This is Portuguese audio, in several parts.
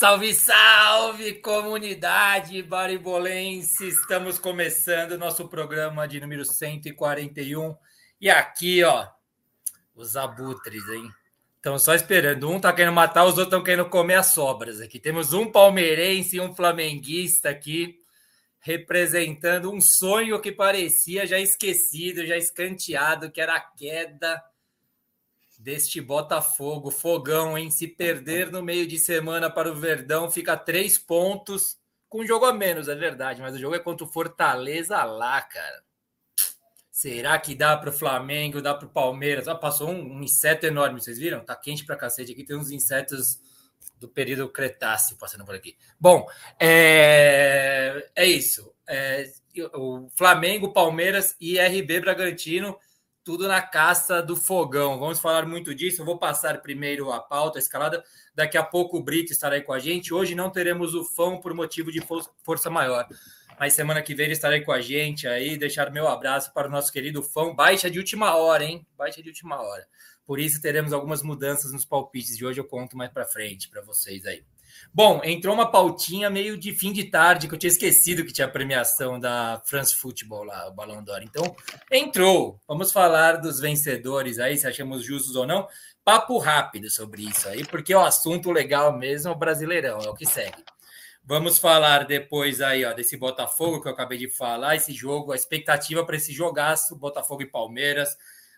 Salve, salve, comunidade baribolense! Estamos começando nosso programa de número 141. E aqui, ó, os abutres, hein? Estão só esperando. Um tá querendo matar, os outros estão querendo comer as sobras aqui. Temos um palmeirense e um flamenguista aqui representando um sonho que parecia já esquecido, já escanteado, que era a queda deste Botafogo. Fogão, hein? Se perder no meio de semana para o Verdão, fica três pontos, com um jogo a menos, é verdade, mas o jogo é contra o Fortaleza lá, cara. Será que dá para o Flamengo, dá para o Palmeiras? Ah, passou um, um, inseto enorme, vocês viram? Tá quente para cacete aqui, tem uns insetos do período Cretáceo passando por aqui. Bom, é, é isso. É, o Flamengo, Palmeiras e RB Bragantino tudo na caça do fogão. Vamos falar muito disso. Eu vou passar primeiro a pauta, a escalada. Daqui a pouco o Brito estará aí com a gente. Hoje não teremos o fã por motivo de força maior. Mas semana que vem ele estará aí com a gente aí. Deixar meu abraço para o nosso querido fã. Baixa de última hora, hein? Baixa de última hora. Por isso teremos algumas mudanças nos palpites de hoje. Eu conto mais para frente para vocês aí. Bom, entrou uma pautinha meio de fim de tarde, que eu tinha esquecido que tinha a premiação da France Football lá, o Balão d'Or. Então, entrou. Vamos falar dos vencedores aí, se achamos justos ou não. Papo rápido sobre isso aí, porque o assunto legal mesmo é o Brasileirão, é o que segue. Vamos falar depois aí, ó, desse Botafogo que eu acabei de falar, esse jogo, a expectativa para esse jogaço, Botafogo e Palmeiras.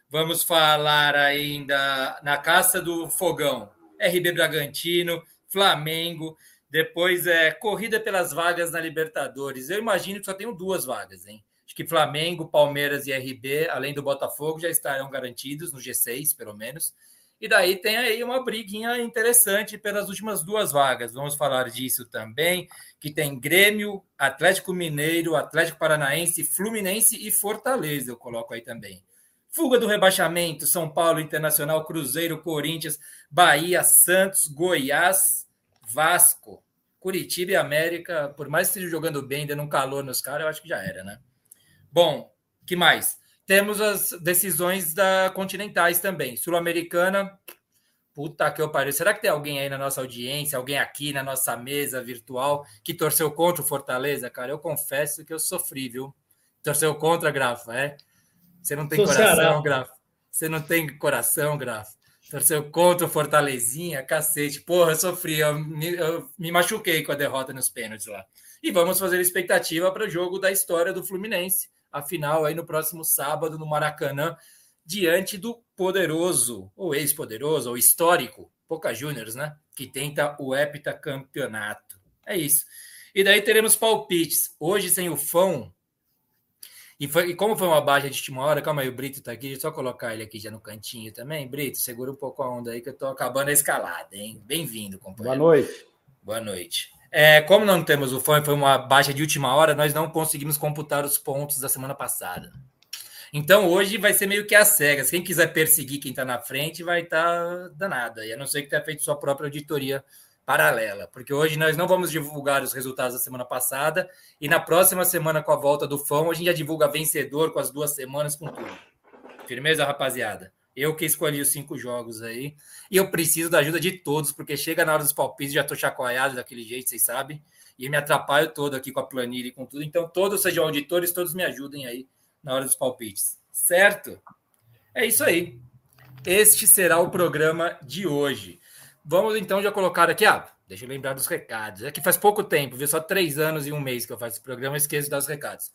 Vamos falar ainda na caça do fogão, RB Bragantino, Flamengo. Depois é corrida pelas vagas na Libertadores. Eu imagino que só tenho duas vagas, hein? Acho que Flamengo, Palmeiras e RB, além do Botafogo, já estarão garantidos no G6, pelo menos. E daí tem aí uma briguinha interessante pelas últimas duas vagas. Vamos falar disso também, que tem Grêmio, Atlético Mineiro, Atlético Paranaense, Fluminense e Fortaleza, eu coloco aí também. Fuga do rebaixamento, São Paulo, Internacional, Cruzeiro, Corinthians, Bahia, Santos, Goiás, Vasco, Curitiba e América, por mais que esteja jogando bem, dando um calor nos caras, eu acho que já era, né? Bom, que mais? Temos as decisões da Continentais também. Sul-Americana, puta que eu pariu. Será que tem alguém aí na nossa audiência, alguém aqui na nossa mesa virtual que torceu contra o Fortaleza, cara? Eu confesso que eu sofri, viu? Torceu contra, Grafa, é? Você não tem Sou coração, Ceará. Grafa. Você não tem coração, Grafa. Torceu contra o Fortalezinha, cacete. Porra, eu sofri, eu me, eu me machuquei com a derrota nos pênaltis lá. E vamos fazer expectativa para o jogo da história do Fluminense. A final aí no próximo sábado no Maracanã, diante do poderoso, ou ex-poderoso, ou histórico, Boca Juniors, né? Que tenta o heptacampeonato. É isso. E daí teremos palpites. Hoje, sem o Fão, e, foi, e como foi uma baixa de última hora, calma aí, o Brito tá aqui, deixa eu só colocar ele aqui já no cantinho também. Brito, segura um pouco a onda aí que eu tô acabando a escalada, hein? Bem-vindo, companheiro. Boa noite. Boa noite. É, como não temos o fã, foi uma baixa de última hora, nós não conseguimos computar os pontos da semana passada. Então hoje vai ser meio que às cegas. Quem quiser perseguir quem está na frente vai estar tá danado. E a não ser que tenha feito sua própria auditoria paralela, porque hoje nós não vamos divulgar os resultados da semana passada e na próxima semana com a volta do Fão a gente já divulga vencedor com as duas semanas com tudo. Firmeza, rapaziada. Eu que escolhi os cinco jogos aí e eu preciso da ajuda de todos porque chega na hora dos palpites já tô chacoalhado daquele jeito, vocês sabem, e me atrapalho todo aqui com a planilha e com tudo. Então todos sejam auditores, todos me ajudem aí na hora dos palpites. Certo? É isso aí. Este será o programa de hoje. Vamos então já colocar aqui, ah, deixa eu lembrar dos recados. É que faz pouco tempo, viu? Só três anos e um mês que eu faço esse programa, esqueço dos recados.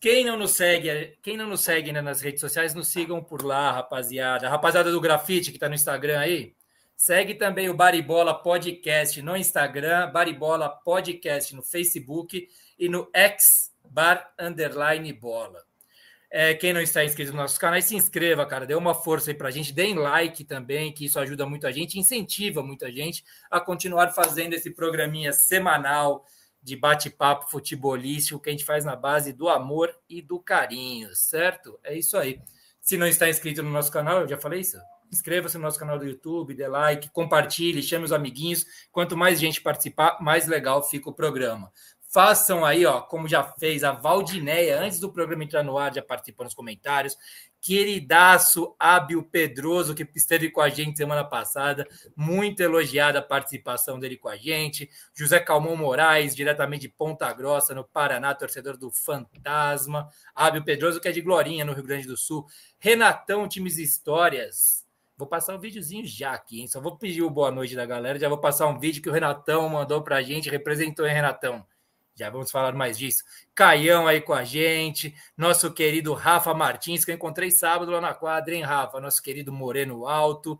Quem não nos segue, quem não nos segue né, nas redes sociais, nos sigam por lá, rapaziada. A rapaziada do grafite que está no Instagram aí, segue também o Baribola Podcast no Instagram, Baribola Podcast no Facebook e no X Bar Underline Bola. É, quem não está inscrito no nosso canal, se inscreva, cara. Dê uma força aí pra gente. Deem like também, que isso ajuda muito a gente, incentiva muita gente a continuar fazendo esse programinha semanal de bate-papo futebolístico que a gente faz na base do amor e do carinho, certo? É isso aí. Se não está inscrito no nosso canal, eu já falei isso. Inscreva-se no nosso canal do YouTube, dê like, compartilhe, chame os amiguinhos. Quanto mais gente participar, mais legal fica o programa. Façam aí, ó, como já fez a Valdineia, antes do programa entrar no ar, já participou nos comentários. Queridaço Ábio Pedroso, que esteve com a gente semana passada, muito elogiada a participação dele com a gente. José Calmon Moraes, diretamente de Ponta Grossa, no Paraná, torcedor do Fantasma. Ábio Pedroso, que é de Glorinha, no Rio Grande do Sul. Renatão, Times Histórias. Vou passar um videozinho já aqui, hein? Só vou pedir o boa noite da galera. Já vou passar um vídeo que o Renatão mandou pra gente, representou, hein, Renatão? Já vamos falar mais disso. Caião aí com a gente, nosso querido Rafa Martins, que eu encontrei sábado lá na quadra, hein, Rafa? Nosso querido Moreno Alto.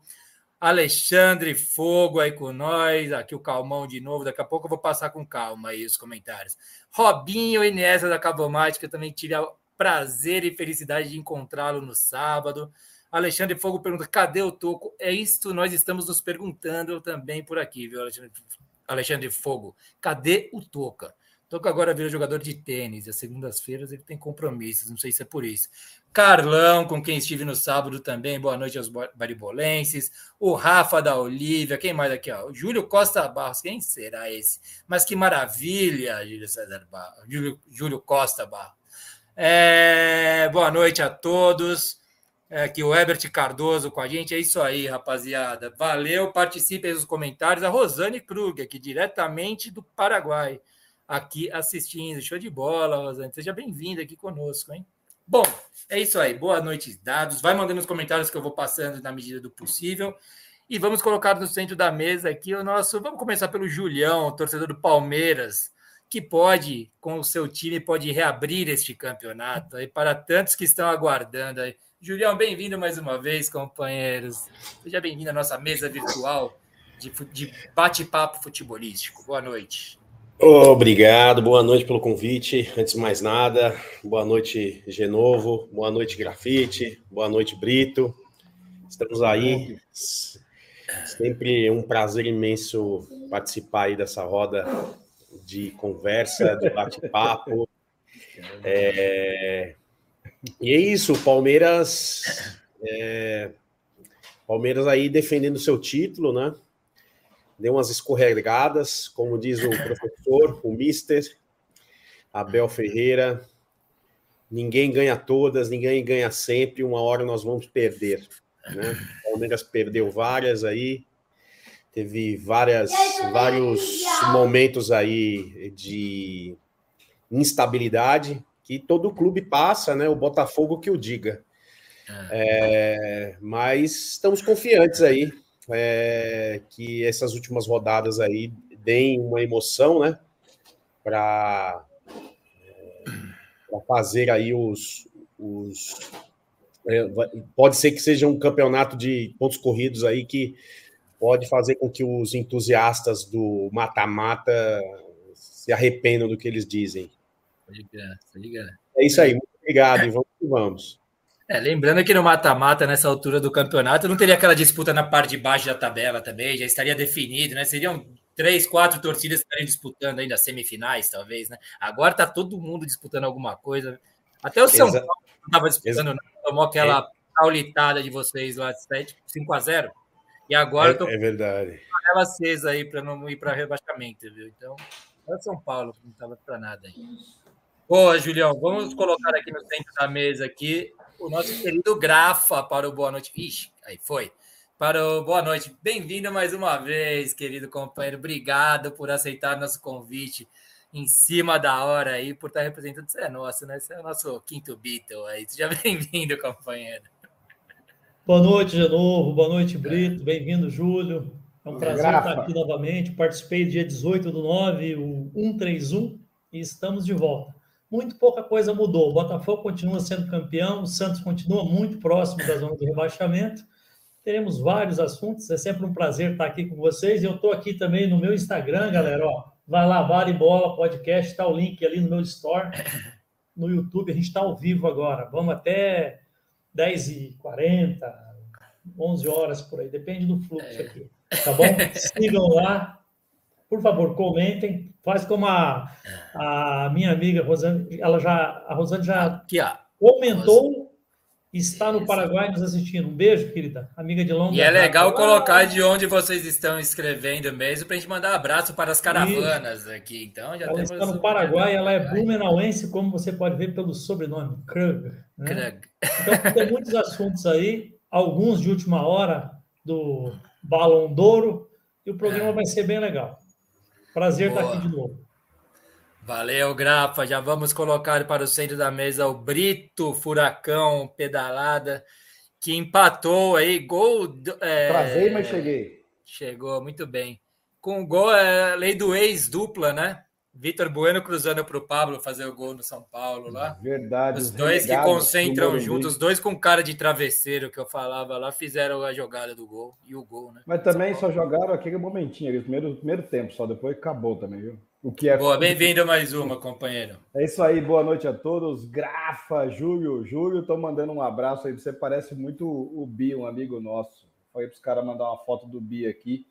Alexandre Fogo aí com nós, aqui o Calmão de novo. Daqui a pouco eu vou passar com calma aí os comentários. Robinho Iniesta da Cabomática, também tive o prazer e felicidade de encontrá-lo no sábado. Alexandre Fogo pergunta: cadê o Toco? É isto nós estamos nos perguntando também por aqui, viu, Alexandre, Alexandre Fogo? Cadê o Toca? Toca agora vira jogador de tênis, e às segundas-feiras ele tem compromissos, não sei se é por isso. Carlão, com quem estive no sábado também, boa noite aos baribolenses. O Rafa da Olívia, quem mais aqui? Ó? O Júlio Costa Barros, quem será esse? Mas que maravilha, Júlio César Barros, Júlio, Júlio Costa Barros. É, boa noite a todos. É, aqui o Herbert Cardoso com a gente. É isso aí, rapaziada. Valeu, participem nos comentários. A Rosane Kruger, aqui diretamente do Paraguai aqui assistindo. Show de bola, Rosane. Seja bem-vinda aqui conosco, hein? Bom, é isso aí. Boa noite, dados. Vai mandando nos comentários que eu vou passando na medida do possível. E vamos colocar no centro da mesa aqui o nosso. Vamos começar pelo Julião, torcedor do Palmeiras, que pode, com o seu time, pode reabrir este campeonato aí para tantos que estão aguardando aí. Julião, bem-vindo mais uma vez, companheiros. Seja bem-vindo à nossa mesa virtual de, de bate-papo futebolístico. Boa noite. Obrigado, boa noite pelo convite. Antes de mais nada, boa noite, Genovo, boa noite, Grafite, boa noite, Brito. Estamos aí. Sempre um prazer imenso participar aí dessa roda de conversa, de bate-papo. É... E é isso, Palmeiras. É... Palmeiras aí defendendo seu título, né? Deu umas escorregadas, como diz o professor, o mister, Abel Ferreira. Ninguém ganha todas, ninguém ganha sempre, uma hora nós vamos perder. Né? O Palmeiras perdeu várias aí, teve várias, vários momentos aí de instabilidade que todo clube passa, né? O Botafogo que o diga. É, é mas estamos confiantes aí é, que essas últimas rodadas aí deem uma emoção, né? Para é, fazer aí os. os é, pode ser que seja um campeonato de pontos corridos aí que pode fazer com que os entusiastas do mata-mata se arrependam do que eles dizem. É isso aí, muito obrigado e vamos que vamos. É, lembrando que no mata-mata, nessa altura do campeonato, não teria aquela disputa na parte de baixo da tabela também, já estaria definido, né? Seriam três, quatro torcidas que estariam disputando ainda semifinais, talvez, né? Agora tá todo mundo disputando alguma coisa. Até o São Paulo não estava disputando, não, tomou aquela é. paulitada de vocês lá, 5 a 0 E agora é, tô é verdade. ela acesa aí para não ir para rebaixamento, viu? Então, é São Paulo, não estava para nada aí. Boa, Julião, vamos colocar aqui no centro da mesa aqui o nosso querido Grafa para o Boa Noite. Ixi, aí foi. Para o Boa Noite. Bem-vindo mais uma vez, querido companheiro. Obrigado por aceitar nosso convite em cima da hora aí, por estar representando. Você é nosso, né? Você é o nosso quinto Beatle aí. Seja bem-vindo, companheiro. Boa noite de novo. Boa noite, Brito. Bem-vindo, Júlio. É um prazer Grafa. estar aqui novamente. Participei dia 18 do 9, o 131, e estamos de volta muito pouca coisa mudou. O Botafogo continua sendo campeão, o Santos continua muito próximo da zona de rebaixamento. Teremos vários assuntos, é sempre um prazer estar aqui com vocês. Eu estou aqui também no meu Instagram, galera. Ó, vai lá, Vale Bola Podcast, está o link ali no meu store. No YouTube, a gente está ao vivo agora. Vamos até 10h40, 11 horas por aí, depende do fluxo aqui. Tá bom? Sigam lá, por favor, comentem. Faz como a, a minha amiga Rosane, ela já, a Rosane já Aqui, comentou está no Paraguai nos assistindo. Um beijo, querida, amiga de longa E é legal colocar de onde vocês estão escrevendo mesmo para a gente mandar abraço para as caravanas Isso. aqui. Então já ela está no Paraguai, ela é blumenauense, como você pode ver pelo sobrenome, Krug. Né? Então tem muitos assuntos aí, alguns de última hora do Balão d'Ouro, e o programa é. vai ser bem legal. Prazer Boa. estar aqui de novo. Valeu, Grafa. Já vamos colocar para o centro da mesa o Brito Furacão Pedalada, que empatou aí, gol. É... Mas cheguei. Chegou, muito bem. Com gol, é lei do ex dupla, né? Vitor Bueno cruzando para o Pablo fazer o gol no São Paulo lá. Verdade. Os dois que concentram juntos, os dois com cara de travesseiro que eu falava lá, fizeram a jogada do gol e o gol, né? Mas também só jogaram aquele momentinho, ali, primeiro, primeiro tempo, só depois acabou também, viu? O que é Boa, bem-vindo a mais uma, companheiro. É isso aí, boa noite a todos. Grafa, Júlio, Júlio, estou mandando um abraço aí. Você parece muito o Bi, um amigo nosso. Foi para os caras mandar uma foto do Bi aqui.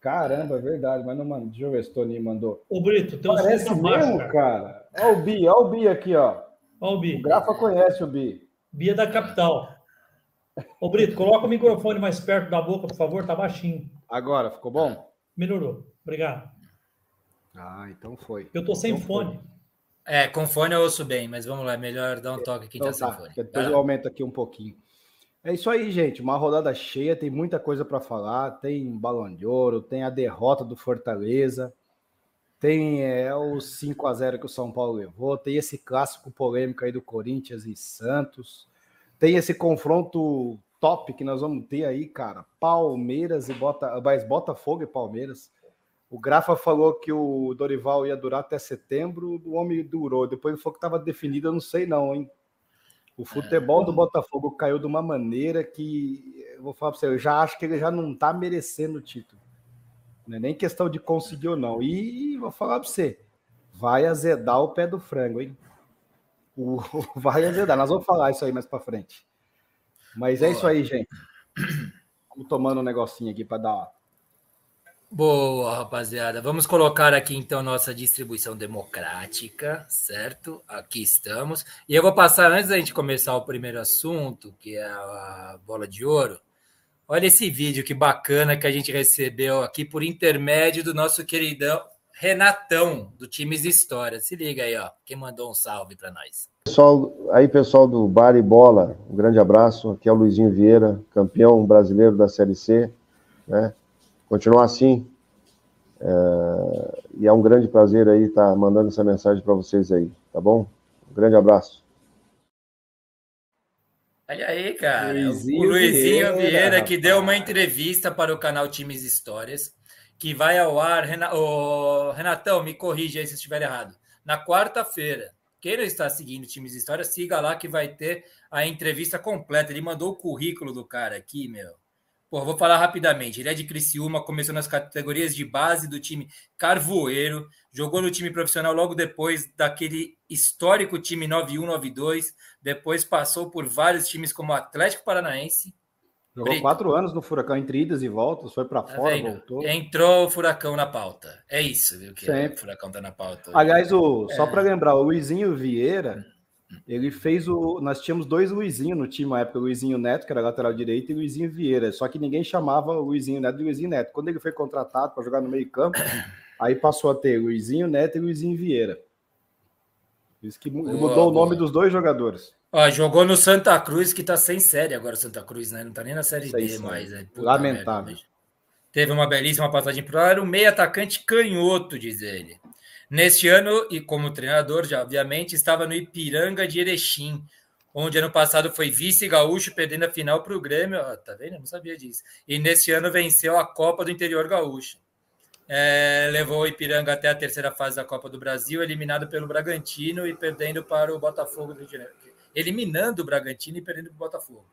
Caramba, é verdade, mas não mandou. Deixa eu ver se o Toninho mandou. Ô, Brito, tem um Parece mesmo, cara. cara. Olha o Bi, olha o Bi aqui, ó. Olha o Bi. O Grafa conhece o Bi. Bi é da capital. Ô, Brito, coloca o microfone mais perto da boca, por favor, tá baixinho. Agora, ficou bom? Melhorou. Obrigado. Ah, então foi. Eu tô sem então fone. Foi. É, com fone eu ouço bem, mas vamos lá, melhor dar um toque aqui então, tá, sem fone. Depois eu aumento aqui um pouquinho. É isso aí, gente. Uma rodada cheia, tem muita coisa para falar. Tem balão de ouro, tem a derrota do Fortaleza, tem é, o 5 a 0 que o São Paulo levou, tem esse clássico polêmico aí do Corinthians e Santos, tem esse confronto top que nós vamos ter aí, cara. Palmeiras e Bota, mas Botafogo e Palmeiras. O Grafa falou que o Dorival ia durar até setembro, o homem durou. Depois ele falou que estava definido, eu não sei não, hein? O futebol do Botafogo caiu de uma maneira que, eu vou falar para você, eu já acho que ele já não está merecendo o título. Não é nem questão de conseguir ou não. E vou falar para você, vai azedar o pé do frango, hein? O, vai azedar. Nós vamos falar isso aí mais para frente. Mas é isso aí, gente. Vamos tomando um negocinho aqui para dar Boa, rapaziada. Vamos colocar aqui então nossa distribuição democrática, certo? Aqui estamos. E eu vou passar, antes da gente começar o primeiro assunto, que é a bola de ouro. Olha esse vídeo que bacana que a gente recebeu aqui por intermédio do nosso queridão Renatão, do Times História. Se liga aí, ó. Quem mandou um salve para nós. Pessoal, aí, pessoal do Bar e Bola, um grande abraço. Aqui é o Luizinho Vieira, campeão brasileiro da Série C, né? Continuar assim. É, e é um grande prazer aí estar tá mandando essa mensagem para vocês aí, tá bom? Um grande abraço. Olha aí, cara. Luizinho o Luizinho Vieira, Vieira que deu uma entrevista para o canal Times Histórias, que vai ao ar. Renatão, me corrija aí se estiver errado. Na quarta-feira. Quem não está seguindo Times Histórias, siga lá que vai ter a entrevista completa. Ele mandou o currículo do cara aqui, meu. Pô, vou falar rapidamente. Ele é de Criciúma, começou nas categorias de base do time Carvoeiro, jogou no time profissional logo depois daquele histórico time 9192, depois passou por vários times como Atlético Paranaense. Jogou Brito. quatro anos no Furacão, entre idas e voltas, foi para tá fora, vendo? voltou. Entrou o Furacão na pauta. É isso, viu? Que Sempre. o Furacão tá na pauta. Aliás, o, é. só para lembrar, o Luizinho Vieira ele fez o. Nós tínhamos dois Luizinho no time na época, Luizinho Neto, que era lateral direito, e Luizinho Vieira. Só que ninguém chamava o Luizinho Neto de Luizinho Neto. Quando ele foi contratado para jogar no meio-campo, aí passou a ter Luizinho Neto e Luizinho Vieira. Isso que boa, mudou boa. o nome dos dois jogadores. Ó, jogou no Santa Cruz, que tá sem série agora, Santa Cruz, né? Não tá nem na série sem D série. mais. É, Lamentável. Merda, Teve uma belíssima passagem pro ar, um meio atacante canhoto, diz ele. Neste ano, e como treinador, já obviamente, estava no Ipiranga de Erechim, onde ano passado foi vice-gaúcho, perdendo a final para o Grêmio. Oh, tá vendo? Eu não sabia disso. E neste ano venceu a Copa do Interior Gaúcho. É, levou o Ipiranga até a terceira fase da Copa do Brasil, eliminado pelo Bragantino e perdendo para o Botafogo do Rio de Janeiro. Eliminando o Bragantino e perdendo para o Botafogo.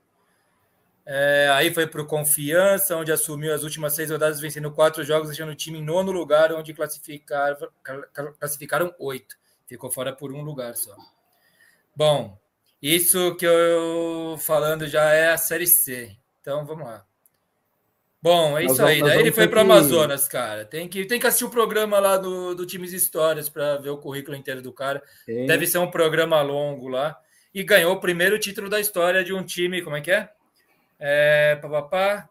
É, aí foi para o Confiança, onde assumiu as últimas seis rodadas, vencendo quatro jogos, deixando o time em nono lugar, onde classificaram, classificaram oito. Ficou fora por um lugar só. Bom, isso que eu falando já é a Série C. Então vamos lá. Bom, é isso aí. Daí ele foi para o Amazonas, cara. Tem que, tem que assistir o programa lá do, do Times Histórias para ver o currículo inteiro do cara. Deve ser um programa longo lá. e ganhou o primeiro título da história de um time. Como é que é? É papapá,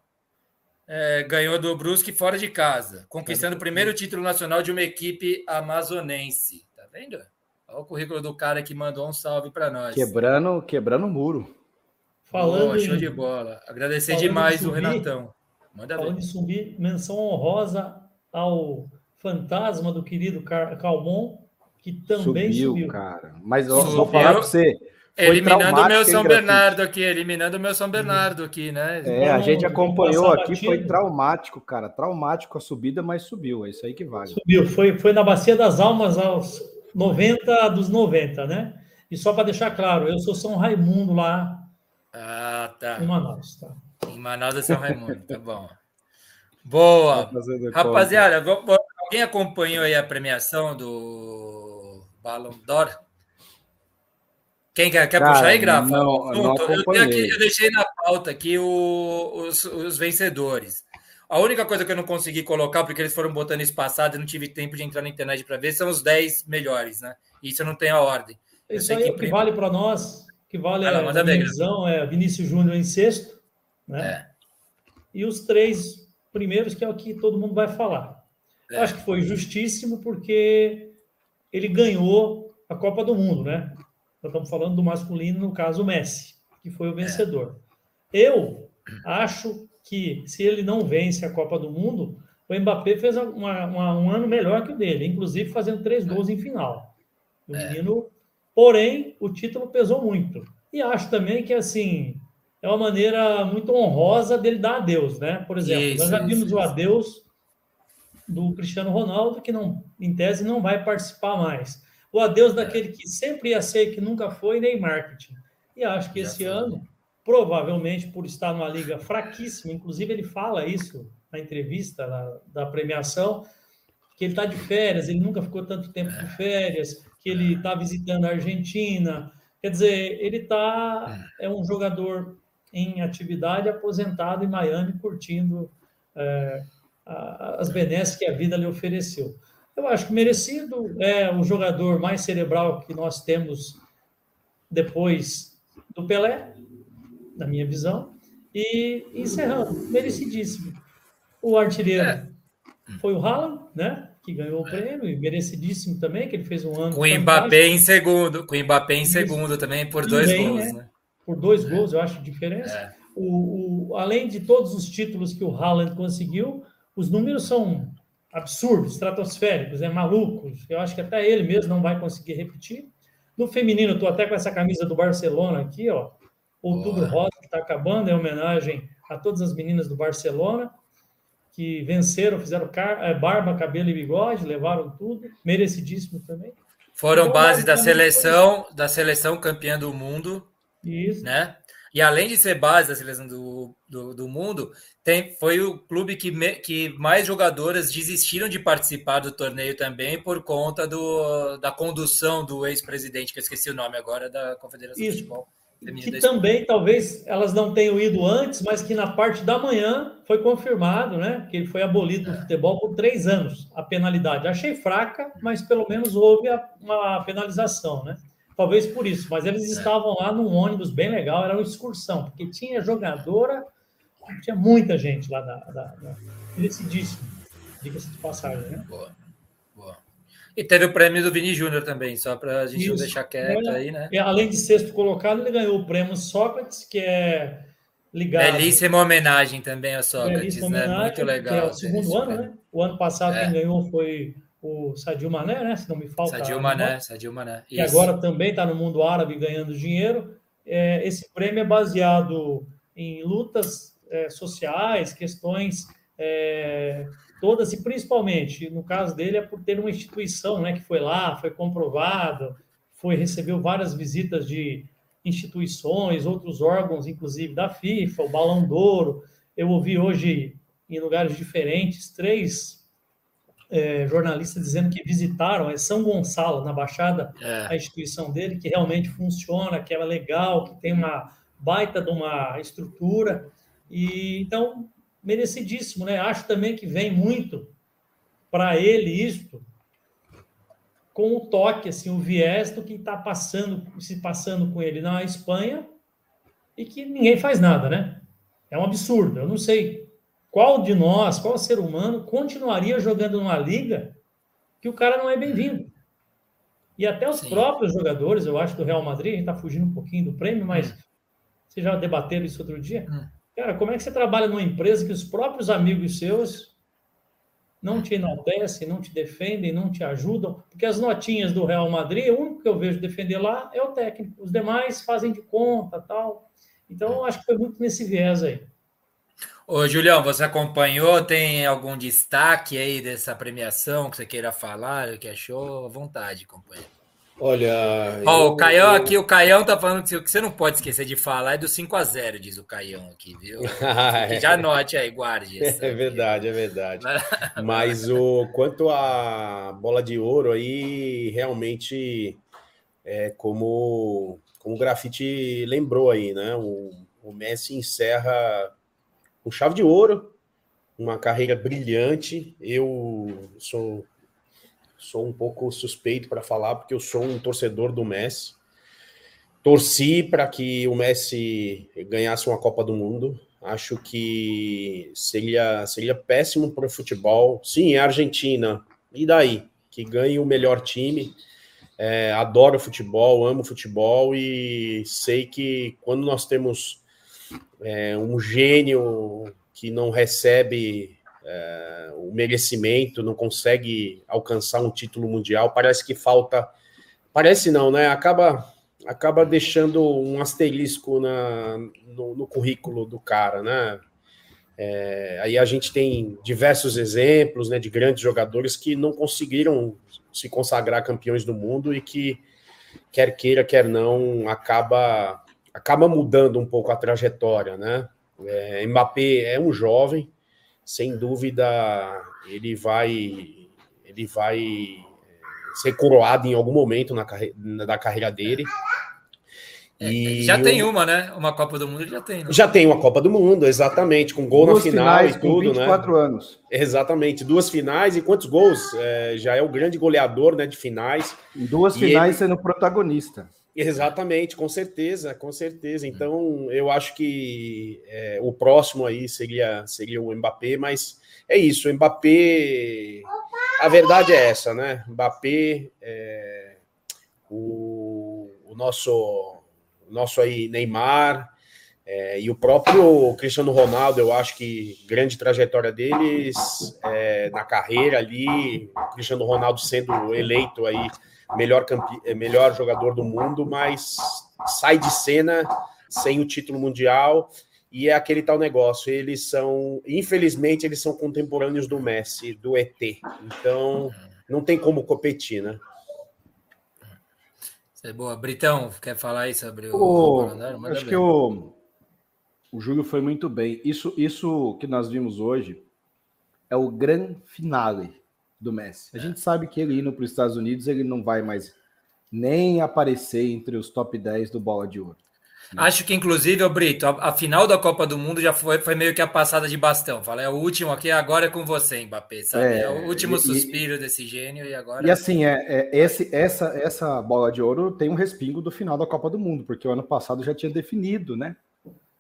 é, ganhou do Brusque fora de casa, conquistando o primeiro título nacional de uma equipe amazonense. Tá vendo? Olha o currículo do cara que mandou um salve para nós. Quebrando, quebrando o muro. Falando oh, show em... de bola. Agradecer demais subir, o Renatão. Manda falando ver. em subir, menção honrosa ao fantasma do querido Calmon, que também subiu. subiu. cara. Mas eu vou falar para você. Eliminando o meu São Bernardo aqui, eliminando o meu São Bernardo aqui, né? É, a gente acompanhou aqui, foi traumático, cara. Traumático a subida, mas subiu. É isso aí que vale. Subiu, foi, foi na Bacia das Almas aos 90 dos 90, né? E só para deixar claro, eu sou São Raimundo lá ah, tá. em Manaus, tá? Em Manaus é São Raimundo, tá bom. Boa. Rapaziada, alguém acompanhou aí a premiação do Ballon d'Or? Quem quer, quer Cara, puxar aí, Grafa? Não, não eu, aqui, eu, deixei na pauta aqui o, os, os, vencedores. A única coisa que eu não consegui colocar, porque eles foram botando espaçado e não tive tempo de entrar na internet para ver, são os 10 melhores, né? Isso eu não tenho a ordem. Isso aí que, que vale para nós, que vale ah, a divisão é Vinícius Júnior em sexto, né? É. E os três primeiros, que é o que todo mundo vai falar. É. Acho que foi justíssimo porque ele ganhou a Copa do Mundo, né? Nós estamos falando do masculino, no caso, o Messi, que foi o vencedor. Eu acho que se ele não vence a Copa do Mundo, o Mbappé fez uma, uma, um ano melhor que o dele, inclusive fazendo três gols em final. O é. menino, porém, o título pesou muito. E acho também que assim é uma maneira muito honrosa dele dar adeus, né? Por exemplo, isso, nós já vimos isso, o adeus do Cristiano Ronaldo, que não, em tese, não vai participar mais o adeus daquele que sempre ia ser e que nunca foi, nem marketing. E acho que esse ano, provavelmente por estar numa liga fraquíssima, inclusive ele fala isso na entrevista da, da premiação, que ele está de férias, ele nunca ficou tanto tempo de férias, que ele está visitando a Argentina. Quer dizer, ele está é um jogador em atividade, aposentado em Miami, curtindo é, as benesses que a vida lhe ofereceu. Eu acho que merecido. É o jogador mais cerebral que nós temos depois do Pelé, na minha visão. E encerrando, merecidíssimo. O artilheiro é. foi o Haaland, né? Que ganhou o prêmio, e merecidíssimo também, que ele fez um ano. Com o Mbappé em segundo, com o Mbappé em segundo também, por dois também, gols, né? né? Por dois gols, eu acho diferença. É. O, o, além de todos os títulos que o Haaland conseguiu, os números são absurdos, estratosféricos, é malucos. Eu acho que até ele mesmo não vai conseguir repetir. No feminino, estou até com essa camisa do Barcelona aqui, ó. Outubro Rosa, que está acabando, é homenagem a todas as meninas do Barcelona que venceram, fizeram é, barba, cabelo e bigode, levaram tudo, merecidíssimo também. Foram então, base da seleção, da seleção campeã do mundo. Isso. Né? E além de ser base da seleção do, do, do mundo, tem, foi o clube que, me, que mais jogadoras desistiram de participar do torneio também por conta do, da condução do ex-presidente, que eu esqueci o nome agora, da Confederação Isso. de Futebol. Que também, talvez, elas não tenham ido antes, mas que na parte da manhã foi confirmado, né? Que ele foi abolido do futebol por três anos, a penalidade. Achei fraca, mas pelo menos houve a, uma penalização, né? Talvez por isso, mas eles é. estavam lá num ônibus bem legal, era uma excursão, porque tinha jogadora, tinha muita gente lá da. da, da merecidíssimo, diga-se de passagem, né? Boa, boa. E teve o prêmio do Vini Júnior também, só para a gente isso. não deixar quieto aí, né? Além de sexto colocado, ele ganhou o prêmio Sócrates, que é ligado. Belíssima homenagem também a Sócrates, né? Homenagem, Muito legal. é o segundo ano, né? O ano passado é. quem ganhou foi o Sadio Mané, né? Se não me falta. Sadio Mané, Sadio Mané. Que agora também está no mundo árabe ganhando dinheiro. É, esse prêmio é baseado em lutas é, sociais, questões é, todas, e principalmente, no caso dele, é por ter uma instituição né, que foi lá, foi comprovado, foi, recebeu várias visitas de instituições, outros órgãos, inclusive da FIFA, o Balão d'Ouro. Eu ouvi hoje, em lugares diferentes, três é, jornalistas dizendo que visitaram é São Gonçalo, na Baixada, é. a instituição dele, que realmente funciona, que é legal, que tem uma baita de uma estrutura. E então, merecidíssimo, né? Acho também que vem muito para ele isto com o toque, assim, o viés do que está passando, se passando com ele na Espanha e que ninguém faz nada, né? É um absurdo. Eu não sei qual de nós, qual ser humano continuaria jogando numa liga que o cara não é bem-vindo. E até os Sim. próprios jogadores, eu acho, do Real Madrid, a gente está fugindo um pouquinho do prêmio, mas hum. vocês já debateram isso outro dia. Hum. Cara, como é que você trabalha numa empresa que os próprios amigos seus não te enaltecem, não te defendem, não te ajudam? Porque as notinhas do Real Madrid, o único que eu vejo defender lá é o técnico. Os demais fazem de conta, tal. Então, eu acho que foi muito nesse viés aí. Ô, Julião, você acompanhou? Tem algum destaque aí dessa premiação que você queira falar, que achou? À vontade, companheiro. Olha. Ó, eu, o Caião aqui, o Caião tá falando que o que você não pode esquecer de falar é do 5 a 0 diz o Caião aqui, viu? Já anote aí, guarde. é verdade, é verdade. Mas o quanto a bola de ouro aí, realmente, é como, como o grafite lembrou aí, né? O, o Messi encerra com chave de ouro, uma carreira brilhante. Eu sou sou um pouco suspeito para falar, porque eu sou um torcedor do Messi. Torci para que o Messi ganhasse uma Copa do Mundo. Acho que seria, seria péssimo para o futebol. Sim, é Argentina. E daí? Que ganhe o melhor time. É, adoro futebol, amo futebol e sei que quando nós temos é, um gênio que não recebe é, o merecimento, não consegue alcançar um título mundial, parece que falta. Parece não, né? Acaba, acaba deixando um asterisco na, no, no currículo do cara, né? É, aí a gente tem diversos exemplos né, de grandes jogadores que não conseguiram se consagrar campeões do mundo e que, quer queira, quer não, acaba, acaba mudando um pouco a trajetória, né? É, Mbappé é um jovem, sem dúvida ele vai ele vai eh, ser coroado em algum momento na carre da carreira dele. É, e já tem uma, né? Uma Copa do Mundo já tem. Né? Já tem uma Copa do Mundo, exatamente, com gol duas na final e tudo, 24 né? anos. Exatamente, duas finais e quantos gols? É, já é o grande goleador, né, de finais. Em duas e finais ele... sendo protagonista. Exatamente, com certeza, com certeza. Então, eu acho que é, o próximo aí seria, seria o Mbappé, mas é isso, o Mbappé. A verdade é essa, né? Mbappé, é, o, o, nosso, o nosso aí Neymar é, e o próprio Cristiano Ronaldo, eu acho que grande trajetória deles é, na carreira ali, Cristiano Ronaldo sendo eleito aí melhor, campe... É, melhor jogador do mundo, mas sai de cena sem o título mundial. E é aquele tal negócio. Eles são, infelizmente, eles são contemporâneos do Messi, do ET. Então, não tem como competir, né? É boa. Britão, quer falar aí sobre o. o acho que o, o Júlio foi muito bem. Isso, isso que nós vimos hoje é o grande finale do Messi. A é. gente sabe que ele indo para os Estados Unidos, ele não vai mais nem aparecer entre os top 10 do Bola de Ouro. Né? Acho que, inclusive, o Brito, a, a, final da Copa do Mundo já foi, foi meio que a passada de bastão. Fala, é o último aqui, agora é com você, Mbappé, sabe? É, é o último e, suspiro desse gênio e agora. E assim, é, é, esse, essa, essa bola de ouro tem um respingo do final da Copa do Mundo, porque o ano passado já tinha definido, né?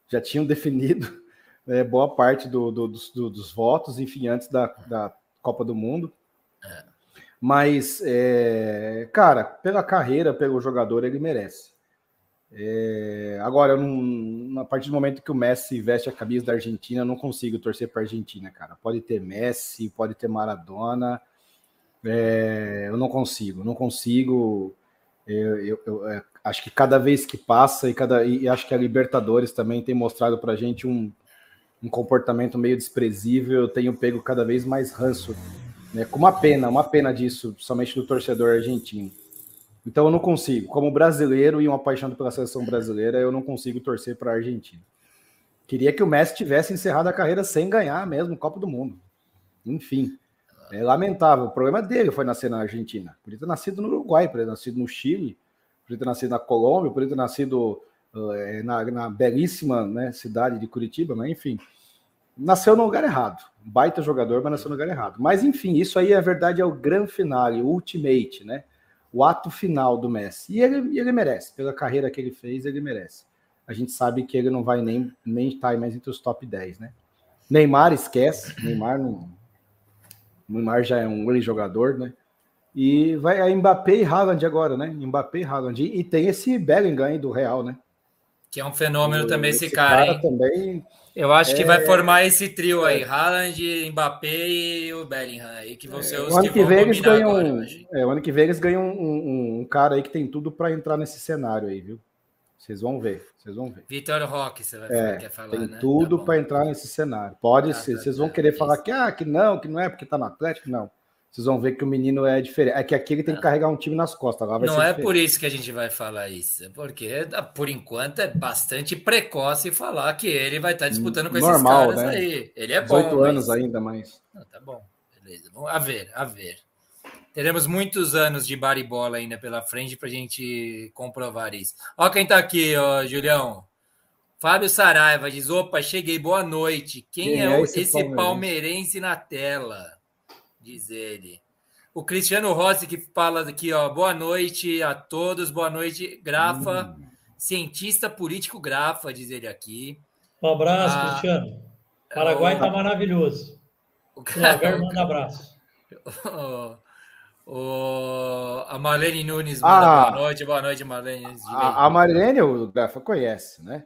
Já tinham definido é, boa parte do, do, dos, do, dos votos, enfim, antes da, da Copa do Mundo. Mas, é, cara, pela carreira, pelo jogador, ele merece. É, agora, não, a partir do momento que o Messi veste a camisa da Argentina, eu não consigo torcer para a Argentina, cara. Pode ter Messi, pode ter Maradona, é, eu não consigo, não consigo. Eu, eu, eu é, acho que cada vez que passa e, cada, e acho que a Libertadores também tem mostrado para a gente um, um comportamento meio desprezível. Eu tenho pego cada vez mais ranço né, com uma pena, uma pena disso, somente do torcedor argentino. Então eu não consigo, como brasileiro e um apaixonado pela seleção brasileira, eu não consigo torcer para a Argentina. Queria que o Messi tivesse encerrado a carreira sem ganhar mesmo o Copa do Mundo. Enfim, é lamentável. O problema dele foi nascer na Argentina. Podia ter nascido no Uruguai, podia ter nascido no Chile, podia ter nascido na Colômbia, podia ter nascido uh, na, na, belíssima né, cidade de Curitiba, mas enfim nasceu no lugar errado. Baita jogador, mas nasceu no lugar errado. Mas enfim, isso aí, a verdade, é o grande finale, o ultimate, né? o ato final do Messi. E ele, ele merece, pela carreira que ele fez, ele merece. A gente sabe que ele não vai nem, nem estar mais entre os top 10, né? Neymar esquece, Neymar não. Neymar já é um grande jogador, né? E vai a Mbappé e Haaland agora, né? Mbappé e Haaland. E, tem esse Bellingham do Real, né? Que é um fenômeno o, também esse, esse cara, cara também. Eu acho é... que vai formar esse trio aí, é. Haaland, Mbappé e o Bellingham aí, que vão ser os o ano que, que vem eles ganham, agora, é, o ano que vem eles ganham um, um, um cara aí que tem tudo para entrar nesse cenário aí, viu? Vocês vão ver, vocês vão ver. Vitor Roque, você vai é, quer falar, tem né? tudo tá para entrar nesse cenário. Pode ah, ser, tá, vocês vão tá, querer falar que ah, que não, que não é porque tá no Atlético, não vocês vão ver que o menino é diferente. É que aqui ele tem que carregar um time nas costas. Lá não é diferente. por isso que a gente vai falar isso, é porque por enquanto é bastante precoce falar que ele vai estar disputando com Normal, esses caras né? aí. Ele é bom. 18 anos mas... ainda, mas. Não, tá bom, beleza. Vamos a ver, a ver. Teremos muitos anos de baribola ainda pela frente para a gente comprovar isso. Ó, quem está aqui, ó, Julião. Fábio Saraiva diz: opa, cheguei, boa noite. Quem, Quem é, é, esse, esse palmeirense? palmeirense na tela? Diz ele. O Cristiano Rossi que fala aqui, ó, boa noite a todos, boa noite, Grafa, hum. cientista político Grafa, diz ele aqui. Um abraço, ah, Cristiano. Paraguai está maravilhoso. O cara, manda abraço. O, o, a Marlene Nunes ah, boa noite, boa noite, Marlene. A, a Marlene, o Grafa conhece, né?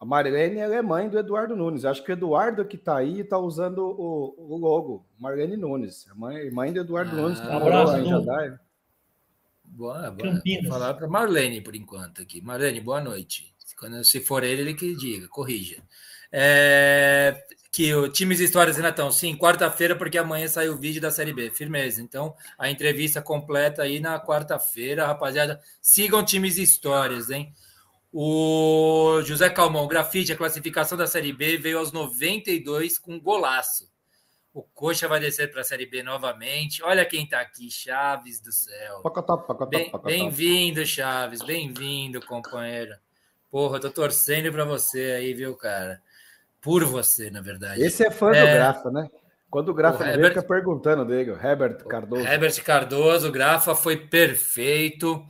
A Marlene é mãe do Eduardo Nunes. Acho que o Eduardo que está aí está usando o, o, logo. Marlene Nunes. Mãe, mãe do Eduardo ah, Nunes. Que um abraço, em Jadai. Boa, boa. Vou falar para Marlene por enquanto aqui. Marlene, boa noite. Quando, se for ele, ele que diga, corrija. É, que o Times Histórias, Renatão, sim, quarta-feira, porque amanhã sai o vídeo da Série B. Firmeza. Então, a entrevista completa aí na quarta-feira, rapaziada. Sigam Times Histórias, hein? O José Calmão, grafite, a classificação da Série B veio aos 92 com golaço. O Coxa vai descer para a Série B novamente. Olha quem está aqui, Chaves do céu. Bem-vindo, Chaves. Bem-vindo, companheiro. Porra, eu tô torcendo para você aí, viu, cara? Por você, na verdade. Esse é fã é... do Grafa, né? Quando o Grafa o Herbert... fica perguntando dele, o Herbert Cardoso. Herbert Cardoso, o Grafa foi perfeito.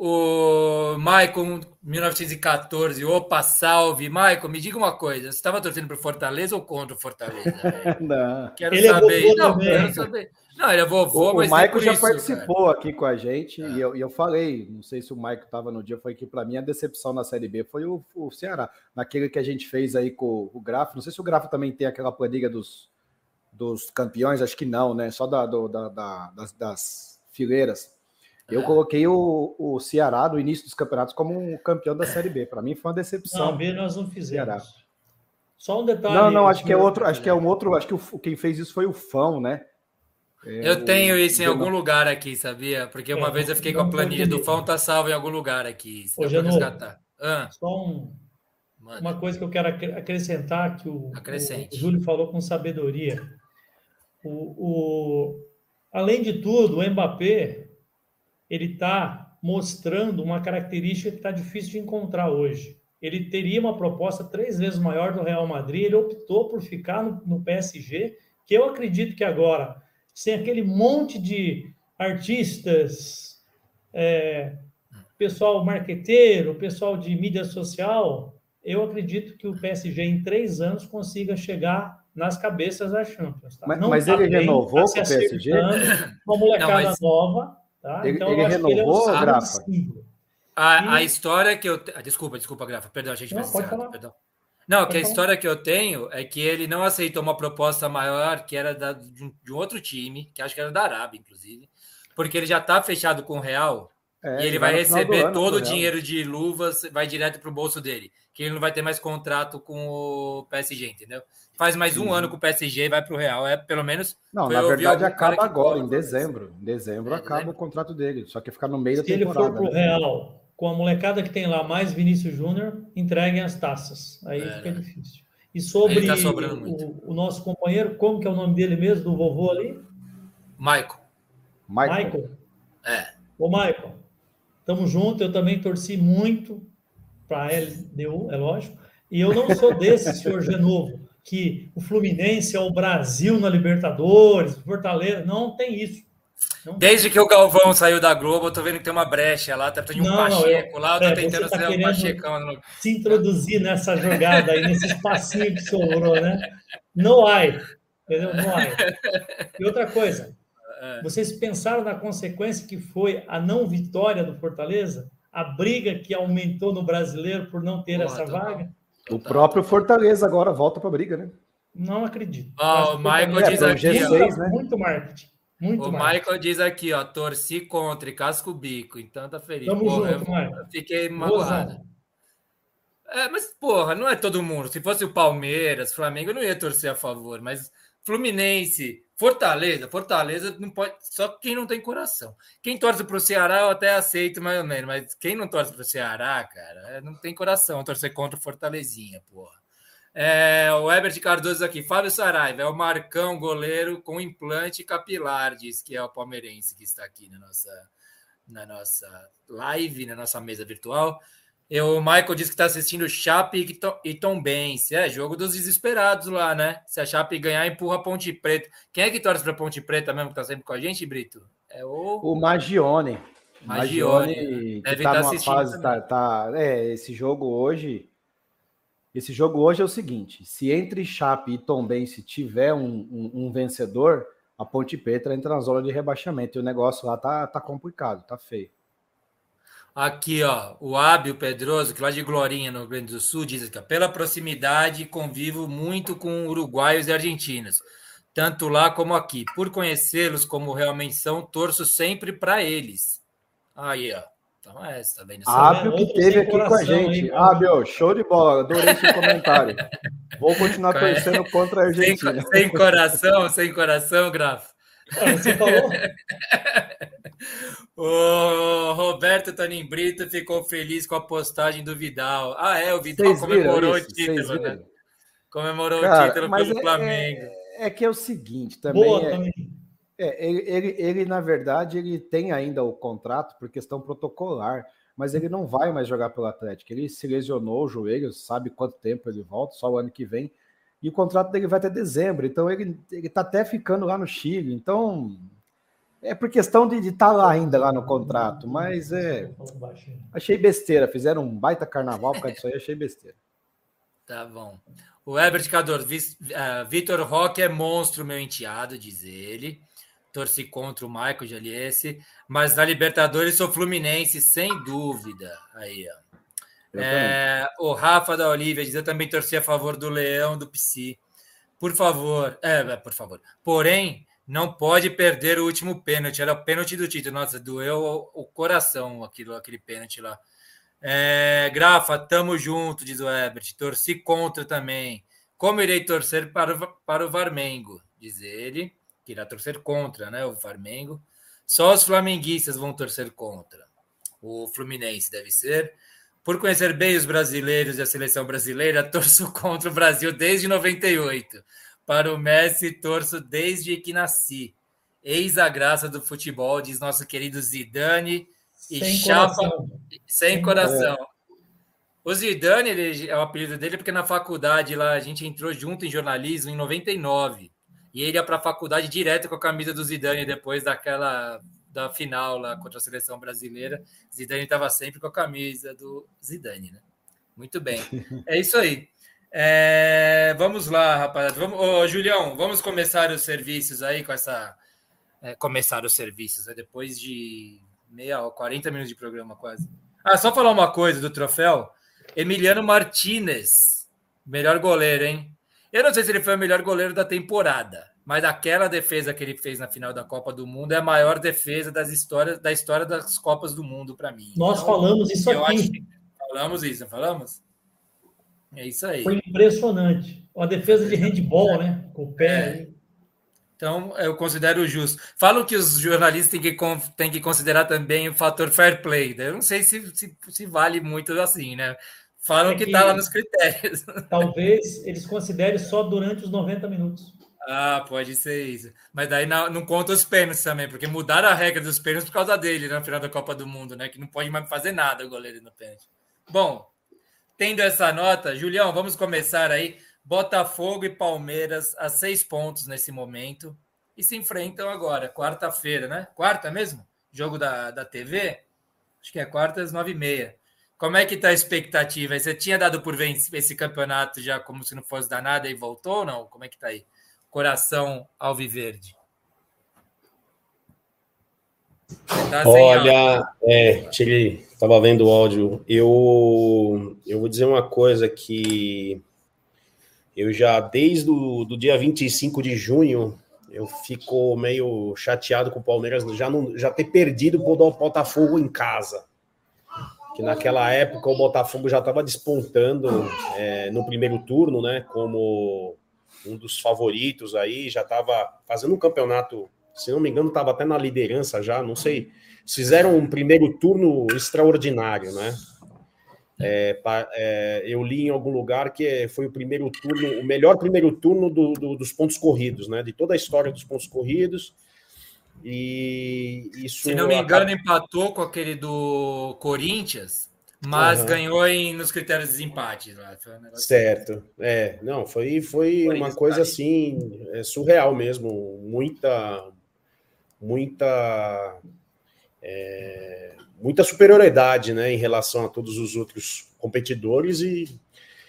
O Maicon, 1914, opa, salve. Maicon, me diga uma coisa: você estava torcendo para o Fortaleza ou contra o Fortaleza? não. Quero ele é saber. É não, quero saber. Não, ele é vovô, o, mas. O Maicon já isso, participou cara. aqui com a gente e, eu, e eu falei, não sei se o Maicon estava no dia, foi que para mim a decepção na Série B foi o, o Ceará. Naquele que a gente fez aí com o Grafo. Não sei se o Grafo também tem aquela planilha dos, dos campeões, acho que não, né? Só da, do, da, da das, das fileiras. Eu é. coloquei o, o Ceará no início dos campeonatos como um campeão da Série B. Para mim foi uma decepção. Não, B nós não fizemos. Ceará. Só um detalhe. Não, não, acho que é outro, acho que é um outro, acho que o, quem fez isso foi o Fão, né? É, eu tenho isso em algum lugar aqui, sabia? Porque uma é, vez eu fiquei com a planilha do Fão, tá salvo em algum lugar aqui. Ô, Janô, ah. Só um, uma coisa que eu quero acrescentar, que o, o Júlio falou com sabedoria. O, o, além de tudo, o Mbappé ele está mostrando uma característica que está difícil de encontrar hoje. Ele teria uma proposta três vezes maior do Real Madrid, ele optou por ficar no, no PSG, que eu acredito que agora, sem aquele monte de artistas, é, pessoal marqueteiro, pessoal de mídia social, eu acredito que o PSG em três anos consiga chegar nas cabeças da Champions. Tá? Mas, mas tá ele bem, renovou tá com o PSG? Uma molecada Não, mas... nova Tá? Ele, então, ele renovou, ele é um Grafa? A, a história que eu. Desculpa, desculpa, Grafa. Perdão, a gente não, pode falar. Perdão. Não, pode que a história que eu tenho é que ele não aceitou uma proposta maior que era da, de, um, de um outro time, que acho que era da Arábia, inclusive, porque ele já está fechado com o Real é, e ele vai receber todo o dinheiro de luvas, vai direto para o bolso dele, que ele não vai ter mais contrato com o PSG, entendeu? Faz mais Sim. um ano com o PSG e vai para o Real. É pelo menos. Não, na verdade acaba agora, em dezembro. Em dezembro é, acaba dezembro. o contrato dele. Só que ficar no meio Se da temporada. Se ele for para o né? Real, com a molecada que tem lá, mais Vinícius Júnior, entreguem as taças. Aí é, fica né? difícil. E sobre tá o, o, nosso companheiro, como que é o nome dele mesmo, do vovô ali? Michael. Michael. Michael. É. Ô, Michael, tamo junto. Eu também torci muito para a LDU, é lógico. E eu não sou desse, senhor Genovo que o Fluminense é o Brasil na Libertadores, Fortaleza, não tem isso. Desde que o Galvão saiu da Globo, eu tô vendo que tem uma brecha lá, tá tendo um não, Pacheco eu, lá, eu tô é, tentando tá ser um Pachecão. Se introduzir nessa jogada aí, nesse espacinho que sobrou, né? Não há. Entendeu? Não há. E outra coisa, é. vocês pensaram na consequência que foi a não vitória do Fortaleza? A briga que aumentou no brasileiro por não ter essa vaga? O próprio Fortaleza agora volta para a briga, né? Não acredito. Oh, o Michael diz aqui. G6, né? Muito marketing. Muito o mais. Michael diz aqui, ó, torci contra e casco bico, então tá feliz. Tamo porra, junto, eu, eu fiquei magoado. É, mas, porra, não é todo mundo. Se fosse o Palmeiras, Flamengo, eu não ia torcer a favor, mas Fluminense, Fortaleza, Fortaleza não pode. Só quem não tem coração. Quem torce pro Ceará, eu até aceito mais ou menos, mas quem não torce pro Ceará, cara, é, não tem coração torcer contra o Fortalezinha, porra. É, o Herbert Cardoso aqui, Fábio Saraiva, é o Marcão, goleiro com implante capilar, diz que é o palmeirense que está aqui na nossa, na nossa live, na nossa mesa virtual. E o Michael disse que está assistindo Chape e, Tom, Tombense. É, jogo dos desesperados lá, né? Se a Chape ganhar, empurra a Ponte Preta. Quem é que torce para Ponte Preta mesmo, que está sempre com a gente, Brito? É o... O Magione. Magione, Magione que está tá numa fase... Tá, tá, é, esse jogo hoje esse jogo hoje é o seguinte: se entre Chape e Tombense tiver um, um, um, vencedor, a Ponte Preta entra na zona de rebaixamento. E o negócio lá tá, tá complicado, tá feio. Aqui, ó, o Ábio Pedroso, que lá de Glorinha, no Rio Grande do Sul, diz que pela proximidade convivo muito com uruguaios e argentinos, tanto lá como aqui. Por conhecê-los como realmente são, torço sempre para eles. Aí, ó. Então é, tá vendo? Ábio que teve aqui com a gente. Ábio, show de bola, adorei esse comentário. Vou continuar torcendo contra a Argentina. Sem, sem coração, sem coração, Grafo. Ah, você falou? o Roberto Tonin Brito ficou feliz com a postagem do Vidal. Ah, é, o Vidal comemorou o título, né? Comemorou Cara, o título pelo é, Flamengo. É, é, que é o seguinte, também. Boa, é, também é, ele, ele, ele, na verdade, ele tem ainda o contrato por questão protocolar, mas ele não vai mais jogar pelo Atlético. Ele se lesionou o joelho, sabe quanto tempo ele volta, só o ano que vem. E o contrato dele vai até dezembro, então ele, ele tá até ficando lá no Chile. Então, é por questão de estar tá lá ainda, lá no contrato, mas é. Achei besteira, fizeram um baita carnaval por causa disso aí, achei besteira. Tá bom. O Herbert Cador, uh, Vitor Roque é monstro, meu enteado, diz ele torci contra o Michael Jaliesse, mas na Libertadores sou Fluminense, sem dúvida. Aí, ó. É, o Rafa da Olivia diz: Eu também torci a favor do Leão do Psi. Por favor, é, é, por favor. Porém, não pode perder o último pênalti. Era o pênalti do título. Nossa, doeu o coração aquilo, aquele pênalti lá. É, Grafa, tamo junto, diz o Herbert. Torci contra também. Como irei torcer para o, para o Varmengo? Diz ele que irá torcer contra, né? O Flamengo. Só os flamenguistas vão torcer contra. O Fluminense deve ser. Por conhecer bem os brasileiros e a seleção brasileira, torço contra o Brasil desde 98. Para o Messi, torço desde que nasci. Eis a graça do futebol, diz nosso querido Zidane. E sem chapa coração. sem coração. É. O Zidane, ele, é o apelido dele porque na faculdade lá a gente entrou junto em jornalismo em 99. E ele ia para a faculdade direto com a camisa do Zidane depois daquela da final lá contra a seleção brasileira. Zidane estava sempre com a camisa do Zidane, né? Muito bem. É isso aí. É, vamos lá, rapaziada. Vamos, ô, Julião, vamos começar os serviços aí com essa. É, começar os serviços, né? depois de meia ou 40 minutos de programa quase. Ah, só falar uma coisa do troféu. Emiliano Martinez, melhor goleiro, hein? Eu não sei se ele foi o melhor goleiro da temporada, mas aquela defesa que ele fez na final da Copa do Mundo é a maior defesa das histórias, da história das Copas do Mundo para mim. Nós então, falamos isso aqui. falamos isso, falamos? É isso aí. Foi impressionante. Uma defesa de handball, né? Com o pé. É. Então, eu considero justo. Falam que os jornalistas têm que, têm que considerar também o fator fair play. Eu não sei se, se, se vale muito assim, né? Falam é que está lá nos critérios. Talvez eles considerem só durante os 90 minutos. Ah, pode ser isso. Mas daí não, não conta os pênaltis também, porque mudaram a regra dos pênaltis por causa dele na final da Copa do Mundo, né? Que não pode mais fazer nada o goleiro no pênalti. Bom, tendo essa nota, Julião, vamos começar aí. Botafogo e Palmeiras a seis pontos nesse momento. e se enfrentam agora, quarta-feira, né? Quarta mesmo? Jogo da, da TV? Acho que é quarta às nove e meia. Como é que está a expectativa? Você tinha dado por vencer esse campeonato já como se não fosse dar nada e voltou ou não? Como é que está aí? Coração alviverde. Tá Olha, é, tirei, estava vendo o áudio. Eu, eu vou dizer uma coisa que eu já, desde o do dia 25 de junho, eu fico meio chateado com o Palmeiras já, não, já ter perdido o Botafogo em casa. Que naquela época o Botafogo já estava despontando é, no primeiro turno, né? Como um dos favoritos aí, já estava fazendo um campeonato se não me engano, estava até na liderança já, não sei. Fizeram um primeiro turno extraordinário, né? É, é, eu li em algum lugar que foi o primeiro turno, o melhor primeiro turno do, do, dos pontos corridos, né? De toda a história dos pontos corridos. E isso. Se não me engano, acaba... empatou com aquele do Corinthians, mas uhum. ganhou em, nos critérios de desempate. Um certo. É, não, foi, foi uma coisa assim, é, surreal mesmo. Muita, muita é, muita superioridade né, em relação a todos os outros competidores e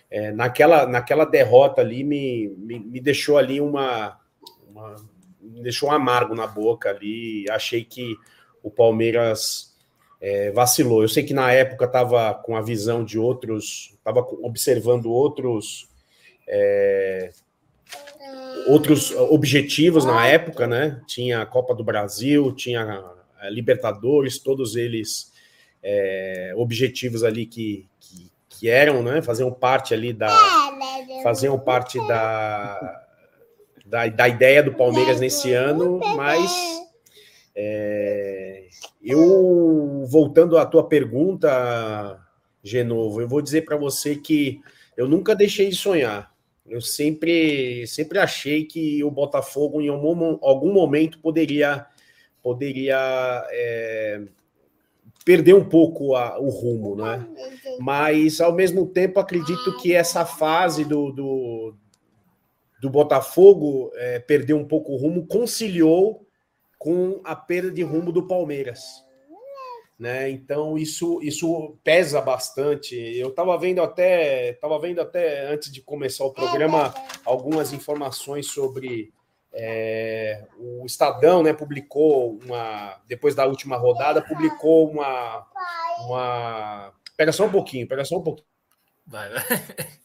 é, naquela, naquela derrota ali me, me, me deixou ali uma, uma, me deixou um amargo na boca ali achei que o Palmeiras é, vacilou eu sei que na época estava com a visão de outros estava observando outros é, outros objetivos na época, né? Tinha a Copa do Brasil, tinha a Libertadores, todos eles é, objetivos ali que, que, que, eram, né? Faziam parte ali da. Faziam parte da, da, da ideia do Palmeiras nesse ano, mas é, eu voltando à tua pergunta, Genovo, eu vou dizer para você que eu nunca deixei de sonhar. Eu sempre, sempre achei que o Botafogo, em algum, algum momento, poderia, poderia é, perder um pouco a, o rumo, né? Mas, ao mesmo tempo, acredito que essa fase do, do, do Botafogo é, perder um pouco o rumo conciliou com a perda de rumo do Palmeiras né? Então isso isso pesa bastante. Eu estava vendo até estava vendo até antes de começar o programa algumas informações sobre é, o Estadão, né? Publicou uma depois da última rodada publicou uma uma pega só um pouquinho, pega só um pouquinho. Vai, vai.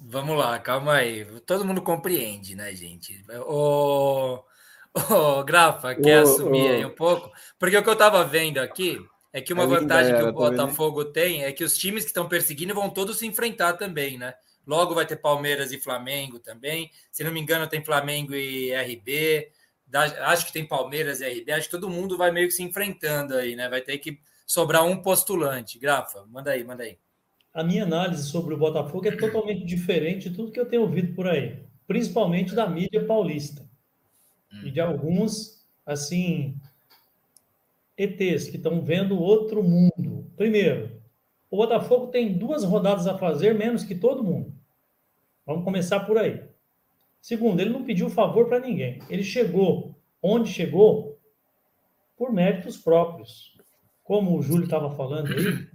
Vamos lá, calma aí. Todo mundo compreende, né, gente? O Ô, Grafa, quer assumir aí um pouco? Porque o que eu estava vendo aqui é que uma é vantagem que o Botafogo tem é que os times que estão perseguindo vão todos se enfrentar também, né? Logo vai ter Palmeiras e Flamengo também. Se não me engano, tem Flamengo e RB. Acho que tem Palmeiras e RB. Acho que todo mundo vai meio que se enfrentando aí, né? Vai ter que sobrar um postulante. Grafa, manda aí, manda aí. A minha análise sobre o Botafogo é totalmente diferente de tudo que eu tenho ouvido por aí, principalmente da mídia paulista e de alguns, assim, ETs que estão vendo outro mundo. Primeiro, o Botafogo tem duas rodadas a fazer menos que todo mundo. Vamos começar por aí. Segundo, ele não pediu favor para ninguém. Ele chegou onde chegou por méritos próprios. Como o Júlio estava falando aí,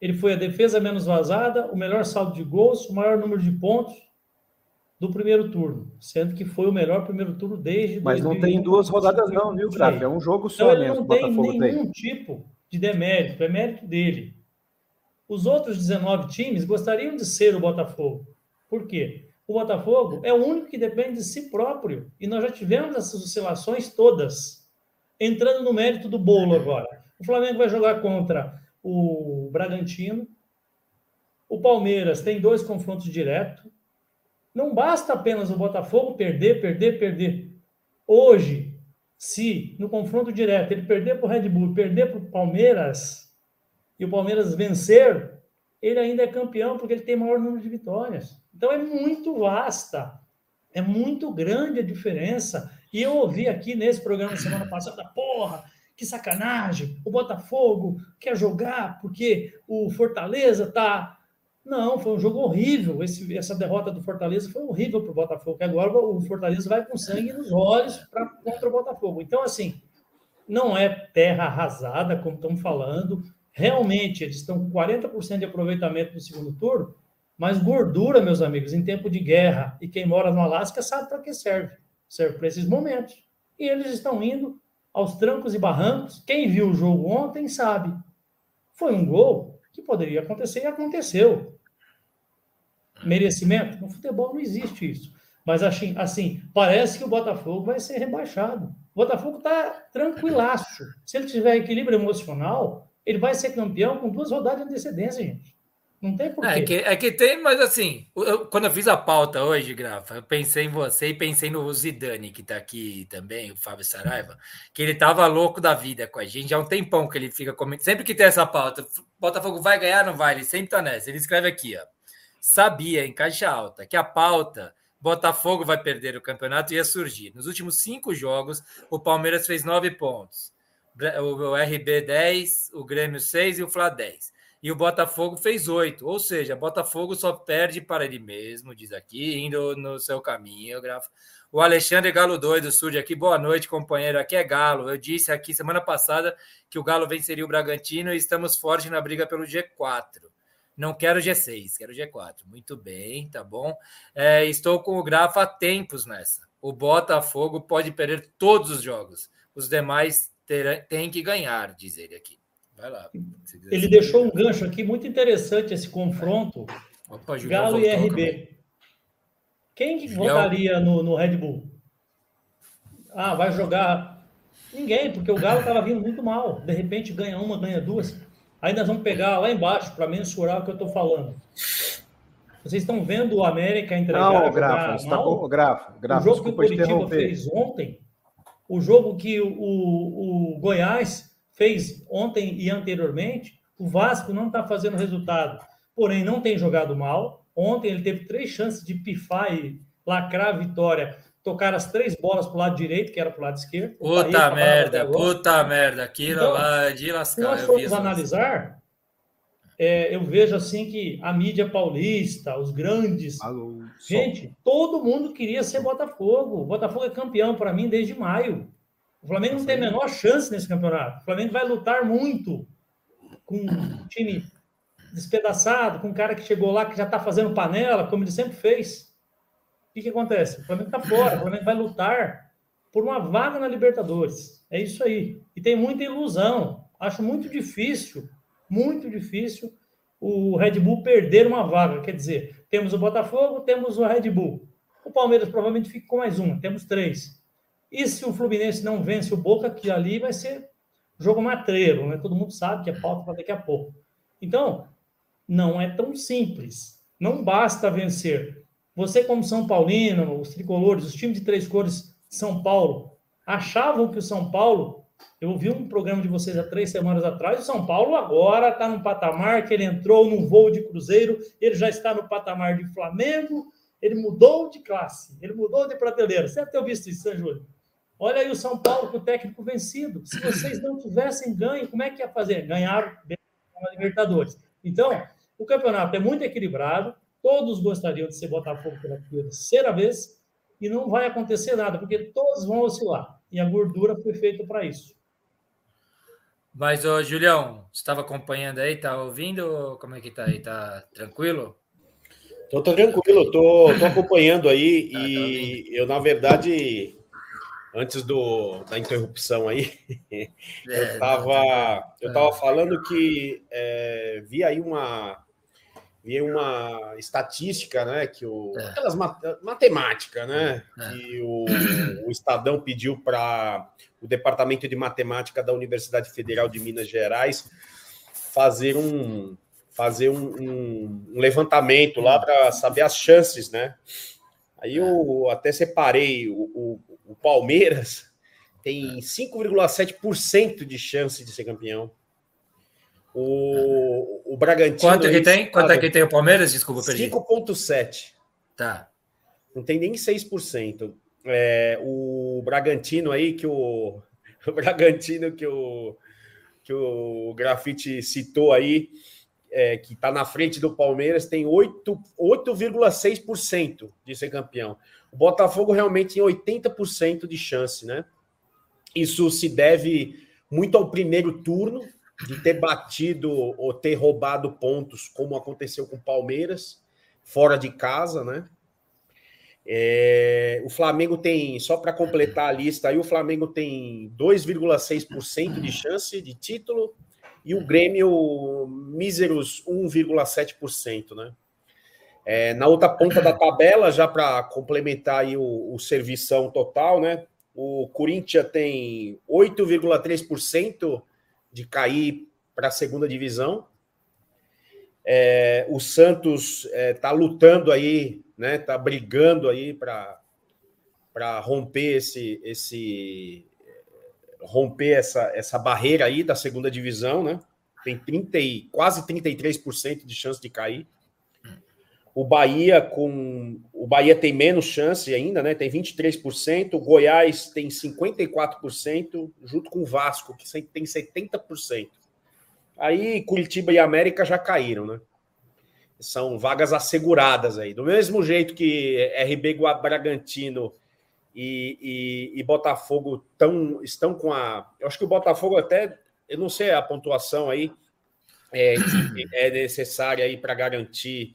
ele foi a defesa menos vazada, o melhor saldo de gols, o maior número de pontos, do primeiro turno, sendo que foi o melhor primeiro turno desde. Mas não tem duas rodadas, não, viu, Graf? É um jogo só então, mesmo. Não tem nenhum tem. tipo de demérito, é mérito dele. Os outros 19 times gostariam de ser o Botafogo. Por quê? O Botafogo é o único que depende de si próprio. E nós já tivemos essas oscilações todas. Entrando no mérito do bolo agora. O Flamengo vai jogar contra o Bragantino. O Palmeiras tem dois confrontos diretos. Não basta apenas o Botafogo perder, perder, perder. Hoje, se no confronto direto ele perder para o Red Bull, perder para o Palmeiras, e o Palmeiras vencer, ele ainda é campeão porque ele tem maior número de vitórias. Então é muito vasta, é muito grande a diferença. E eu ouvi aqui nesse programa semana passada, porra, que sacanagem, o Botafogo quer jogar porque o Fortaleza está Não, foi um jogo horrível. Esse, essa derrota do Fortaleza foi horrível para o Botafogo. Agora o Fortaleza vai com sangue nos olhos pra, contra o Botafogo. Então, assim, não é terra arrasada, como estamos falando. Realmente, eles estão com 40% de aproveitamento no segundo turno, mas gordura, meus amigos, em tempo de guerra, e quem mora no Alasca sabe para que serve. Serve para esses momentos. E eles estão indo aos trancos e barrancos. Quem viu o jogo ontem sabe. Foi um gol que poderia acontecer e aconteceu. Merecimento? No futebol não existe isso. Mas assim, assim parece que o Botafogo vai ser rebaixado. O Botafogo está tranquilaço. Se ele tiver equilíbrio emocional, ele vai ser campeão com duas rodadas de antecedência, gente. Não tem porquê. É que, é que tem, mas assim, eu, quando eu fiz a pauta hoje, Grafa, eu pensei em você e pensei no Zidane, que está aqui também, o Fábio Saraiva, que ele tava louco da vida com a gente. Há um tempão que ele fica comentando. Sempre que tem essa pauta, Botafogo vai ganhar, não vai? Ele sempre tá nessa. Ele escreve aqui, ó. Sabia, em caixa alta, que a pauta Botafogo vai perder o campeonato ia surgir. Nos últimos cinco jogos, o Palmeiras fez nove pontos. O RB 10, o Grêmio 6 e o Fla 10 e o Botafogo fez oito. Ou seja, Botafogo só perde para ele mesmo, diz aqui, indo no seu caminho, grafo. O Alexandre Galo Doido surge aqui. Boa noite, companheiro. Aqui é Galo. Eu disse aqui semana passada que o Galo venceria o Bragantino e estamos fortes na briga pelo G4. Não quero G6, quero G4. Muito bem, tá bom. É, estou com o Grafa há tempos nessa. O Botafogo pode perder todos os jogos. Os demais têm que ganhar, diz ele aqui. Vai lá. Ele deixou um gancho aqui muito interessante esse confronto. Opa, Galo e RB. Quem que votaria no, no Red Bull? Ah, vai jogar. Ninguém, porque o Galo estava vindo muito mal. De repente ganha uma, ganha duas. Aí nós vamos pegar lá embaixo para mensurar o que eu estou falando. Vocês estão vendo o América entregar. Não, Grafa, está com o Grafa, Grafa. O jogo que o Curitiba fez ontem, o jogo que o, o, o Goiás fez ontem e anteriormente, o Vasco não está fazendo resultado. Porém, não tem jogado mal. Ontem ele teve três chances de pifar e lacrar a vitória. Tocar as três bolas para o lado direito, que era para o lado esquerdo. Puta merda, puta merda. Aquilo então, lá de lascar. Se nós formos analisar, é, eu vejo assim que a mídia paulista, os grandes. Alô, gente, todo mundo queria ser Botafogo. O Botafogo é campeão para mim desde maio. O Flamengo não tem a menor chance nesse campeonato. O Flamengo vai lutar muito com um time despedaçado, com um cara que chegou lá que já está fazendo panela, como ele sempre fez. O que, que acontece? O Flamengo está fora. O Flamengo vai lutar por uma vaga na Libertadores. É isso aí. E tem muita ilusão. Acho muito difícil, muito difícil o Red Bull perder uma vaga. Quer dizer, temos o Botafogo, temos o Red Bull. O Palmeiras provavelmente fica com mais uma. Temos três. E se o Fluminense não vence o Boca, que ali vai ser jogo matreiro, né? Todo mundo sabe que é pauta para daqui a pouco. Então, não é tão simples. Não basta vencer. Você, como São Paulino, os tricolores, os times de três cores de São Paulo, achavam que o São Paulo. Eu vi um programa de vocês há três semanas atrás. O São Paulo agora está num patamar que ele entrou num voo de cruzeiro, ele já está no patamar de Flamengo, ele mudou de classe, ele mudou de prateleira. Você deve ter visto isso, São Júlio? Olha aí o São Paulo com o técnico vencido. Se vocês não tivessem ganho, como é que ia fazer? Ganhar a Libertadores. Então, o campeonato é muito equilibrado. Todos gostariam de ser Botafogo pela terceira vez e não vai acontecer nada, porque todos vão oscilar. E a gordura foi feita para isso. Mas, ô, Julião, você estava acompanhando aí, tá ouvindo? Como é que tá aí? Tá tranquilo? Tô, tô tranquilo, tô, tô acompanhando aí tá, e tá eu, na verdade, antes do, da interrupção aí, é, eu estava eu tava falando que é, vi aí uma vi uma estatística, né, que o é. aquelas mat, matemática, né, é. que o, o Estadão pediu para o Departamento de Matemática da Universidade Federal de Minas Gerais fazer um fazer um, um, um levantamento lá para saber as chances, né? Aí eu até separei o, o o Palmeiras tem 5,7% de chance de ser campeão. O, o Bragantino. Quanto que tem? Quanto é que tem o Palmeiras? Desculpa, perdi. 5,7%. Tá. Não tem nem 6%. É, o Bragantino aí, que o. O Bragantino que o, que o Grafite citou aí, é, que está na frente do Palmeiras, tem 8,6% de ser campeão. O Botafogo realmente tem 80% de chance, né? Isso se deve muito ao primeiro turno, de ter batido ou ter roubado pontos, como aconteceu com o Palmeiras, fora de casa, né? É, o Flamengo tem, só para completar a lista aí, o Flamengo tem 2,6% de chance de título e o Grêmio míseros 1,7%, né? É, na outra ponta da tabela, já para complementar aí o, o servição total, né? O Corinthians tem 8,3% de cair para a segunda divisão. É, o Santos está é, tá lutando aí, né? Está brigando aí para romper esse esse romper essa, essa barreira aí da segunda divisão, né? Tem 30 e, quase 33% de chance de cair. O Bahia com o Bahia tem menos chance ainda, né? Tem 23%, o Goiás tem 54%, junto com o Vasco, que tem 70%. Aí Curitiba e América já caíram, né? São vagas asseguradas aí. Do mesmo jeito que RB Bragantino e, e, e Botafogo tão, estão com a. Eu acho que o Botafogo até, eu não sei a pontuação aí, é, é necessária aí para garantir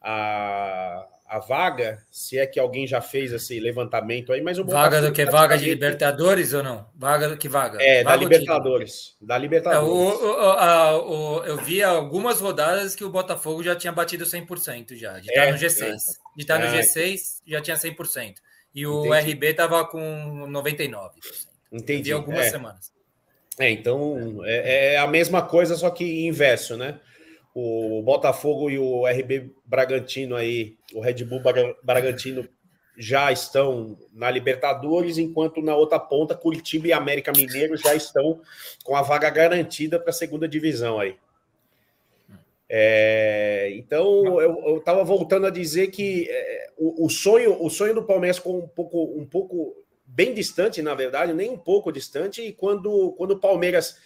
a, a vaga, se é que alguém já fez esse levantamento aí, mas o Vaga do que? Tá vaga de Libertadores ou não? Vaga do que vaga? É, vaga da Libertadores. Da Libertadores. É, o, o, a, o, eu vi algumas rodadas que o Botafogo já tinha batido 100% já, de estar é, no G6. É. De estar no G6 já tinha 100%. E o Entendi. RB estava com 99%. Entendi. Vi algumas é. semanas. É, então é, é a mesma coisa, só que inverso, né? o Botafogo e o RB Bragantino aí, o Red Bull Bragantino já estão na Libertadores, enquanto na outra ponta Curitiba e América Mineiro já estão com a vaga garantida para a segunda divisão aí. É, então eu estava voltando a dizer que é, o, o, sonho o sonho do Palmeiras ficou um pouco um pouco bem distante na verdade nem um pouco distante e quando quando o Palmeiras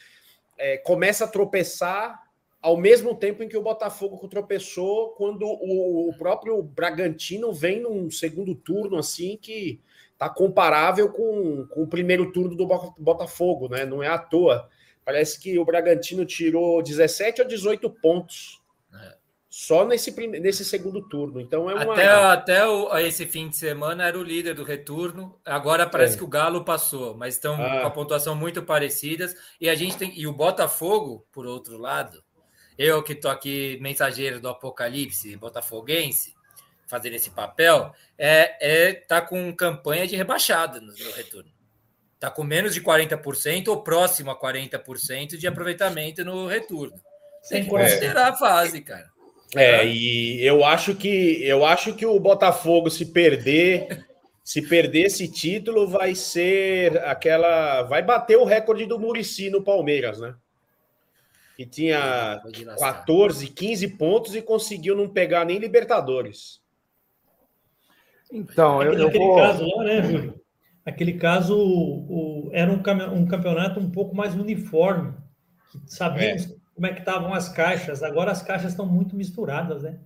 é, começa a tropeçar ao mesmo tempo em que o Botafogo tropeçou quando o, próprio Bragantino vem num segundo turno assim que tá comparável com, com o primeiro turno do Botafogo, né? Não é à toa. Parece que o Bragantino tirou 17 ou 18 pontos é. só nesse, nesse segundo turno. Então é uma... Até, até o, esse fim de semana era o líder do retorno. Agora parece é. que o Galo passou, mas estão ah. com a pontuação muito parecidas. E a gente tem. E o Botafogo, por outro lado, eu que estou aqui, mensageiro do Apocalipse, botafoguense, fazendo esse papel, é, é tá com campanha de rebaixada no, no retorno. Está com menos de 40% ou próximo a 40% de aproveitamento no retorno. Tem que considerar a fase, cara. É, e eu acho que eu acho que o Botafogo, se perder, se perder esse título, vai ser aquela. Vai bater o recorde do Murici no Palmeiras, né? que tinha 14, 15 pontos e conseguiu não pegar nem Libertadores. Então, eu, eu vou... caso lá, né, Júlio? Aquele caso o, o, era um, um, campeonato um pouco mais uniforme. Sabíamos é. como é que estavam as caixas. Agora as caixas estão muito misturadas, né?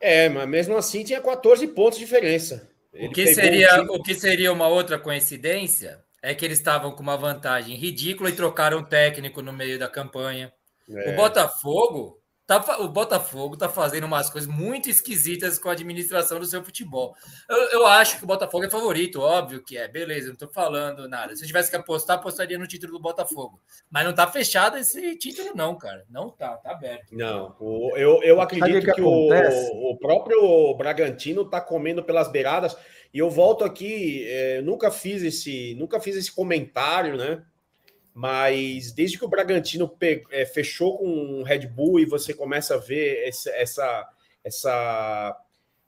É, mas mesmo assim tinha 14 pontos de diferença. o que, seria, um o que seria uma outra coincidência é que eles estavam com uma vantagem ridícula e trocaram técnico no meio da campanha. É. O Botafogo tá, o Botafogo tá fazendo umas coisas muito esquisitas com a administração do seu futebol. Eu, eu acho que o Botafogo é favorito, óbvio que é, beleza, não tô falando nada. Se eu tivesse que apostar, apostaria no título do Botafogo. Mas não tá fechado esse título, não, cara. Não tá, tá aberto. Não, o, eu, eu acredito que, que o, o próprio Bragantino tá comendo pelas beiradas. E eu volto aqui, é, nunca fiz esse, nunca fiz esse comentário, né? Mas desde que o Bragantino é, fechou com o Red Bull e você começa a ver essa, essa,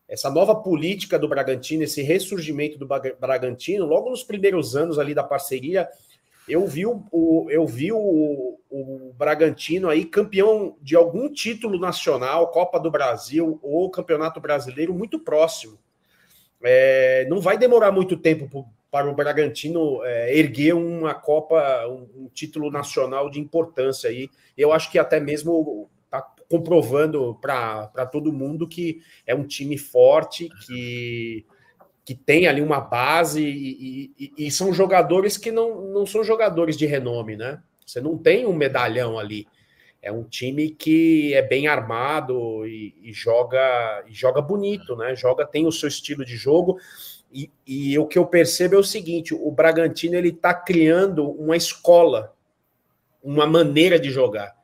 essa, nova política do Bragantino, esse ressurgimento do Bragantino, logo nos primeiros anos ali da parceria, eu vi o, eu vi o, o Bragantino aí campeão de algum título nacional, Copa do Brasil ou Campeonato Brasileiro muito próximo. É, não vai demorar muito tempo para o Bragantino é, erguer uma Copa, um, um, título nacional de importância aí. Eu acho que até mesmo está comprovando para todo mundo que é um time forte, que, que tem ali uma base e, e, e são jogadores que não, não são jogadores de renome, né? Você não tem um medalhão ali. É um time que é bem armado e, e joga e joga bonito, né? Joga, tem o seu estilo de jogo. E, e, o que eu percebo é o seguinte: o Bragantino ele está criando uma escola, uma maneira de jogar.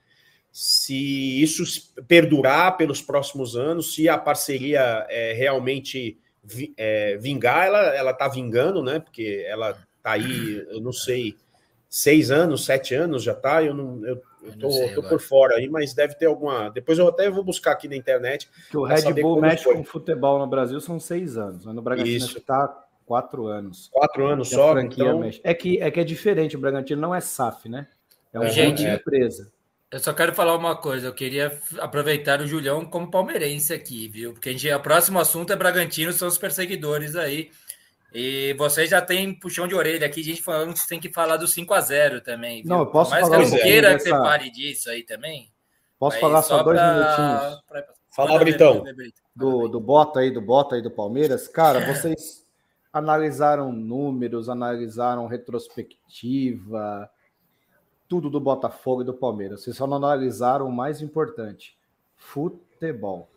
Se isso perdurar pelos próximos anos, se a parceria é, realmente é, vingar, ela está vingando, né? Porque ela está aí, eu não sei, seis anos, sete anos já está. Eu não, eu, eu tô, tô por fora aí, mas deve ter alguma. Depois eu até vou buscar aqui na internet. Que o Red Bull mexe foi. com futebol no Brasil são seis anos, mas no Bragantino está quatro anos. Quatro anos só. Então... Mexe. É, que, é que é diferente, o Bragantino não é SAF, né? É uma Gente, empresa. Eu só quero falar uma coisa, eu queria aproveitar o Julião como palmeirense aqui, viu? Porque a gente, o próximo assunto é Bragantino, são os perseguidores aí. E vocês já tem puxão de orelha aqui, gente falando que tem que falar do 5 a 0 também. Viu? Não, eu posso Mas falar. Mas que eu queira dessa... que você pare disso aí também. Posso aí, falar só, só dois pra... minutinhos? Pra... Fala, Britão. Do, do Bota aí, do Bota aí do Palmeiras. Cara, vocês analisaram números, analisaram retrospectiva, tudo do Botafogo e do Palmeiras. Vocês só não analisaram o mais importante: futebol.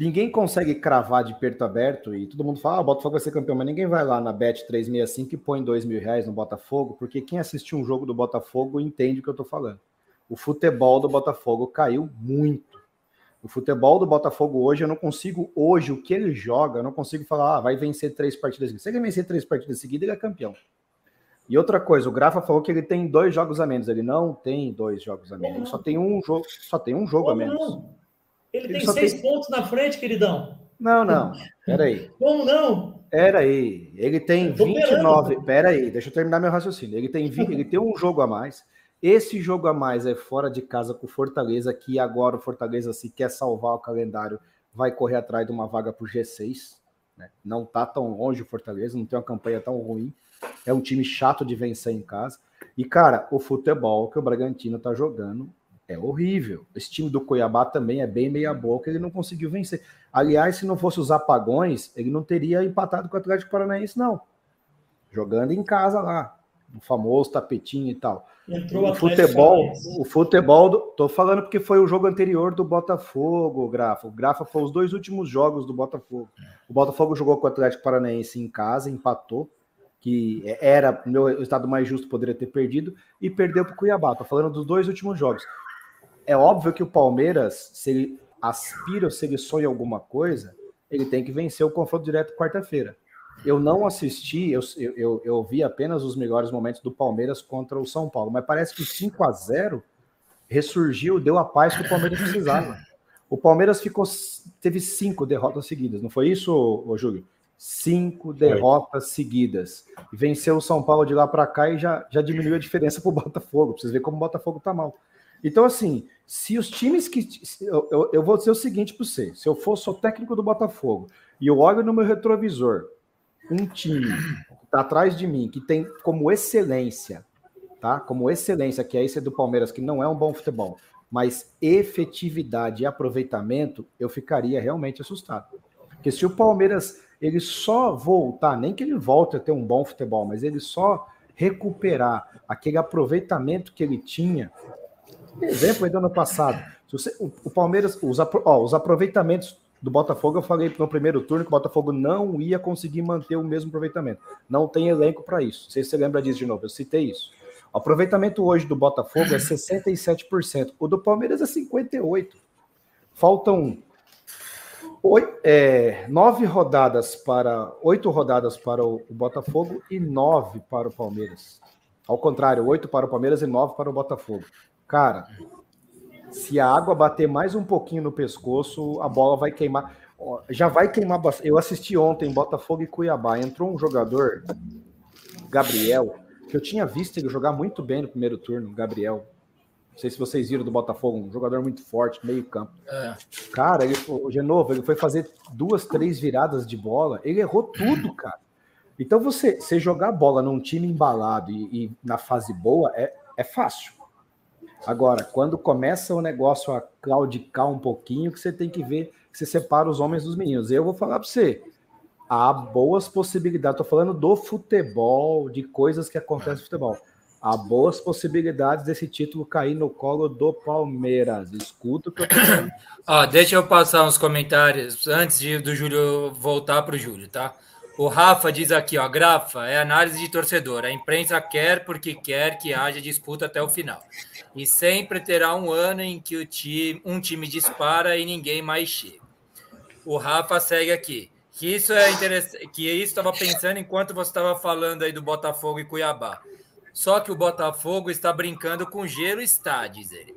Ninguém consegue cravar de perto aberto e todo mundo fala, ah, o Botafogo vai ser campeão, mas ninguém vai lá na Bet 365 e põe dois mil reais no Botafogo, porque quem assistiu um jogo do Botafogo entende o que eu tô falando. O futebol do Botafogo caiu muito. O futebol do Botafogo hoje, eu não consigo, hoje, o que ele joga, eu não consigo falar, ah, vai vencer três partidas seguidas. Se ele vencer três partidas seguidas, ele é campeão. E outra coisa, o Grafa falou que ele tem dois jogos a menos. Ele não tem dois jogos a menos. Ele só tem um jogo, só tem um jogo a menos. Ele, ele tem seis tem... pontos na frente, queridão. Não, não. Peraí. Como não? Peraí. Ele tem 29. Peraí, deixa eu terminar meu raciocínio. Ele tem 20, ele tem um jogo a mais. Esse jogo a mais é fora de casa com o Fortaleza, que agora o Fortaleza, se quer salvar o calendário, vai correr atrás de uma vaga para o G6. Né? Não tá tão longe o Fortaleza, não tem uma campanha tão ruim. É um time chato de vencer em casa. E, cara, o futebol que o Bragantino tá jogando é horrível. Esse time do Cuiabá também é bem meia-boca, ele não conseguiu vencer. Aliás, se não fosse os apagões, ele não teria empatado com o Atlético Paranaense, não. Jogando em casa lá, o famoso tapetinho e tal. Entrou o futebol, o futebol, do, tô falando porque foi o jogo anterior do Botafogo, o Grafa. O Grafa foi os dois últimos jogos do Botafogo. O Botafogo jogou com o Atlético Paranaense em casa, empatou, que era o meu estado mais justo, poderia ter perdido, e perdeu para o Cuiabá. Tô falando dos dois últimos jogos é óbvio que o Palmeiras, se ele aspira ou se ele sonha alguma coisa, ele tem que vencer o confronto direto quarta-feira. Eu não assisti, eu, eu, eu vi apenas os melhores momentos do Palmeiras contra o São Paulo, mas parece que o 5 a 0 ressurgiu, deu a paz que o Palmeiras precisava. O Palmeiras ficou teve cinco derrotas seguidas, não foi isso, ô, Júlio? Cinco derrotas foi. seguidas. Venceu o São Paulo de lá para cá e já, já diminuiu a diferença para o Botafogo. Vocês verem como o Botafogo tá mal. Então, assim, se os times que. Eu, eu, eu vou dizer o seguinte para você: se eu fosse o técnico do Botafogo e eu olho no meu retrovisor um time que está atrás de mim, que tem como excelência, tá? Como excelência, que é esse do Palmeiras, que não é um bom futebol, mas efetividade e aproveitamento, eu ficaria realmente assustado. Porque se o Palmeiras ele só voltar, nem que ele volte a ter um bom futebol, mas ele só recuperar aquele aproveitamento que ele tinha Exemplo aí do ano passado. Você, o, o, Palmeiras, os, ó, os aproveitamentos do Botafogo, eu falei no primeiro turno que o Botafogo não ia conseguir manter o mesmo aproveitamento. Não tem elenco para isso. Não sei se você lembra disso de novo, eu citei isso. O aproveitamento hoje do Botafogo é 67%. O do Palmeiras é 58%. Faltam oito, é, nove rodadas para. Oito rodadas para o, o Botafogo e nove para o Palmeiras. Ao contrário, oito para o Palmeiras e nove para o Botafogo. Cara, se a água bater mais um pouquinho no pescoço, a bola vai queimar. Já vai queimar bastante. Eu assisti ontem Botafogo e Cuiabá. Entrou um jogador, Gabriel, que eu tinha visto ele jogar muito bem no primeiro turno, Gabriel. Não sei se vocês viram do Botafogo, um jogador muito forte, meio campo. É. Cara, ele, o Genovo, ele foi fazer duas, três viradas de bola, ele errou tudo, cara. Então você, você jogar bola num time embalado e, e na fase boa é, é fácil. Agora, quando começa o negócio a claudicar um pouquinho, que você tem que ver que você separa os homens dos meninos. Eu vou falar para você, há boas possibilidades. Estou falando do futebol, de coisas que acontecem no futebol. Há boas possibilidades desse título cair no colo do Palmeiras. Escuta o que eu tô. Ó, deixa eu passar uns comentários antes de, do Júlio voltar para o Júlio, tá? O Rafa diz aqui, ó, Grafa, é análise de torcedor. A imprensa quer porque quer que haja disputa até o final. E sempre terá um ano em que o time, um time dispara e ninguém mais chega. O Rafa segue aqui. Que isso é interessante, que isso estava pensando enquanto você estava falando aí do Botafogo e Cuiabá. Só que o Botafogo está brincando com gelo, está, diz ele.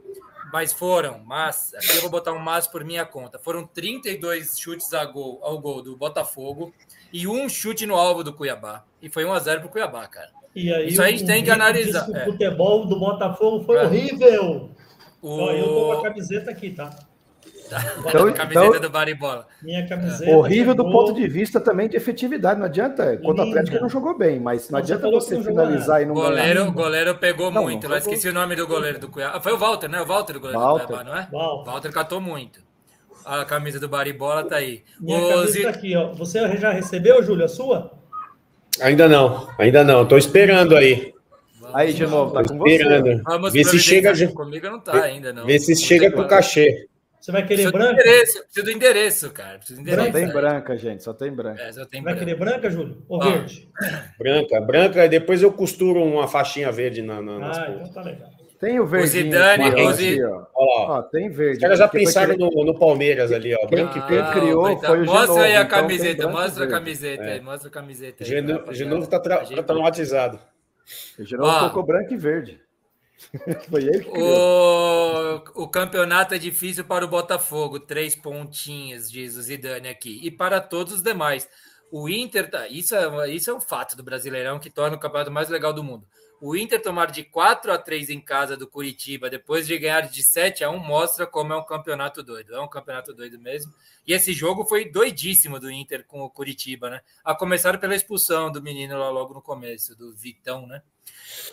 Mas foram, mas, aqui eu vou botar um mas por minha conta. Foram 32 chutes a gol, ao gol do Botafogo e um chute no alvo do Cuiabá. E foi 1 a 0 para o Cuiabá, cara. Aí, Isso a gente tem que analisar. O é. futebol do Botafogo foi é. horrível. O... eu tô com a camiseta aqui, tá? tá. Então, camiseta então, do Baribola. Minha camiseta. Horrível do ponto de vista também de efetividade. Não adianta. Quando o Atlético não jogou bem, mas não, adianta você, finalizar e não goleiro, ganhar. O goleiro pegou não, muito. Não, eu esqueci o nome do goleiro do Cuiabá. Foi o Walter, né? O Walter, o goleiro Walter. do Cuiabá, não é? Walter. Walter catou muito. A camisa do Baribola tá aí. Minha Os... camisa tá aqui, ó. Você já recebeu, Júlio, a sua? Ainda não, ainda não. Tô esperando aí. Vamos, aí, de novo, tá com esperando. você. Vamos Vê se chega. Comigo não tá ainda, não. Vê se chega com o cachê. Você vai querer branca? Endereço, preciso do endereço, cara. Preciso do endereço, só tem branca, gente. Só tem branca. É, só tem vai branca. querer branca, Júlio? Ou ah. verde? Branca, branca. Depois eu costuro uma faixinha verde na. na ah, então tá legal. Tem o verde. O Zidane, aqui, o. Ó. Ó, tem verde. Os caras já pensaram no, no, Palmeiras ali, ó. Quem, ah, quem criou então, foi o Mostra Genovo, aí a então camiseta, mostra a camiseta aí, mostra a camiseta aí. Genovo tá, tra tá traumatizado. O Genovo colocou branco e verde. Foi ele que o, o campeonato é difícil para o Botafogo, três pontinhos, diz o Zidane aqui, e para todos os demais. O Inter, tá, isso, é, isso é um fato do Brasileirão que torna o campeonato mais legal do mundo. O Inter tomar de 4 a 3 em casa do Curitiba, depois de ganhar de 7 a 1, mostra como é um campeonato doido. É um campeonato doido mesmo. E esse jogo foi doidíssimo do Inter com o Curitiba, né? A começar pela expulsão do menino lá logo no começo, do Vitão, né?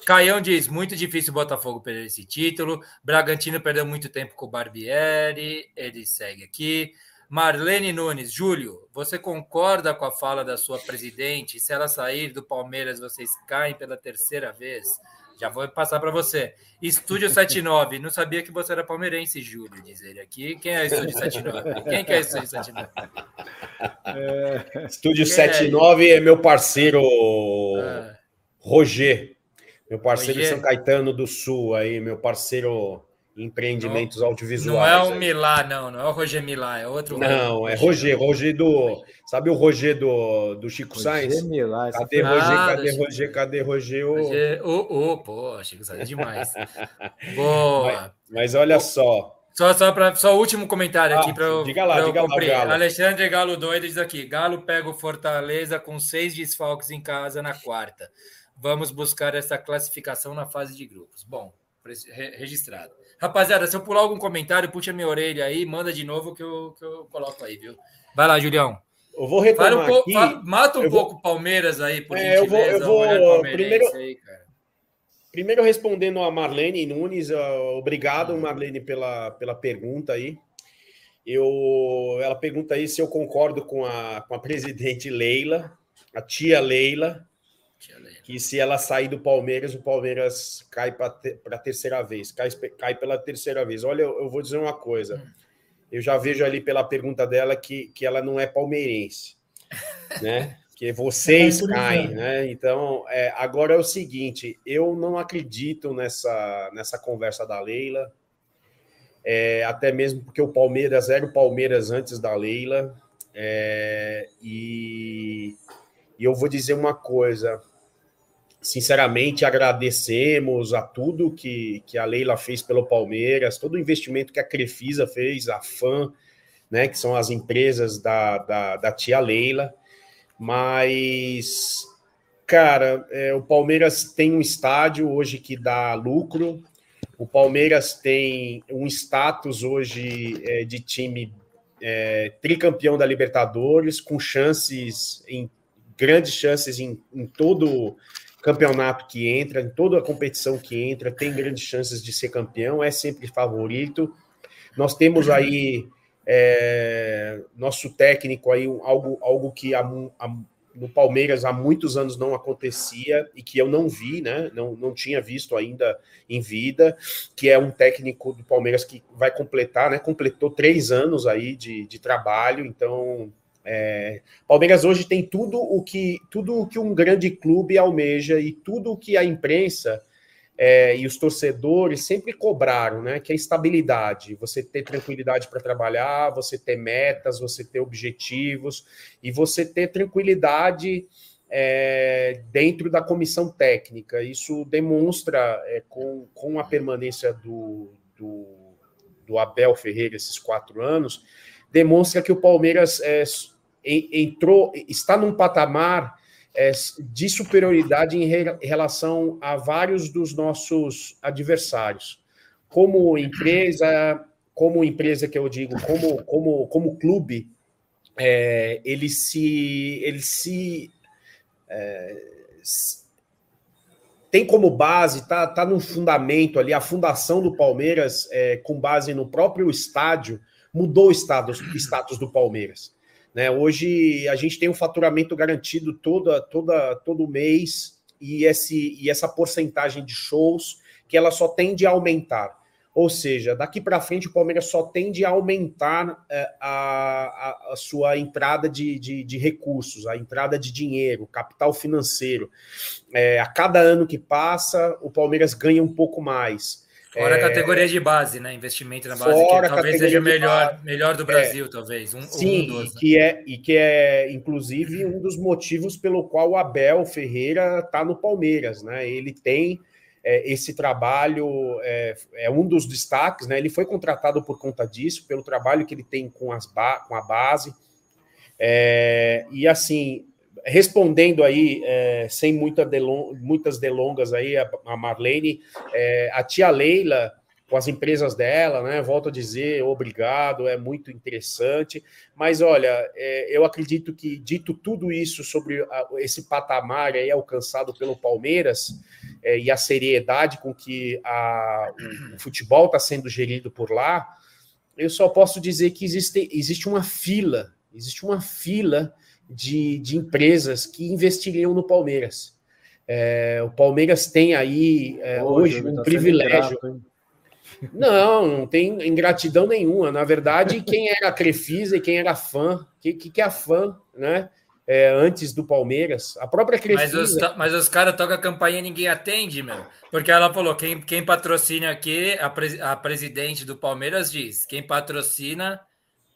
Caião diz: muito difícil o Botafogo perder esse título. Bragantino perdeu muito tempo com o Barbieri. Ele segue aqui. Marlene Nunes, Júlio, você concorda com a fala da sua presidente? Se ela sair do Palmeiras, vocês caem pela terceira vez? Já vou passar para você. Estúdio 79, não sabia que você era palmeirense, Júlio, diz ele aqui. Quem é o Estúdio 79? Quem que é o Estúdio 79? É... Estúdio Quem 79 é, é, meu parceiro ah. Roger. Meu parceiro Roger. São Caetano do Sul aí, meu parceiro empreendimentos não, audiovisuais. Não é o Milá, não, não é o Roger Milá, é outro. Não, é Roger, Roger do. Sabe o Roger do, do Chico Roger Sainz? Milá, cadê Roger, cadê Roger, cadê Roger? O... Roger, oh, oh, pô, Chico Sainz é demais. Boa. Mas, mas olha só. Só, só, pra, só o último comentário aqui ah, para eu. Diga lá, diga lá. Galo. Alexandre Galo doido diz aqui: Galo pega o Fortaleza com seis desfalques em casa na quarta. Vamos buscar essa classificação na fase de grupos. Bom, registrado. Rapaziada, se eu pular algum comentário, puxa minha orelha aí, manda de novo que eu, que eu coloco aí, viu? Vai lá, Julião. Eu vou retomar um pouco, aqui, mata um pouco o Palmeiras aí, por é, gentileza. Eu vou, eu vou primeiro, aí, primeiro respondendo a Marlene Nunes, obrigado, Marlene, pela, pela pergunta aí. Eu, ela pergunta aí se eu concordo com a, com a presidente Leila, a tia Leila, que se ela sair do Palmeiras, o Palmeiras cai para a terceira vez, cai, cai pela terceira vez. Olha, eu, eu vou dizer uma coisa. Hum. Eu já vejo ali pela pergunta dela que, que ela não é palmeirense, né? Que vocês caem, né? Então, é, agora é o seguinte: eu não acredito nessa, nessa conversa da Leila, é, até mesmo porque o Palmeiras era o Palmeiras antes da Leila, é, e, e eu vou dizer uma coisa: sinceramente agradecemos a tudo que, que a Leila fez pelo Palmeiras, todo o investimento que a Crefisa fez, a FAM, né, que são as empresas da, da, da tia Leila, mas, cara, é, o Palmeiras tem um estádio hoje que dá lucro, o Palmeiras tem um status hoje é, de time é, tricampeão da Libertadores, com chances, em grandes chances em, em todo campeonato que entra, em toda a competição que entra, tem grandes chances de ser campeão, é sempre favorito. Nós temos aí é, nosso técnico aí, algo, algo que há, há, no Palmeiras há muitos anos não acontecia e que eu não vi, né? Não, não tinha visto ainda em vida, que é um técnico do Palmeiras que vai completar, né? Completou três anos aí de, de trabalho, então é, Palmeiras hoje tem tudo o que tudo o que um grande clube almeja e tudo o que a imprensa é, e os torcedores sempre cobraram, né? Que é estabilidade, você ter tranquilidade para trabalhar, você ter metas, você ter objetivos e você ter tranquilidade é, dentro da comissão técnica. Isso demonstra é, com, com a permanência do, do, do Abel Ferreira esses quatro anos demonstra que o Palmeiras é, entrou, está num patamar é, de superioridade em, re, em relação a vários dos nossos adversários. Como empresa, como empresa que eu digo, como, como, como clube, é, ele se, ele se é, tem como base, tá, tá no fundamento ali, a fundação do Palmeiras, é, com base no próprio estádio, mudou o status, status do Palmeiras. Né? Hoje a gente tem um faturamento garantido toda, toda, todo mês e, esse, e essa porcentagem de shows que ela só tende a aumentar. Ou seja, daqui para frente o Palmeiras só tende a aumentar é, a, a, a, sua entrada de, de, de, recursos, a entrada de dinheiro, capital financeiro. É, a cada ano que passa, o Palmeiras ganha um pouco mais. Fora é... a categoria de base, né? Investimento na base, que talvez seja o melhor, melhor do Brasil, é... talvez. Um, Sim, um e, que é, e que é, inclusive, um dos motivos pelo qual o Abel Ferreira está no Palmeiras, né? Ele tem é, esse trabalho, é, é, um dos destaques, né? Ele foi contratado por conta disso, pelo trabalho que ele tem com, as com a base. É, e assim, respondendo aí, é, sem muita delon muitas delongas aí, a, a Marlene, é, a tia Leila, com as empresas dela, né? Volto a dizer, obrigado, é muito interessante. Mas olha, é, eu acredito que, dito tudo isso sobre a, esse patamar aí alcançado pelo Palmeiras é, e a seriedade com que a, o, o futebol está sendo gerido por lá, eu só posso dizer que existe, existe uma fila, existe uma fila de, de empresas que investiriam no Palmeiras. É, o Palmeiras tem aí é, hoje um tá privilégio. Não, não tem ingratidão nenhuma. Na verdade, quem era Crefisa e quem era fã, o que, que, que é fã, né? É, antes do Palmeiras, a própria Crefisa. Mas os, mas os caras tocam a campainha e ninguém atende, meu. Porque ela falou: quem, quem patrocina aqui, a, pre, a presidente do Palmeiras diz: quem patrocina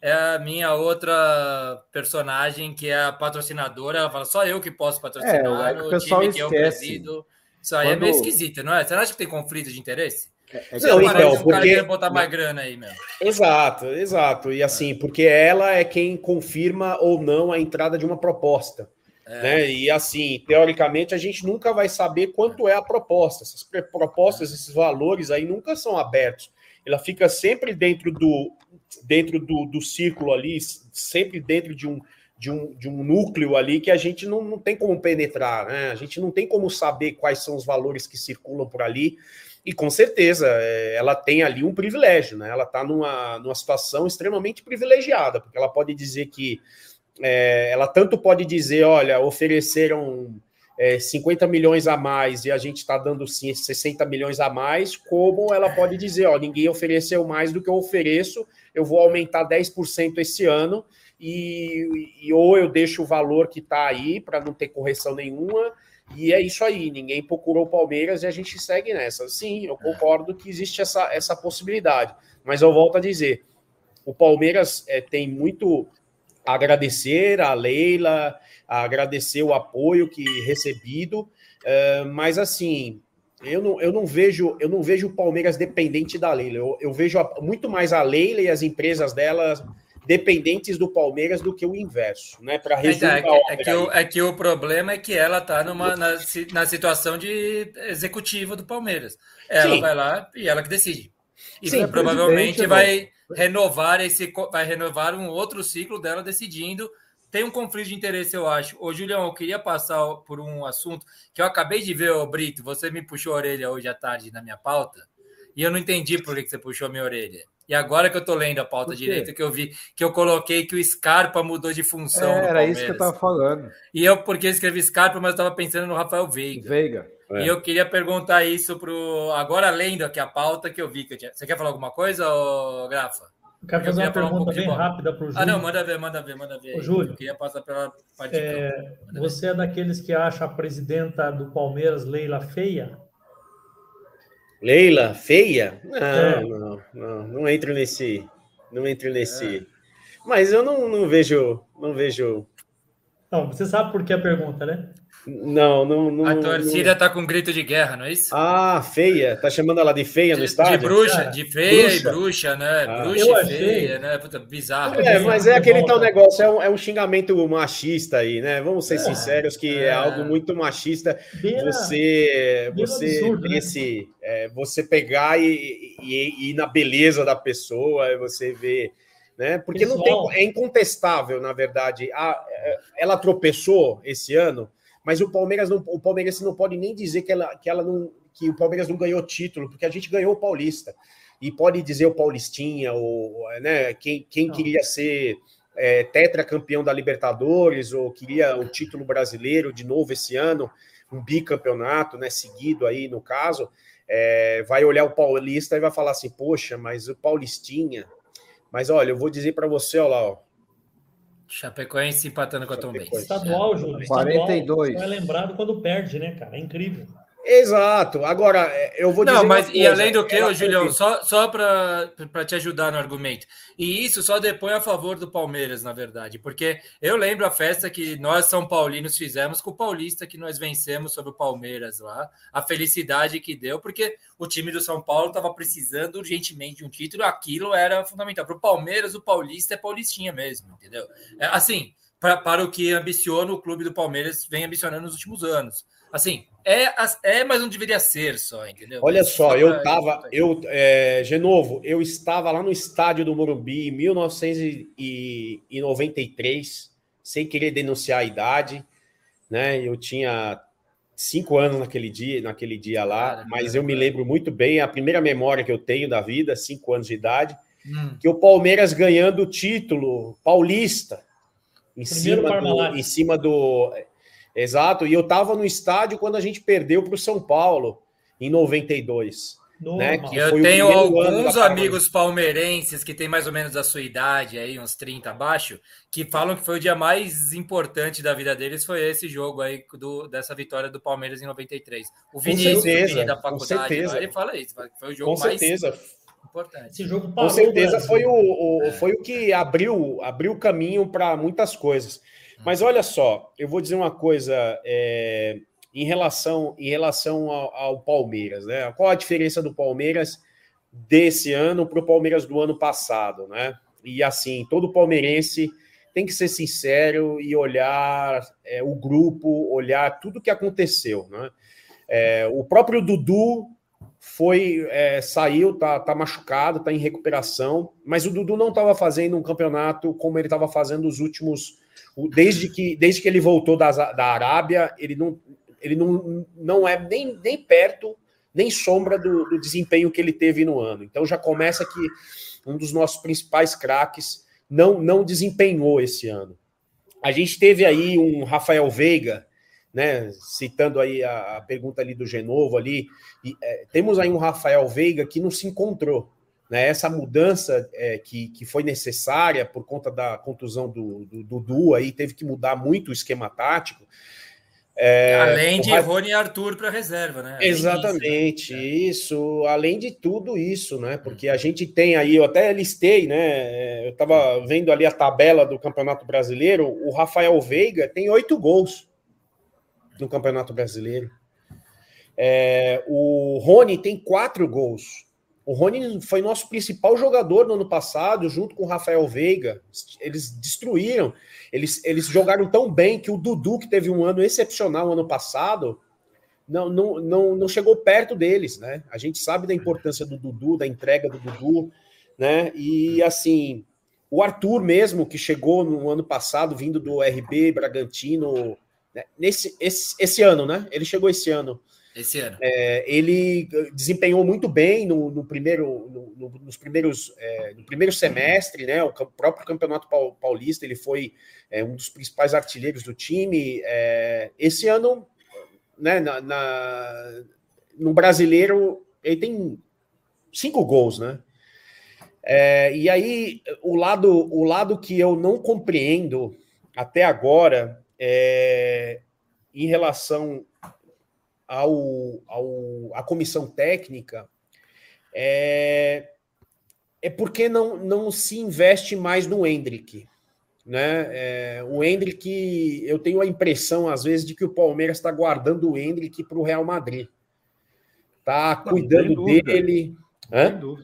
é a minha outra personagem, que é a patrocinadora. Ela fala, só eu que posso patrocinar é, é o pessoal time que eu presido. Isso aí Quando... é meio esquisito, não é? Você não acha que tem conflito de interesse? É, é não, então, um porque... botar mais grana aí mesmo. Exato, exato. E assim, porque ela é quem confirma ou não a entrada de uma proposta. É. Né? E assim, teoricamente, a gente nunca vai saber quanto é a proposta. Essas propostas, esses valores aí nunca são abertos. Ela fica sempre dentro do, dentro do, do círculo ali, sempre dentro de um, de um, de um núcleo ali que a gente não, não tem como penetrar, né? A gente não tem como saber quais são os valores que circulam por ali. E com certeza é, ela tem ali um privilégio, né? Ela está numa, numa situação extremamente privilegiada, porque ela pode dizer que é, ela tanto pode dizer, olha, ofereceram é, 50 milhões a mais e a gente está dando sim 60 milhões a mais, como ela pode dizer, ó, ninguém ofereceu mais do que eu ofereço, eu vou aumentar 10% esse ano, e, e, ou eu deixo o valor que está aí para não ter correção nenhuma, e é isso aí, ninguém procurou o Palmeiras e a gente segue nessa. Sim, eu concordo que existe essa, essa possibilidade, mas eu volto a dizer, o Palmeiras é, tem muito agradecer a Leila, a agradecer o apoio que recebido, é, mas assim, eu não, eu não vejo eu não vejo o Palmeiras dependente da Leila. Eu, eu vejo a, muito mais a Leila e as empresas dela dependentes do Palmeiras do que o inverso, né? Para resumir é, é, é, que o, é que o problema é que ela está numa na, na situação de executiva do Palmeiras. Ela Sim. vai lá e ela que decide. E Sim, provavelmente vai renovar esse vai renovar um outro ciclo dela decidindo tem um conflito de interesse, eu acho. Ô, Julião, eu queria passar por um assunto que eu acabei de ver, ô Brito. Você me puxou a orelha hoje à tarde na minha pauta, e eu não entendi por que você puxou a minha orelha. E agora que eu tô lendo a pauta direita, que eu vi que eu coloquei que o Scarpa mudou de função. É, era isso que eu tava falando. E eu, porque eu escrevi Scarpa, mas eu tava pensando no Rafael Veiga. Veiga. É. E eu queria perguntar isso pro. Agora, lendo aqui a pauta que eu vi que eu tinha. Você quer falar alguma coisa, ô, Grafa? Eu quero fazer eu uma pergunta um bem rápida para o Júlio. Ah, não, manda ver, manda ver, manda ver. Ô, Júlio, eu queria passar pela parte é, Você ver. é daqueles que acha a presidenta do Palmeiras, Leila, feia? Leila, feia? Não, é. não, não, não entro nesse. Não entro nesse. É. Mas eu não, não vejo. Não vejo. Não, você sabe por que a pergunta, né? Não, não, não. A torcida não... tá com grito de guerra, não é isso? Ah, feia. Tá chamando ela de feia de, no estádio? De bruxa, Cara, de feia bruxa. e bruxa, né? Ah, bruxa e feia, né? Puta, bizarro. É, mas é aquele tal negócio, é um, é um xingamento machista aí, né? Vamos ser é, sinceros que é. é. algo muito machista. você, você absurdo, né? esse, é, você pegar e, e, e ir na beleza da pessoa, você vê né? Porque Pessoal. não tem, é incontestável, na verdade. A, é, ela tropeçou esse ano mas o Palmeiras não, o Palmeiras não pode nem dizer que ela, que ela não que o Palmeiras não ganhou título, porque a gente ganhou o Paulista. E pode dizer o Paulistinha, ou né, quem, quem queria ser é, tetracampeão da Libertadores, ou queria o título brasileiro de novo esse ano, um bicampeonato, né, seguido aí no caso, é, vai olhar o Paulista e vai falar assim, poxa, mas o Paulistinha. Mas olha, eu vou dizer para você, olha lá, ó, Chapecoense empatando com a Tom Benz. Estadual, Júlio. 42. Só é lembrado quando perde, né, cara? É incrível. Exato. Agora, é, eu vou dizer. Não, mas e além do que, ô, Julião, só, só para te ajudar no argumento. E isso só depõe a favor do Palmeiras, na verdade. Porque eu lembro a festa que nós, São Paulinos, fizemos com o Paulista, que nós vencemos sobre o Palmeiras lá. A felicidade que deu, porque o time do São Paulo estava precisando urgentemente de um título. Aquilo era fundamental. Para o Palmeiras, o Paulista é Paulistinha mesmo, entendeu? É, assim, pra, para o que ambiciona o clube do Palmeiras, vem ambicionando nos últimos anos. Assim, é, é, mas não deveria ser só, entendeu? Olha só, eu tava, eu, é, de novo, eu estava lá no estádio do Morumbi em 1993, sem querer denunciar a idade, né? Eu tinha cinco anos naquele dia, naquele dia lá, cara, mas cara, eu me lembro muito bem, a primeira memória que eu tenho da vida, cinco anos de idade, hum. que o Palmeiras ganhando o título paulista em cima, do, em cima do Exato, e eu estava no estádio quando a gente perdeu para o São Paulo em 92. Né, eu tenho alguns amigos palmeirenses que têm mais ou menos a sua idade, aí, uns 30 abaixo, que falam que foi o dia mais importante da vida deles, foi esse jogo aí do, dessa vitória do Palmeiras em 93. O Vinícius certeza, da faculdade, ele fala isso, foi o jogo com mais certeza. importante. Esse jogo com certeza foi o, o é. foi o que abriu, abriu o caminho para muitas coisas. Mas olha só, eu vou dizer uma coisa é, em relação, em relação ao, ao, Palmeiras, né? Qual a diferença do Palmeiras desse ano para o Palmeiras do ano passado, né? E assim, todo palmeirense tem que ser sincero e olhar é, o grupo, olhar tudo que aconteceu, né? É, o próprio Dudu foi é, saiu, tá, tá machucado, tá em recuperação, mas o Dudu não estava fazendo um campeonato como ele estava fazendo os últimos desde que, desde que ele voltou da, da Arábia, ele não, ele não, não é nem, nem perto, nem sombra do, do desempenho que ele teve no ano. Então já começa que um dos nossos principais craques não, não desempenhou esse ano. A gente teve aí um Rafael Veiga, né, citando aí a, a pergunta ali do Genovo ali, e, é, temos aí um Rafael Veiga que não se encontrou. Né, essa mudança é, que, que foi necessária por conta da contusão do Dudu, aí teve que mudar muito o esquema tático. É, além de Rony e Arthur para reserva, né? Além Exatamente, disso, né? isso, além de tudo isso, né? Porque a gente tem aí, eu até listei, né? Eu estava vendo ali a tabela do Campeonato Brasileiro, o Rafael Veiga tem oito gols no Campeonato Brasileiro. É, o Rony tem quatro gols. O Rony foi nosso principal jogador no ano passado, junto com o Rafael Veiga. Eles destruíram. Eles, eles jogaram tão bem que o Dudu, que teve um ano excepcional ano passado, não, não, não, não chegou perto deles, né? A gente sabe da importância do Dudu, da entrega do Dudu, né? E assim, o Arthur mesmo, que chegou no ano passado, vindo do RB Bragantino, né, nesse esse, esse ano, né? Ele chegou esse ano. Esse ano. É, ele desempenhou muito bem no, no primeiro, no, no, nos primeiros, é, no primeiro semestre, né? O próprio Campeonato Paulista, ele foi é, um dos principais artilheiros do time. É, esse ano, né? Na, na, no brasileiro, ele tem cinco gols, né? É, e aí, o lado, o lado que eu não compreendo até agora é em relação ao, ao, à comissão técnica é, é porque não, não se investe mais no Hendrick. Né? É, o Hendrick, eu tenho a impressão, às vezes, de que o Palmeiras está guardando o Hendrick para o Real Madrid. Está cuidando dele. Não,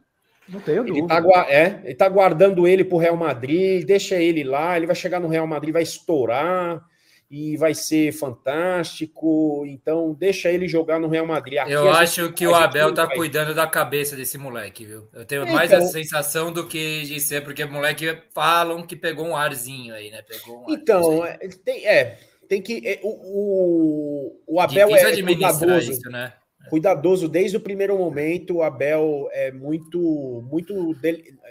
não tenho ele tá dúvida. Tá, é, ele está guardando ele para o Real Madrid, deixa ele lá, ele vai chegar no Real Madrid, vai estourar e vai ser fantástico. Então, deixa ele jogar no Real Madrid. Aqui eu acho que o Abel tá vai... cuidando da cabeça desse moleque, viu? Eu tenho então, mais a sensação do que de ser, porque moleque falam que pegou um arzinho aí, né? Pegou um então, é, tem, é, tem que. É, o, o, o Abel Difícil é cuidadoso. Isso, né? Cuidadoso desde o primeiro momento. O Abel é muito, muito.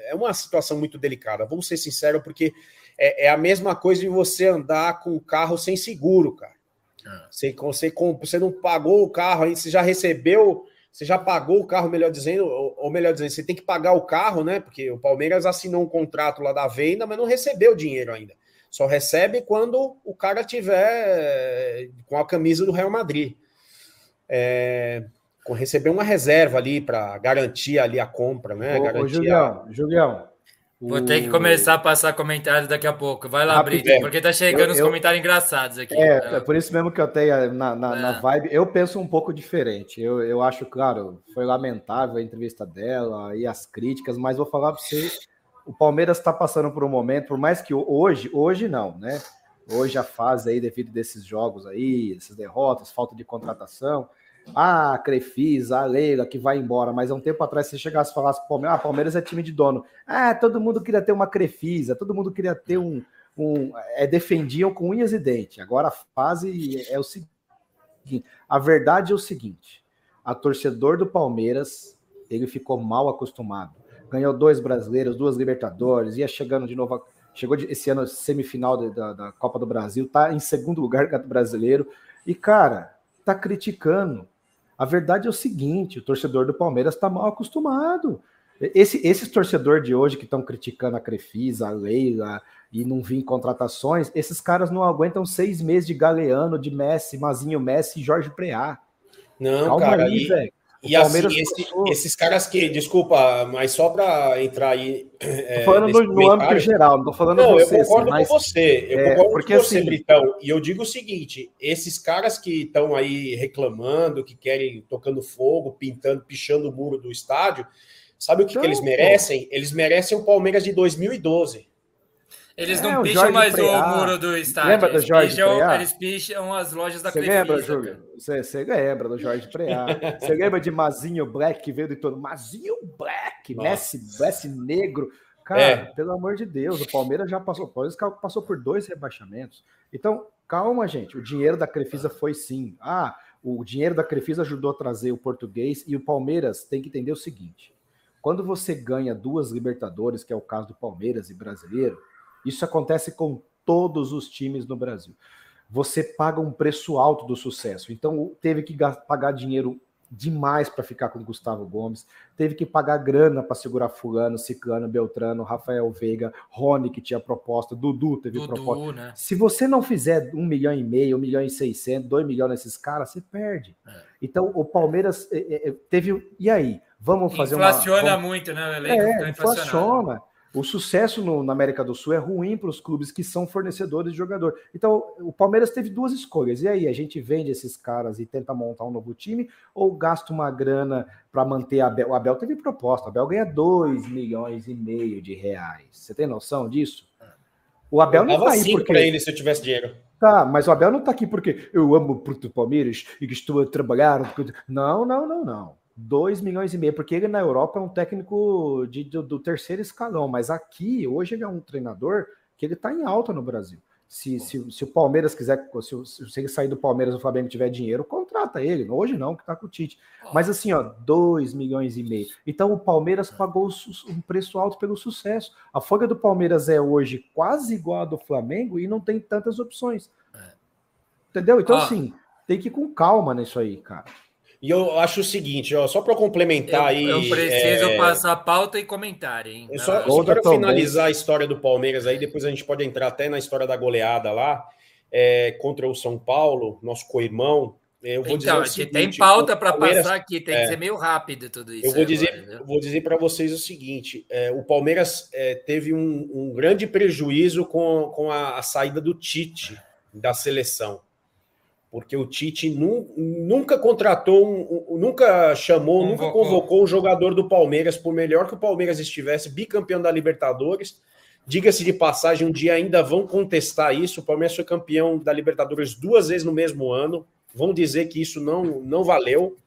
É uma situação muito delicada. Vamos ser sinceros, porque é, é, a mesma coisa de você andar com o carro sem seguro, cara. É. Você, você, você não pagou o carro, aí você já recebeu, você já pagou o carro, melhor dizendo, ou, ou, melhor dizendo, você tem que pagar o carro, né? Porque o Palmeiras assinou um contrato lá da venda, mas não recebeu o dinheiro ainda. Só recebe quando o cara tiver com a camisa do Real Madrid. É, receber uma reserva ali para garantir ali a compra, né? Ô, garantir ô Julião, a... Julião, Vou ter que começar a passar comentários daqui a pouco. Vai lá, Brito, porque tá chegando eu, os comentários engraçados aqui. É, é, por isso mesmo que eu tenho na, na, é. na, vibe. Eu penso um pouco diferente. Eu, eu acho, claro, foi lamentável a entrevista dela e as críticas, mas vou falar para você: o Palmeiras está passando por um momento, por mais que hoje, hoje não, né? Hoje a fase aí, devido desses jogos aí, essas derrotas, falta de contratação, ah, Crefisa, a Leila, que vai embora, mas há um tempo atrás você chegasse e falasse, Palmeiras, ah, Palmeiras é time de dono. Ah, todo mundo queria ter uma Crefisa, todo mundo queria ter um. um é, defendiam com unhas e dentes. Agora a fase é o seguinte: a verdade é o seguinte: a torcedor do Palmeiras ele ficou mal acostumado. Ganhou dois brasileiros, duas Libertadores, ia chegando de novo. Chegou esse ano semifinal da, da Copa do Brasil, tá em segundo lugar do brasileiro. E, cara, tá criticando a verdade é o seguinte: o torcedor do Palmeiras está mal acostumado. Esse, esses torcedores de hoje que estão criticando a Crefisa, a Leila e não vêm contratações, esses caras não aguentam seis meses de Galeano, de Messi, Mazinho Messi e Jorge Preá. Não, Calma cara, aí, E assim, esse, esses caras que, desculpa, mas só para entrar aí. É, falando no, no âmbito geral, não tô falando não, você. Eu concordo mas, com você, eu é, concordo porque, com você, assim, Britão. E eu digo o seguinte: esses caras que estão aí reclamando, que querem tocando fogo, pintando, pichando o muro do estádio, sabe o que, que eles merecem? Eles merecem o Palmeiras de 2012. Eles não é, picham mais Preá. o muro do estádio. Lembra do Jorge picham, Preá? Eles picham as lojas da Você lembra, Júlio? Você, lembra do Jorge Preá? Você lembra de Mazinho Black que veio de todo? Mazinho Black, Messi, Messi negro. Cara, é. pelo amor de Deus, o Palmeiras já passou, passou por dois rebaixamentos. Então, calma, gente. O dinheiro da Crefisa foi sim. Ah, o dinheiro da Crefisa ajudou a trazer o português e o Palmeiras tem que entender o seguinte: quando você ganha duas Libertadores, que é o caso do Palmeiras e brasileiro, isso acontece com todos os times no Brasil. Você paga um preço alto do sucesso. Então, teve que pagar dinheiro demais para ficar com Gustavo Gomes, teve que pagar grana para segurar Fulano, Ciclano, Beltrano, Rafael Veiga, Rony, que tinha proposta, Dudu teve Dudu, proposta. Né? Se você não fizer um milhão e meio, um milhão e seiscentos, dois milhões nesses caras, você perde. É. Então, o Palmeiras é, é, teve. E aí? Vamos fazer inflaciona uma. Inflaciona muito, né? O elenco é, inflaciona. O sucesso no, na América do Sul é ruim para os clubes que são fornecedores de jogador. Então, o Palmeiras teve duas escolhas. E aí, a gente vende esses caras e tenta montar um novo time ou gasta uma grana para manter a Abel? O Abel teve proposta. O Abel ganha 2 milhões e meio de reais. Você tem noção disso? O Abel não tá aí porque... para ele se eu tivesse dinheiro. Tá, mas o Abel não tá aqui porque eu amo o Palmeiras e que estou a trabalhar. Não, não, não, não. 2 milhões e meio, porque ele na Europa é um técnico de, do, do terceiro escalão, mas aqui, hoje, ele é um treinador que ele está em alta no Brasil. Se, se, se, o Palmeiras quiser, se, se ele sair do Palmeiras o Flamengo tiver dinheiro, contrata ele. Hoje não, que tá com o Tite. Mas assim, ó, 2 milhões e meio. Então o Palmeiras pagou um preço alto pelo sucesso. A folha do Palmeiras é hoje quase igual a do Flamengo e não tem tantas opções. É. Entendeu? Então, assim, tem que ir com calma nisso aí, cara. E eu acho o seguinte, ó, só para complementar eu, aí. Eu preciso é... passar pauta e comentário, hein? Eu só, só quero finalizar a história do Palmeiras aí, depois a gente pode entrar até na história da goleada lá, é, contra o São Paulo, nosso co-irmão. Eu vou então, dizer seguinte, tem pauta para passar aqui, tem é, que ser meio rápido tudo isso. Eu vou dizer, vou dizer para vocês o seguinte: é, o Palmeiras é, teve um, um, grande prejuízo com, com a, a saída do Tite da seleção porque o Tite nu, nunca contratou, um, nunca chamou, convocou. nunca convocou um jogador do Palmeiras, por melhor que o Palmeiras estivesse, bicampeão da Libertadores. Diga-se de passagem, um dia ainda vão contestar isso. O Palmeiras foi campeão da Libertadores duas vezes no mesmo ano. Vão dizer que isso não, não valeu.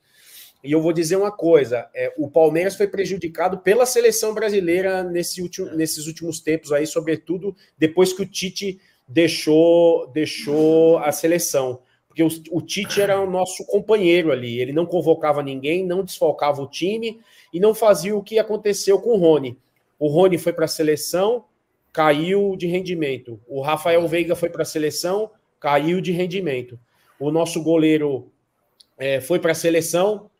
E eu vou dizer uma coisa: é, o Palmeiras foi prejudicado pela seleção brasileira nesse último, nesses últimos tempos aí, sobretudo depois que o Tite deixou, deixou a seleção porque o, o, Tite era o nosso companheiro ali, ele não convocava ninguém, não desfalcava o time e não fazia o que aconteceu com o Rony. O Rony foi para a seleção, caiu de rendimento. O Rafael Veiga foi para a seleção, caiu de rendimento. O nosso goleiro é, foi para a seleção,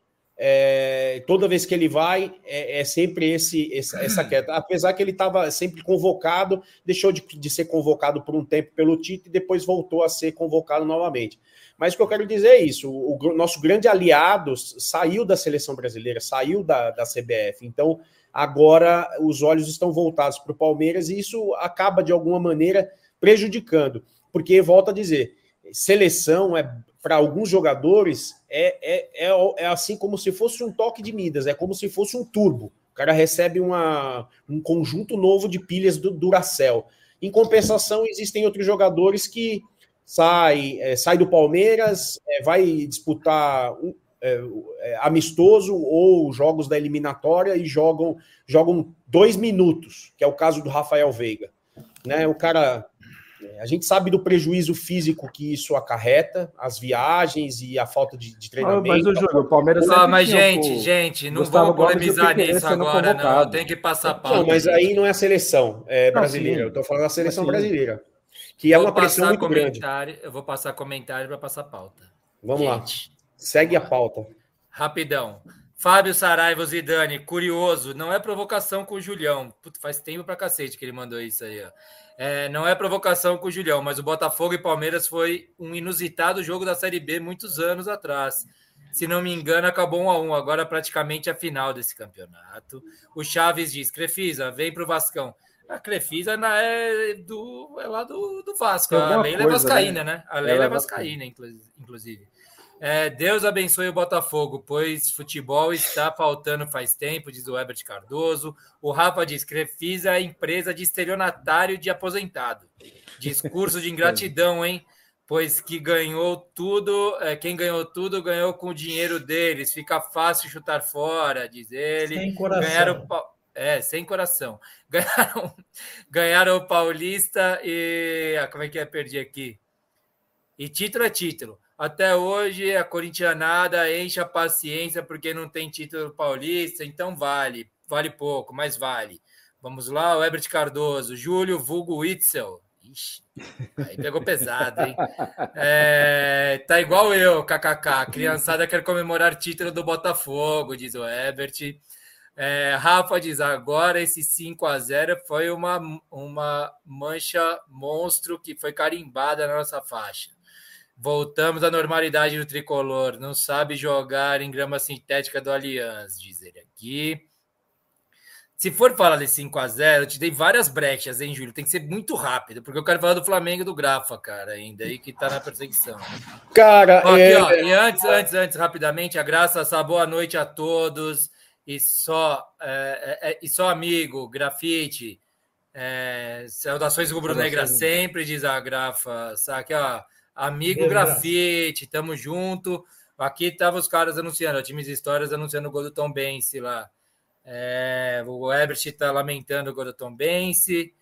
é, toda vez que ele vai, é, é sempre esse, esse, essa queda. Apesar que ele estava sempre convocado, deixou de, de, ser convocado por um tempo pelo Tite e depois voltou a ser convocado novamente. Mas o que eu quero dizer é isso: o, o nosso grande aliado saiu da seleção brasileira, saiu da, da CBF. Então, agora os olhos estão voltados para o Palmeiras e isso acaba, de alguma maneira, prejudicando. Porque, volto a dizer, seleção é para alguns jogadores é, é, é, é, assim como se fosse um toque de Midas, é como se fosse um turbo. O cara recebe uma, um conjunto novo de pilhas do Duracell. Em compensação, existem outros jogadores que sai, é, sai do Palmeiras, é, vai disputar um, é, é, amistoso ou jogos da eliminatória e jogam, jogam dois minutos, que é o caso do Rafael Veiga. Né? O cara. É, a gente sabe do prejuízo físico que isso acarreta, as viagens e a falta de, de treinamento. Ah, mas o, Júlio, o Palmeiras. Ah, mas, gente, gente, não Gustavo vamos polemizar nisso agora, não. Tem que passar pauta. Não, mas aí não é a seleção é brasileira. Não, eu estou falando da seleção brasileira que é uma pressão muito grande. Eu vou passar comentário para passar pauta. Vamos Gente, lá. Segue a pauta. Rapidão. Fábio Saraiva Zidane, curioso, não é provocação com o Julião. Puta, faz tempo pra cacete que ele mandou isso aí, ó. É, não é provocação com o Julião, mas o Botafogo e Palmeiras foi um inusitado jogo da Série B muitos anos atrás. Se não me engano, acabou um a um. Agora praticamente a final desse campeonato. O Chaves diz: Crefisa, vem pro Vascão. A Crefisa é, do, é lá do, do Vasco. A Leila é Vascaína, né? né? A Leila é, é Vascaína, inclusive. É, Deus abençoe o Botafogo, pois futebol está faltando faz tempo, diz o Herbert Cardoso. O Rafa diz: Crefisa é empresa de estelionatário de aposentado. Discurso de ingratidão, hein? Pois que ganhou tudo, é, quem ganhou tudo ganhou com o dinheiro deles. Fica fácil chutar fora, diz ele. Sem coração. Ganharam, é, sem coração. Ganharam, ganharam o Paulista e. Ah, como é que é? Perdi aqui. E título é título. Até hoje a corintianada enche a paciência porque não tem título paulista, então vale. Vale pouco, mas vale. Vamos lá, o Herbert Cardoso, Júlio Vulgo Witzel. Ixi, aí pegou pesado, hein? É, tá igual eu, kkk. Criançada quer comemorar título do Botafogo, diz o Herbert. É, Rafa diz: agora esse 5 a 0 foi uma, uma mancha monstro que foi carimbada na nossa faixa. Voltamos à normalidade do tricolor. Não sabe jogar em grama sintética do Allianz, diz ele aqui. Se for falar de 5 a 0 eu te dei várias brechas, hein, Júlio? Tem que ser muito rápido, porque eu quero falar do Flamengo e do Grafa, cara, ainda aí que tá na perseguição. Cara, ó, aqui, é... ó, e antes, antes, antes, rapidamente, a graça, essa boa noite a todos e só, é, é, é, e só amigo, grafite, é, saudações rubro-negra sempre, diz a grafa, sabe? Ó, amigo grafite, tamo junto. Aqui estavam os caras anunciando, times histórias anunciando o gol do Tom Bense lá. É, o Ebert está lamentando o gol do Tom Bense.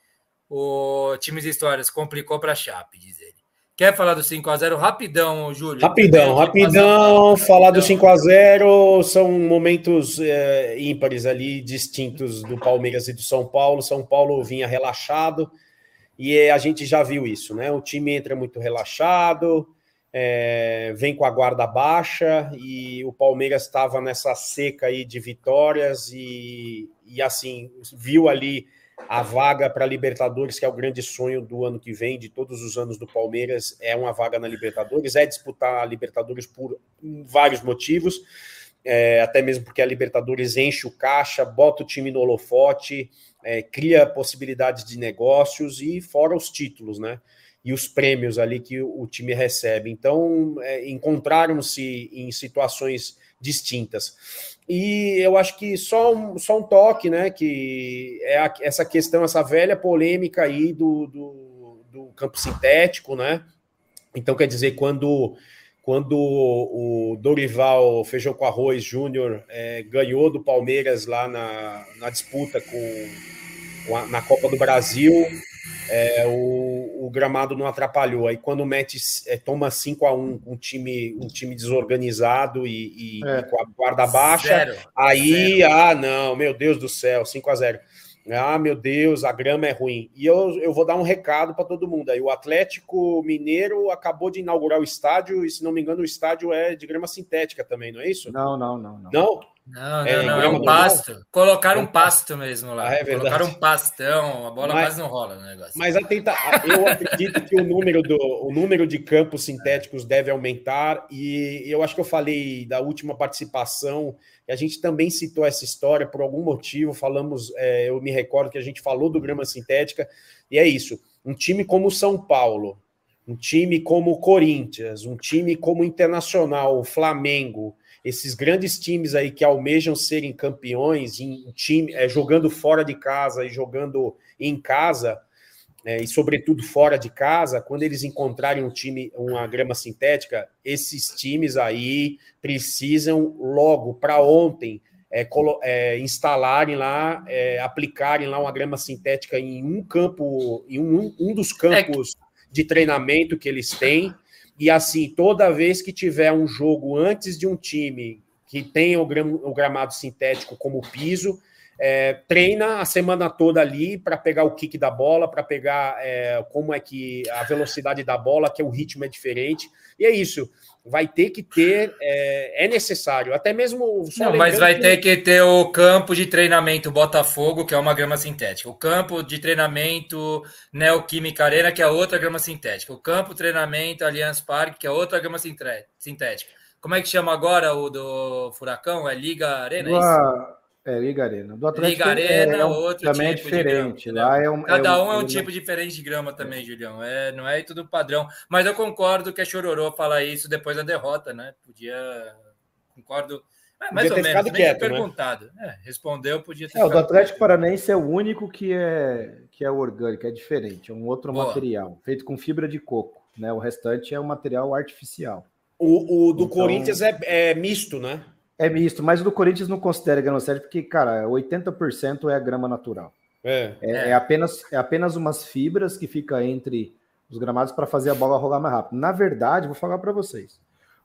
O times histórias complicou para a Chape, diz ele. Quer falar do 5x0 rapidão, Júlio? Rapidão, rapidão. Falar do 5x0 são momentos é, ímpares ali, distintos do Palmeiras e do São Paulo. São Paulo vinha relaxado e a gente já viu isso, né? O time entra muito relaxado, é, vem com a guarda baixa e o Palmeiras estava nessa seca aí de vitórias e, e assim, viu ali a vaga para Libertadores, que é o grande sonho do ano que vem, de todos os anos do Palmeiras, é uma vaga na Libertadores, é disputar a Libertadores por vários motivos, é, até mesmo porque a Libertadores enche o caixa, bota o time no holofote, é, cria possibilidades de negócios e fora os títulos, né? E os prêmios ali que o, time recebe. Então, é, encontraram-se em situações distintas. E eu acho que só um, só um toque, né? Que é a, essa questão, essa velha polêmica aí do, do, do, campo sintético, né? Então, quer dizer, quando, quando o Dorival Feijão com Arroz Júnior é, ganhou do Palmeiras lá na, na disputa com, com a, na Copa do Brasil, é, o, o, gramado não atrapalhou. Aí quando mete, é, toma 5 a 1 um time, um time desorganizado e, e, é. e com a guarda baixa, Zero. aí, Zero. ah, não, meu Deus do céu, 5 a 0 ah, meu Deus, a grama é ruim. E eu, eu vou dar um recado para todo mundo aí. O Atlético Mineiro acabou de inaugurar o estádio, e se não me engano, o estádio é de grama sintética também, não é isso? Não, não, não. Não? Não, não, é, não, é um pasto. Colocaram um pasto mesmo lá. Ah, é Colocaram um pastão, a bola mas, quase não rola no negócio. Mas atenta, eu acredito que o número, do, o número de campos sintéticos deve aumentar, e eu acho que eu falei da última participação a gente também citou essa história por algum motivo. Falamos, é, eu me recordo que a gente falou do grama sintética, e é isso. Um time como o São Paulo, um time como o Corinthians, um time como o Internacional, o Flamengo, esses grandes times aí que almejam serem campeões em time, é, jogando fora de casa e jogando em casa, é, e sobretudo fora de casa, quando eles encontrarem um time, uma grama sintética, esses times aí precisam logo para ontem é, é, instalarem lá, é, aplicarem lá uma grama sintética em um campo, em um, um dos campos de treinamento que eles têm. E assim, toda vez que tiver um jogo antes de um time que tenha o, gram, o gramado sintético como piso, é, treina a semana toda ali para pegar o kick da bola, para pegar é, como é que a velocidade da bola, que o ritmo é diferente. E é isso. Vai ter que ter, é, é necessário, até mesmo. Não, mas vai que... ter que ter o campo de treinamento Botafogo, que é uma grama sintética. O campo de treinamento Neoquímica Arena, que é outra grama sintética. O campo de treinamento Allianz Parque, que é outra grama sintética. Como é que chama agora o do Furacão? É Liga Arena? É isso? É, Liga Arena. Do Atlético Liga Arena, é, outro também é tipo é diferente. Grama, Lá é um, Cada um é um, tipo diferente de grama também, Julião. É, não é tudo padrão. Mas eu concordo que é chororô falar isso depois da derrota, né? Podia. Concordo. É, mais podia ou menos, quieto, né? perguntado. É, respondeu, podia ter. É, o do Atlético quieto. Paranaense é o único que é, que é orgânico, é diferente, é um outro Boa. material, feito com fibra de coco. Né? O restante é um material artificial. O, o do então... Corinthians é, é misto, né? É misto, mas o do Corinthians não considera grama sintética porque, cara, 80% é grama natural. É. É, é. é, apenas, é apenas umas fibras que fica entre os gramados para fazer a bola rolar mais rápido. Na verdade, vou falar para vocês.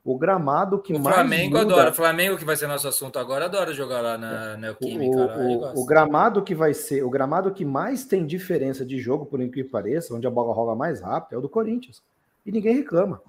O gramado que o mais. Flamengo muda... adora. O Flamengo, que vai ser nosso assunto agora, adora jogar lá na Neoquímica. O, o, o, gramado que vai ser. O gramado que mais tem diferença de jogo, por incrível que pareça, onde a bola rola mais rápido, é o do Corinthians. E ninguém reclama.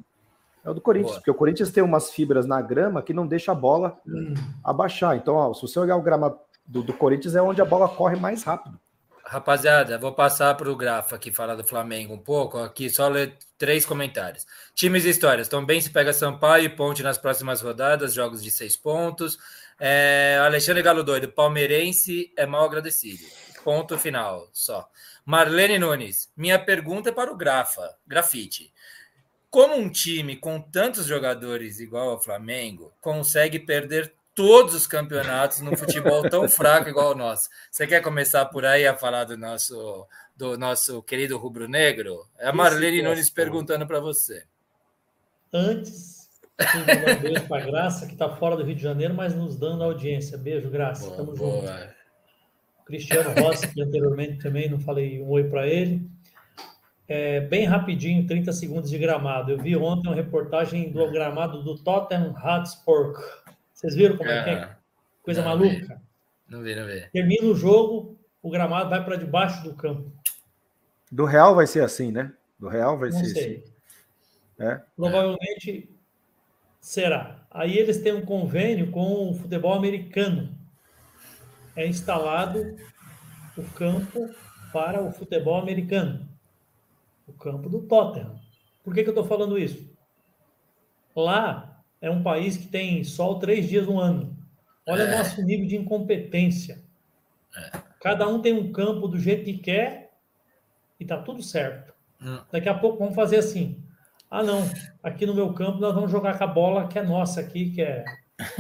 É o do Corinthians, Boa. porque o Corinthians tem umas fibras na grama que não deixa a bola hum. abaixar. Então, ó, se você olhar o grama do, do, Corinthians, é onde a bola corre mais rápido. Rapaziada, vou passar para o Grafa aqui falar do Flamengo um pouco. Aqui só ler três comentários. Times e histórias. Também se pega Sampaio e Ponte nas próximas rodadas, jogos de seis pontos. É, Alexandre Galo Doido, palmeirense é mal agradecido. Ponto final, só. Marlene Nunes, minha pergunta é para o Grafa, Grafite. Como um time com tantos jogadores igual ao Flamengo consegue perder todos os campeonatos no futebol tão fraco igual o nosso? Você quer começar por aí a falar do nosso do nosso querido rubro-negro? É a Marlene Nunes perguntando para você. Antes Um beijo para Graça, que está fora do Rio de Janeiro, mas nos dando audiência. Beijo, Graça. Boa, Tamo boa. junto. Cristiano Rossi, que anteriormente também não falei um oi para ele. É, bem rapidinho, 30 segundos de gramado. Eu vi ontem uma reportagem do gramado do Tottenham Hotspur. Vocês viram como é, é que é? Coisa não maluca. Não vi, não vi. Termina o jogo, o gramado vai para debaixo do campo. Do Real vai ser assim, né? Do Real vai não ser sei. assim. É? Provavelmente será. Aí eles têm um convênio com o futebol americano. É instalado o campo para o futebol americano. O campo do Tottenham. Por que, que eu estou falando isso? Lá é um país que tem sol três dias no ano. Olha é. nosso nível de incompetência. É. Cada um tem um campo do jeito que quer e tá tudo certo. Hum. Daqui a pouco vamos fazer assim. Ah, não. Aqui no meu campo nós vamos jogar com a bola que é nossa aqui, que é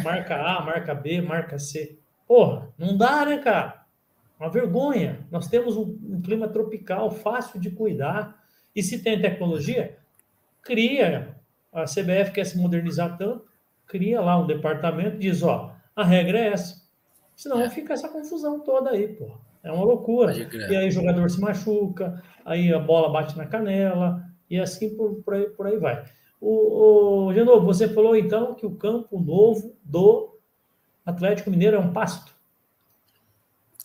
marca A, marca B, marca C. Porra, não dá, né, cara? Uma vergonha. Nós temos um, um clima tropical fácil de cuidar. E se tem tecnologia, cria. A CBF quer se modernizar tanto, cria lá um departamento, diz, ó, a regra é essa. Senão é. fica essa confusão toda aí, porra. É uma loucura. E aí o jogador se machuca, aí a bola bate na canela, e assim por, por, aí, por aí vai. O, o Genovo, você falou então que o campo novo do Atlético Mineiro é um pasto?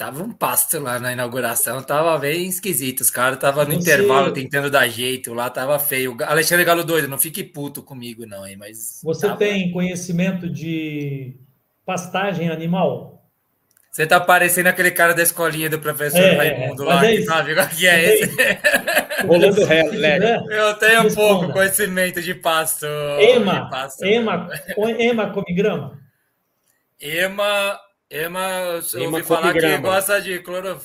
Tava um pasto lá na inauguração, tava bem esquisito. Os caras estavam no você... intervalo tentando dar jeito lá, tava feio. Alexandre Galo doido, não fique puto comigo, não, hein? Mas. Você tava... tem conhecimento de pastagem animal? Você tá parecendo aquele cara da escolinha do professor é, Raimundo lá, é que sabe o que é esse? Rolando Lego. Eu tenho Responda. pouco conhecimento de pasto. Ema, de pasto. Ema, Ema come grama? Ema, Ema, eu Ema ouvi falar que gosta de cloro,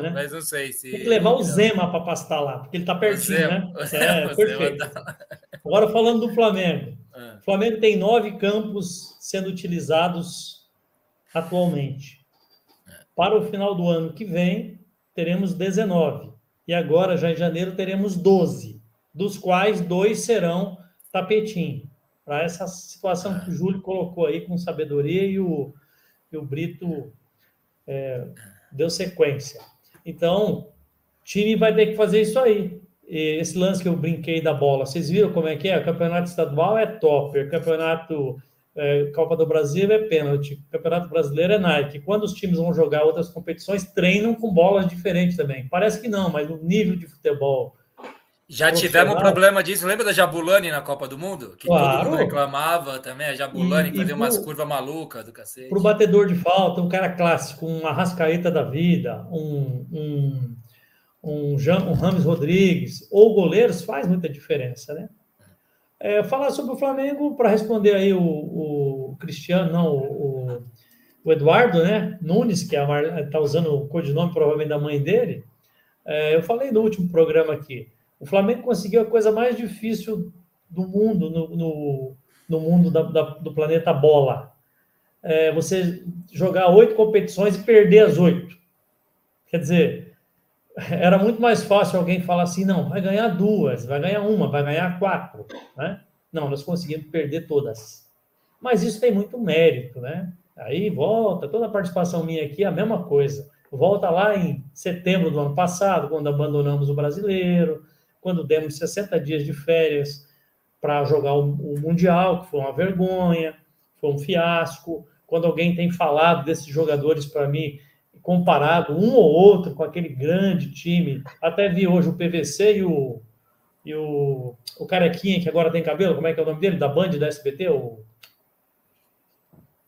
né? Mas não sei se. Tem que levar o Zema para pastar lá, porque ele tá pertinho, né? É, perfeito. Tá... Agora falando do Flamengo. Ah. O Flamengo tem nove campos sendo utilizados atualmente. Para o final do ano que vem, teremos 19. E agora, já em janeiro, teremos 12, dos quais dois serão tapetinho. Para essa situação que o Júlio colocou aí com sabedoria e o, e o Brito é, deu sequência. Então, time vai ter que fazer isso aí. E esse lance que eu brinquei da bola, vocês viram como é que é? O campeonato estadual é top, o campeonato é, Copa do Brasil é pênalti, Campeonato Brasileiro é Nike. Quando os times vão jogar outras competições, treinam com bolas diferentes também. Parece que não, mas o nível de futebol. Já tivemos um problema disso. Lembra da Jabulani na Copa do Mundo? Que claro. todo mundo reclamava também. A Jabulani fazia umas curvas malucas do cacete. Para o batedor de falta, um cara clássico, um Arrascaeta da vida, um, um, um, Jean, um Rames Rodrigues, ou goleiros, faz muita diferença, né? É, falar sobre o Flamengo, para responder aí o, o Cristiano, não, o, o, Eduardo, né? Nunes, que está é usando o codinome provavelmente da mãe dele. É, eu falei no último programa aqui. O Flamengo conseguiu a coisa mais difícil do mundo, no, no, no mundo da, da, do planeta bola. É, você jogar oito competições e perder as oito. Quer dizer, era muito mais fácil alguém falar assim, não, vai ganhar duas, vai ganhar uma, vai ganhar quatro, né? Não, nós conseguimos perder todas. Mas isso tem muito mérito, né? Aí volta, toda a participação minha aqui é a mesma coisa. Volta lá em setembro do ano passado, quando abandonamos o brasileiro, quando demos 60 dias de férias para jogar o, o Mundial, que foi uma vergonha, foi um fiasco. Quando alguém tem falado desses jogadores para mim, comparado um ou outro com aquele grande time. Até vi hoje o PVC e o, e o, o Carequinha, que agora tem cabelo, como é que é o nome dele? Da Band, da SBT? O...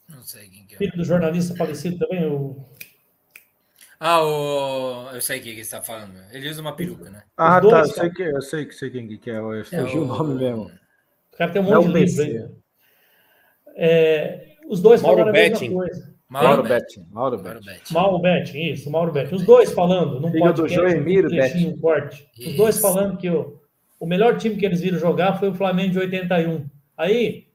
Não sei quem que é. Filho do jornalista falecido também, o... Ah, o... eu sei quem que está falando. Ele usa uma peruca, né? Ah, dois, tá. Eu sei, que, eu sei que sei quem que é. Eu fugi é, o nome mesmo. O cara tem um monte de livro aí. É, os dois Mauro falaram a mesma coisa. Mauro, Betting. Mauro Betting. Mauro Betting, isso, Mauro Betting. Os dois falando, não pode do Joemiro um corte. Os dois falando que o, o melhor time que eles viram jogar foi o Flamengo de 81. Aí,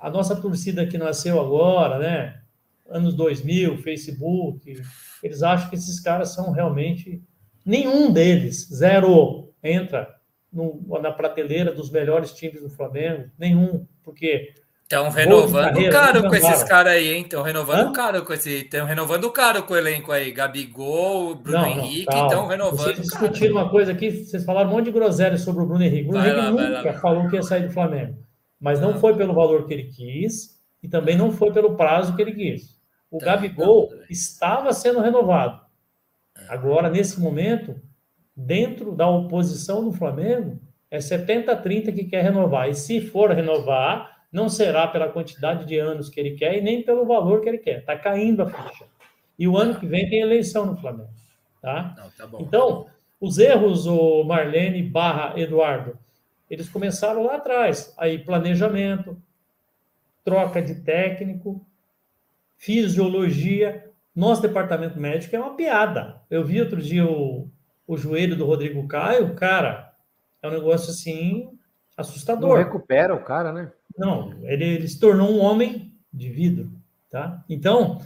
a nossa torcida que nasceu agora, né? Anos 2000, Facebook, eles acham que esses caras são realmente. Nenhum deles, zero, entra no, na prateleira dos melhores times do Flamengo, nenhum, porque Estão renovando carreira, caro com esses caras aí, hein? Estão renovando Hã? caro com esse. Estão renovando caro com o elenco aí. Gabigol, Bruno não, Henrique, estão renovando. Vocês discutiram uma coisa aqui, vocês falaram um monte de groselha sobre o Bruno Henrique. O Bruno vai Henrique lá, nunca lá, falou que ia sair do Flamengo. Mas não foi pelo valor que ele quis e também não foi pelo prazo que ele quis. O tá, Gabigol não, estava sendo renovado. Agora, nesse momento, dentro da oposição do Flamengo, é 70-30 que quer renovar. E se for renovar não será pela quantidade de anos que ele quer e nem pelo valor que ele quer. Está caindo a ficha. E o ano que vem tem eleição no Flamengo. Tá? Não, tá bom, então, tá os erros, o Marlene barra Eduardo, eles começaram lá atrás. Aí, planejamento, troca de técnico, fisiologia. Nosso departamento médico é uma piada. Eu vi outro dia o, o joelho do Rodrigo Caio, cara, é um negócio assim assustador. Não recupera o cara, né? Não, ele, ele se tornou um homem de vidro, tá? Então.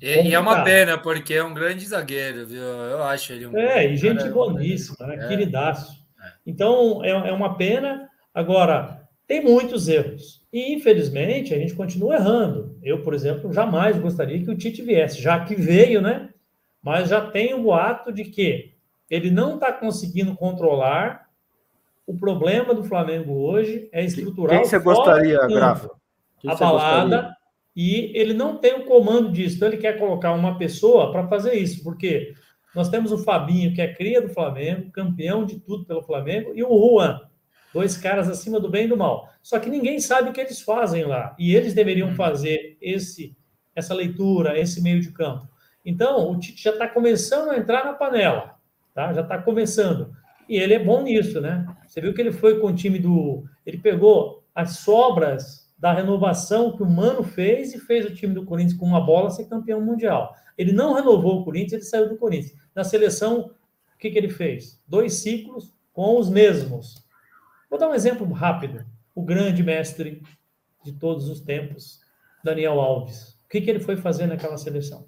E, e é uma pena, porque é um grande zagueiro, viu? Eu acho ele um. É, e gente boníssima, né? É. Queridaço. É. Então, é, é uma pena. Agora, tem muitos erros. E, infelizmente, a gente continua errando. Eu, por exemplo, jamais gostaria que o Tite viesse, já que veio, né? Mas já tem o boato de que ele não está conseguindo controlar o problema do Flamengo hoje é estrutural. Quem você gostaria, Grafa? A balada e ele não tem o comando disso. Então ele quer colocar uma pessoa para fazer isso, porque nós temos o Fabinho, que é cria do Flamengo, campeão de tudo pelo Flamengo, e o Juan, dois caras acima do bem e do mal. Só que ninguém sabe o que eles fazem lá, e eles deveriam hum. fazer esse essa leitura, esse meio de campo. Então, o Tite já está começando a entrar na panela, tá? Já está começando. E ele é bom nisso, né? Você viu que ele foi com o time do. Ele pegou as sobras da renovação que o Mano fez e fez o time do Corinthians com uma bola ser campeão mundial. Ele não renovou o Corinthians, ele saiu do Corinthians. Na seleção, o que, que ele fez? Dois ciclos com os mesmos. Vou dar um exemplo rápido. O grande mestre de todos os tempos, Daniel Alves. O que, que ele foi fazer naquela seleção?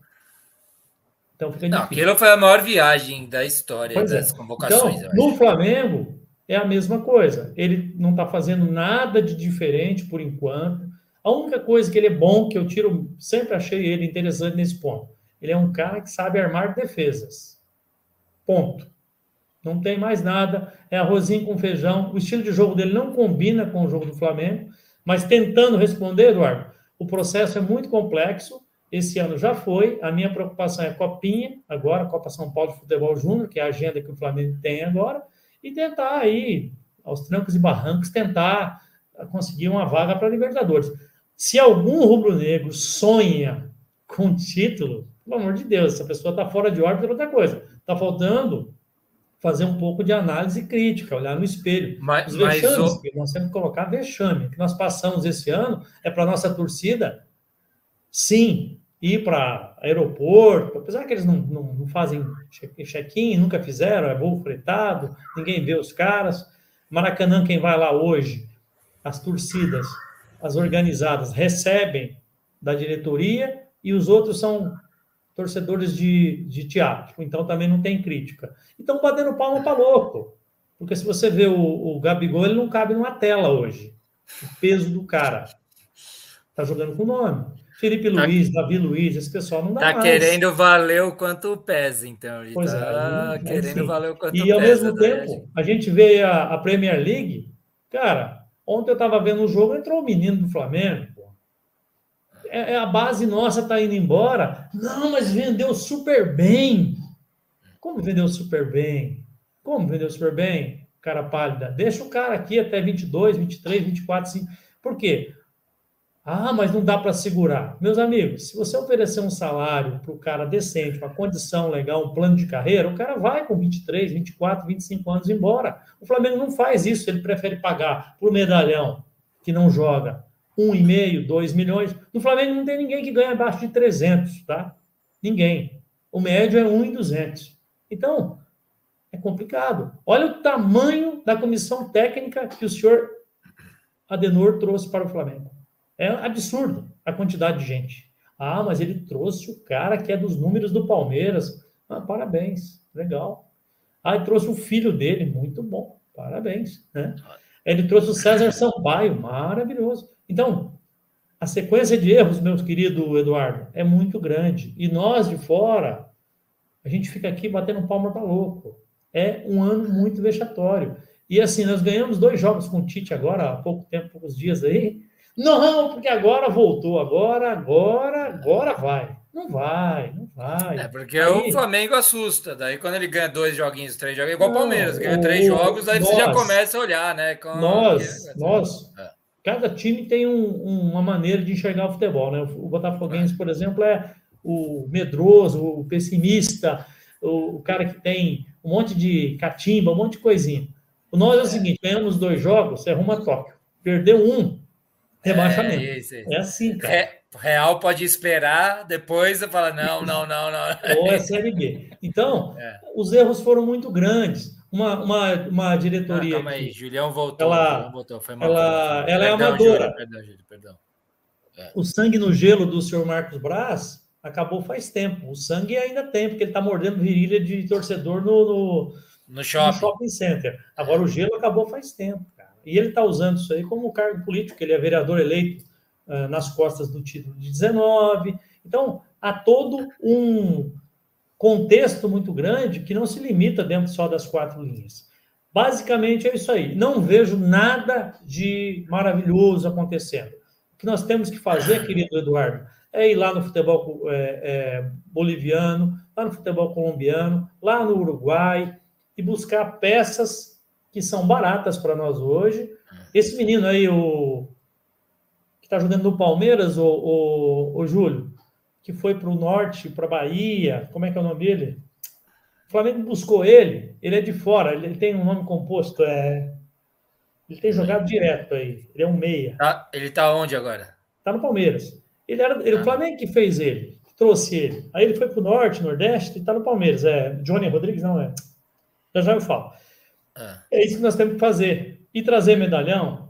Então fica Não, aquilo foi a maior viagem da história pois das é. convocações. Então, no Flamengo é a mesma coisa. Ele não está fazendo nada de diferente por enquanto. A única coisa que ele é bom, que eu tiro, sempre achei ele interessante nesse ponto. Ele é um cara que sabe armar defesas. Ponto. Não tem mais nada. É arrozinho com feijão. O estilo de jogo dele não combina com o jogo do Flamengo. Mas tentando responder, Eduardo, o processo é muito complexo esse ano já foi. A minha preocupação é Copinha, agora, Copa São Paulo de Futebol Júnior, que é a agenda que o Flamengo tem agora, e tentar aí, aos trancos e barrancos, tentar conseguir uma vaga para Libertadores. Se algum rubro-negro sonha com título, pelo amor de Deus, essa pessoa está fora de órbita, é outra coisa. Está faltando fazer um pouco de análise crítica, olhar no espelho. Mas, Os vexames, mas o... nós temos que colocar vexame, que nós passamos esse ano, é para nossa torcida, sim, ir para aeroporto, apesar que eles não, não, não fazem check-in, nunca fizeram, é voo fretado, ninguém vê os caras. Maracanã, quem vai lá hoje, as torcidas, as organizadas, recebem da diretoria e os outros são torcedores de, de teatro, então também não tem crítica. Então, batendo palma para louco, porque se você vê o, o Gabigol, ele não cabe numa tela hoje, o peso do cara. Tá jogando com o nome. Felipe tá, Luiz, Davi Luiz, esse pessoal não dá tá mais. querendo valer o quanto pesa, então. Ele pois tá é, querendo assim. valer o quanto pesa. E ao mesmo tempo, a gente vê a, a, Premier League, cara, ontem eu estava vendo um jogo, entrou o um menino do Flamengo, é, é, a base nossa está indo embora. Não, mas vendeu super bem. Como vendeu super bem? Como vendeu super bem? Cara pálida. Deixa o cara aqui até 22, 23, 24, 5. Por quê? Ah, mas não dá para segurar. Meus amigos, se você oferecer um salário para o cara decente, uma condição legal, um plano de carreira, o cara vai com 23, 24, 25 anos embora. O Flamengo não faz isso, ele prefere pagar por medalhão que não joga um e meio, dois milhões. No Flamengo não tem ninguém que ganha abaixo de 300, tá? Ninguém. O médio é 1,200. Então, é complicado. Olha o tamanho da comissão técnica que o senhor Adenor trouxe para o Flamengo. É absurdo a quantidade de gente. Ah, mas ele trouxe o cara que é dos números do Palmeiras. Ah, parabéns, legal. Ah, ele trouxe o filho dele, muito bom. Parabéns. Né? Ele trouxe o César Sampaio, maravilhoso. Então, a sequência de erros, meu querido Eduardo, é muito grande. E nós de fora, a gente fica aqui batendo palma para louco. É um ano muito vexatório. E assim, nós ganhamos dois jogos com o Tite agora, há pouco tempo, poucos dias aí. Não, porque agora voltou, agora, agora, agora vai. Não vai, não vai. É porque aí, o Flamengo assusta. Daí quando ele ganha dois joguinhos, três jogos, igual o Palmeiras, ganha o, três jogos, aí nós, você já começa a olhar, né? Com, nós, que, nós, é. cada time tem um, uma maneira de enxergar o futebol, né? O Botafoguense, por exemplo, é o medroso, o pessimista, o, o cara que tem um monte de catimba, um monte de coisinha. O nós é o seguinte: ganhamos dois jogos, você arruma Tóquio. Perdeu um, rebaixamento. É, isso, isso. é assim, cara. É, Real pode esperar, depois você fala: não, não, não, não. Ou é Série B. Então, é. os erros foram muito grandes. Uma, uma, uma diretoria. Ah, calma aí, Julião voltou. Ela, Julião voltou, foi mal, ela, ela é amadora. Júlio, perdão, Júlio, perdão. É. O sangue no gelo do senhor Marcos Braz acabou faz tempo. O sangue ainda tem, porque ele está mordendo virilha de torcedor no, no, no, shopping. no shopping center. Agora o gelo acabou faz tempo, cara. E ele está usando isso aí como cargo político, ele é vereador eleito uh, nas costas do título de 19. Então, há todo um contexto muito grande que não se limita dentro só das quatro linhas. Basicamente é isso aí. Não vejo nada de maravilhoso acontecendo. O que nós temos que fazer, querido Eduardo, é ir lá no futebol é, é, boliviano, lá no futebol colombiano, lá no Uruguai e buscar peças que são baratas para nós hoje. Esse menino aí, o que está jogando no Palmeiras, o, o, o Júlio, que foi para o norte, para Bahia, como é que é o nome dele? O Flamengo buscou ele, ele é de fora, ele tem um nome composto, é... ele tem jogado direto aí, ele é um meia. Tá, ele está onde agora? Está no Palmeiras. Ele era ele, ah. o Flamengo que fez ele, que trouxe ele. Aí ele foi para o norte, nordeste e está no Palmeiras. É Johnny Rodrigues, não é? Já já eu falo. Ah. É isso que nós temos que fazer. E trazer medalhão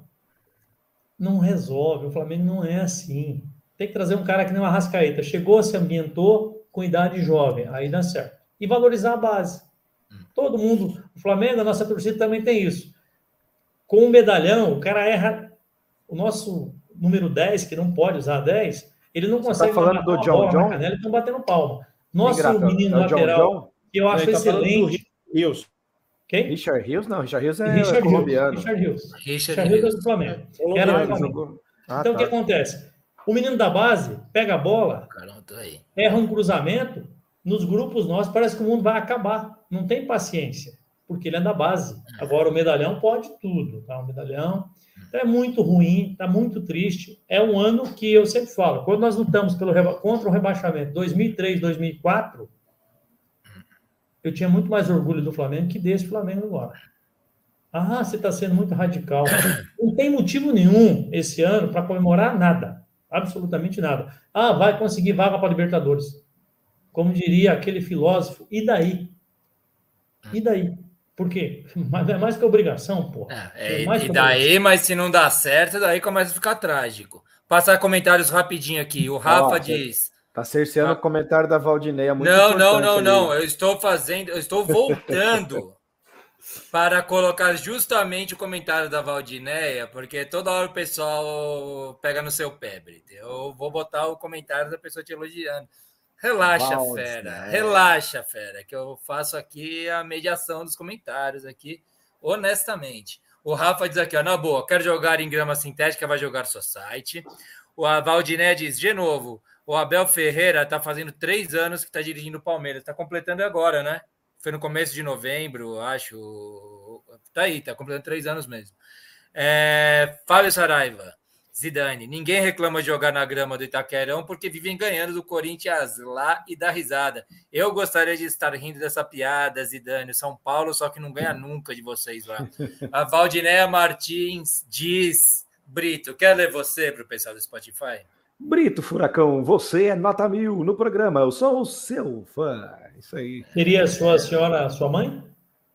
não resolve. O Flamengo não é assim. Tem que trazer um cara que nem uma rascaeta. Chegou, se ambientou com idade jovem. Aí dá certo. E valorizar a base. Todo mundo, o Flamengo, a nossa torcida também tem isso. Com o medalhão, o cara erra. O nosso número 10, que não pode usar 10, ele não Você tá consegue. Tá falando do John John? Canela, estão batendo palma. Nosso menino é lateral, John John? que eu acho tá excelente. Rios. Quem? Richard Rios? Não, Richard Rios é Richard colombiano. Richard Rios. Richard, Richard é do Flamengo. É. Era do Flamengo. Ah, então, tá. o que acontece? O menino da base pega a bola, Caramba, erra um cruzamento, nos grupos nossos parece que o mundo vai acabar. Não tem paciência, porque ele é da base. É. Agora, o medalhão pode tudo, tá? O medalhão então é muito ruim, está muito triste. É um ano que eu sempre falo, quando nós lutamos pelo, contra o rebaixamento 2003, 2004, eu tinha muito mais orgulho do Flamengo que desse Flamengo agora. Ah, você está sendo muito radical. Não tem motivo nenhum esse ano para comemorar nada. Absolutamente nada. Ah, vai conseguir vaga para Libertadores. Como diria aquele filósofo, e daí? E daí? Por quê? Mas é mais que obrigação, pô. É, é, é e daí, mas se não dá certo, daí começa a ficar trágico. Passar comentários rapidinho aqui. O Rafa Nossa, diz. Tá cerceando o comentário da Valdineia. É não, não, não, ali. não. Eu estou fazendo, eu estou voltando para colocar justamente o comentário da Valdineia, porque toda hora o pessoal pega no seu pé, Brito. Eu vou botar o comentário da pessoa te elogiando. Relaxa, Baldes, fera. Relaxa, fera, que eu faço aqui a mediação dos comentários aqui, honestamente. O Rafa diz aqui, ó, na boa, quero jogar em grama sintética, vai jogar seu site. O Valdiné diz, de novo, o Abel Ferreira está fazendo três anos que está dirigindo o Palmeiras, está completando agora, né? Foi no começo de novembro, acho. Tá aí, tá completando três anos mesmo. É, Fábio Saraiva. Zidane, ninguém reclama de jogar na grama do Itaquerão porque vivem ganhando do Corinthians lá e dá risada. Eu gostaria de estar rindo dessa piada, Zidane. São Paulo, só que não ganha nunca de vocês lá. A Valdinéia Martins diz: Brito, quer ler você para o pessoal do Spotify? Brito Furacão, você é nota mil no programa. Eu sou o seu fã. Isso aí. Seria a sua senhora, sua mãe?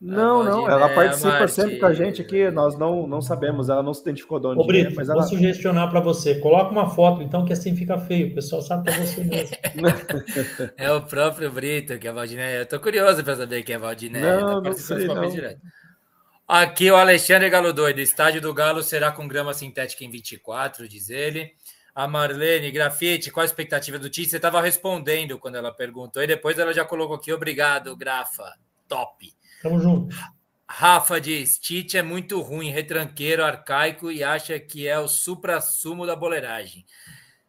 Não, não, ela participa sempre com a gente aqui, nós não, não sabemos, ela não se identificou de onde Ô, Brito, é, mas ela... vou sugestionar para você, coloca uma foto então que assim fica feio, o pessoal sabe que é você mesmo. é o próprio Brito que é a Valdinéia, eu tô curioso para saber quem é a Valdinéia. Não, tá não sei não. Aqui o Alexandre Galo Doido. Estádio do Galo será com grama sintética em 24, diz ele. A Marlene Grafite, qual a expectativa do Tite? Você estava respondendo quando ela perguntou, e depois ela já colocou aqui. Obrigado, Grafa. Top. Tamo junto. Rafa diz: Tite é muito ruim, retranqueiro, arcaico e acha que é o supra-sumo da boleiragem.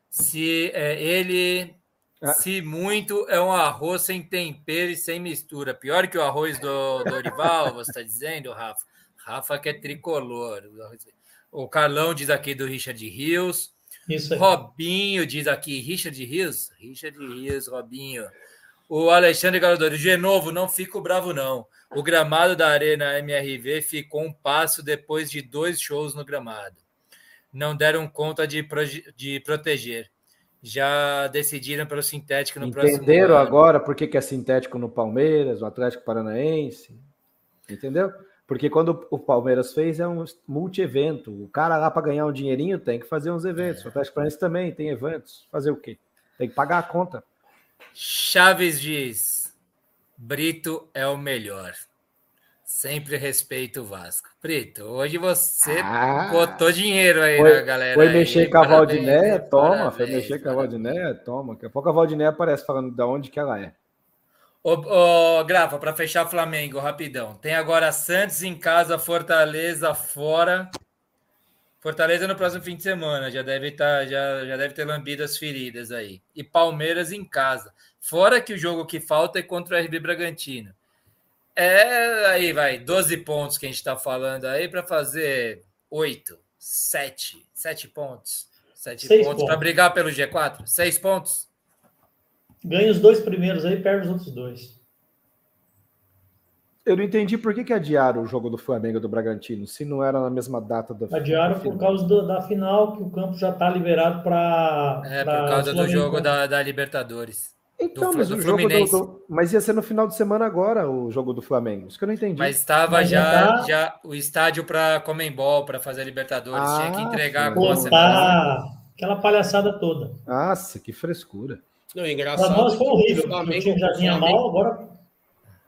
Se é, ele, ah. se muito, é um arroz sem tempero e sem mistura. Pior que o arroz do Dorival, você está dizendo, Rafa? Rafa que é tricolor. O Carlão diz aqui do Richard Rios. Isso aí. Robinho diz aqui, Richard Rios. Richard Rios, Robinho. O Alexandre Galadori, de novo, não fico bravo, não. O gramado da Arena MRV ficou um passo depois de dois shows no gramado. Não deram conta de, de proteger. Já decidiram pelo sintético no Entenderam próximo Entenderam agora por que, que é sintético no Palmeiras, o Atlético Paranaense? Entendeu? Porque quando o Palmeiras fez é um multi-evento. O cara lá para ganhar um dinheirinho tem que fazer uns eventos. É. O Atlético Paranaense também tem eventos. Fazer o quê? Tem que pagar a conta. Chaves diz: Brito é o melhor. Sempre respeito o Vasco. Brito, hoje você ah, botou dinheiro aí foi, na galera. Foi mexer aí, com a Valdinéia? Toma. Parabéns, foi mexer com a Valdinéia? Toma. Daqui a pouco a Valdinéia aparece falando de onde que ela é. Ô, ô Grafa, para fechar Flamengo, rapidão. Tem agora Santos em casa, Fortaleza fora. Fortaleza no próximo fim de semana, já deve estar, tá, já, já deve ter lambido as feridas aí. E Palmeiras em casa. Fora que o jogo que falta é contra o RB Bragantino. É aí, vai, 12 pontos que a gente está falando aí para fazer 8, 7, 7 pontos. 7 pontos, pontos. para brigar pelo G4? 6 pontos? Ganha os dois primeiros aí, perde os outros dois. Eu não entendi por que, que adiaram o jogo do Flamengo do Bragantino, se não era na mesma data da Adiaram por causa do, da final, que o campo já está liberado para. É, por causa do jogo da, da Libertadores. Então, do, mas do o jogo do, do, Mas ia ser no final de semana agora o jogo do Flamengo. Isso que eu não entendi. Mas estava já, tá... já o estádio para Comembol, para fazer a Libertadores. Ah, tinha que entregar com a Aquela palhaçada toda. Nossa, que frescura. Não, engraçado. Para nós foi horrível. O Flamengo já tinha mal, agora.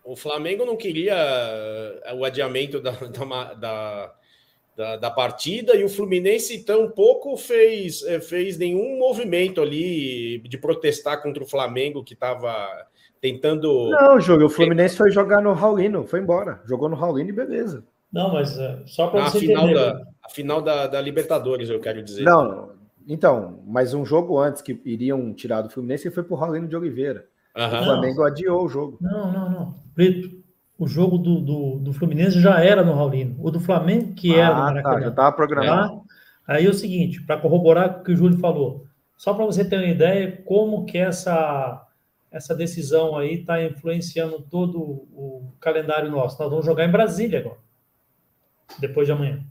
O Flamengo não queria eh, o adiamento da, da, da da, da, partida e o Fluminense tampouco fez, eh, fez nenhum movimento ali de protestar contra o Flamengo que estava tentando. Não, jogo. O Fluminense foi jogar no Raulino, foi embora. Jogou no Raulino e beleza. Não, mas é, só para você final entender. Da, a final da, da, Libertadores, eu quero dizer. Não, então, mas um jogo antes que iriam tirar do Fluminense foi pro Raulino de Oliveira. Uhum. O Flamengo adiou o jogo. Não, não, não. Preto, o jogo do, do, do, Fluminense já era no Raulino. O do Flamengo, que era no ah, Maracanã. Tá, já estava programado. Tá? Aí é o seguinte, para corroborar o que o Júlio falou, só para você ter uma ideia como que essa, essa decisão aí está influenciando todo o calendário nosso. Nós vamos jogar em Brasília agora, depois de amanhã.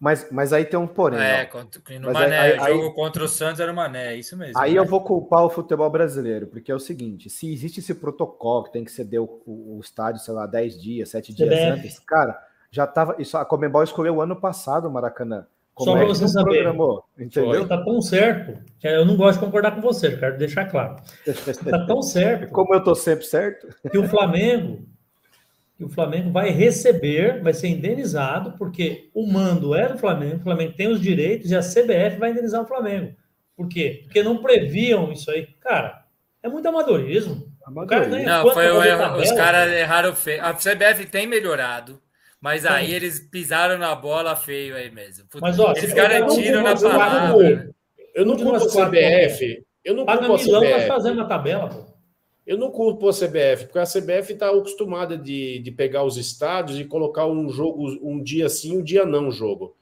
Mas, mas aí tem um porém. É, contra, no Mané, aí, aí, jogo contra o Santos era o Mané, é isso mesmo. Aí né? eu vou culpar o futebol brasileiro, porque é o seguinte: se existe esse protocolo que tem que ceder o, o, o estádio, sei lá, 10 dias, 7 dias CBF. antes, cara, já tava. Isso, a Comembol escolheu o ano passado o Maracanã. Como Só é para você saber. Programou, entendeu? Está tão certo. Eu não gosto de concordar com você, quero deixar claro. Está tão certo. Como eu estou sempre certo. Que o Flamengo que o Flamengo vai receber, vai ser indenizado, porque o mando é do Flamengo, o Flamengo tem os direitos e a CBF vai indenizar o Flamengo. Por quê? Porque não previam isso aí. Cara, é muito amadorismo. amadorismo. não, foi o erro, os caras erraram feio. A CBF tem melhorado. Mas aí Sim. eles pisaram na bola feio aí mesmo. Mas, ó, eles garantiram na palavra. Eu não culpo a CBF. Eu não culpo a CBF. Milão vai fazer uma tabela, pô. Eu não culpo a CBF, porque a CBF está acostumada de, de pegar os estádios e colocar um jogo um dia sim, um dia não jogo.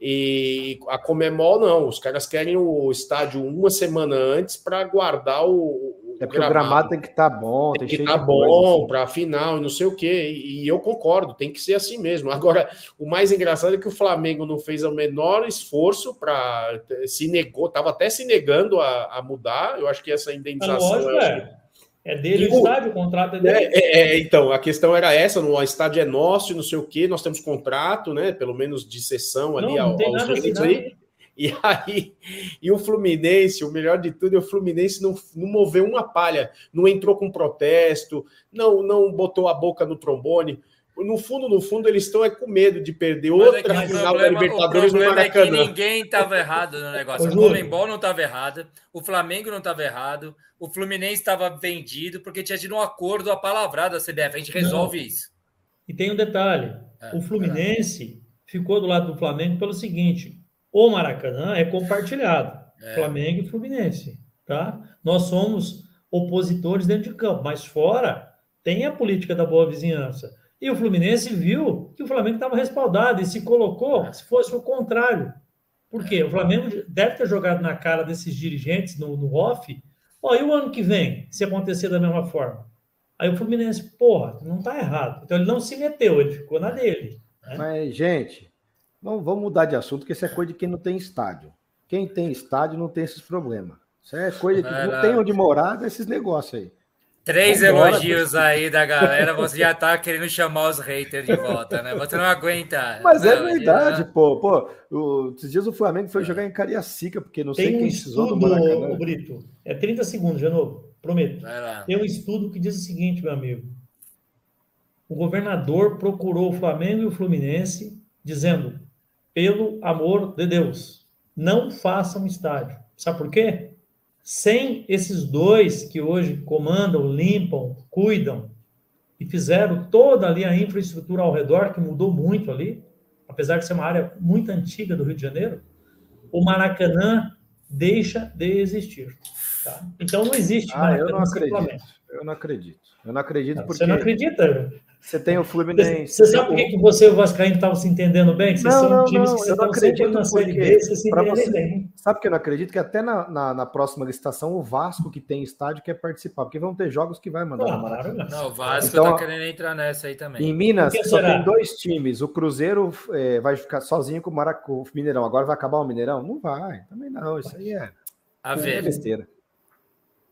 E a Comemol não, os caras querem o estádio uma semana antes para guardar o, é porque o gramado tem que estar tá bom, tem, tem que estar tá bom assim. para a final e não sei o quê. E, e eu concordo, tem que ser assim mesmo. Agora, o mais engraçado é que o Flamengo não fez o menor esforço para se negou, estava até se negando a, a, mudar. Eu acho que essa indenização. É lógico, é. É dele o estádio, o contrato é dele. É, é, é, então, a questão era essa: o estádio é nosso, não sei o quê, nós temos contrato, né? Pelo menos de sessão ali não, não aos direitos aí. E aí, e o Fluminense, o melhor de tudo é o Fluminense não, não moveu uma palha, não entrou com protesto, não, não botou a boca no trombone. No fundo, no fundo, eles estão é com medo de perder mas outra é final problema, da Libertadores no Maracanã. É que ninguém estava errado no negócio. o Comembol não estava errado, o Flamengo não estava errado, o Fluminense estava vendido porque tinha tido um acordo apalavrado da CBF. A gente resolve não. isso. E tem um detalhe: é, o Fluminense é. ficou do lado do Flamengo pelo seguinte: o Maracanã é compartilhado, é. Flamengo e Fluminense, tá? Nós somos opositores dentro de campo, mas fora tem a política da boa vizinhança. E o Fluminense viu que o Flamengo estava respaldado e se colocou se fosse o contrário. Por quê? O Flamengo deve ter jogado na cara desses dirigentes no, no off. Ó, e o ano que vem, se acontecer da mesma forma? Aí o Fluminense, porra, não está errado. Então ele não se meteu, ele ficou na dele. Né? Mas, gente, vamos, vamos mudar de assunto, que isso é coisa de quem não tem estádio. Quem tem estádio não tem esses problemas. Isso é coisa que não tem onde morar desses negócios aí. Três Vambora, elogios aí da galera, você já tá querendo chamar os haters de volta, né? Você não aguenta. Mas não, é verdade, não. pô. Pô, o, esses dias o Flamengo foi jogar em Cariacica, porque não Tem sei um quem estudo, no Maracanã. Brito. É 30 segundos, de novo. Prometo. Tem um estudo que diz o seguinte, meu amigo. O governador procurou o Flamengo e o Fluminense, dizendo: pelo amor de Deus, não façam estádio. Sabe por quê? Sem esses dois que hoje comandam, limpam, cuidam e fizeram toda ali a infraestrutura ao redor, que mudou muito ali, apesar de ser uma área muito antiga do Rio de Janeiro, o Maracanã deixa de existir. Tá? Então não existe ah, Maracanã eu não acredito. Eu não acredito. Eu não acredito não, porque... Você não acredita? Você tem o Fluminense. Você sabe por que você e o Vascaíno estavam se entendendo bem? Vocês não, são não, times não, que vocês não acredito na Série B, vocês se você, bem. Sabe que eu não acredito? Que até na, na, na, próxima licitação o Vasco, que tem estádio, quer participar, porque vão ter jogos que vai mandar claro, no Maracanã. Não, o Vasco então, tá querendo entrar nessa aí também. Em Minas, só tem dois times. O Cruzeiro é, vai ficar sozinho com o, Marac... o Mineirão. Agora vai acabar o Mineirão? Não vai, também não. Isso aí é, a ver. é besteira.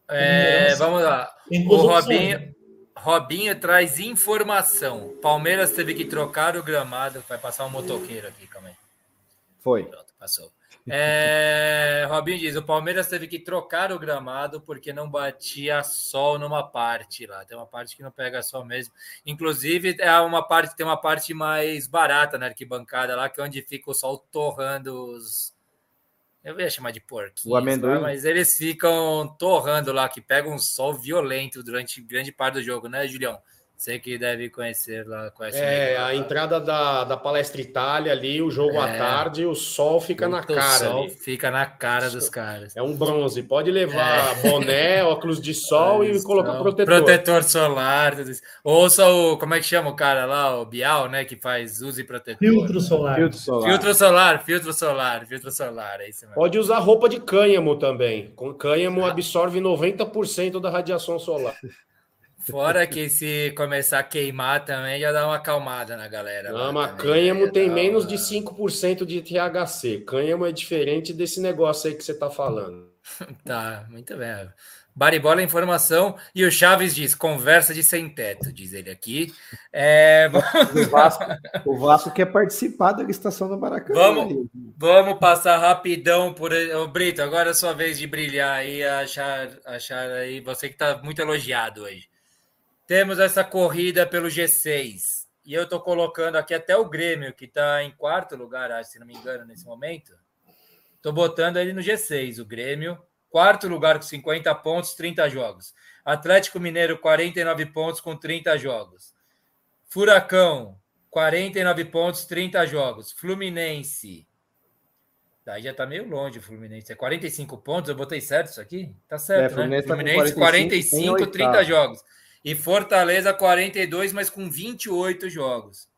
É, vamos lá. O Robinho, Robinho traz informação. Palmeiras teve que trocar o gramado. Vai passar um motoqueiro aqui, calma aí. Foi. Pronto, passou. É, Robinho diz: o Palmeiras teve que trocar o gramado porque não batia sol numa parte lá. Tem uma parte que não pega sol mesmo. Inclusive, é uma parte, tem uma parte mais barata na arquibancada lá, que é onde fica o sol torrando os, eu ia chamar de porquinhos, o amendoim. mas eles ficam torrando lá, que pega um sol violento durante grande parte do jogo, né, Julião? Você que deve conhecer lá. Conhece é, a entrada da, da Palestra Itália ali, o jogo é, à tarde, o sol fica na cara. O sol ali. fica na cara dos caras. É um bronze. Pode levar é. boné, óculos de sol e colocar protetor. Protetor solar. Tudo isso. Ouça o. Como é que chama o cara lá? O Bial, né? Que faz use protetor. Filtro solar. Filtro solar. Filtro solar, filtro solar, filtro solar. É isso mesmo. Pode usar roupa de cânhamo também. Com cânhamo ah. absorve 90% da radiação solar. Fora que se começar a queimar também já dá uma acalmada na galera. Não, mas cânhamo tem menos uma... de 5% de THC. Cânhamo é diferente desse negócio aí que você está falando. tá, muito bem. Baribola informação e o Chaves diz: conversa de sem teto, diz ele aqui. É... o, Vasco, o Vasco quer participar da licitação do Maracanã. Vamos, vamos passar rapidão por. Ô, Brito, agora é sua vez de brilhar e achar, achar aí. Você que está muito elogiado hoje. Temos essa corrida pelo G6. E eu estou colocando aqui até o Grêmio, que está em quarto lugar, acho, se não me engano, nesse momento. Estou botando ele no G6, o Grêmio. Quarto lugar com 50 pontos, 30 jogos. Atlético Mineiro, 49 pontos com 30 jogos. Furacão, 49 pontos, 30 jogos. Fluminense. Daí já tá meio longe o Fluminense. É 45 pontos, eu botei certo isso aqui? Tá certo, é, Fluminense né? Fluminense, tá 45, 45 30 jogos. E Fortaleza 42, mas com 28 jogos.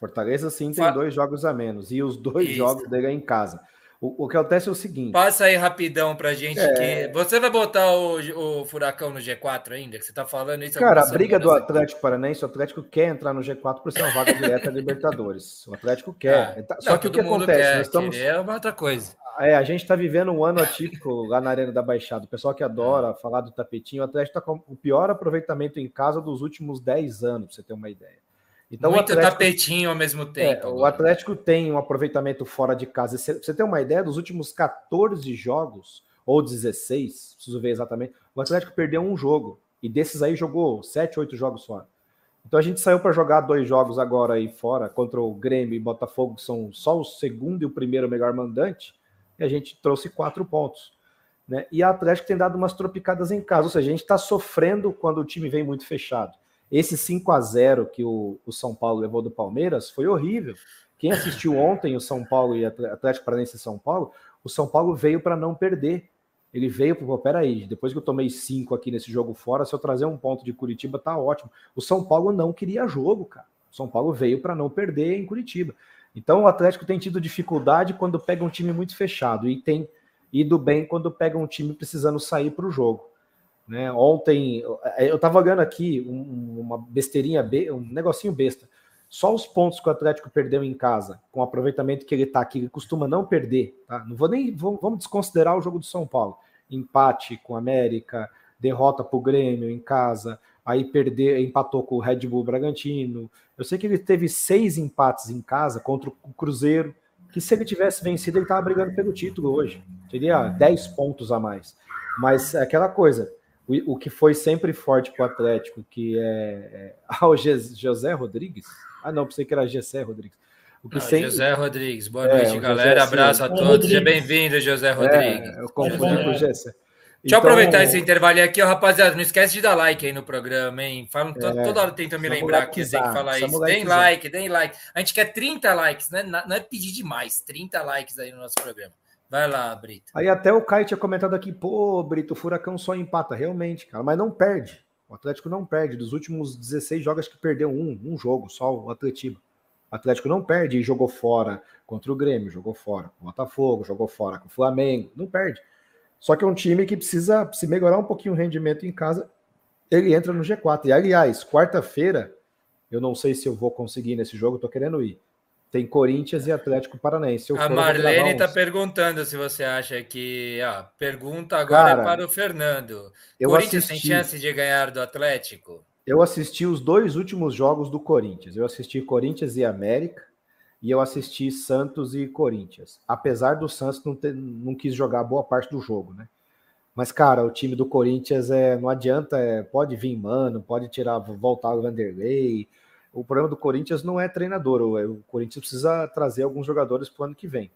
Fortaleza sim tem Fa... dois jogos a menos. E os dois Isso. jogos dele é em casa. O, o, que acontece é o seguinte. Passa aí rapidão pra gente. É... Que... Você vai botar o, o Furacão no G4 ainda? Que você tá falando isso? Cara, a briga do Atlético Paranaense, o Atlético quer entrar no G4 por ser uma vaga direta Libertadores. O Atlético quer. Ah, Só não, que o que acontece? Quer, nós estamos... É uma outra coisa. É, a gente está vivendo um ano atípico lá na Arena da Baixada. O pessoal que adora falar do tapetinho, o Atlético está com o pior aproveitamento em casa dos últimos 10 anos, para você ter uma ideia. Então, Muito Atlético, tapetinho ao mesmo tempo. É, o Atlético tem um aproveitamento fora de casa. Pra você ter uma ideia, dos últimos 14 jogos, ou 16, preciso ver exatamente, o Atlético perdeu um jogo. E desses aí jogou 7, 8 jogos fora. Então a gente saiu para jogar dois jogos agora aí fora, contra o Grêmio e Botafogo, que são só o segundo e o primeiro melhor mandante, e a gente trouxe quatro pontos. Né? E a Atlético tem dado umas tropicadas em casa, ou seja, a gente está sofrendo quando o time vem muito fechado. Esse 5 a 0 que o, o São Paulo levou do Palmeiras foi horrível. Quem assistiu ontem o São Paulo e Atlético Paranaense e São Paulo, o São Paulo veio para não perder. Ele veio para, peraí, depois que eu tomei cinco aqui nesse jogo fora, se eu trazer um ponto de Curitiba, tá ótimo. O São Paulo não queria jogo, cara. O São Paulo veio para não perder em Curitiba. Então o Atlético tem tido dificuldade quando pega um time muito fechado e tem ido bem quando pega um time precisando sair para o jogo. Né? Ontem eu estava olhando aqui um, uma besteirinha, um negocinho besta. Só os pontos que o Atlético perdeu em casa, com o aproveitamento que ele está aqui, ele costuma não perder. Tá? Não vou nem vamos desconsiderar o jogo do São Paulo. Empate com o América, derrota para o Grêmio em casa, aí perder, empatou com o Red Bull Bragantino. Eu sei que ele teve seis empates em casa contra o Cruzeiro, que se ele tivesse vencido, ele estava brigando pelo título hoje. Teria dez pontos a mais. Mas é aquela coisa, o, o que foi sempre forte para o Atlético, que é, é ah, o José Rodrigues, ah, não, pensei que era Gessé Rodrigues. O que sempre... José Rodrigues, boa é, noite, galera. José, Abraço a todos. Seja bem-vindo, José Rodrigues. É, eu confundi com o Gessé. Deixa eu aproveitar esse intervalo aqui, ó, rapaziada. Não esquece de dar like aí no programa, hein? Falam, é, toda hora tenta me lembrar que tem que falar isso. Deem like, deem like. A gente quer 30 likes, né? Não é pedir demais. 30 likes aí no nosso programa. Vai lá, Brito. Aí até o Caio tinha comentado aqui, pô, Brito, o Furacão só empata. Realmente, cara, mas não perde. O Atlético não perde. Dos últimos 16 jogos que perdeu um, um jogo só, o Atlético. O Atlético não perde e jogou fora contra o Grêmio, jogou fora com o Botafogo, jogou fora com o Flamengo, não perde. Só que é um time que precisa se melhorar um pouquinho o rendimento em casa, ele entra no G4. E aliás, quarta-feira, eu não sei se eu vou conseguir nesse jogo, tô querendo ir. Tem Corinthians e Atlético Paranaense. a Marlene está perguntando se você acha que. Ah, pergunta agora Cara, é para o Fernando. Corinthians assisti, tem chance de ganhar do Atlético? Eu assisti os dois últimos jogos do Corinthians. Eu assisti Corinthians e América e eu assisti Santos e Corinthians. Apesar do Santos não, ter, não quis jogar boa parte do jogo, né? Mas, cara, o time do Corinthians é, não adianta, é, pode vir mano, pode tirar, voltar o Vanderlei, o problema do Corinthians não é treinador, o, Corinthians precisa trazer alguns jogadores para o ano que vem.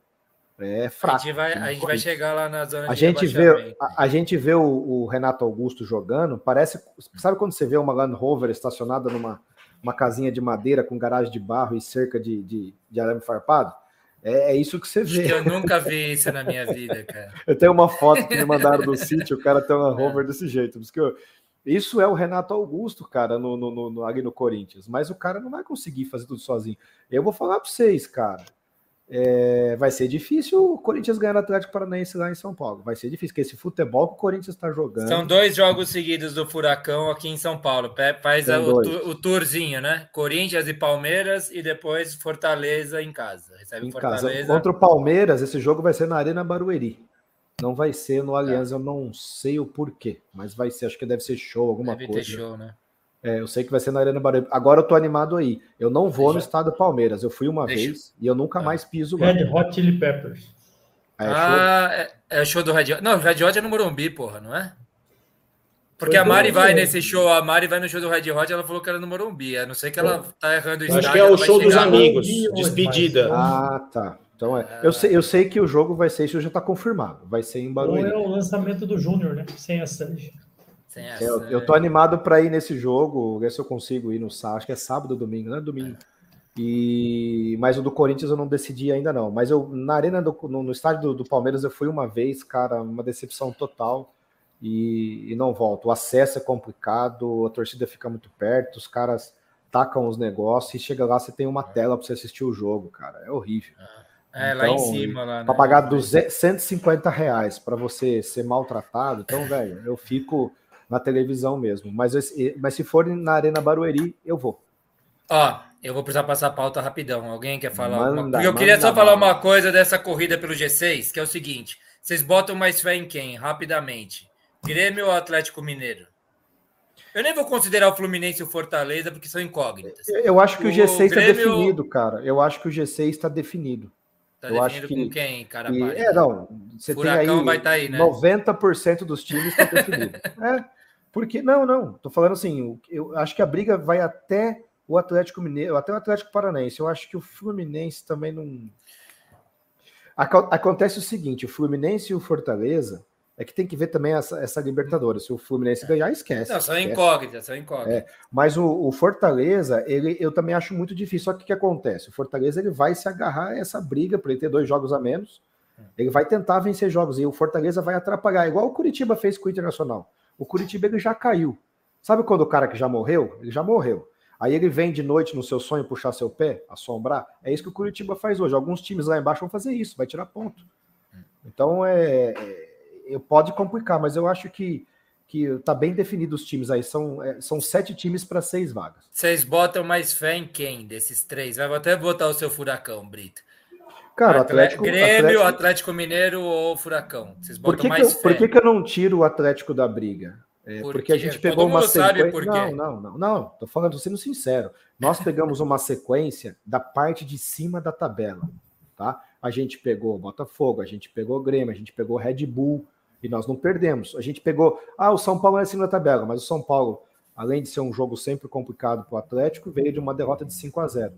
É fraco. A gente vai, a gente vai chegar lá na zona a gente vê a, a, gente vê o, o, Renato Augusto jogando, parece. Sabe quando você vê uma Land Rover estacionada numa uma casinha de madeira com garagem de barro e cerca de, de, de arame farpado? É, é, isso que você vê. Eu nunca vi isso na minha vida, cara. eu tenho uma foto que me mandaram do sítio, o cara tem uma Rover desse jeito. Por isso que eu, isso é o Renato Augusto, cara, no, no, no, ali no Corinthians. Mas o cara não vai conseguir fazer tudo sozinho. Eu vou falar para vocês, cara. É, vai ser difícil o Corinthians ganhar o Atlético Paranaense lá em São Paulo. Vai ser difícil, porque esse futebol que o Corinthians está jogando. São dois jogos seguidos do Furacão aqui em São Paulo. Faz o, o, tourzinho, né? Corinthians e Palmeiras e depois Fortaleza em casa. Recebe em Fortaleza. Casa. Contra o Palmeiras, esse jogo vai ser na Arena Barueri. Não vai ser no Aliança, é. eu não sei o porquê, mas vai ser, acho que deve ser show, alguma deve coisa. Ter show, né? É, eu sei que vai ser na Arena Barueri. Agora eu tô animado aí. Eu não vou no estado Palmeiras. Eu fui uma Deixa. vez e eu nunca é. mais piso lá. Red Hot Chili Peppers. É, ah, é, é show do Red Hot. Não, o Red Hot é no Morumbi, porra, não é? Porque a Mari vai nesse show, a Mari vai no show do Red Hot, ela falou que era no Morumbi. A não sei que ela tá errando o estádio. Acho que é o show dos amigos, despedida. Ah, tá. Então é. Eu, sei, eu sei que o jogo vai ser, isso já está confirmado. Vai ser em Barueri. Ou é o lançamento do Júnior, né? Sem a Sanji. Sem a eu, eu tô animado para ir nesse jogo, ver se eu consigo ir no sábado. Acho que é sábado ou domingo, não é domingo. E mas o do Corinthians eu não decidi ainda não. Mas eu na arena do, no, no estádio do, do, Palmeiras eu fui uma vez, cara, uma decepção total e, e, não volto. O acesso é complicado, a torcida fica muito perto, os caras tacam os negócios e chega lá você tem uma tela para você assistir o jogo, cara. É horrível. Ah. É, então, lá em então, cima. Lá, né? Para pagar 200, 150 reais para você ser maltratado, então, velho, eu fico na televisão mesmo. Mas, mas se for na Arena Barueri, eu vou. Ó, eu vou precisar passar a pauta rapidão. Alguém quer falar? Manda, Porque eu queria só falar uma coisa dessa corrida pelo G6, que é o seguinte: vocês botam mais fé em quem? Rapidamente. Grêmio ou Atlético Mineiro? Eu nem vou considerar o Fluminense e o Fortaleza, porque são incógnitas. Eu acho que o, o G6 está Grêmio... definido, cara. Eu acho que o G6 está definido. Tá eu acho que, com quem, cara? Que, é, não. Você Furacão tem vai estar tá aí, né? 90% dos times estão definidos. é. Porque, não, não, tô falando assim, eu acho que a briga vai até o Atlético Mineiro, até o Atlético Paranaense. Eu acho que o Fluminense também não. Acontece o seguinte: o Fluminense e o Fortaleza é que tem que ver também essa, essa Libertadores. Se o Fluminense ganhar, esquece. Não, são incógnitas, são incógnitas. É, mas o, o, Fortaleza, ele, eu também acho muito difícil. Só que o que acontece? O Fortaleza ele vai se agarrar a essa briga para ele ter dois jogos a menos. Ele vai tentar vencer jogos e o Fortaleza vai atrapalhar, igual o Curitiba fez com o Internacional. O Curitiba ele já caiu. Sabe quando o cara que já morreu? Ele já morreu. Aí ele vem de noite no seu sonho puxar seu pé, assombrar. É isso que o Curitiba faz hoje. Alguns times lá embaixo vão fazer isso, vai tirar ponto. Então é, é pode complicar, mas eu acho que que tá bem definido os times aí. São, é, são sete times para seis vagas. Vocês botam mais fé em quem desses três? Vai até botar o seu furacão, Brito. Cara, o Atlético. Grêmio, Atlético... Atlético Mineiro ou Furacão? Vocês botam por que mais que eu, Por que, que eu não tiro o Atlético da briga? É, porque, porque a gente pegou uma sequência. Não, não, não, não. Tô falando, tô sendo sincero. Nós pegamos uma sequência da parte de cima da tabela, tá? A gente pegou Botafogo, a gente pegou Grêmio, a gente pegou Red Bull e nós não perdemos. A gente pegou, ah, o São Paulo é acima da tabela, mas o São Paulo, além de ser um jogo sempre complicado para o Atlético, veio de uma derrota de 5 a 0.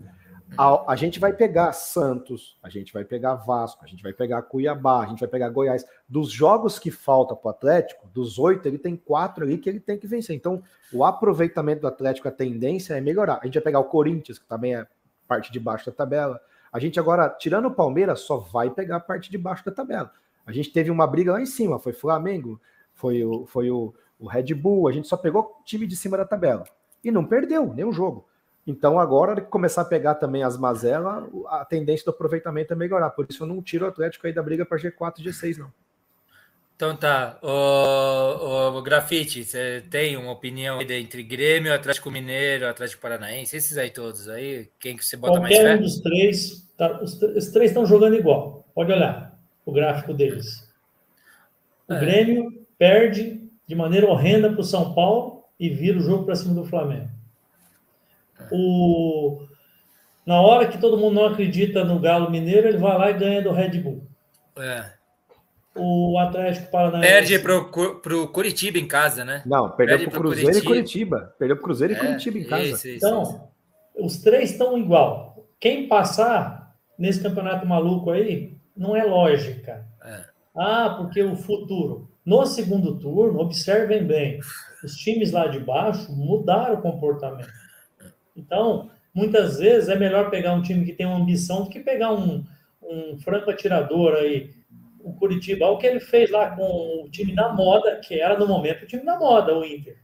A, a, gente vai pegar Santos, a gente vai pegar Vasco, a gente vai pegar Cuiabá, a gente vai pegar Goiás. Dos jogos que falta para o Atlético, dos oito, ele tem quatro ali que ele tem que vencer. Então, o aproveitamento do Atlético, a tendência é melhorar. A gente vai pegar o Corinthians, que também é parte de baixo da tabela. A gente agora, tirando o Palmeiras, só vai pegar a parte de baixo da tabela. A gente teve uma briga lá em cima, foi Flamengo, foi o, foi o, o Red Bull, a gente só pegou time de cima da tabela. E não perdeu nenhum jogo. Então, agora que começar a pegar também as mazelas, a tendência do aproveitamento é melhorar. Por isso, eu não tiro o Atlético aí da briga para G4 e G6, não. Então tá. O, o Grafite, você tem uma opinião entre Grêmio, Atlético Mineiro, Atlético Paranaense, esses aí todos aí? Quem que você bota Qualquer mais fé? um dos três, tá, os, os três estão jogando igual. Pode olhar o gráfico deles. O é. Grêmio perde de maneira horrenda para o São Paulo e vira o jogo para cima do Flamengo. O... Na hora que todo mundo não acredita no Galo Mineiro, ele vai lá e ganha do Red Bull. É. O Atlético Paranaense. Perde para o Curitiba em casa, né? Não, perdeu para o Cruzeiro Curitiba. e Curitiba. Perdeu para o Cruzeiro é, e Curitiba em casa. Isso, isso, então, isso. os três estão igual. Quem passar nesse campeonato maluco aí, não é lógica. É. Ah, porque o futuro. No segundo turno, observem bem, os times lá de baixo mudaram o comportamento. Então, muitas vezes é melhor pegar um time que tem uma ambição do que pegar um, um franco atirador aí, o Curitiba. Olha o que ele fez lá com o time da moda, que era no momento o time da moda, o Inter.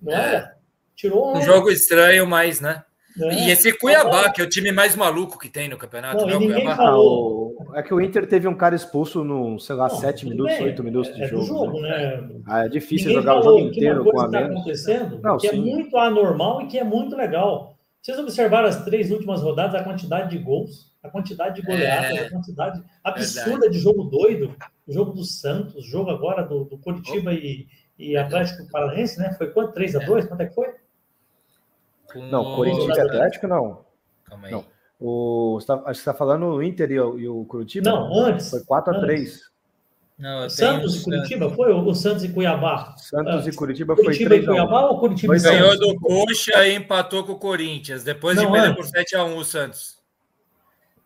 Não é. era? Tirou um... um jogo estranho, mas, né? É. E esse Cuiabá, que é o time mais maluco que tem no campeonato, não, né? Cuiabá. Falou. É que o Inter teve um cara expulso no, sei lá, não, sete minutos, oito minutos de é jogo. jogo né? né? Ah, é difícil ninguém jogar o jogo inteiro com a tá menos. acontecendo, não, que é sim. é muito anormal e que é muito legal. Vocês observaram as três últimas rodadas, a quantidade de gols, a quantidade de goleadas, é, a quantidade absurda verdade. de jogo doido, o jogo do Santos, jogo agora do, do Curitiba e, e Atlético Paranaense, né? Foi quanto? 3 a 2 Quanto é que foi? Com... Não, Corinthians e Atlético não. Calma aí. Não. O, tá, acho que você está falando o Inter e o, e o Curitiba? Não, antes. Foi 4 x 3 não, Santos e Curitiba foi? O Santos e Cuiabá? Santos e Curitiba foi Curitiba 3 e Cuiabá ou Curitiba e Santos? Ganhou do Coxa e empatou com o Corinthians. Depois não, de perder por 7x1 o Santos.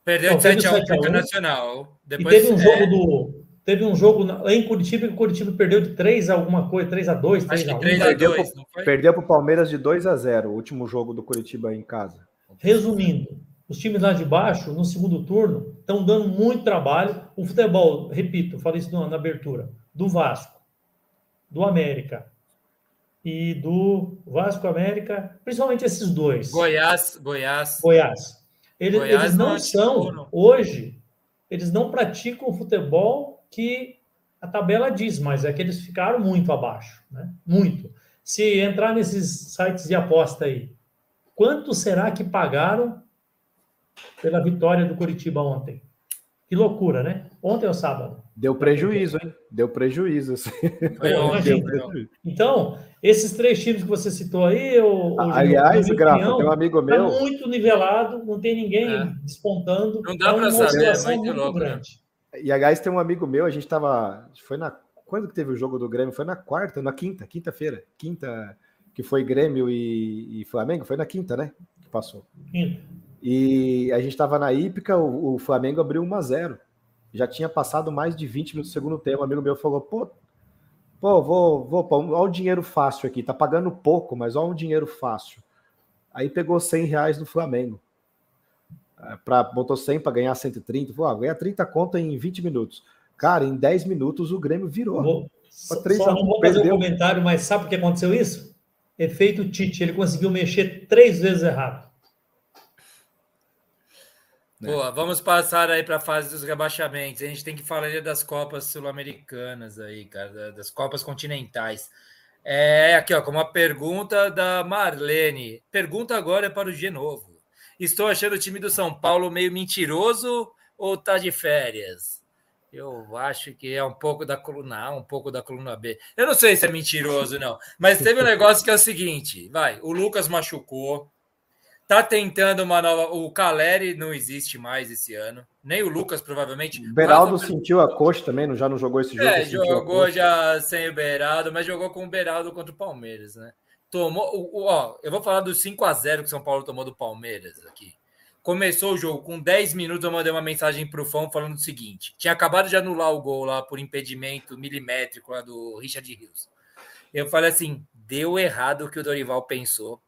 Perdeu de 7x1 para o Internacional. Depois, e teve um jogo é... do Teve um jogo em Curitiba que o Curitiba perdeu de 3 a alguma coisa, 3 a 2 3 Acho a 1. 3 a 2, perdeu para o Palmeiras de 2 a 0 o último jogo do Curitiba em casa. Resumindo, os times lá de baixo, no segundo turno, estão dando muito trabalho. O futebol, repito, falei isso na abertura, do Vasco, do América e do Vasco América, principalmente esses dois. Goiás, Goiás. Goiás. Eles, Goiás eles não, não são, hoje, eles não praticam o futebol que a tabela diz, mas é que eles ficaram muito abaixo, né? Muito. Se entrar nesses sites de aposta aí, quanto será que pagaram pela vitória do Curitiba ontem? Que loucura, né? Ontem ou sábado? Deu prejuízo, hein? Deu prejuízo. Deu prejuízo. Então, esses três times que você citou aí, o, aliás, o Grafa, tem um amigo tá meu. Tá muito nivelado, não tem ninguém é. despontando. Não dá é para saber, é muito, muito louco, né? E aliás, tem um amigo meu, a gente estava. Foi na Quando que teve o jogo do Grêmio? Foi na quarta, na quinta, quinta-feira. Quinta, que foi Grêmio e, e, Flamengo, foi na quinta, né? Que passou. Quinta. E a gente estava na hípica, o, o, Flamengo abriu 1 a 0 Já tinha passado mais de 20 minutos do segundo tempo. Um amigo meu falou: pô, pô, vou, vou, olha o dinheiro fácil aqui, tá pagando pouco, mas olha um dinheiro fácil. Aí pegou 100 reais do Flamengo. É, pra, botou 100 para ganhar 130. Falou, ah, ganha 30 conta em 20 minutos. Cara, em 10 minutos o Grêmio virou. Vou, só, só não vou fazer um comentário, mas sabe por que aconteceu isso? Efeito Tite, ele conseguiu mexer três vezes errado. Boa, vamos passar aí para a fase dos rebaixamentos. A gente tem que falar das Copas Sul-Americanas aí, cara, das Copas continentais. É, aqui, ó, com uma pergunta da Marlene. Pergunta agora é para o Genovo. Estou achando o time do São Paulo meio mentiroso ou tá de férias? Eu acho que é um pouco da coluna A, um pouco da coluna B. Eu não sei se é mentiroso, não. Mas teve um negócio que é o seguinte: vai, o Lucas machucou, Tá tentando uma nova. O Caleri não existe mais esse ano. Nem o Lucas, provavelmente. O Beraldo sentiu a coxa também, já não jogou esse jogo. É, jogou já sem o Beraldo, mas jogou com o Beraldo contra o Palmeiras, né? Tomou. Ó, eu vou falar do 5 a 0 que o São Paulo tomou do Palmeiras aqui. Começou o jogo com 10 minutos. Eu mandei uma mensagem pro fã falando o seguinte: tinha acabado de anular o gol lá por impedimento milimétrico lá do Richard Rios. Eu falei assim: deu errado o que o Dorival pensou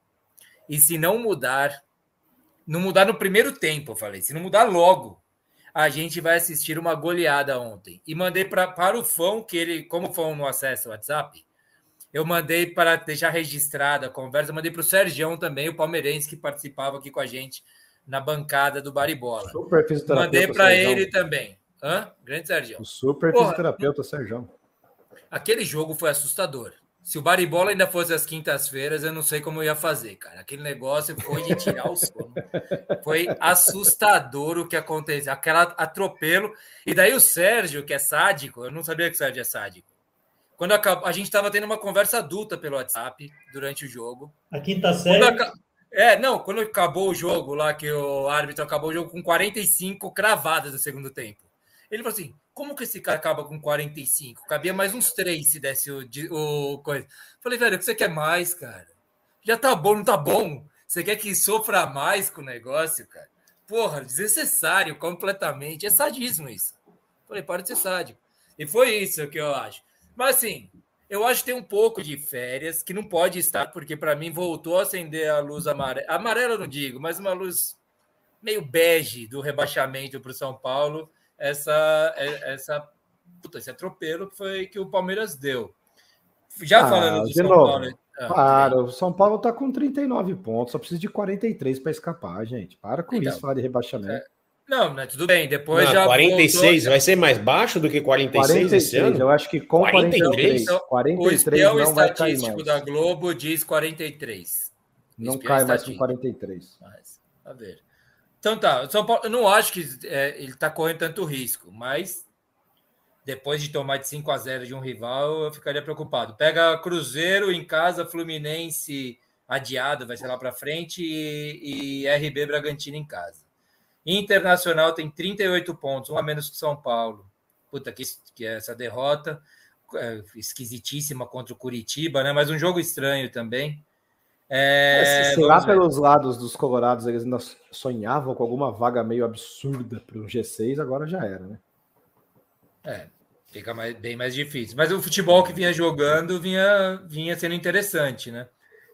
e se não mudar, não mudar no primeiro tempo, eu falei, se não mudar logo, a gente vai assistir uma goleada ontem. E mandei pra, para o fã, que ele, como fã no acesso ao WhatsApp, eu mandei para deixar registrada a conversa, mandei para o Sérgio também, o palmeirense que participava aqui com a gente na bancada do Baribola. Super Mandei para ele também. Hã? Grande Sérgio. O super Porra, fisioterapeuta Sérgio. Aquele jogo foi assustador. Se o Baribola ainda fosse às quintas-feiras, eu não sei como eu ia fazer, cara. Aquele negócio foi de tirar o sono. Foi assustador o que aconteceu. Aquela atropelo. E daí o Sérgio, que é sádico, eu não sabia que o Sérgio é sádico. Quando acabou, a gente estava tendo uma conversa adulta pelo WhatsApp durante o jogo. A quinta série? É, não, quando acabou o jogo lá, que o árbitro acabou o jogo com 45 cravadas do segundo tempo. Ele falou assim: como que esse cara acaba com 45? Cabia mais uns três se desse o, o coisa. Falei, velho, o que você quer mais, cara? Já tá bom, não tá bom? Você quer que sofra mais com o negócio, cara? Porra, desnecessário completamente. É sadismo isso. Falei, para de ser sádico. E foi isso que eu acho. Mas assim, eu acho que tem um pouco de férias que não pode estar, porque para mim voltou a acender a luz amarela. Amarela não digo, mas uma luz meio bege do rebaixamento para o São Paulo essa, é, essa puta, esse atropelo que foi que o Palmeiras deu. Já ah, falando do São novo, Paulo. Ah, para, o São Paulo tá com 39 pontos, só precisa de 43 para escapar, gente. Para com então, isso, falar de rebaixamento. É, não, mas tudo bem. Depois não, já 46 voltou... vai ser mais baixo do que 46 46 esse ano? Eu acho que com 43, 43, 43 o não vai cair mais. da Globo diz 43. Não cai mais com 43. Mas, a ver. Então tá, São Paulo, eu não acho que é, ele está correndo tanto risco, mas depois de tomar de 5 a 0 de um rival, eu ficaria preocupado. Pega Cruzeiro em casa, Fluminense adiado, vai ser lá para frente, e, e, RB Bragantino em casa. Internacional tem 38 pontos, um a menos que São Paulo. Puta, que, que é essa derrota é, esquisitíssima contra o Curitiba, né? Mas um jogo estranho também. É, se lá ver. pelos lados dos Colorados eles ainda sonhavam com alguma vaga meio absurda para o G6, agora já era, né? É, fica mais, bem mais difícil. Mas o futebol que vinha jogando vinha, vinha sendo interessante, né?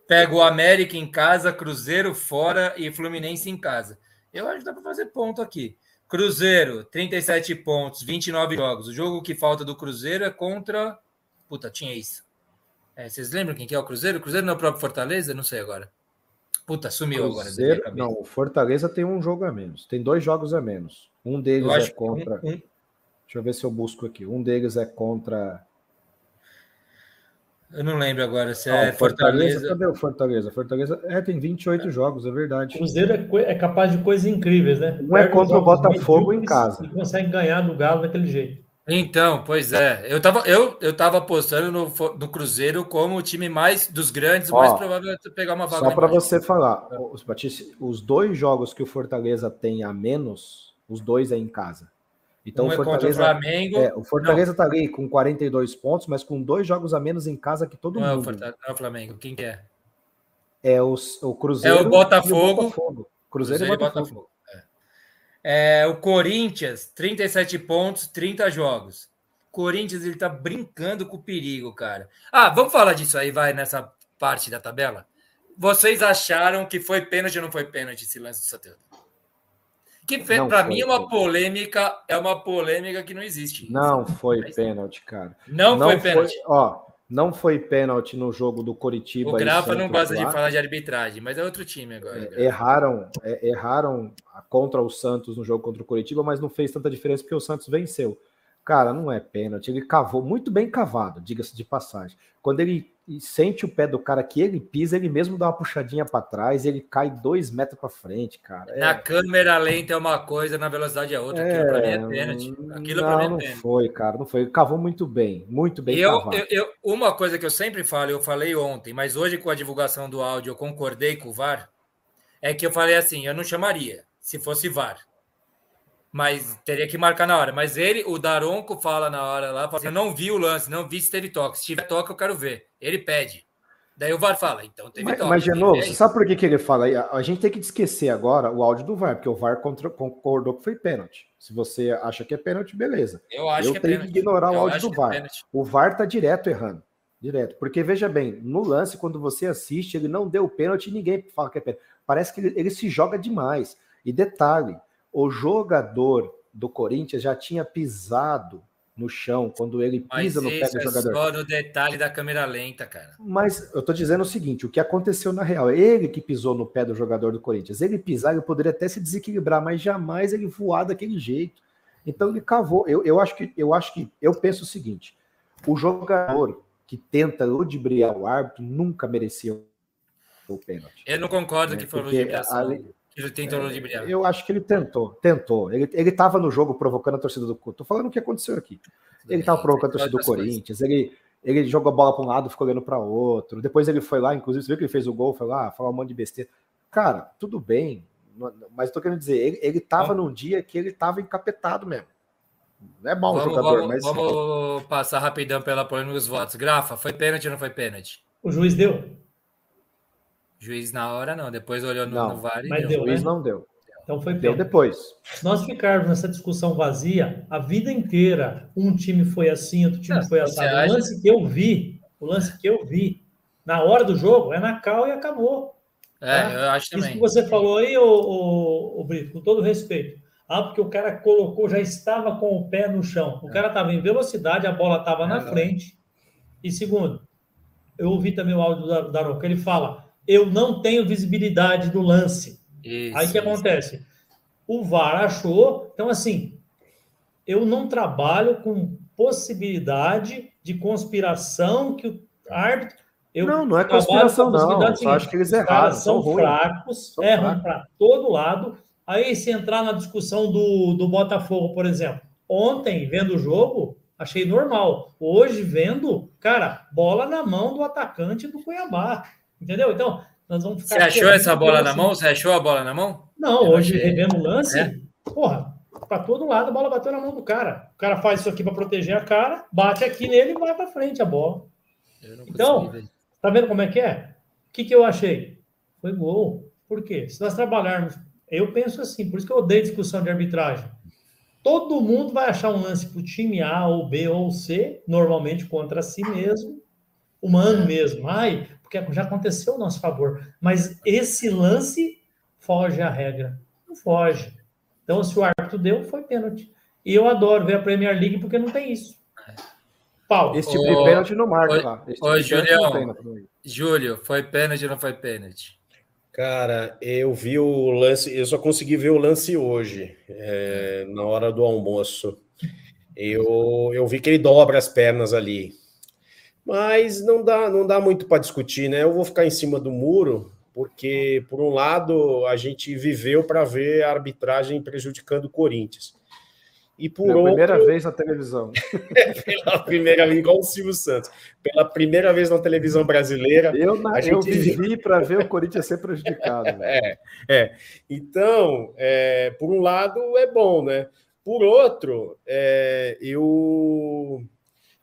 Pega o América em casa, Cruzeiro fora e Fluminense em casa. Eu acho que dá para fazer ponto aqui. Cruzeiro, 37 pontos, 29 jogos. O jogo que falta do Cruzeiro é contra. Puta, tinha isso. É, vocês lembram quem que é o Cruzeiro? O Cruzeiro não é o próprio Fortaleza? Não sei agora. Puta, sumiu Cruzeiro, agora. Não, o Fortaleza tem um jogo a menos. Tem dois jogos a menos. Um deles é contra. Um, um... Deixa eu ver se eu busco aqui. Um deles é contra. Eu não lembro agora se é Fortaleza. Fortaleza. Cadê o Fortaleza? Fortaleza é, tem 28 é. jogos, é verdade. O Cruzeiro é, é, capaz de coisas incríveis, né? Um é contra o Botafogo em casa. E consegue ganhar do Galo daquele jeito. Então, pois é. Eu tava, eu, eu tava apostando no, no Cruzeiro como o time mais dos grandes, o mais provável de pegar uma vaga. Só para você falar, os, Batista, os dois jogos que o Fortaleza tem a menos, os dois é em casa. Então, um o é o Fortaleza, Flamengo. é, o Fortaleza tá ali com 42 pontos, mas com dois jogos a menos em casa que todo não, é o mundo. Fortaleza, não é o Flamengo. Quem que é? É o, o Cruzeiro. É o Botafogo. o Botafogo. Cruzeiro, Cruzeiro e Botafogo. É. É, o Corinthians, 37 pontos, 30 jogos. Corinthians, ele tá brincando com o perigo, cara. Ah, vamos falar disso aí, vai, nessa parte da tabela. Vocês acharam que foi pênalti ou não foi pênalti esse lance do Santana? Que Não para foi, mim é uma foi. polêmica, é uma polêmica que não existe. Não foi Mas- pênalti, cara. Não, foi pênalti. ó, não foi pênalti no jogo do Coritiba. O Grafa não gosta de falar de arbitragem, mas é outro time agora. É, erraram, é, erraram contra o Santos no jogo contra o Coritiba, mas não fez tanta diferença porque o Santos venceu. Cara, não é pênalti. Ele cavou muito bem cavado, diga-se de passagem. Quando ele sente o pé do cara que ele pisa, ele mesmo dá uma puxadinha para trás, ele cai dois metros para frente, cara. É- Na câmera lenta é uma coisa, na velocidade é outra. Aquilo pra mim é pênalti. Aquilo não, pra mim é não pênalti. foi, cara, não foi. Ele cavou muito bem, muito bem E eu, eu, eu- uma coisa que eu sempre falo, eu falei ontem, mas hoje com a divulgação do áudio eu concordei com o VAR, é que eu falei assim, eu não chamaria se fosse VAR. Mas teria que marcar na hora. Mas ele, o Daronco fala na hora lá, fala assim, eu não vi o lance, não vi se teve toque. Se tiver toque, eu quero ver. Ele pede. Daí o VAR fala, então teve Mas, toque. mas Genô, Teve. você sabe por que, que ele fala? aí? A, gente tem que esquecer agora o áudio do VAR, porque o VAR contra- concordou que foi pênalti. Se você acha que é pênalti, beleza. Eu acho eu que é tenho pênalti. que ignorar o Eu áudio acho do é VAR. pênalti. O VAR tá direto errando. Direto. Porque, veja bem, no lance, quando você assiste, ele não deu pênalti e ninguém fala que é pênalti. Parece que ele, ele se joga demais. E detalhe, o jogador do Corinthians já tinha pisado no chão quando ele Mas pisa no pé do é jogador. só no detalhe da câmera lenta, cara. Mas eu tô dizendo o seguinte: o que aconteceu na real? Ele que pisou no pé do jogador do Corinthians. Ele pisar, ele poderia até se desequilibrar, mas jamais ele voar daquele jeito. Então ele cavou. Eu, eu acho que eu acho que eu penso o seguinte: o jogador que tenta ludibriar o árbitro nunca merecia o pênalti. Eu não concordo É, que foi ludibriação. Ele tentou ludibriar. Eu acho que ele tentou, tentou. Ele, ele tava no jogo provocando a torcida do. Tô falando o que aconteceu aqui. Ele tava provocando a torcida do. Corinthians, ele, ele jogou a bola para um lado, ficou olhando para outro. Depois ele foi lá, inclusive, você viu que ele fez o gol, foi lá, falou um monte de besteira. Cara, tudo bem, mas tô querendo dizer, ele, ele tava num dia que ele tava encapetado mesmo. Não é mau Vamos, jogador, vamos- mas. vamos passar rapidão pela polêmica dos votos. Grafa, foi pênalti ou não foi pênalti? O juiz deu? Juiz na hora não, depois olhou no, Não, no VAR e mas o deu. deu. juiz né? não deu. Então foi Deu pênalti. depois. Se nós ficarmos nessa discussão vazia, a vida inteira, um time foi assim, outro time Não, foi assim. O lance que eu vi, o lance que eu vi, na hora do jogo, é na cal e acabou. É, eu acho Isso também. que você falou aí, ô, ô, ô, Brito, com todo respeito. Ah, porque o cara colocou, já estava com o pé no chão. O cara estava em velocidade, a bola estava na É. frente. E segundo, eu ouvi também o áudio do Daronco, ele fala: eu não tenho visibilidade do lance. Isso, Aí o que isso. acontece? O VAR achou. Então, assim, eu não trabalho com possibilidade de conspiração que o árbitro. Eu não, não é conspiração, não. Eu acho que eles os erraram, caras são são fracos, São erram fracos. para todo lado. Aí, se entrar na discussão do, do Botafogo, por exemplo, ontem, vendo o jogo, achei normal. Hoje, vendo, cara, bola na mão do atacante do Cuiabá. Entendeu? Então, nós vamos ficar. Você achou essa bola na mão? Você achou a bola na mão? Não, Eu hoje, achei. revendo o lance, É? porra, para todo lado a bola bateu na mão do cara. O cara faz isso aqui para proteger a cara, bate aqui nele e vai para frente a bola. Eu não Então, ver. Tá vendo como é que é? O que, que eu achei? Foi gol. Por quê? Se nós trabalharmos. Eu penso assim, por isso que eu odeio discussão de arbitragem. Todo mundo vai achar um lance para o time A, ou B, ou C, normalmente contra si mesmo, humano mesmo. Ai, porque já aconteceu ao nosso favor. Mas esse lance foge à regra. Não foge. Então, se o árbitro deu, foi pênalti. E eu adoro ver a Premier League porque não tem isso. Pau. Esse tipo Ô, de pênalti não marca lá. Ô, tipo Julião. Júlio, foi pênalti ou não foi pênalti? Cara, eu vi o lance, eu só consegui ver o lance hoje, é, na hora do almoço. Eu, eu vi que ele dobra as pernas ali. Mas não dá, não dá muito para discutir, né? Eu vou ficar em cima do muro, porque, por um lado, a gente viveu para ver a arbitragem prejudicando o Corinthians. E por Pela outro, primeira vez na televisão. pela primeira vez, igual o Silvio Santos, pela primeira vez na televisão brasileira, Eu, na- A eu gente- vivi para ver o Corinthians ser prejudicado. velho. É, é. Então, é, por um lado, é bom, né? Por outro, é, eu,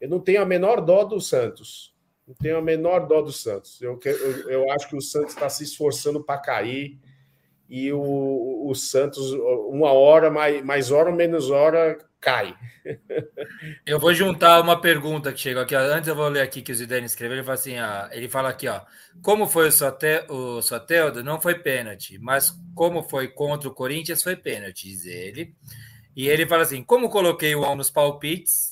eu não tenho a menor dó do Santos. Não tenho a menor dó do Santos. Eu, eu, eu acho que o Santos está se esforçando para cair e o, o Santos, uma hora, mais, mais hora ou menos hora, cai. Eu vou juntar uma pergunta que chegou aqui. Antes eu vou ler aqui que o Zidane escreveu. Ele fala assim: ah, ele fala aqui, ó. Como foi o, Sote, o Soteldo, não foi pênalti, mas como foi contra o Corinthians, foi pênalti, diz ele. E ele fala assim: como coloquei o Al nos palpites,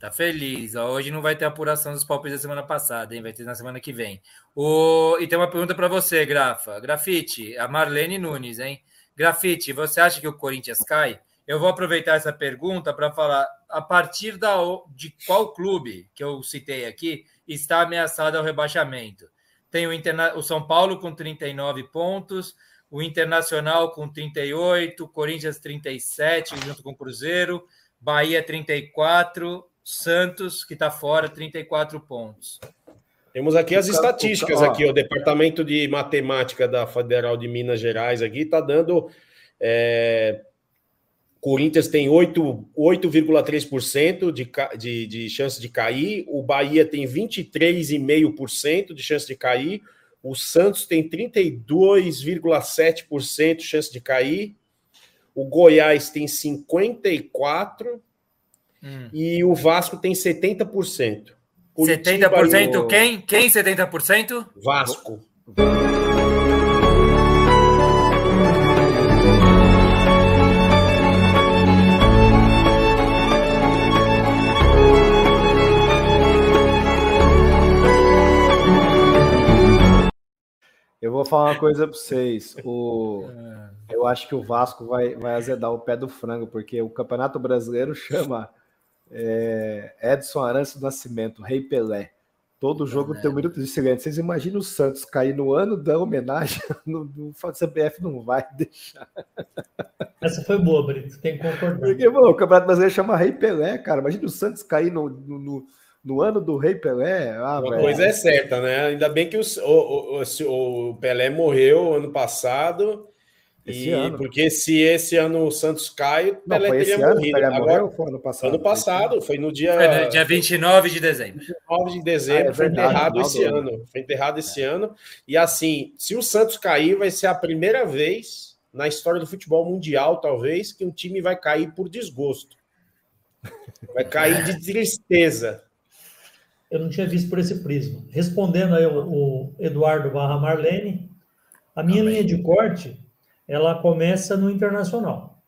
tá feliz. Hoje não vai ter apuração dos palpites da semana passada, hein? Vai ter na semana que vem. O... E tem uma pergunta para você, Grafa. Grafite, a Marlene Nunes, hein? Grafite, você acha que o Corinthians cai? Eu vou aproveitar essa pergunta para falar a partir da, de qual clube que eu citei aqui está ameaçado ao rebaixamento. Tem o, Interna o São Paulo com 39 pontos, o Internacional com 38, Corinthians 37, junto com o Cruzeiro, Bahia 34, Santos, que está fora, 34 pontos. Temos aqui as estatísticas, aqui, o Departamento de Matemática da Federal de Minas Gerais aqui está dando. É, Corinthians tem 8,3% de, de, de chance de cair, o Bahia tem 23,5% de chance de cair, o Santos tem 32,7% de chance de cair. O Goiás tem 54%. Hum. E o Vasco tem 70%. Curitiba 70%? No... Quem? Quem 70%? Vasco. Eu vou falar uma coisa para vocês. O, é. eu acho que o Vasco vai, vai azedar o pé do frango, porque o Campeonato Brasileiro chama é, Edson Arantes Nascimento, Rei Pelé. Todo jogo é, tem um minuto de silêncio. Vocês imaginam o Santos cair no ano da homenagem? No, no CBF não vai deixar. Essa foi boa, Brito. Tem que concordar. Porque, bom, o Campeonato Brasileiro chama Rei Pelé, cara. Imagina o Santos cair no, no no ano do Rei Pelé. Ah, Uma véio. coisa é certa, né? Ainda bem que o, o, o, o Pelé morreu ano passado. Esse e ano. porque se esse ano o Santos cai, o Pelé não, teria ano, morrido. Pelé Agora, foi ano passado? Ano passado, foi no dia. Foi no dia 29 de dezembro. 29 de dezembro, ah, é foi enterrado esse ano. Foi enterrado esse é. ano. E assim, se o Santos cair, vai ser a primeira vez na história do futebol mundial, talvez, que um time vai cair por desgosto. Vai cair de tristeza eu não tinha visto por esse prisma. Respondendo aí o, o Eduardo Barra Marlene, a minha Amém. linha de corte, ela começa no Internacional,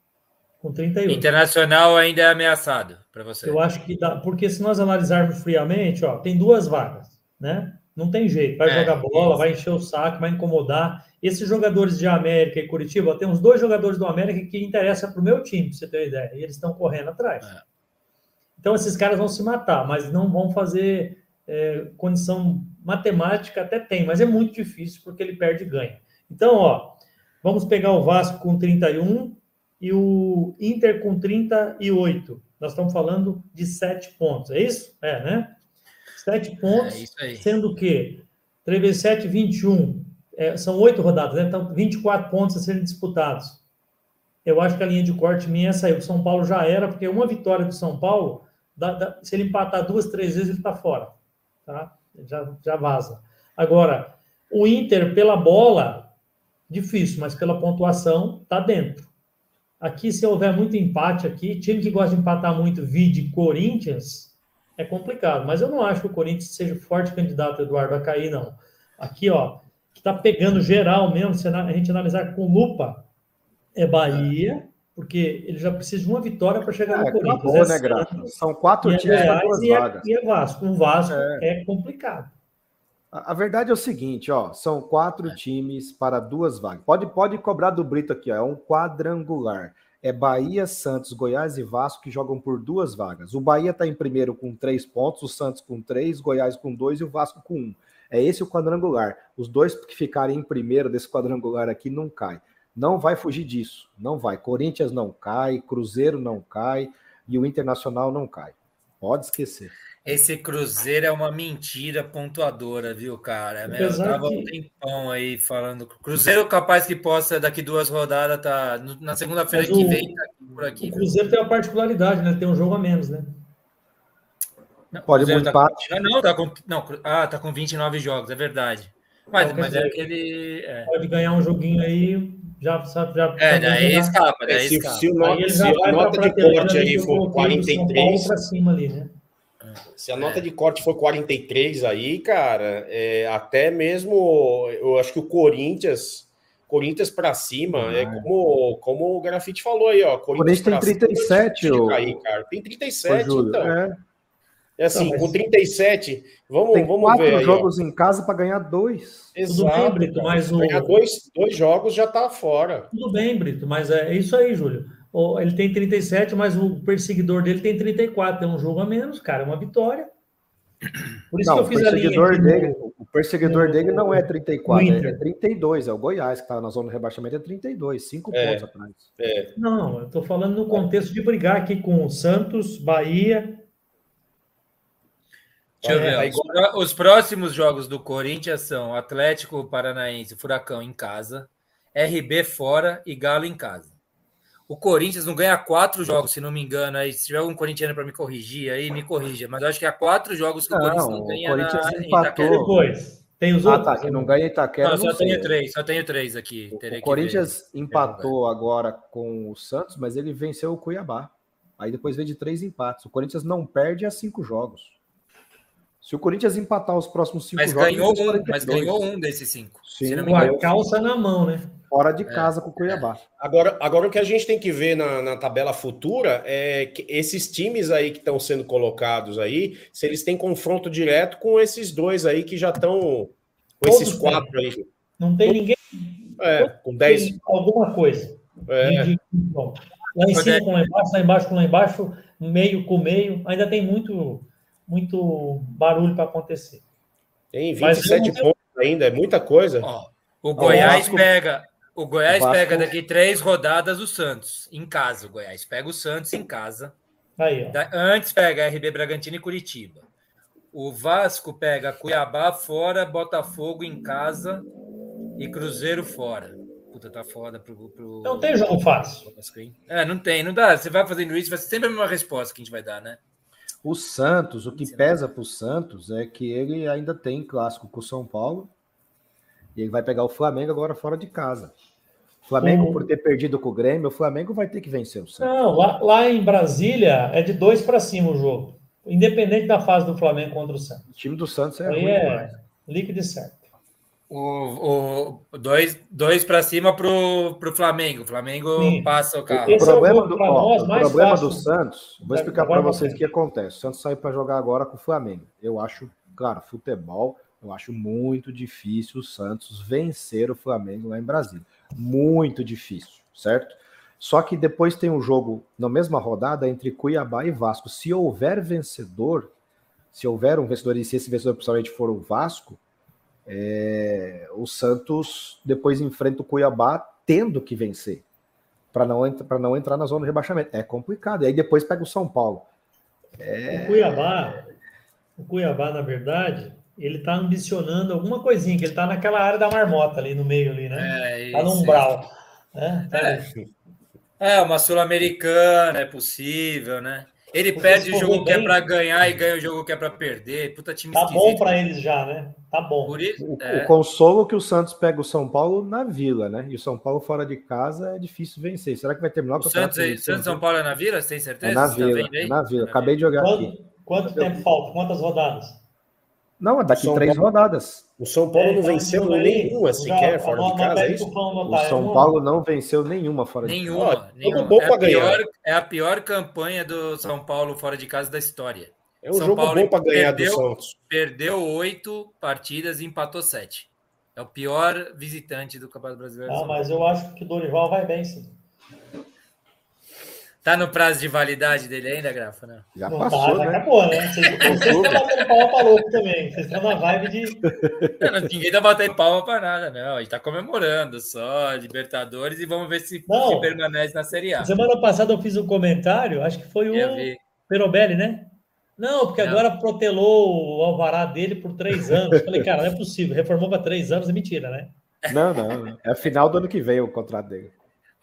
com 31. Internacional ainda é ameaçado para você. Eu acho que dá, porque se nós analisarmos friamente, ó, tem duas vagas, né? Não tem jeito, vai é, jogar bola, vai encher o saco, vai incomodar. Esses jogadores de América e Curitiba, tem uns dois jogadores do América que interessam para o meu time, para você ter uma ideia, e eles estão correndo atrás. É. Então, esses caras vão se matar, mas não vão fazer é, condição matemática, até tem, mas é muito difícil porque ele perde e ganha. Então, ó, vamos pegar o Vasco com 31 e o Inter com 38. Nós estamos falando de 7 pontos, é isso? É, né? 7 pontos, é sendo que 3 vezes 7, 21. É, são 8 rodadas, né? Então, 24 pontos a serem disputados. Eu acho que a linha de corte minha é aí. O São Paulo já era, porque uma vitória do São Paulo Dá, dá, se ele empatar duas, três vezes, ele está fora. Tá? Já, já vaza. Agora, o Inter, pela bola, difícil, mas pela pontuação, está dentro. Aqui, se houver muito empate aqui, time que gosta de empatar muito, vide Corinthians, é complicado. Mas eu não acho que o Corinthians seja forte candidato, Eduardo, a cair, não. Aqui, ó, que está pegando geral mesmo, se a gente analisar com lupa, é Bahia, porque ele já precisa de uma vitória para chegar é, no Corinthians. Boa, né? São quatro times para duas e é, vagas. E é Vasco. O Vasco é, é complicado. A, a, verdade é o seguinte, ó, são quatro é. times para duas vagas. Pode, pode cobrar do Brito aqui, ó, é um quadrangular. É Bahia, Santos, Goiás e Vasco que jogam por duas vagas. O Bahia está em primeiro com três pontos, o Santos com três, Goiás com dois e o Vasco com um. É esse o quadrangular. Os dois que ficarem em primeiro desse quadrangular aqui não caem. Não vai fugir disso, não vai. Corinthians não cai, Cruzeiro não cai e o Internacional não cai. Pode esquecer. Esse Cruzeiro é uma mentira pontuadora, viu, cara? Meu, eu tava que... um tempão aí falando. Cruzeiro capaz que possa, daqui duas rodadas, tá na segunda-feira que vem, tá por aqui. O Cruzeiro tem uma particularidade, né? Tem um jogo a menos, né? Não, Pode ir tá empate. Com... Não, tá com... não, ah, tá com 29 jogos, é verdade. Mas, mas é aquele. É. Pode ganhar um joguinho aí, já sabe. Já, é, daí escapa, daí se, escapa. Se, o nota, se a nota de corte aí for 43. Cima ali, né? Se a nota é. de corte for 43 aí, cara, é, até mesmo eu acho que o Corinthians, Corinthians para cima, ah, é como, como o Grafite falou aí, ó. Corinthians, Corinthians tem 37, cima, cair, cara. Tem 37, então. É. É assim, não, com 37, vamos, tem vamos quatro ver. Quatro jogos ó. em casa para ganhar dois. Exato, Tudo bem, Brito, mas o... ganhar dois, dois jogos já está fora. Tudo bem, Brito, mas é isso aí, Júlio. Ele tem 37, mas o perseguidor dele tem 34. Tem um jogo a menos, cara, é uma vitória. Por isso não, que eu fiz a linha. Dele, o perseguidor no, dele não é 34, é 32. É o Goiás, que está na zona de rebaixamento, é 32, 5 é, pontos atrás. É. Não, eu estou falando no contexto de brigar aqui com o Santos, Bahia, Deixa eu ver. Os, os próximos jogos do Corinthians são Atlético Paranaense, Furacão em casa, RB fora e Galo em casa. O Corinthians não ganha quatro jogos, se não me engano. Aí, se tiver algum corintiano para me corrigir, aí me corrija. Mas eu acho que há quatro jogos que não, o Corinthians não ganha o Corinthians na, empatou. Depois. Tem os ah, outros? Tá, que não ganha Itaquera. Não, só não tenho três, só tenho três aqui. O, o Corinthians empatou agora com o Santos, mas ele venceu o Cuiabá. Aí depois veio de três empates. O Corinthians não perde há cinco jogos. Se o Corinthians empatar os próximos cinco mas jogos. Ganhou um, mas ganhou um desses cinco. Sim, com a calça na mão, né? Fora de é. casa é. com o Cuiabá. Agora, agora o que a gente tem que ver na, na tabela futura é que esses times aí que estão sendo colocados aí, se eles têm confronto direto com esses dois aí que já estão. Com Todos esses quatro aí. Não tem ninguém. É, com dez. Alguma coisa. É. De, de, lá em cima com lá embaixo, lá embaixo com lá embaixo, meio com meio. Ainda tem muito muito barulho para acontecer. Tem 27 não... pontos ainda, é muita coisa. Ó, o Goiás o pega. O Goiás Vasco... pega daqui três rodadas o Santos, em casa. O Goiás pega o Santos em casa. Aí, Antes pega RB Bragantino e Curitiba. O Vasco pega Cuiabá fora, Botafogo em casa e Cruzeiro fora. Puta, tá foda pro. pro... Não tem jogo fácil. É, não tem, não dá. Você vai fazendo isso, vai ser sempre a mesma resposta que a gente vai dar, né? O Santos, o que pesa para o Santos é que ele ainda tem clássico com o São Paulo e ele vai pegar o Flamengo agora fora de casa. O Flamengo, uhum. por ter perdido com o Grêmio, o Flamengo vai ter que vencer o Santos. Não, lá, lá em Brasília é de dois para cima o jogo, independente da fase do Flamengo contra o Santos. O time do Santos é Aí é líquido e certo. O, o dois, dois para cima para o Flamengo. O Flamengo Sim. passa o carro. o problema, é do, ó, o problema do Santos, vou explicar para vocês o que acontece. O Santos saiu para jogar agora com o Flamengo. Eu acho, claro, futebol, eu acho muito difícil o Santos vencer o Flamengo lá em Brasília. Muito difícil, certo? Só que depois tem um jogo na mesma rodada entre Cuiabá e Vasco. Se houver vencedor, se houver um vencedor e se esse vencedor principalmente for o Vasco, é, o Santos depois enfrenta o Cuiabá tendo que vencer para não, não entrar na zona de rebaixamento. É complicado. E aí depois pega o São Paulo. É... O Cuiabá, o Cuiabá, na verdade, ele está ambicionando alguma coisinha, que ele está naquela área da marmota ali no meio, ali, né? É, tá no umbral. Né? É. é, uma sul-americana, é possível, né? Ele perde o jogo que é para ganhar e ganha o jogo que é para perder. Puta time Tá bom para eles já, né? Tá bom. Isso, o, é... o, consolo que o Santos pega o São Paulo na Vila, né? E o São Paulo fora de casa é difícil vencer. Será que vai terminar o, Santos, aí, Santos São Paulo é na Vila? Você tem certeza? É na Vila. É na Vila. Acabei de jogar quanto, aqui. Quanto tempo falta? Quantas rodadas? Não, é daqui três Paulo, rodadas. O São Paulo é, não venceu nenhuma sequer fora de casa, é isso? O São Paulo não venceu nenhuma fora de casa. Nenhuma. Bom é, a pior, é a pior campanha do São Paulo fora de casa da história. É um São jogo Paulo bom para ganhar perdeu, do Santos. Perdeu oito partidas e empatou sete. É o pior visitante do Campeonato Brasileiro. Ah, mas eu acho que o Dorival vai bem, sim. Tá no prazo de validade dele ainda, Grafa? Né? Já não passou, tá, né? acabou, né? Vocês, estão batendo palma pra louco também. Vocês estão na vibe de... Não, ninguém tá batendo palma pra nada, não. A gente tá comemorando só Libertadores e vamos ver se, não, se permanece na Série A. Semana passada eu fiz um comentário, acho que foi o Perobelli, né? Não, porque não. agora protelou o alvará dele por três anos. Falei, cara, não é possível. Reformou para três anos, é mentira, né? Não, não. É final do ano que vem o contrato dele.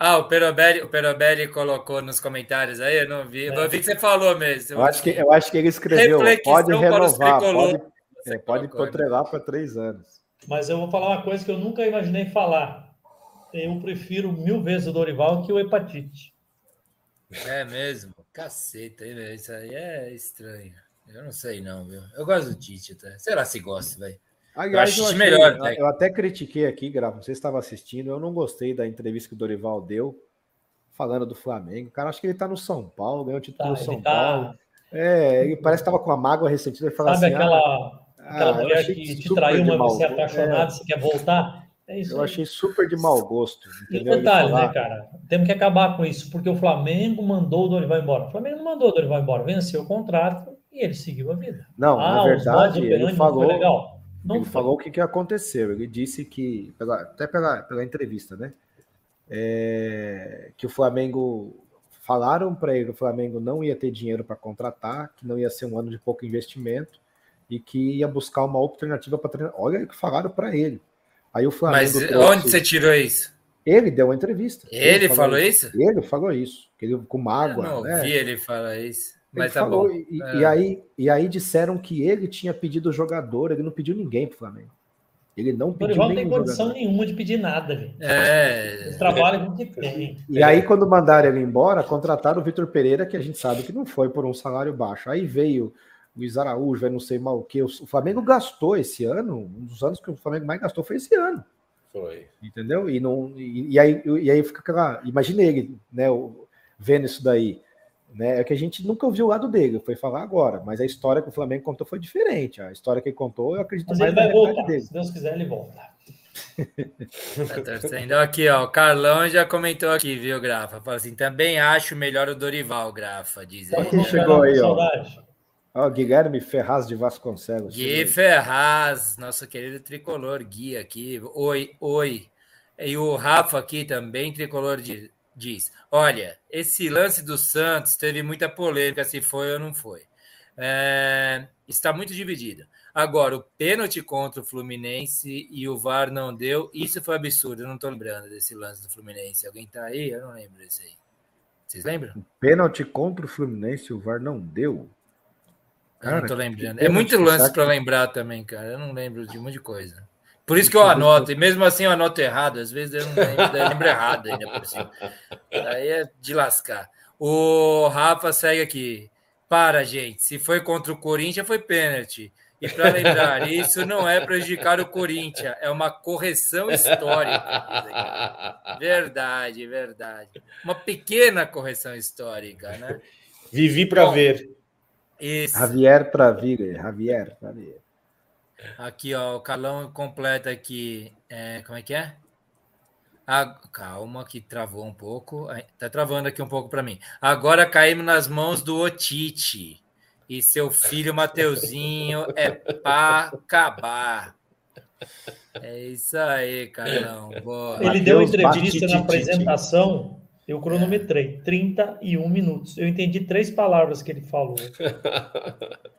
Ah, o Perobelli, o Perobelli colocou nos comentários aí, eu não vi. É. Eu vi que você falou mesmo. Eu acho que, eu acho que ele escreveu, pode renovar, pode, é, pode protrelar para três anos. Mas eu vou falar uma coisa que eu nunca imaginei falar. Eu prefiro mil vezes o Dorival que o Hepatite. É mesmo? Caceta, isso aí é estranho. Eu não sei não, viu? Eu gosto do Tite até. Sei lá se gosta, velho. Aliás, eu, achei, melhor, eu, eu até critiquei aqui, Gravo, não sei se estava assistindo, eu não gostei da entrevista que o Dorival deu, falando do Flamengo. O cara, acho que ele está no São Paulo, ganhou o título tá, no São tá... Paulo. É, ele parece que estava com a mágoa ressentida. Ele Sabe assim, aquela, ah, aquela ah, mulher que te traiu, mas você é apaixonado, é. você quer voltar? É eu aí. achei super de mau gosto. Entendeu? E detalhe, né, cara? Temos que acabar com isso, porque o Flamengo mandou o Dorival embora. O Flamengo não mandou o Dorival embora, venceu o contrato e ele seguiu a vida. Não, ah, na verdade, ele falou. Ele foi. falou o que, que aconteceu. Ele disse que, pela, até pela, pela entrevista, né? É, que o Flamengo falaram para ele que o Flamengo não ia ter dinheiro para contratar, que não ia ser um ano de pouco investimento e que ia buscar uma alternativa para treinar. Olha o que falaram para ele. Aí o Flamengo. Mas trouxe... onde você tirou isso? Ele deu uma entrevista. Ele, ele falou, falou isso? Ele falou isso. Ele, com mágoa. Eu não né? vi ele falar isso. Mas tá falou, bom. E, é. e, aí, e aí disseram que ele tinha pedido o jogador, ele não pediu ninguém pro Flamengo. Ele não pediu Dorival não tem condição jogador. nenhuma de pedir nada, gente. É. trabalho com o que tem. E aí, quando mandaram ele embora, contrataram o Vitor Pereira, que a gente sabe que não foi por um salário baixo. Aí veio o Luiz Araújo, vai não sei mal o que. O Flamengo gastou esse ano, um dos anos que o Flamengo mais gastou foi esse ano. Foi. Entendeu? E, não, e, e aí, e aí fica aquela. Imagine ele, né? Vendo isso daí. Né? É que a gente nunca ouviu o lado dele, foi falar agora, mas a história que o Flamengo contou foi diferente. A história que ele contou, eu acredito mas mais ele vai voltar. Dele. Se Deus quiser, ele volta. tá torcendo aqui, ó. O Carlão já comentou aqui, viu, Grafa? Fala assim: também acho melhor o Dorival, Grafa. Diz ele. Quem chegou aí, ó. Ó, Guilherme Ferraz de Vasconcelos. Gui Ferraz, nosso querido tricolor Gui aqui. Oi, oi. E o Rafa aqui também, tricolor de diz: Olha, esse lance do Santos teve muita polêmica se foi ou não foi. É, está muito dividido. Agora, o pênalti contra o Fluminense e o VAR não deu, isso foi absurdo. Eu não estou lembrando desse lance do Fluminense. Alguém está aí? Eu não lembro desse aí. Vocês lembram? O pênalti contra o Fluminense e o VAR não deu. Cara, eu não tô lembrando. É muito lance para lembrar também, cara. Eu não lembro de um monte de coisa. Por isso que eu anoto, e mesmo assim eu anoto errado, às vezes eu não lembro, eu lembro errado ainda por cima. Aí é de lascar. O Rafa segue aqui. Para, gente. Se foi contra o Corinthians, foi pênalti. E para lembrar, isso não é prejudicar o Corinthians, é uma correção histórica. Verdade, verdade. Uma pequena correção histórica, né? Vivi para ver. Isso. Javier para ver, Javier para ver. Aqui, ó, o Carlão completa aqui. É, como é que é? Ah, calma, que travou um pouco. Tá travando aqui um pouco para mim. Agora caímos nas mãos do Otite. E seu filho Mateuzinho é para acabar. É isso aí, Carlão. Boa. Ele deu entrevista na apresentação, eu cronometrei, 31 minutos. Eu entendi três palavras que ele falou.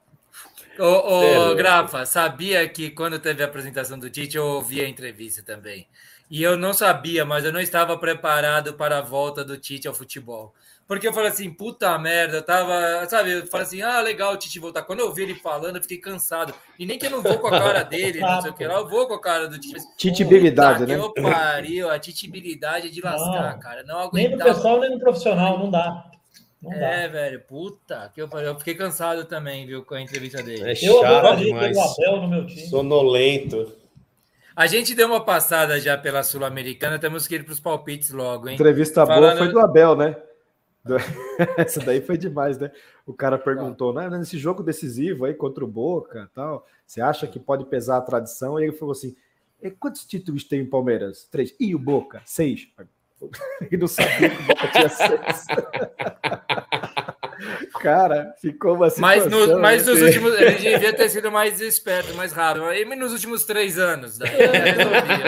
Ô, ô Grafa, sabia que quando teve a apresentação do Tite, eu ouvi a entrevista também. E eu não sabia, mas eu não estava preparado para a volta do Tite ao futebol. Porque eu falei assim, puta merda, eu tava, sabe, eu falei assim, ah, legal o Tite voltar. Quando eu vi ele falando, eu fiquei cansado. E nem que eu não vou com a cara dele, não sei o que lá, eu vou com a cara do Tite. Titibilidade, né? Eu pariu, a titibilidade é de lascar, não, cara. Não aguentava. Nem no pessoal, nem no profissional, não dá. Não é, dá. velho, puta, que eu, eu fiquei cansado também, viu, com a entrevista dele. É chato demais. Abel no meu time. Sonolento. A gente deu uma passada já pela Sul-Americana, temos que ir para os palpites logo, hein? Entrevista Falando... boa foi do Abel, né? Essa daí foi demais, né? O cara perguntou, né? Nesse jogo decisivo aí contra o Boca tal, você acha que pode pesar a tradição? E ele falou assim: quantos títulos tem o Palmeiras? Três. E o Boca? Seis. E não sabia que o Boca tinha seis. Cara, ficou uma situação... Mas, no, mas nos últimos... Ele devia ter sido mais esperto, mais raro. E nos últimos três anos. Né?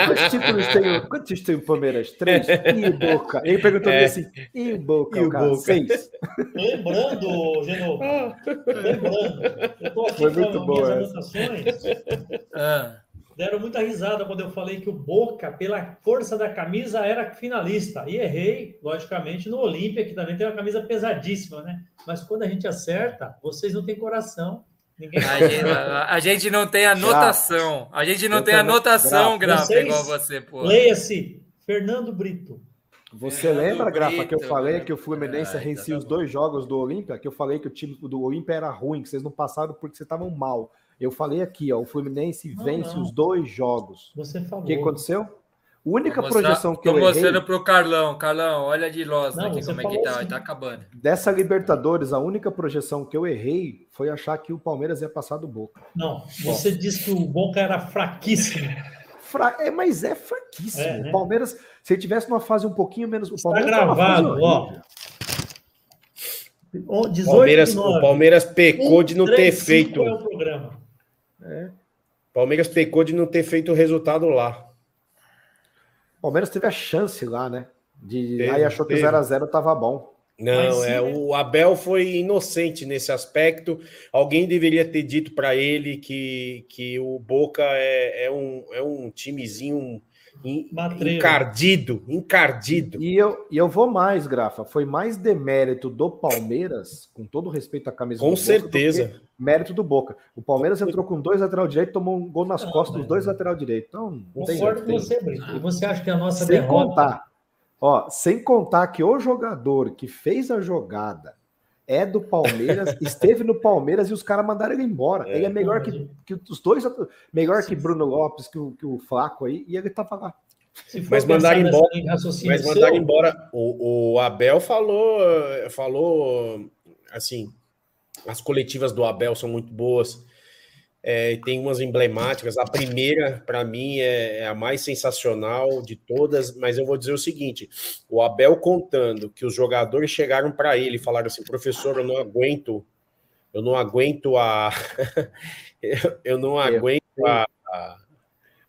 Quantos títulos tem, quantos títulos tem o Palmeiras? Três? E o Boca? Ele perguntou é. assim, e o Boca? E o cara? Boca? Seis. Lembrando, Genô, lembrando, eu estou aqui Foi com minhas anotações. Ah deram muita risada quando eu falei que o Boca, pela força da camisa, era finalista. E errei, logicamente, no Olímpia, que também tem uma camisa pesadíssima, né? Mas quando a gente acerta, vocês não têm coração. Ninguém... A, gente, a, a gente não tem anotação. A gente não eu tem anotação, Grafa, igual você, pô. Leia-se, Fernando Brito. Você Fernando lembra, Brito, Grafa, que eu falei que o Fluminense vencia os dois jogos do Olímpia? Que eu falei que o time do Olímpia era ruim, que vocês não passaram porque vocês estavam mal. Eu falei aqui, ó, o Fluminense não, vence não. os dois jogos. Você falou. O que aconteceu? A única mostrar, projeção que eu errei... Tô mostrando pro Carlão. Carlão, olha de Loz aqui como é que tá, assim. tá acabando. Dessa Libertadores, a única projeção que eu errei foi achar que o Palmeiras ia passar do Boca. Não, você Bom. disse que o Boca era fraquíssimo. Fra... É, mas é fraquíssimo. É, né? O Palmeiras, se ele tivesse uma fase um pouquinho menos... O Está Palmeiras gravado, ó. 18 Palmeiras, o Palmeiras pecou um, de não 3, ter feito. É o programa. É. Palmeiras pecou de não ter feito o resultado lá. Palmeiras teve a chance lá, né? De... Teve, aí achou que 0x0 estava bom. Não, Mas, é, o Abel foi inocente nesse aspecto. Alguém deveria ter dito para ele que, que o Boca é, é, um, é um timezinho encardido, encardido. E eu, e eu vou mais, Grafa. Foi mais demérito do Palmeiras, com todo respeito à camisa com do certeza. Boca, mérito do Boca. O Palmeiras entrou com dois lateral direito, tomou um gol nas costas dos dois lateral direito. Então, não Concordo com você, Brito. E você acha que a nossa sem derrota... contar, ó, sem contar que o jogador que fez a jogada é do Palmeiras, esteve no Palmeiras e os caras mandaram ele embora. É. Ele é melhor que, que os dois, melhor que Bruno Lopes, que o, que o Flaco aí, e ele tava lá. Mas mandaram embora. Mas mandaram embora. O, o Abel falou, falou assim, as coletivas do Abel são muito boas. É, tem umas emblemáticas. A primeira, para mim, é, é, a mais sensacional de todas, mas eu vou dizer o seguinte: o Abel contando que os jogadores chegaram para ele e falaram assim, professor, eu não aguento, eu não aguento a. eu não aguento a,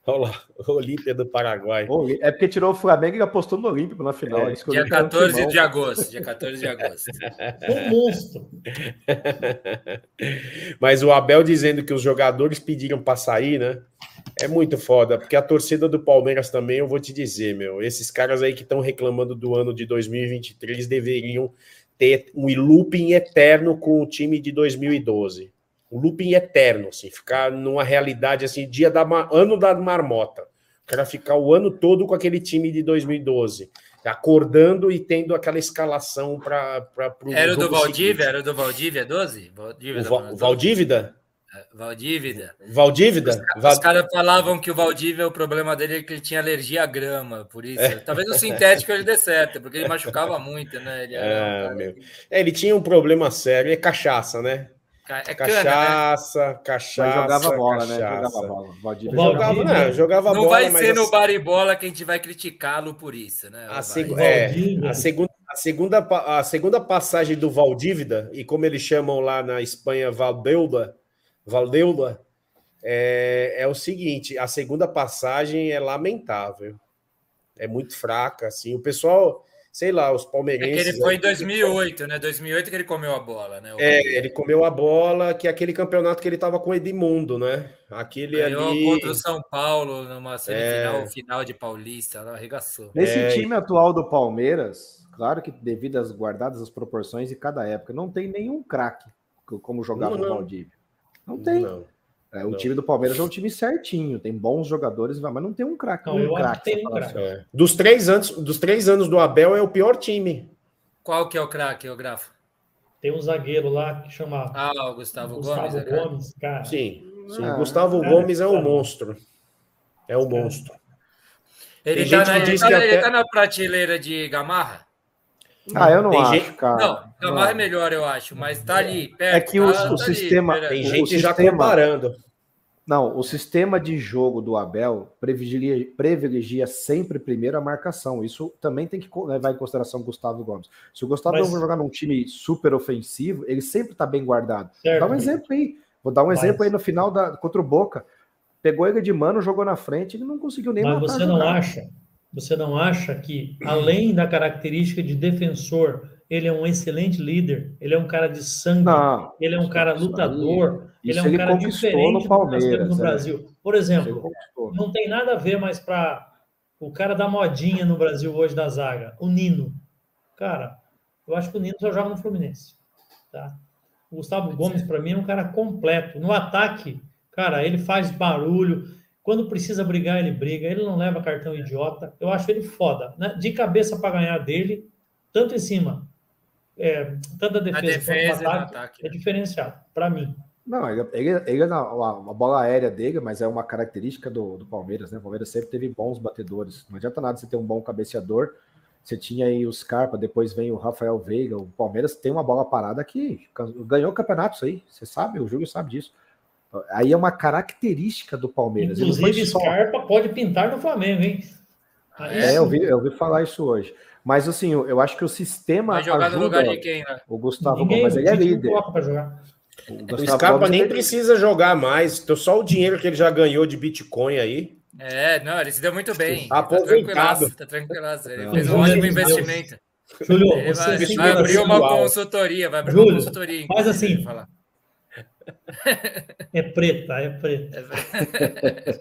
Olímpia do Paraguai. É porque tirou o Flamengo e apostou no Olímpico na final. É, dia 14 de agosto. Dia 14 de agosto. um monstro. Mas o Abel dizendo que os jogadores pediram para sair, né? É muito foda, porque a torcida do Palmeiras também, eu vou te dizer, meu, esses caras aí que estão reclamando do ano de 2023 deveriam ter um looping eterno com o time de 2012 um looping eterno, assim, ficar numa realidade assim, dia da ano da marmota. O cara ficar o ano todo com aquele time de 2012, acordando e tendo aquela escalação para Era o do Valdívia? Era do Valdívia 12? Valdívia o, Va o Valdívida? É, Valdívida. Valdívida? Os, os caras falavam que o Valdívia, o problema dele é que ele tinha alergia à grama, por isso. É. Talvez o sintético ele dê certo, porque ele machucava muito, né? Ele, é, um é, ele tinha um problema sério, é cachaça, né? É cachaça, cana, né? cachaça. Mas jogava bola, né? cachaça. né? Jogava bola. Valdir jogava, né? jogava não bola. vai ser no baribola que a gente vai criticá-lo por isso, né? A, seg é, a, segunda, a, segunda, a segunda passagem do Valdívida, e como eles chamam lá na Espanha, Valdeuda, Valdeuda é, é o seguinte: a segunda passagem é lamentável. É muito fraca, assim. O pessoal sei lá, os palmeirenses. É ele foi em 2008, né? 2008 que ele comeu a bola, né? O é, ele comeu a bola, que é aquele campeonato que ele estava com o Edmundo, né? Aquele Ganhou ali. contra o São Paulo numa semifinal, é... final de Paulista, arregaçou. Nesse é... time atual do Palmeiras, claro que devido às guardadas as proporções de cada época, não tem nenhum craque como jogava não, o Valdívia. Não tem. Não. É, o time do Palmeiras é um time certinho, tem bons jogadores, mas não tem um craque. Não, um craque, tem um craque. É. Dos três anos, dos três anos do Abel é o pior time. Qual que é o craque, o Grafo? Tem um zagueiro lá que chama. Ah, o Gustavo, Gustavo Gomes. É Gomes, cara. Sim, sim. Ah, Gustavo cara, Gomes é um monstro. É um monstro. Ele, tá na, ele, tá, até... ele tá na prateleira de Gamarra? Ah, eu não tem acho, gente... cara. Não, Gamarra é melhor, eu acho, mas tá ali, perto. É que o, tá, o tá sistema. Ali, tem gente já comparando. Não, o sistema de jogo do Abel privilegia, privilegia sempre primeiro a marcação. Isso também tem que levar em consideração o Gustavo Gomes. Se o Gustavo Mas... Gomes jogar num time super ofensivo, ele sempre está bem guardado. Certo. Dá um exemplo aí. Vou dar um Mas... exemplo aí no final da, contra o Boca. Pegou ele de mano, jogou na frente e não conseguiu nem Mas você não acha, você não acha que, além da característica de defensor, ele é um excelente líder, ele é um cara de sangue, não, ele é um cara lutador, ele é um ele cara diferente no Palmeiras, no é. Brasil. Por exemplo, não tem nada a ver mais para o cara da modinha no Brasil hoje da zaga, o Nino. Cara, eu acho que o Nino só joga no Fluminense. Tá? O Gustavo Gomes, para mim, é um cara completo. No ataque, cara, ele faz barulho. Quando precisa brigar, ele briga. Ele não leva cartão idiota. Eu acho ele foda. Né? De cabeça para ganhar dele, tanto em cima é, tanto a defesa, a defesa quanto o ataque, ataque, é diferenciado, para mim. Não, ele, ele, ele é uma bola aérea dele, mas é uma característica do, do Palmeiras, né? O Palmeiras sempre teve bons batedores. Não adianta nada você ter um bom cabeceador. Você tinha aí o Scarpa, depois vem o Rafael Veiga. O Palmeiras tem uma bola parada que ganhou o campeonato, isso aí. Você sabe, o Júlio sabe disso. Aí é uma característica do Palmeiras. Inclusive, Scarpa pode pintar no Flamengo, hein? Aí é, eu vi, eu vi falar isso hoje. Mas assim, eu, eu acho que o sistema. Vai jogar ajuda no lugar de quem, né? O Gustavo Ninguém, Gomes, ele é líder. O, o Scarpa Gomes, nem ele... precisa jogar mais. Então, só o dinheiro que ele já ganhou de Bitcoin aí. É, não, ele se deu muito bem. Tá aposentado. Tá tranquilaço. Ele fez um ótimo investimento. Júlio, ele vai, vai abrir uma consultoria, vai abrir Júlio, uma consultoria. Mas assim, é preta, é preta.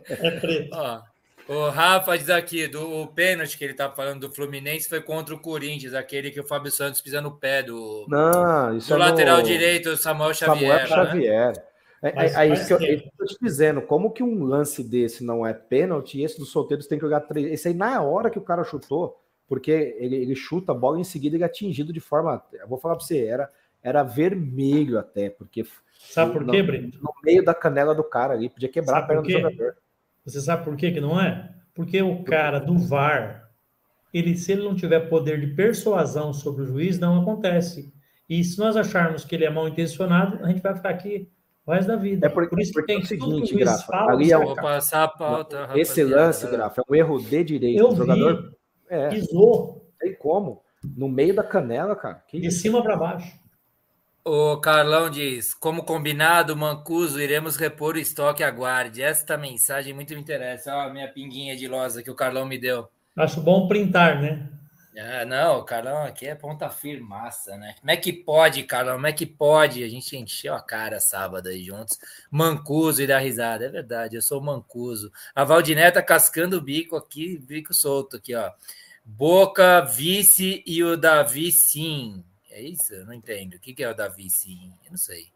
É, é preta. Ó, o Rafa diz aqui, do o pênalti que ele tá falando do Fluminense foi contra o Corinthians, aquele que o Fábio Santos pisa no pé do, Não, isso do é lateral no... direito, Samuel Xavier. Samuel Xavier. Né? É, mas, é, é isso que eu, estou te dizendo, como que um lance desse não é pênalti e esse dos solteiros tem que jogar três. Esse aí na hora que o cara chutou, porque ele, ele chuta a bola em seguida ele é atingido de forma. Eu vou falar para você, era, era vermelho até, porque. Sabe por quê, Brito? No meio da canela do cara ali, podia quebrar Sabe a perna do jogador. Você sabe por quê que não é? Porque o cara do VAR, ele, se ele não tiver poder de persuasão sobre o juiz, não acontece. E se nós acharmos que ele é mal intencionado, a gente vai ficar aqui o resto da vida. É por, por isso que tem é o seguinte, Grafa, fala, ali é um, passar a pauta, Esse lance, Grafa, é um erro de direito. Eu o jogador vi, é, pisou. Tem como. No meio da canela, cara. Que de isso? cima para baixo. O Carlão diz: como combinado, Mancuso, iremos repor o estoque. Aguarde. Esta mensagem muito me interessa. Olha a minha pinguinha de losa que o Carlão me deu. Acho bom printar, né? Ah, não, o Carlão aqui é ponta firmaça, né? Como é que pode, Carlão? Como é que pode? A gente encheu a cara sábado aí juntos. Mancuso e dá risada. É verdade, eu sou Mancuso. A Valdineta tá cascando o bico aqui, bico solto aqui, ó. Boca, vice e o Davi sim. É isso? Eu não entendo. O que é o Davi, sim? Eu não sei.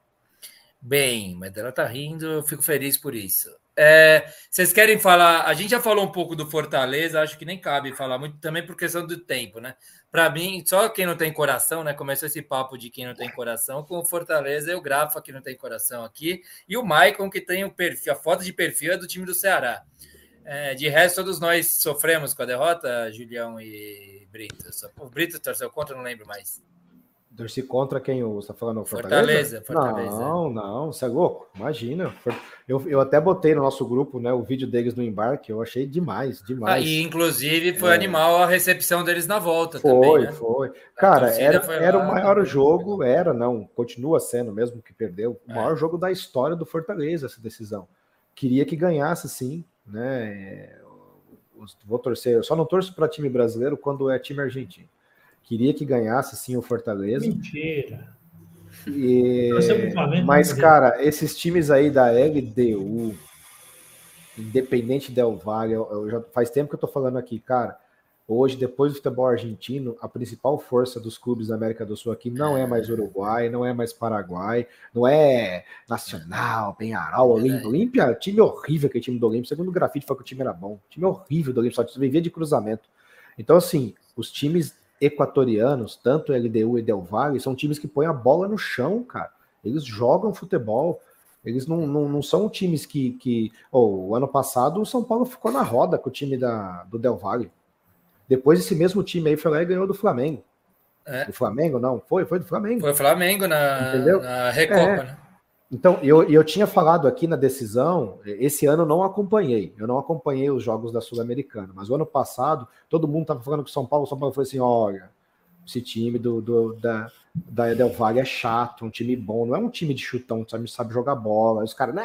Bem, mas ela tá rindo, eu fico feliz por isso. É, vocês querem falar? A gente já falou um pouco do Fortaleza, acho que nem cabe falar muito também por questão do tempo, né? Para mim, só quem não tem coração, né? Começou esse papo de quem não tem coração com o Fortaleza e o Grafa, que não tem coração aqui, e o Maicon, que tem o perfil, a foto de perfil é do time do Ceará. É, de resto, todos nós sofremos com a derrota, Julião e Brito. O Brito torceu contra, não lembro mais. Torci contra quem você está falando? Fortaleza? Fortaleza, Fortaleza. Não, não, você é louco? Imagina. Eu, eu até botei no nosso grupo né, o vídeo deles no embarque, eu achei demais, demais. Ah, e inclusive foi é... animal a recepção deles na volta foi, também. Né? Foi, Cara, era, era o maior jogo, era, não, continua sendo mesmo que perdeu, o é. maior jogo da história do Fortaleza, essa decisão. Queria que ganhasse, sim, né? Vou torcer, eu só não torço para time brasileiro quando é time argentino. Queria que ganhasse sim o Fortaleza. Mentira. E... Mas, cara, esses times aí da LDU, Independente Del Valle, eu já faz tempo que eu tô falando aqui, cara. Hoje, depois do futebol argentino, a principal força dos clubes da América do Sul aqui não é mais Uruguai, não é mais Paraguai, não é Nacional, Penharol, Olímpia. Olímpia, time horrível aquele time do Olímpia. Segundo o grafite, foi que o time era bom. Time horrível do Olímpia, só vivia de cruzamento. Então, assim, os times equatorianos, tanto LDU e Del Valle, são times que põem a bola no chão, cara. Eles jogam futebol. Eles não, não, não são times que. que oh, o ano passado o São Paulo ficou na roda com o time da, do Del Valle. Depois esse mesmo time aí foi lá e ganhou do Flamengo. É. Do Flamengo, não? Foi, foi do Flamengo. Foi Flamengo na, na Recopa, é. né? Então, eu, eu tinha falado aqui na decisão, esse ano eu não acompanhei, eu não acompanhei os jogos da Sul-Americana, mas o ano passado, todo mundo estava falando que São Paulo, São Paulo foi assim: olha, esse time do, do da, da Del Valle é chato, um time bom, não é um time de chutão, sabe, sabe jogar bola. Os caras,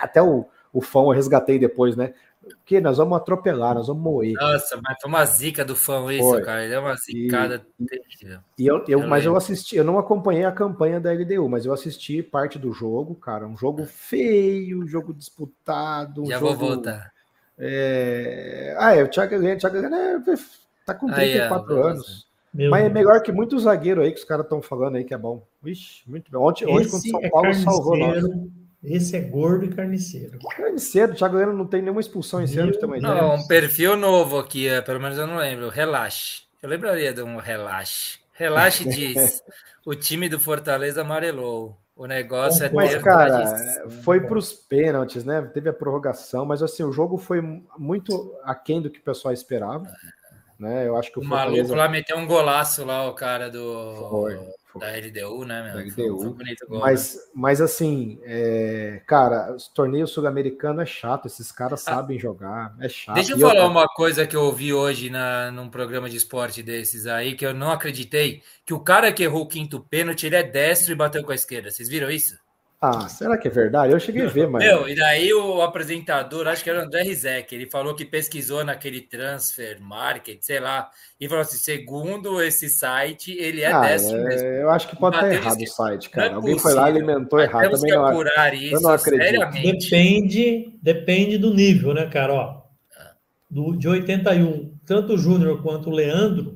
até o, o fã eu resgatei depois, né? Que nós vamos atropelar, nós vamos moer. Nossa, mas foi uma zica do fã isso, foi. cara. Ele é uma zicada e, E eu, eu, eu mas eu assisti, eu não acompanhei a campanha da LDU, mas eu assisti parte do jogo, cara. Um jogo feio, jogo disputado. Um Já jogo, vou voltar. É... Ah, é, o Thiago Helena, Thiago Helena é, tá com 34 é, anos. Meu mas Deus. é melhor que muitos zagueiros aí que os caras estão falando aí que é bom. Vixe, muito bom. Ontem, ontem quando São é Paulo salvou nós. Esse é gordo e carniceiro. Carniceiro, o Thiago Heleno não tem nenhuma expulsão esse ano também. Não, um perfil novo aqui, é, pelo menos eu não lembro. Relaxe. Eu lembraria de um relaxe. Relaxe diz: o time do Fortaleza amarelou. O negócio é Mas, cara, foi para os pênaltis, né? Teve a prorrogação, mas assim, o jogo foi muito aquém do que o pessoal esperava. Né? Eu acho que o, o Fortaleza... maluco lá meteu um golaço lá, o cara do. Foi da LDU, né, meu? LDU. Foi, foi bonito gol, mas, né? mas assim, é, cara, o torneio sul-americano é chato, esses caras ah, sabem jogar, é chato. Deixa eu e falar eu... uma coisa que eu ouvi hoje na, num programa de esporte desses aí, que eu não acreditei, que o cara que errou o quinto pênalti, ele é destro e bateu com a esquerda. Vocês viram isso? Ah, será que é verdade? Eu cheguei a ver, mas. Meu, e daí o apresentador, acho que era o André Rizek, ele falou que pesquisou naquele transfer market, sei lá, e falou assim: segundo esse site, ele é ah, destro é... mesmo. Eu acho que pode estar errado o site, cara. É Alguém foi lá e alimentou errado. Temos Também que apurar não... isso, eu não acredito. Depende, depende do nível, né, cara? Ó, do, de 81, tanto o Júnior quanto o Leandro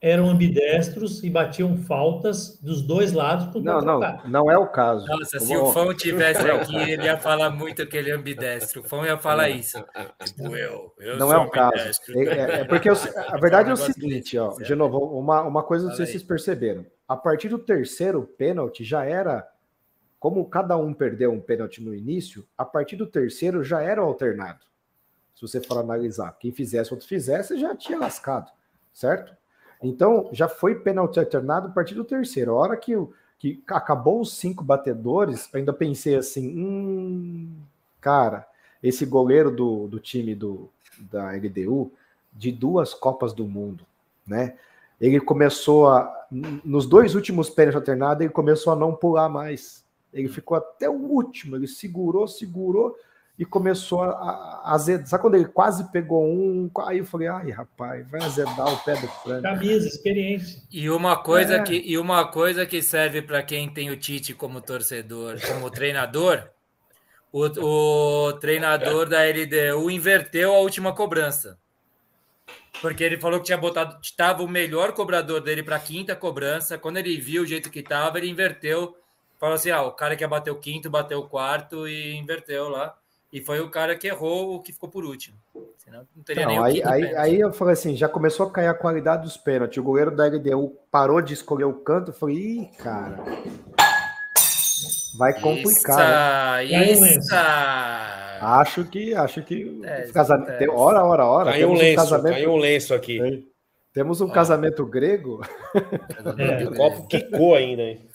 eram ambidestros e batiam faltas dos dois lados. Não, não, não é o caso. Nossa, se o Fão tivesse aqui, ele ia falar muito que ele é ambidestro. O Fão ia falar isso. Tipo, eu, eu não é o caso. É, é, é, porque eu, a verdade é o seguinte, ó, de novo, uma, uma coisa, não sei se vocês perceberam. A partir do terceiro pênalti já era, como cada um perdeu um pênalti no início, a partir do terceiro já era alternado. Se você for analisar, quem fizesse, outro fizesse, já tinha lascado, certo? Então, já foi pênalti alternado a partir do terceiro. A hora que, que acabou os cinco batedores, ainda pensei assim: hum, cara, esse goleiro do, do time do, da LDU, de duas Copas do Mundo, né? Ele começou a. Nos dois últimos pênaltis alternados, ele começou a não pular mais. Ele ficou até o último, ele segurou, segurou e começou a, azedar. Sabe quando ele quase pegou um? Aí eu falei, ai, rapaz, vai azedar o pé do frango. Camisa, experiência. E uma coisa, é. que, e uma coisa que serve para quem tem o Tite como torcedor, como treinador, o, o treinador da LDU inverteu a última cobrança. Porque ele falou que tinha botado, estava o melhor cobrador dele para a quinta cobrança. Quando ele viu o jeito que estava, ele inverteu. Falou assim: ah, o cara que ia bater o quinto, bateu o quarto e inverteu lá. E foi o cara que errou o que ficou por último. Senão não teria não, aí, aí, aí, eu falei assim, já começou a cair a qualidade dos pênaltis. O goleiro da LDU parou de escolher o canto. Eu falei, ih, cara, vai complicar. Isso, né? isso. Acho que, acho que é, casamento, é. hora, hora, hora. Caiu um lenço, um casamento, caiu um lenço aqui. Temos um casamento grego. É, o copo quicou ainda, hein?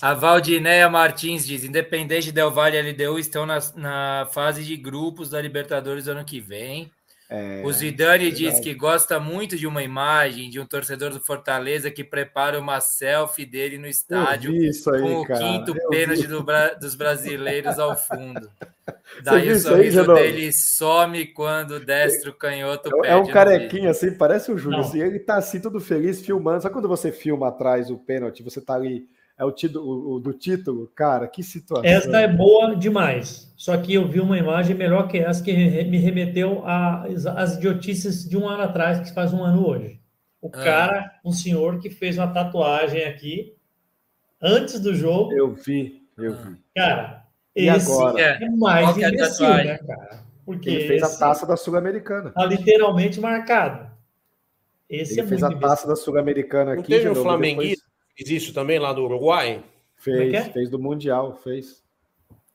A Valdinéia Martins diz: Independente Del Valle e LDU estão na, na fase de grupos da Libertadores ano que vem. É, o Zidane diz que gosta muito de uma imagem de um torcedor do Fortaleza que prepara uma selfie dele no estádio aí, com o cara. quinto pênalti do, dos brasileiros ao fundo. Daí o sorriso aí, dele some quando o destro canhoto É, é um carequinho assim, parece o Júlio. Assim, ele tá assim, todo feliz, filmando. Sabe quando você filma atrás o pênalti, você tá ali é o, título, o do título, cara, que situação. Essa é boa demais. Só que eu vi uma imagem melhor que essa que me remeteu às idiotices de um ano atrás, que faz um ano hoje. O ah. cara, um senhor que fez uma tatuagem aqui antes do jogo. Eu vi, eu vi. Cara, e esse agora? é mais Qual é imbecil, né, cara? Porque ele fez a taça da Sul-Americana. Tá literalmente marcado. Esse ele é fez a taça da Sul-Americana aqui. Não teve um flamenguista Fiz isso também lá do Uruguai? Fez, é, é fez do Mundial, fez.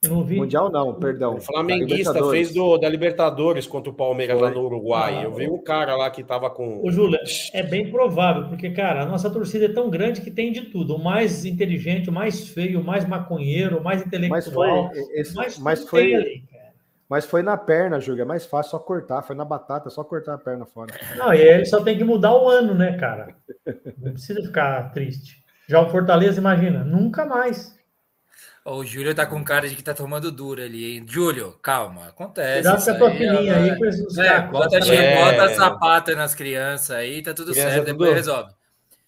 não vi. Mundial não, perdão. O flamenguista fez do, da Libertadores contra o Palmeiras Foi. lá no Uruguai. Ah, eu vi um cara lá que tava com. Ô, Júlia, é bem provável, porque, cara, a nossa torcida é tão grande que tem de tudo. O mais inteligente, o mais feio, o mais maconheiro, o mais intelectual. Mas foi, esse, mais mas foi, ali, mas foi na perna, Júlia. É mais fácil só cortar. Foi na batata, só cortar a perna fora. Não, e ele só tem que mudar o ano, né, cara? Não precisa ficar triste. Já o Fortaleza, imagina, nunca mais. O Júlio tá com cara de que tá tomando duro ali, hein? Júlio, calma, acontece. Cuidado com a tua filhinha aí com esses é, bota, é. bota sapato nas crianças aí, tá tudo Criança certo, depois resolve.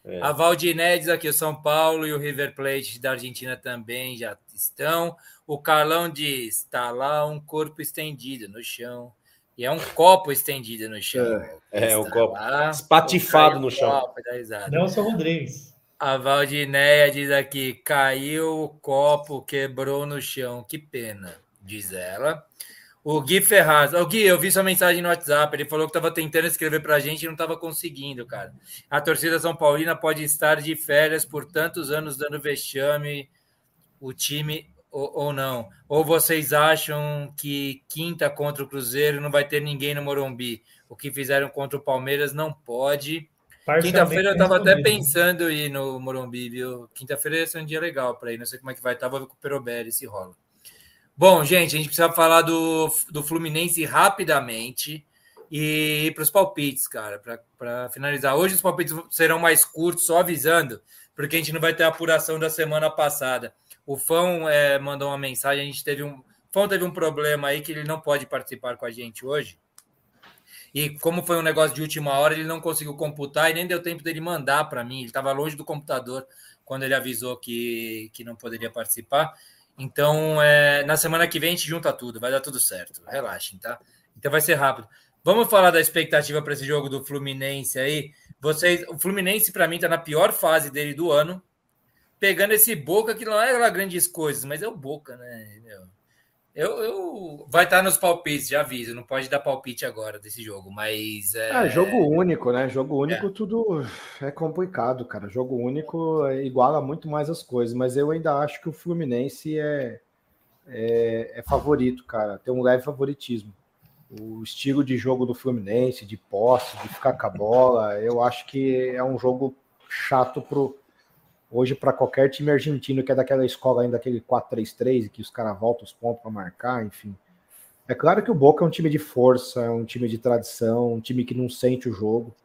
É. A Valdiné diz aqui, o São Paulo e o River Plate da Argentina também já estão. O Carlão diz: está lá um corpo estendido no chão. E é um copo estendido no chão. É, é um copo lá, espatifado no chão. Nelson Rodrigues. A Valdinéia diz aqui: caiu o copo, quebrou no chão. Que pena, diz ela. O Gui Ferraz. O Gui, eu vi sua mensagem no WhatsApp. Ele falou que estava tentando escrever para a gente e não estava conseguindo, cara. A torcida São Paulina pode estar de férias por tantos anos dando vexame. O time ou, ou, não? Ou vocês acham que quinta contra o Cruzeiro não vai ter ninguém no Morumbi? O que fizeram contra o Palmeiras não pode. Quinta-feira eu estava até pensando em ir no Morumbi, viu? Quinta-feira ia ser um dia legal para ir. Não sei como é que vai estar, vou ver com o Perobelli se rola. Bom, gente, a gente precisa falar do, do Fluminense rapidamente e para os palpites, cara, para finalizar. Hoje os palpites serão mais curtos, só avisando, porque a gente não vai ter a apuração da semana passada. O Fão é, mandou uma mensagem, a gente teve um. O Fão teve um problema aí que ele não pode participar com a gente hoje. E como foi um negócio de última hora, ele não conseguiu computar e nem deu tempo dele mandar para mim. Ele estava longe do computador quando ele avisou que, que não poderia participar. Então, é, na semana que vem a gente junta tudo, vai dar tudo certo. Relaxem, tá? Então vai ser rápido. Vamos falar da expectativa para esse jogo do Fluminense aí. Vocês, o Fluminense para mim está na pior fase dele do ano pegando esse Boca, que não é lá grandes coisas, mas é o Boca, né? Eu, eu vai estar nos palpites, já aviso, não pode dar palpite agora desse jogo, mas é, é jogo único, né? Jogo único é. tudo é complicado, cara. Jogo único iguala muito mais as coisas, mas eu ainda acho que o Fluminense é, é, é favorito, cara. Tem um leve favoritismo. O estilo de jogo do Fluminense, de posse, de ficar com a bola, eu acho que é um jogo chato pro Hoje, para qualquer time argentino que é daquela escola ainda, aquele 4-3-3, que os caras voltam os pontos para marcar, enfim. É claro que o Boca é um time de força, é um time de tradição, um time que não sente o jogo.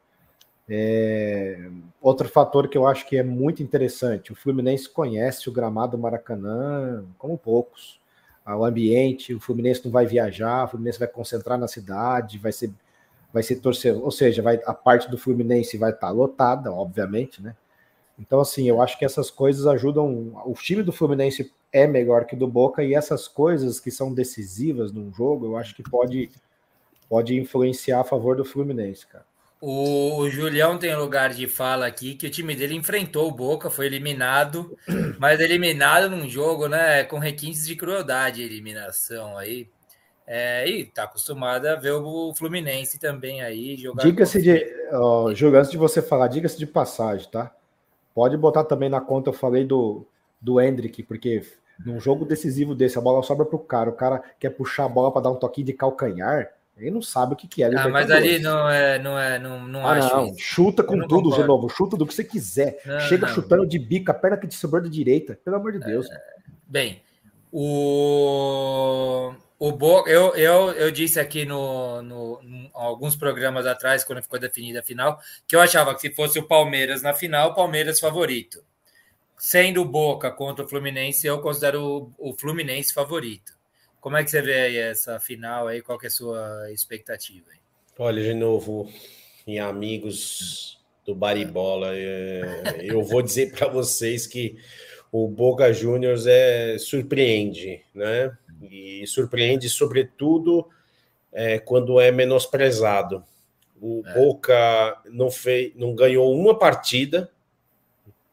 É... Outro fator que eu acho que é muito interessante: o Fluminense conhece o gramado Maracanã como poucos. Ah, o ambiente, o Fluminense não vai viajar, o Fluminense vai concentrar na cidade, vai ser, vai ser torcedor, ou seja, vai, a parte do Fluminense vai estar lotada, obviamente, né? Então, assim, eu acho que essas coisas ajudam. O time do Fluminense é melhor que o do Boca, e essas coisas que são decisivas num jogo, eu acho que pode, pode influenciar a favor do Fluminense, cara. O, o Julião tem lugar de fala aqui que o time dele enfrentou o Boca, foi eliminado, mas eliminado num jogo, né, com requintes de crueldade, eliminação aí. É, e tá acostumado a ver o Fluminense também aí jogar. Diga-se de, oh, Júlio, antes de você falar, diga-se de passagem, tá? Pode botar também na conta, eu falei do, do Hendrick, porque num jogo decisivo desse, a bola sobra pro cara, o cara quer puxar a bola para dar um toquinho de calcanhar, ele não sabe o que, que é. Ah, mas ali não é, não é, não, não ah, acho. Não, chuta com tudo, concordo. de novo, chuta do que você quiser. Não, Chega não. chutando de bica, a perna que te sobrou da direita, pelo amor de Deus. É, bem, o o Boca, eu, eu, eu disse aqui no, no, no, alguns programas atrás, quando ficou definida a final, que eu achava que se fosse o Palmeiras na final, o Palmeiras favorito. Sendo o Boca contra o Fluminense, eu considero o, o Fluminense favorito. Como é que você vê aí essa final aí? Qual é a sua expectativa? Aí? Olha, de novo, em amigos do Baribola, é, eu vou dizer para vocês que o Boca Juniors é surpreende, né? E surpreende, sobretudo, é, quando é menosprezado. O é. Boca não, fez, não ganhou uma partida,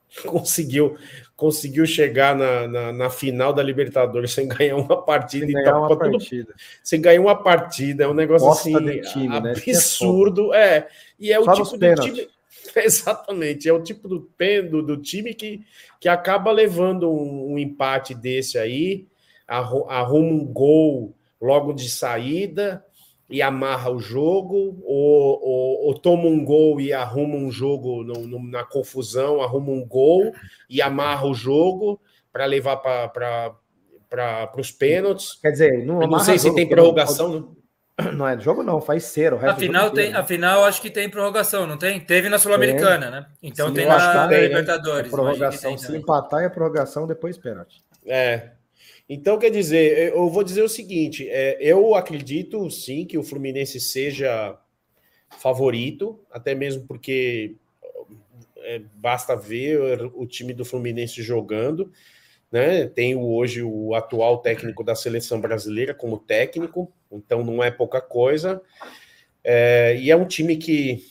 conseguiu conseguiu chegar na, na, na, final da Libertadores sem ganhar uma partida. Sem ganhar uma partida. sem ganhar uma partida. É um negócio Bosta assim time, né? Absurdo. Né? É, e é o tipo de time... Exatamente, é o tipo do, do, do time que, que acaba levando um, um empate desse aí arruma um gol logo de saída e amarra o jogo, ou, ou, ou toma um gol e arruma um jogo no, no, na confusão, arruma um gol e amarra o jogo para levar para os pênaltis. Quer dizer, não, não sei se tem prorrogação. Não, não é jogo, não, faz ser. O afinal, tem, afinal, acho que tem prorrogação, não tem? Teve na Sul-Americana, né? Então Sim, tem na, tem, né? Libertadores. Né? prorrogação, tem, se empatar, é prorrogação, depois pênalti. É. Então, quer dizer, eu vou dizer o seguinte: é, eu acredito sim que o Fluminense seja favorito, até mesmo porque é, basta ver o time do Fluminense jogando né? Tem hoje o atual técnico da seleção brasileira como técnico, então não é pouca coisa. É, e é um time que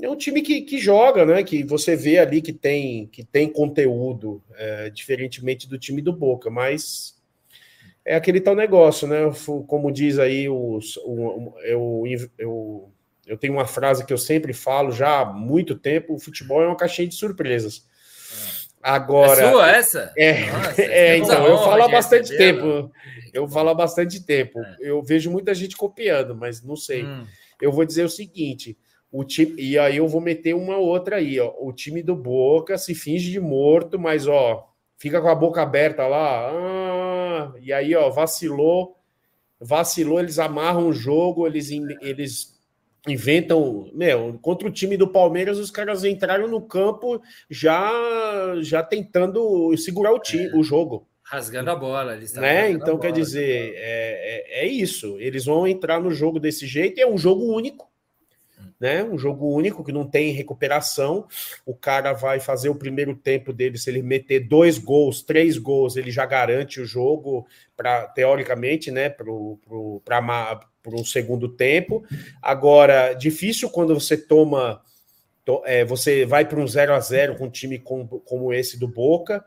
é um time que, que joga, né? Que você vê ali que tem que tem conteúdo, é, diferentemente do time do Boca, mas é aquele tal negócio, né? Como diz aí os, o, eu, eu, eu tenho uma frase que eu sempre falo já há muito tempo: o futebol é uma caixinha de surpresas. Agora. É sua essa? É, Nossa, é então, eu falo há bastante tempo. Eu falo há bastante tempo. É. Eu vejo muita gente copiando, mas não sei. Hum. Eu vou dizer o seguinte: o time, e aí eu vou meter uma outra aí, ó. O time do Boca se finge de morto, mas ó, fica com a boca aberta lá. Ah, e aí, ó, vacilou. Vacilou, eles amarram o jogo, eles, eles inventam, meu, contra o time do Palmeiras, os caras entraram no campo já já tentando segurar o time, é, o jogo. Rasgando a bola, eles né? Então, quer dizer, é, é, é, isso. Eles vão entrar no jogo desse jeito, e é um jogo único né? Um jogo único que não tem recuperação. O cara vai fazer o primeiro tempo dele, se ele meter dois gols, três gols, ele já garante o jogo para teoricamente, né? Para o segundo tempo. Agora, difícil quando você toma. É, você vai para um 0 a 0 com um time como, como esse do Boca.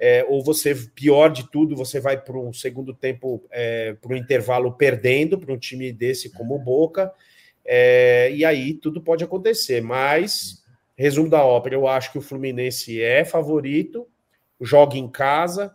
É, ou você, pior de tudo, você vai para um segundo tempo, é, para um intervalo perdendo para um time desse como o Boca. É, e aí tudo pode acontecer. Mas, resumo da ópera, eu acho que o Fluminense é favorito, joga em casa,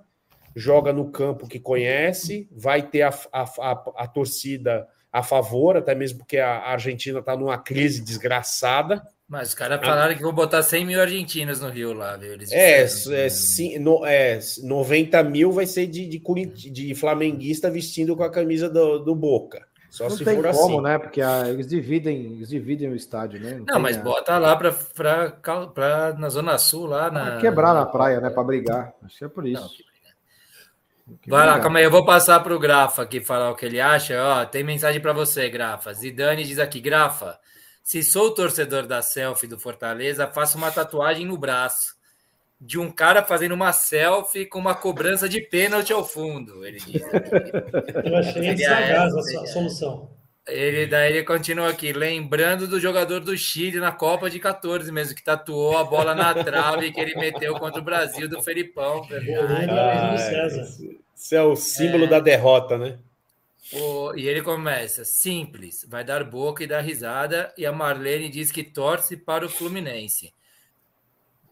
joga no campo que conhece, vai ter a, a, a, a torcida a favor, até mesmo porque a Argentina está numa crise desgraçada. Mas os caras falaram que vão botar 100 mil argentinos no Rio lá, viu? Eles é, é, sim, no, é, 90 mil vai ser de, de, de flamenguista vestindo com a camisa do, do Boca. Só não se tem for como, assim. né? Porque a, eles dividem, eles dividem o estádio, né? Não, não mas a... bota lá para para na zona sul lá na quebrar na praia, né? Para brigar. Acho que é por isso. Não, que... Que Vai lá, calma aí, eu vou passar para o Grafa aqui falar o que ele acha. Ó, tem mensagem para você, Grafa. Zidane diz aqui, Grafa, se sou torcedor da selfie do Fortaleza, faço uma tatuagem no braço de um cara fazendo uma selfie com uma cobrança de pênalti ao fundo. Ele diz aqui. Eu achei sagaz a solução. Ele daí ele continua aqui, lembrando do jogador do Chile na Copa de 14 mesmo, que tatuou a bola na trave que ele meteu contra o Brasil do Felipão. Ah, isso é o símbolo é... da derrota, né? O, e ele começa, simples, vai dar boca e dar risada, e a Marlene diz que torce para o Fluminense.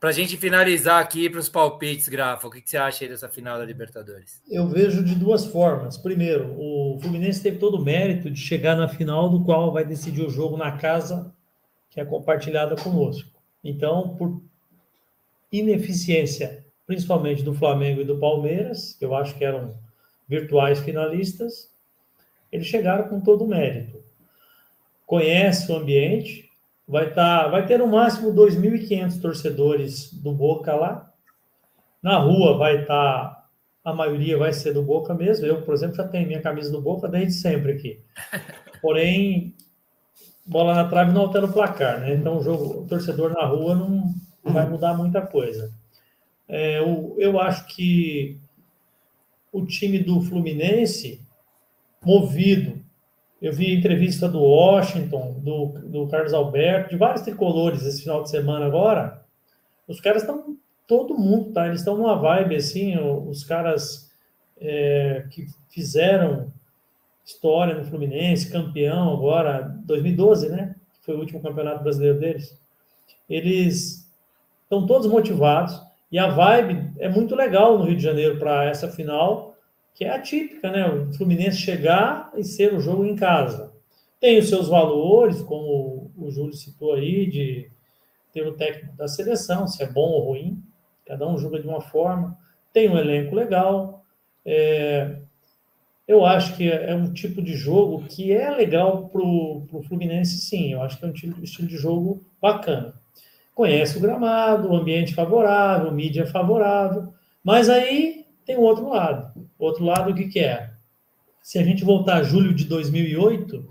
Para a gente finalizar aqui para os palpites, Grafa, o que, você acha dessa final da Libertadores? Eu vejo de duas formas. Primeiro, o Fluminense teve todo o mérito de chegar na final, do qual vai decidir o jogo na casa que é compartilhada conosco. Então, por ineficiência, principalmente do Flamengo e do Palmeiras, que eu acho que eram virtuais finalistas, eles chegaram com todo o mérito. Conhece o ambiente, Vai, tá, vai ter no máximo 2.500 torcedores do Boca lá. Na rua vai estar, tá, a maioria vai ser do Boca mesmo. Eu, por exemplo, já tenho minha camisa do Boca desde sempre aqui. Porém, bola na trave não altera o placar, né? Então, o, jogo, o torcedor na rua não vai mudar muita coisa. É, eu, eu acho que o time do Fluminense, movido eu vi entrevista do Washington, do, do Carlos Alberto, de vários tricolores esse final de semana agora. Os caras estão, todo mundo, tá? Eles estão numa vibe assim, os caras é, que fizeram história no Fluminense, campeão agora, 2012, né? Foi o último campeonato brasileiro deles. Eles estão todos motivados e a vibe é muito legal no Rio de Janeiro para essa final que é atípica, né? O Fluminense chegar e ser o jogo em casa. Tem os seus valores, como o Júlio citou aí, de ter o técnico da seleção, se é bom ou ruim, cada um joga de uma forma. Tem um elenco legal. É, eu acho que é um tipo de jogo que é legal para o Fluminense, sim. Eu acho que é um estilo de jogo bacana. Conhece o gramado, o ambiente favorável, mídia favorável, mas aí tem o outro lado. O outro lado, o que, que é? Se a gente voltar a julho de 2008,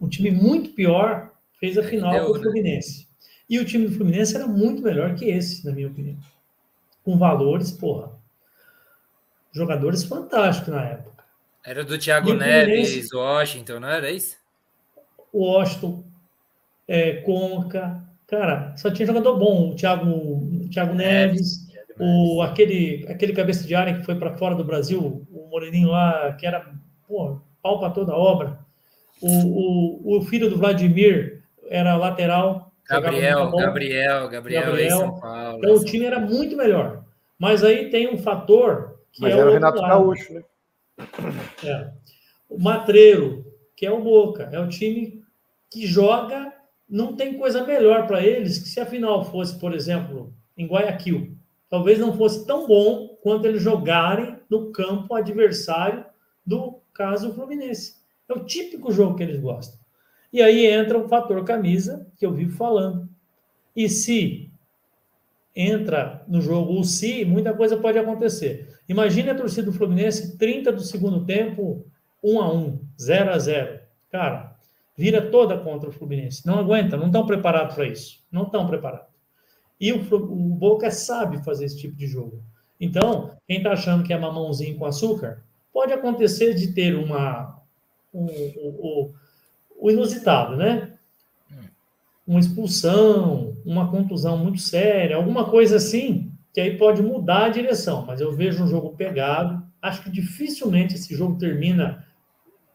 um time muito pior fez a final Deu, do né? Fluminense. Né? E o time do Fluminense era muito melhor que esse, na minha opinião. Com valores, porra. Jogadores fantásticos na época. Era do Thiago Neves, Washington, não era isso? Washington, é, Conca. Cara, só tinha jogador bom. O Thiago, o Thiago Neves o, aquele, aquele cabeça de área que foi para fora do Brasil, o Moreninho lá, que era pô, pau para toda a obra. O, o, o filho do Vladimir era lateral. Gabriel, Gabriel, Gabriel, Gabriel. São Paulo. Então o time era muito melhor. Mas aí tem um fator que Mas é era o Renato lado. Gaúcho, né? É. O Matreiro, que é o Boca, é o time que joga, não tem coisa melhor para eles que se a final fosse, por exemplo, em Guayaquil. Talvez não fosse tão bom quanto eles jogarem no campo adversário do caso Fluminense. É o típico jogo que eles gostam. E aí entra o fator camisa, que eu vivo falando. E se entra no jogo o se, muita coisa pode acontecer. Imagine a torcida do Fluminense, 30 do segundo tempo, 1 a 1 0 a 0 Cara, vira toda contra o Fluminense. Não aguenta, não estão preparados para isso. Não estão preparados. E o, o Boca sabe fazer esse tipo de jogo. Então, quem está achando que é mamãozinho com açúcar, pode acontecer de ter uma, um, um, o inusitado, né? Uma expulsão, uma contusão muito séria, alguma coisa assim, que aí pode mudar a direção. Mas eu vejo um jogo pegado. Acho que dificilmente esse jogo termina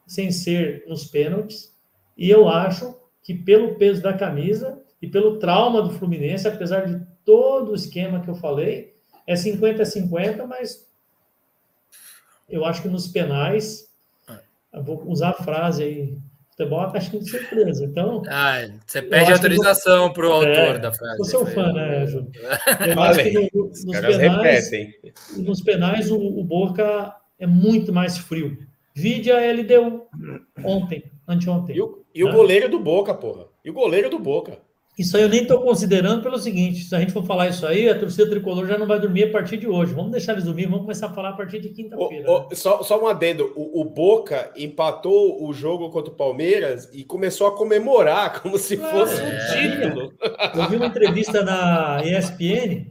sem ser nos pênaltis. E eu acho que pelo peso da camisa e pelo trauma do Fluminense, apesar de todo o esquema que eu falei, é 50-50, mas eu acho que nos penais, vou usar a frase aí futebol é uma caixinha de surpresa. Então. Ah, você pede autorização para o autor é, da frase. Eu sou fã, né, Júlio? Eu acho que no, nos, penais, nos penais o, o, Boca é muito mais frio. Vide a LDU ontem, anteontem. E o, e o né? goleiro do Boca, porra. E o goleiro do Boca. Isso aí eu nem estou considerando pelo seguinte: se a gente for falar isso aí, a torcida tricolor já não vai dormir a partir de hoje. Vamos deixar eles dormir, vamos começar a falar a partir de quinta-feira. Né? Só, só um adendo: o, o, Boca empatou o jogo contra o Palmeiras e começou a comemorar como se fosse é. um título. Eu vi uma entrevista na ESPN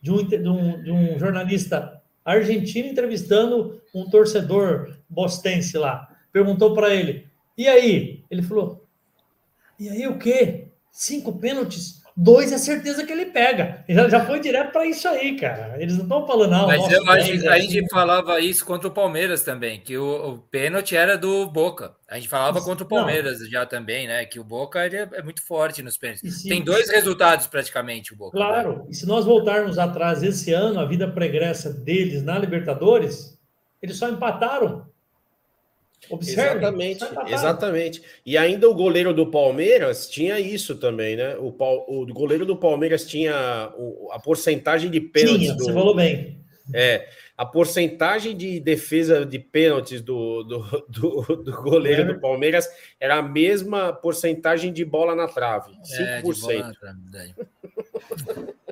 de um, de um, de um jornalista argentino entrevistando um torcedor bostense lá. Perguntou para ele: e aí? Ele falou: e aí o quê? Cinco pênaltis, dois é certeza que ele pega. Já, já foi direto para isso aí, cara. Eles não estão falando, não. Mas nossa, eu, a, gente, a gente falava isso contra o Palmeiras também, que o, o pênalti era do Boca. A gente falava contra o Palmeiras não. já também, né? Que o Boca ele é, é muito forte nos pênaltis. Se... Tem dois resultados praticamente, o Boca. Claro, né? e se nós voltarmos atrás esse ano, a vida pregressa deles na Libertadores, eles só empataram Observe, exatamente, exatamente. E ainda o goleiro do Palmeiras tinha isso também, né? O, o goleiro do Palmeiras tinha o, a porcentagem de pênaltis. Tinha, do, você falou bem. É, a porcentagem de defesa de pênaltis do, do, do, do goleiro é. do Palmeiras era a mesma porcentagem de bola na trave, 5%. É, bola na trave,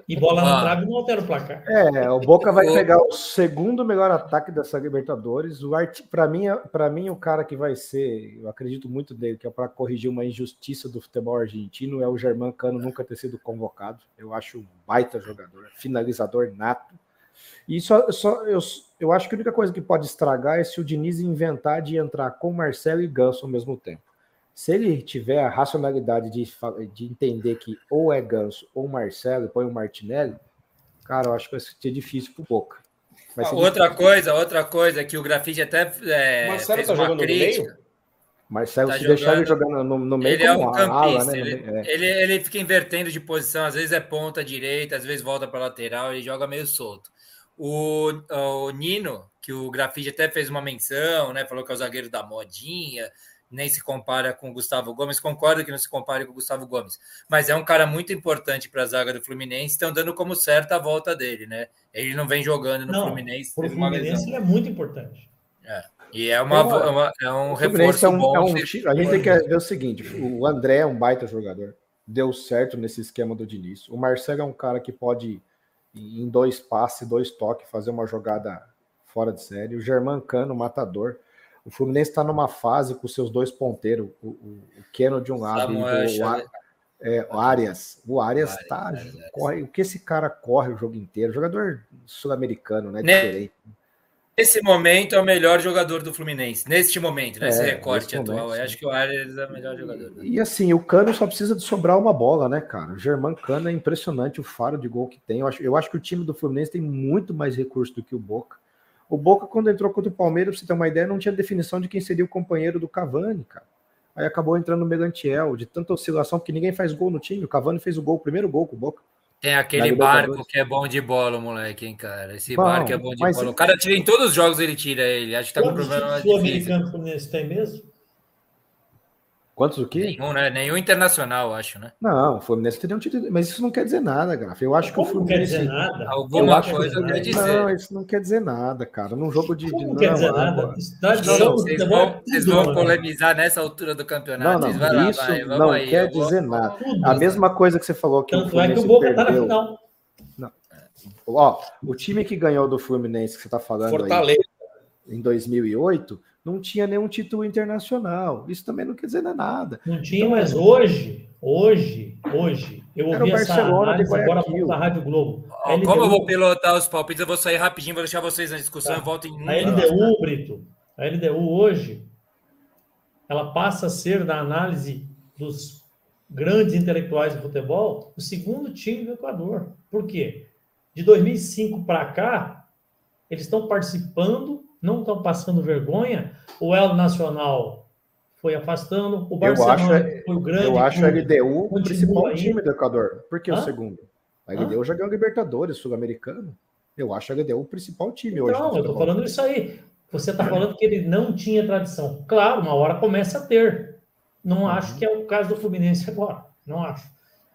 e bola na trave não altera o placar. É, o Boca vai pegar o segundo melhor ataque dessa Libertadores. O Art... para mim, para mim o cara que vai ser, eu acredito muito dele, que é para corrigir uma injustiça do futebol argentino, é o Germán Cano nunca ter sido convocado. Eu acho um baita jogador, finalizador nato. E só, só eu, eu acho que a única coisa que pode estragar é se o Diniz inventar de entrar com Marcelo e Ganso ao mesmo tempo. Se ele tiver a racionalidade de, de entender que ou é Ganso ou Marcelo, põe o Martinelli, cara, eu acho que vai ser difícil pro Boca. outra difícil. coisa, outra coisa que o Grafite até é, Marcelo fez tá uma jogando crítica. No meio? Marcelo, tá se jogando, deixar ele jogando no, no meio, ele é um campista. Ala, né? ele, é. ele, ele, fica invertendo de posição, às vezes é ponta direita, às vezes volta para lateral, ele joga meio solto. O, o Nino, que o Grafite até fez uma menção, né? Falou que é o zagueiro da modinha, nem se compara com o Gustavo Gomes. Concordo que não se compare com o Gustavo Gomes, mas é um cara muito importante para a zaga do Fluminense. Estão dando como certa a volta dele, né? Ele não vem jogando no não, Fluminense. O Fluminense ele é muito importante. É. E é, uma, uma, uma é um reforço é um, bom. É um, a gente tem que ver o seguinte: o André é um baita jogador. Deu certo nesse esquema do Diniz. O Marcelo é um cara que pode, em dois passes, dois toques, fazer uma jogada fora de série. O Germán Cano, matador. O Fluminense está numa fase com seus dois ponteiros, o, o, o Keno de um lado Samuel, e o, o, é, o Arias. O Arias está. Corre, o que esse cara corre o jogo inteiro? Jogador sul-americano, né? Diferente. Nesse momento é o melhor jogador do Fluminense. Neste momento, nesse é, recorte atual. Momento, eu acho que o Arias é o melhor jogador. E, e, assim, o Cano só precisa de sobrar uma bola, né, cara? O Germán Cano é impressionante o faro de gol que tem. Eu acho, eu acho que o time do Fluminense tem muito mais recurso do que o Boca. O Boca, quando entrou contra o Palmeiras, pra você ter uma ideia, não tinha definição de quem seria o companheiro do Cavani, cara. Aí acabou entrando o Megantiel, de tanta oscilação, porque ninguém faz gol no time. O Cavani fez o gol, o primeiro gol com o Boca. Tem aquele barco que é bom de bola, moleque, hein, cara. Esse bom, barco é bom de bola. O cara tira em todos os jogos, ele tira ele. Acho que tá com problema. O americano Fluminense tem mesmo? Quantos o quê? Nenhum, né? Nenhum internacional, acho, né? Não, o Fluminense teria um título, mas isso não quer dizer nada, Graf. Eu acho que o Fluminense. Não quer dizer nada. Alguma coisa quer dizer. Não, isso não quer dizer nada, cara. Num jogo de. Como não, quer dizer nada. Não, não, vocês vão, vocês vão polemizar nessa altura do campeonato. Não, não, lá, isso vai, não aí, quer dizer vou... nada. A mesma coisa que você falou que Tanto o Fluminense é que o Boca perdeu. tá na final. Não. Ó, o time que ganhou do Fluminense que você tá falando Fortaleza. aí em 2008 não tinha nenhum título internacional. Isso também não quer dizer nada. Não tinha, então, mas hoje, hoje, hoje, eu ouvi o Barcelona essa agora na Rádio Globo. LDU, como eu vou pilotar os palpites, eu vou sair rapidinho, vou deixar vocês na discussão tá. e volto em... A LDU, Brito, a LDU hoje, ela passa a ser, na análise dos grandes intelectuais do futebol, o segundo time do Equador. Por quê? De 2005 para cá, eles estão participando não estão passando vergonha. O El Nacional foi afastando. O Barcelona acho, foi o grande. Eu acho a LDU o principal aí. time do Equador. Por que Hã? o segundo? A LDU Hã? já ganhou Libertadores Sul-Americano. Eu acho a LDU o principal time então, hoje. Não, eu estou falando isso aí. Você está falando que ele não tinha tradição. Claro, uma hora começa a ter. Não uhum. acho que é o caso do Fluminense agora. Não acho.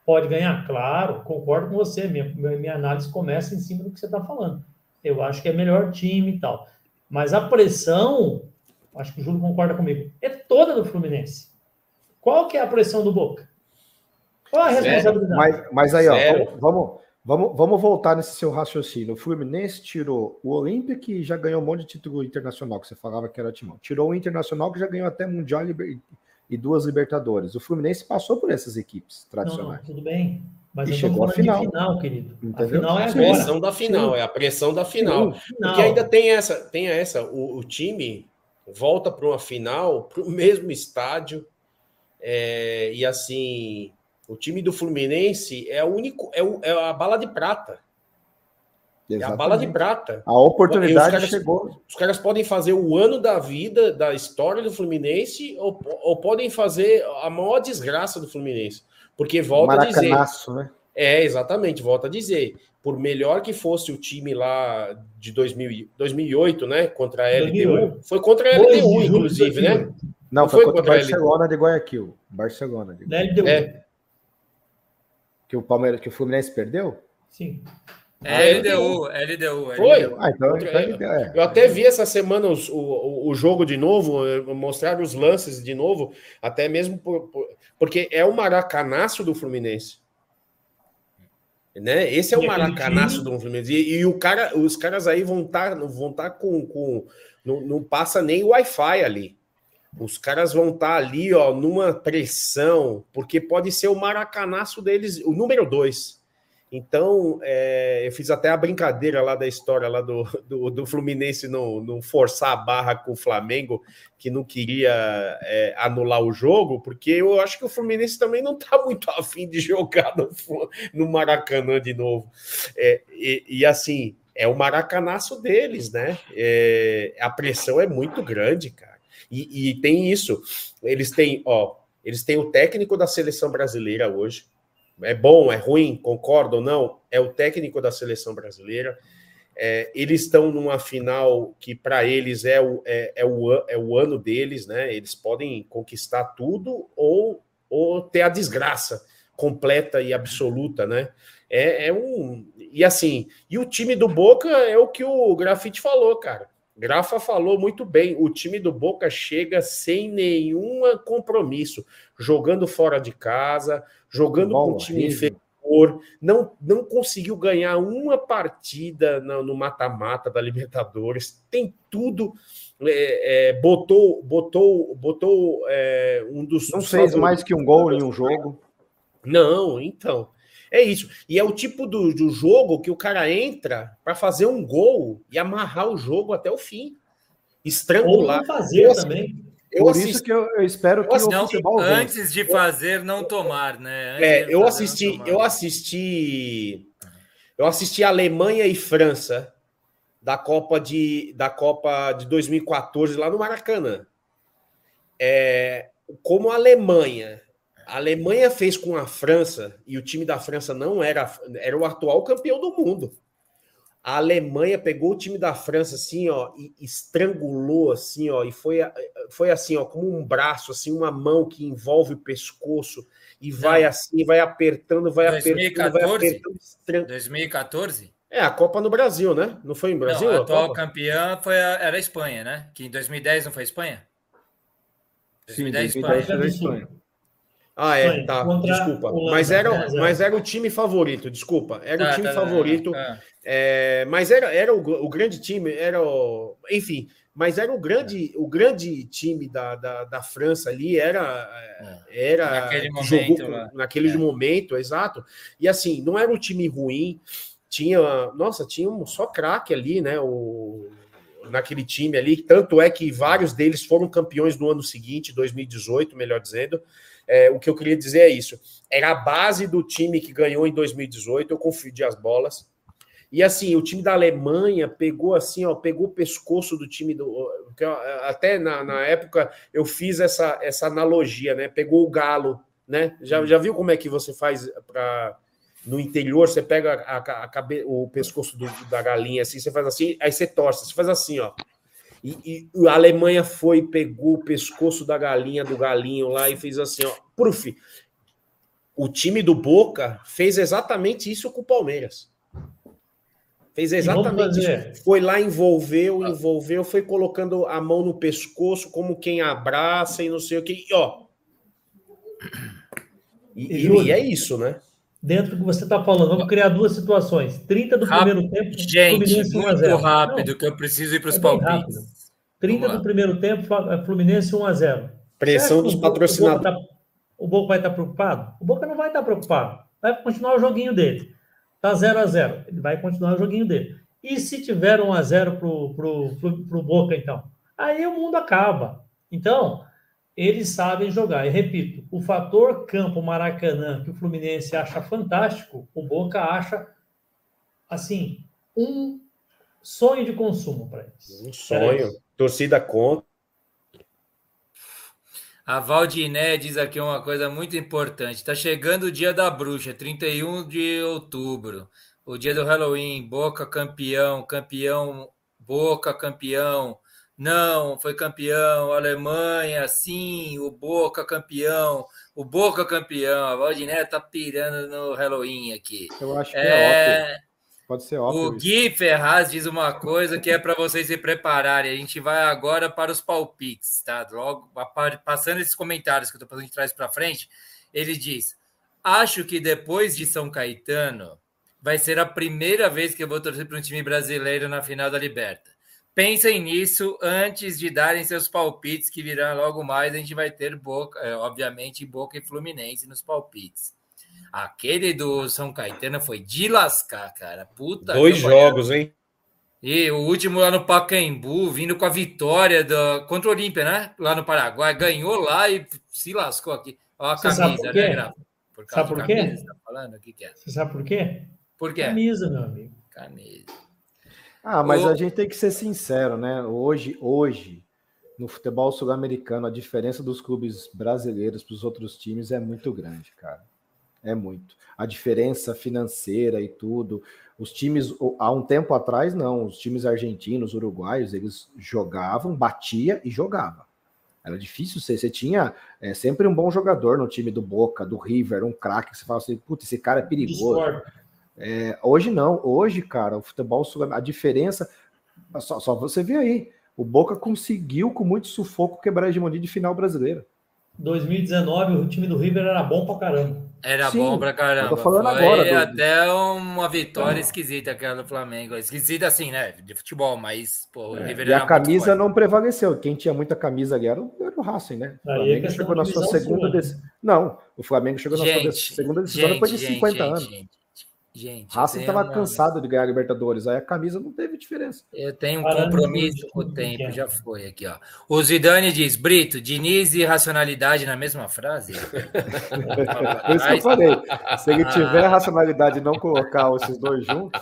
Pode ganhar? Claro, concordo com você. Minha, minha análise começa em cima do que você está falando. Eu acho que é melhor time e tal. Mas a pressão, acho que o Júlio concorda comigo, é toda do Fluminense. Qual que é a pressão do Boca? Qual a responsabilidade? Mas, mas aí, ó, vamos, vamos, vamos voltar nesse seu raciocínio. O Fluminense tirou o Olímpia, que já ganhou um monte de título internacional, que você falava que era timão. Tirou o Internacional, que já ganhou até Mundial e duas Libertadores. O Fluminense passou por essas equipes tradicionais. Não, tudo bem. Mas e chegou à final. final, querido. Entendeu? A final é a pressão da final, Sim. é a pressão da final. Sim, final. Porque ainda tem essa, tem essa, o, o time volta para uma final, para o mesmo estádio, é, e assim, o time do Fluminense é o único, é, o, é a bala de prata. Exatamente. É a bala de prata. A oportunidade caras, chegou. Os caras podem fazer o ano da vida, da história do Fluminense, ou, ou podem fazer a maior desgraça do Fluminense. Porque volta a dizer. Né? É, exatamente, volta a dizer. Por melhor que fosse o time lá de 2000, 2008, né? Contra a LDU. 2008. Foi contra a LDU, inclusive, né? Não, Não foi, foi, contra, contra Barcelona de Guayaquil. Barcelona de Guayaquil. É. Que o Palmeiras, que o Fluminense perdeu? Sim. É, LDU, LDU. Foi? Ah, então, então é. Eu até vi essa semana os, o, o jogo de novo, eh, mostrar os lances de novo, até mesmo por, por, porque é o maracanaço do Fluminense. Né? Esse é o maracanaço do Fluminense. E, e, o cara, os caras aí vão estar tá, vão tá com. com não, não passa nem Wi-Fi ali. Os caras vão estar tá ali, ó, numa pressão, porque pode ser o maracanaço deles, o número dois. Então, é, eu fiz até a brincadeira lá da história lá do, do, do Fluminense não, não, forçar a barra com o Flamengo, que não queria é, anular o jogo, porque eu acho que o Fluminense também não está muito afim de jogar no, no Maracanã de novo. É, e, e, assim, é o maracanaço deles, né? É, a pressão é muito grande, cara. E, e tem isso. Eles têm, ó, eles têm o técnico da seleção brasileira hoje é bom, é ruim, concordo ou não, é o técnico da seleção brasileira. É, eles estão numa final que para eles é o, é, é, o, é o ano deles, né? Eles podem conquistar tudo ou, ou ter a desgraça completa e absoluta, né? É, é um. E assim, e o time do Boca é o que o Grafite falou, cara. Grafa falou muito bem. O time do Boca chega sem nenhum compromisso, jogando fora de casa, jogando Bom, com o time inferior, não, não conseguiu ganhar uma partida no mata-mata da Libertadores. Tem tudo. É, é, botou, botou, botou é, um dos. Não fez mais que um gol em um jogo. Não, então. É isso. E é o tipo do, do jogo que o cara entra para fazer um gol e amarrar o jogo até o fim. Estrangular. Ou fazer também. Eu Por assisti, isso que eu, eu espero que não, o futebol antes de fazer não tomar, né? Antes é, eu assisti, eu assisti, eu assisti Alemanha e França da Copa de da Copa de 2014 lá no Maracanã. É, como a Alemanha a Alemanha fez com a França, e o time da França não era, era o atual campeão do mundo. A Alemanha pegou o time da França assim, ó, e estrangulou assim, ó, e foi, foi assim, ó, como um braço, assim, uma mão que envolve o pescoço e vai não. assim, vai apertando, vai 2014? apertando, vai apertando. 2014? É, a Copa no Brasil, né? Não foi em Brasil? Não, a atual campeã foi a, era a Espanha, né? Que em 2010 não foi a Espanha? 2010, Sim, 2010 Espanha. Foi a Espanha. Ah, é, tá. Desculpa. Mas era, mas era o time favorito, desculpa. Era tá, o time tá, tá favorito. Tá. É, mas era, era o, o, grande time, era o, enfim, mas era o grande, o grande time da, da, da França ali, era. É. era naquele momento. Jogou, naquele é. momento, exato. E assim, não era um time ruim. Tinha, nossa, tinha um só craque ali, né? O, naquele time ali. Tanto é que vários deles foram campeões no ano seguinte, 2018, melhor dizendo. É, o que eu queria dizer é isso. Era a base do time que ganhou em 2018, eu confundi as bolas. E assim, o time da Alemanha pegou assim, ó, pegou o pescoço do time do. Até na, na época eu fiz essa, essa analogia, né? Pegou o galo, né? Já, já viu como é que você faz para no interior? Você pega a, a, a o pescoço do, da galinha assim, você faz assim, aí você torce, você faz assim, ó. E, e, a Alemanha foi, pegou o pescoço da galinha, do galinho lá e fez assim, ó. Pruf, o time do Boca fez exatamente isso com o Palmeiras. Fez exatamente isso. Foi lá, envolveu, envolveu, foi colocando a mão no pescoço, como quem abraça e não sei o que. E, ó. E, e, e é isso, né? dentro do que você está falando. Vamos criar duas situações. 30 do rápido, primeiro tempo. Gente, muito rápido, Não, que eu preciso ir para os é palpites. 30 do primeiro tempo, Fluminense 1 a 0 Pressão dos patrocinadores. O Boca, vai estar tá preocupado? O Boca não vai estar tá preocupado. Vai continuar o joguinho dele. Tá 0 a 0 Ele vai continuar o joguinho dele. E se tiver 1 a 0 pro, pro, pro, pro Boca, então? Aí o mundo acaba. Então, eles sabem jogar. E repito, o fator campo Maracanã, que o Fluminense acha fantástico, o Boca acha, assim, um sonho de consumo para eles. Um sonho. Torcida contra. A Valdiné diz aqui uma coisa muito importante. Está chegando o dia da bruxa, 31 de outubro. O dia do Halloween. Boca campeão, campeão, Boca campeão. Não, foi campeão. Alemanha, sim. O Boca campeão. O Boca campeão. A Valdiné está pirando no Halloween aqui. Eu acho que é, é óbvio. Pode ser óbvio. O Gui Ferraz diz uma coisa que é para vocês se prepararem. A gente vai agora para os palpites, tá? Logo, passando esses comentários que eu estou fazendo de trás para frente, ele diz: Acho que depois de São Caetano, vai ser a primeira vez que eu vou torcer para um time brasileiro na final da Liberta. Pensem nisso antes de darem seus palpites, que virão logo mais. A gente vai ter, Boca, é, obviamente, Boca e Fluminense nos palpites. Aquele do São Caetano foi de lascar, cara. Puta. Dois jogos, hein? E o último lá no Pacaembu, vindo com a vitória do, contra o Olímpia, né? Lá no Paraguai. Ganhou lá e se lascou aqui. Olha a Você camisa, né, Grafa? Por sabe por quê? Tá falando? O que, que é? Você sabe por quê? Por quê? Camisa, meu amigo. Camisa. Ah, mas o... a gente tem que ser sincero, né? Hoje, hoje, no futebol sul-americano, a diferença dos clubes brasileiros para os outros times é muito grande, cara é muito. A diferença financeira e tudo. Os times, há um tempo atrás, não. Os times argentinos, uruguaios, eles jogavam, batia e jogava. Era difícil ser. Você tinha é, sempre um bom jogador no time do Boca, do River, um craque. Você fala assim, puta, esse cara é perigoso. É, hoje não. Hoje, cara, o futebol a diferença. Só, só você vê aí. O Boca conseguiu, com muito sufoco, quebrar a hegemonia de final brasileira. 2019, o time do River era bom pra caramba. Era Sim, bom pra caramba. Tô falando Foi agora. Até uma vitória esquisita aquela do Flamengo. Esquisita assim, né? De futebol, mas pô, o é, River E a camisa não prevaleceu. Quem tinha muita camisa ali era o, era o Racing, né? O Flamengo chegou na sua segunda. Des... Não, o Flamengo chegou na sua segunda decisão depois de 50 gente, anos. Gente. Racing estava uma... cansado de ganhar a Libertadores, aí a camisa não teve diferença. Eu tenho um compromisso com o tempo, já foi aqui, ó. O Zidane diz: Brito, Diniz e racionalidade na mesma frase? Isso que eu falei. Se ele tiver racionalidade e não colocar esses dois juntos.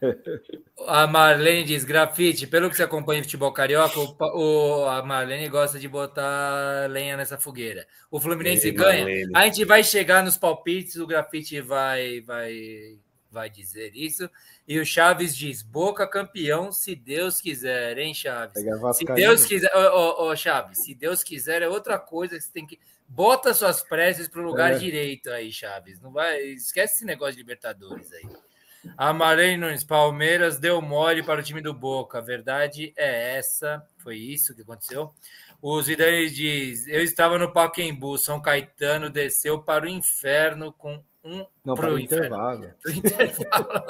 A Marlene diz: grafite, pelo que você acompanha em futebol carioca, o, o, a Marlene gosta de botar lenha nessa fogueira. O Fluminense ganha. Marlene. A gente vai chegar nos palpites, o grafite vai, vai, vai dizer isso. E o Chaves diz: Boca campeão, se Deus quiser, hein, Chaves? Se Deus quiser, ô, ô, ô, Chaves, se Deus quiser é outra coisa que você tem que. Bota suas preces para o lugar é. direito aí, Chaves. Não vai, esquece esse negócio de Libertadores aí. A Marlene Nunes, Palmeiras deu mole para o time do Boca. A verdade é essa. Foi isso que aconteceu. O Zidane diz: Eu estava no Paquembu, São Caetano desceu para o inferno com um. Não, para o intervalo. intervalo.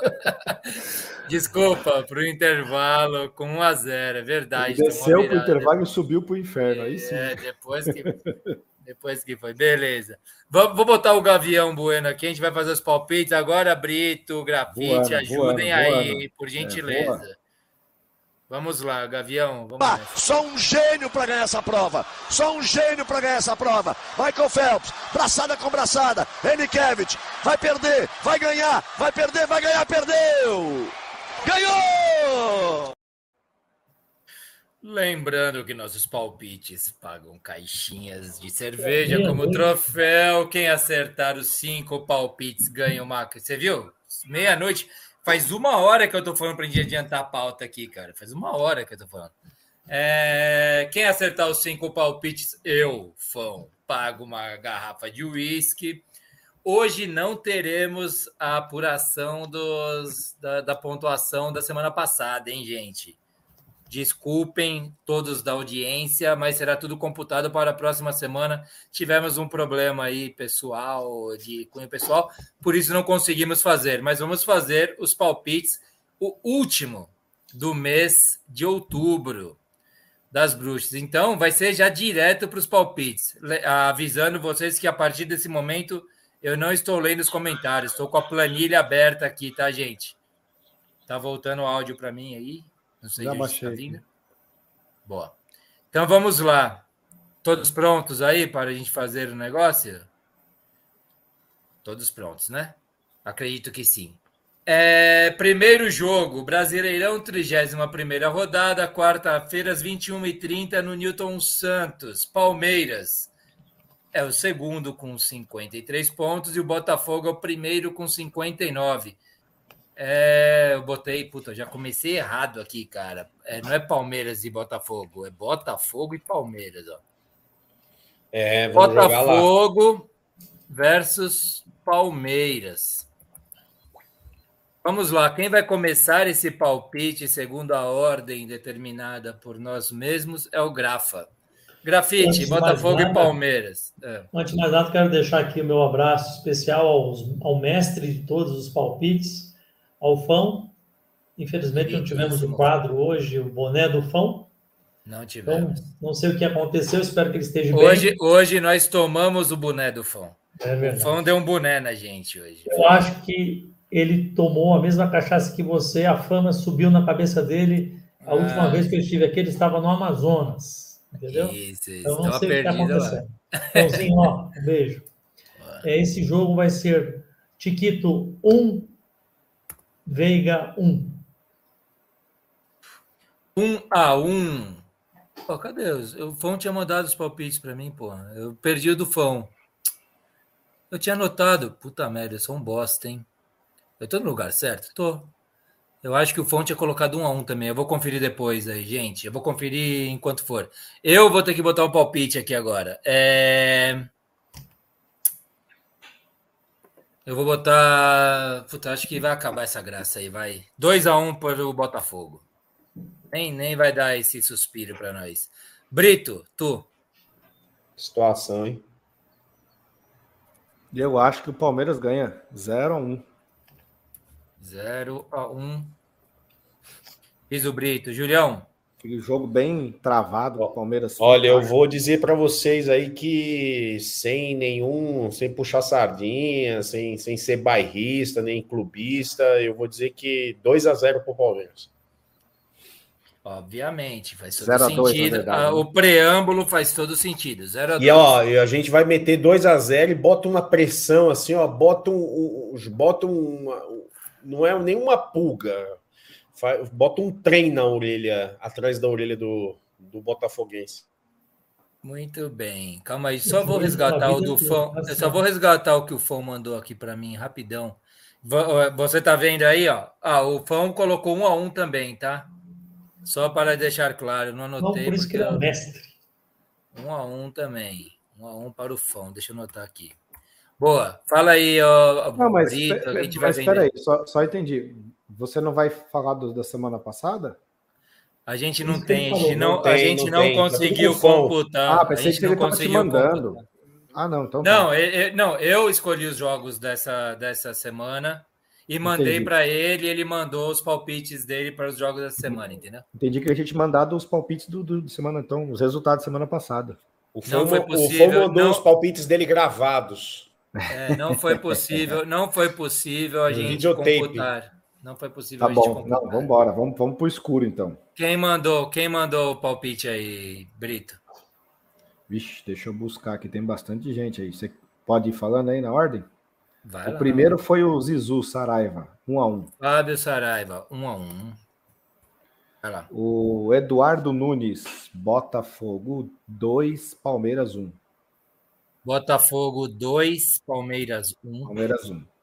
Desculpa, para o intervalo com 1 a 0 É verdade. Ele desceu para o intervalo e subiu para o inferno. Aí sim. É, depois que. Depois que foi, beleza. Vou, vou botar o Gavião Bueno aqui, a gente vai fazer os palpites. Agora, Brito, Grafite, ajudem aí, por é, gentileza. É, vamos lá, Gavião. Vamos ah, só um gênio para ganhar essa prova. Só um gênio para ganhar essa prova. Michael Phelps, braçada com braçada. Enikevich, vai perder, vai ganhar, vai perder, vai ganhar, perdeu! Ganhou! Lembrando que nossos palpites pagam caixinhas de cerveja como troféu. Quem acertar os cinco palpites ganha uma. Você viu? Meia-noite. Faz uma hora que eu tô falando para gente adiantar a pauta aqui, cara. Faz uma hora que eu tô falando. É... Quem acertar os cinco palpites, eu, fã, pago uma garrafa de uísque. Hoje não teremos a apuração dos, da, da pontuação da semana passada, hein, gente? Desculpem todos da audiência, mas será tudo computado para a próxima semana. Tivemos um problema aí pessoal, de cunho pessoal, por isso não conseguimos fazer, mas vamos fazer os palpites, o último do mês de outubro das bruxas. Então, vai ser já direto para os palpites, avisando vocês que a partir desse momento eu não estou lendo os comentários, estou com a planilha aberta aqui, tá, gente? Tá voltando o áudio para mim aí. Não sei Já baixei. Tá Boa. Então vamos lá. Todos prontos aí para a gente fazer o negócio? Todos prontos, né? Acredito que sim. É, primeiro jogo, Brasileirão, 31 rodada, quarta-feira, às 21h30, no Newton Santos. Palmeiras é o segundo com 53 pontos e o Botafogo é o primeiro com 59. É, eu botei, puta, já comecei errado aqui, cara. É, não é Palmeiras e Botafogo, é Botafogo e Palmeiras, ó. É, Botafogo versus Palmeiras. Vamos lá, quem vai começar esse palpite segundo a ordem determinada por nós mesmos é o Grafa. Grafite, Botafogo nada, e Palmeiras. É. Antes de mais nada, quero deixar aqui o meu abraço especial aos, ao mestre de todos os palpites, ao Fão. Infelizmente não tivemos o quadro hoje, o boné do Fão. Não tivemos. Então, não sei o que aconteceu, espero que ele esteja hoje, bem. Hoje nós tomamos o boné do Fão. É verdade. O Fão deu um boné na gente hoje. Eu acho que ele tomou a mesma cachaça que você, a fama subiu na cabeça dele. A ah. última vez que eu estive aqui, ele estava no Amazonas. Entendeu? Isso, isso. Então não sei o que está acontecendo. Então, ó, um beijo. Esse jogo vai ser Tiquito 1, Veiga 1. 1 a 1. Pô, cadê? O Fão tinha mandado os palpites para mim, pô. Eu perdi o do Fão. Eu tinha anotado. Puta merda, eu sou um bosta, hein? Eu tô no lugar certo? Tô. Eu acho que o Fonte tinha colocado um a um também. Eu vou conferir depois aí, gente. Eu vou conferir enquanto for. Eu vou ter que botar um palpite aqui agora. É... Eu vou botar. Puta, acho que vai acabar essa graça aí, vai. 2 a 1 um para o Botafogo. Nem, nem vai dar esse suspiro para nós. Brito, tu. Situação, hein? Eu acho que o Palmeiras ganha 0 a 1. 0 a 1. Fiz o Brito. Julião. Aquele jogo bem travado, o Palmeiras. Olha, eu vou dizer para vocês aí que sem nenhum, sem puxar sardinha, sem, sem ser bairrista, nem clubista, eu vou dizer que 2 a 0 para o Palmeiras. Obviamente, faz todo sentido. Verdade, ah, né? O preâmbulo faz todo sentido. 0 a 2. E ó, a gente vai meter 2 a 0 e bota uma pressão assim, ó, bota um, um bota uma, não é nenhuma pulga, bota um trem na orelha, atrás da orelha do, do Botafoguense. Muito bem. Calma aí, só vou resgatar o do fã. Eu só vou resgatar o que o fã mandou aqui para mim rapidão. Você tá vendo aí, ó? Ah, o fã colocou um a um também, tá? Só para deixar claro, não anotei. Não, por isso que ele é mestre. Um a um também. Um a um para o fã. Deixa eu anotar aqui. Boa. Fala aí, ó. Não, mas, Brito, a gente mas vai espera aí, só, só entendi. Você não vai falar do, da semana passada? A gente não tem, a gente não, a gente não, tá conseguiu computar. Ah, pensei que ele estava te mandando. Computar. Ah, não, então. Não, tá. eu, não, eu escolhi os jogos dessa, dessa semana e mandei para ele, ele mandou os palpites dele para os jogos dessa semana, entendeu? Entendi que a gente mandado os palpites do, do, do semana, então, os resultados da semana passada. O Fô, não foi possível, o Fô mandou não... os palpites dele gravados. É, não foi possível, não foi possível a gente computar. Não foi possível tá bom. Não, vamos embora. Vamos, vamos para o escuro, então. Quem mandou, quem mandou o palpite aí, Brito? Vixe, deixa eu buscar aqui. Tem bastante gente aí. Você pode ir falando aí na ordem? Vai o lá, primeiro foi o Zizu Saraiva, 1 um a 1 um. Fábio Saraiva, 1 um a 1 Vai lá. O Eduardo Nunes, Botafogo 2, Palmeiras 1. Botafogo 2, Palmeiras 1. Palmeiras 1.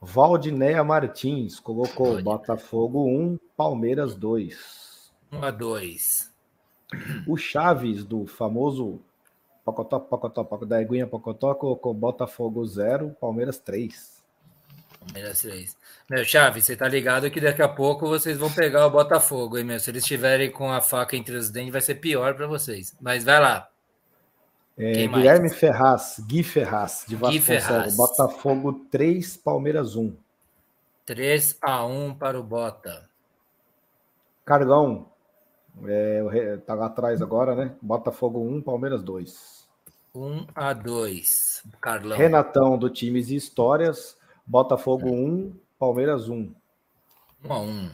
Valdinéia Martins colocou Pode. Botafogo 1, Palmeiras 2. 1 a 2. O Chaves, do famoso Pocotó, Pocotó, Pocotó, da Eguinha Pocotó, colocou Botafogo 0, Palmeiras 3. Palmeiras 3. Meu, Chaves, você tá ligado que daqui a pouco vocês vão pegar o Botafogo, hein, meu? Se eles estiverem com a faca entre os dentes, vai ser pior para vocês. Mas vai lá. É, Guilherme Ferraz, Gui Ferraz, de Vasconcelos. Botafogo 3, Palmeiras 1. 3 a 1 para o Bota. Cargão, é, tá lá atrás agora, né? Botafogo 1, Palmeiras 2. 1 a 2. Carlão. Renatão, do Times e Histórias. Botafogo 1, Palmeiras 1. 1 a 1.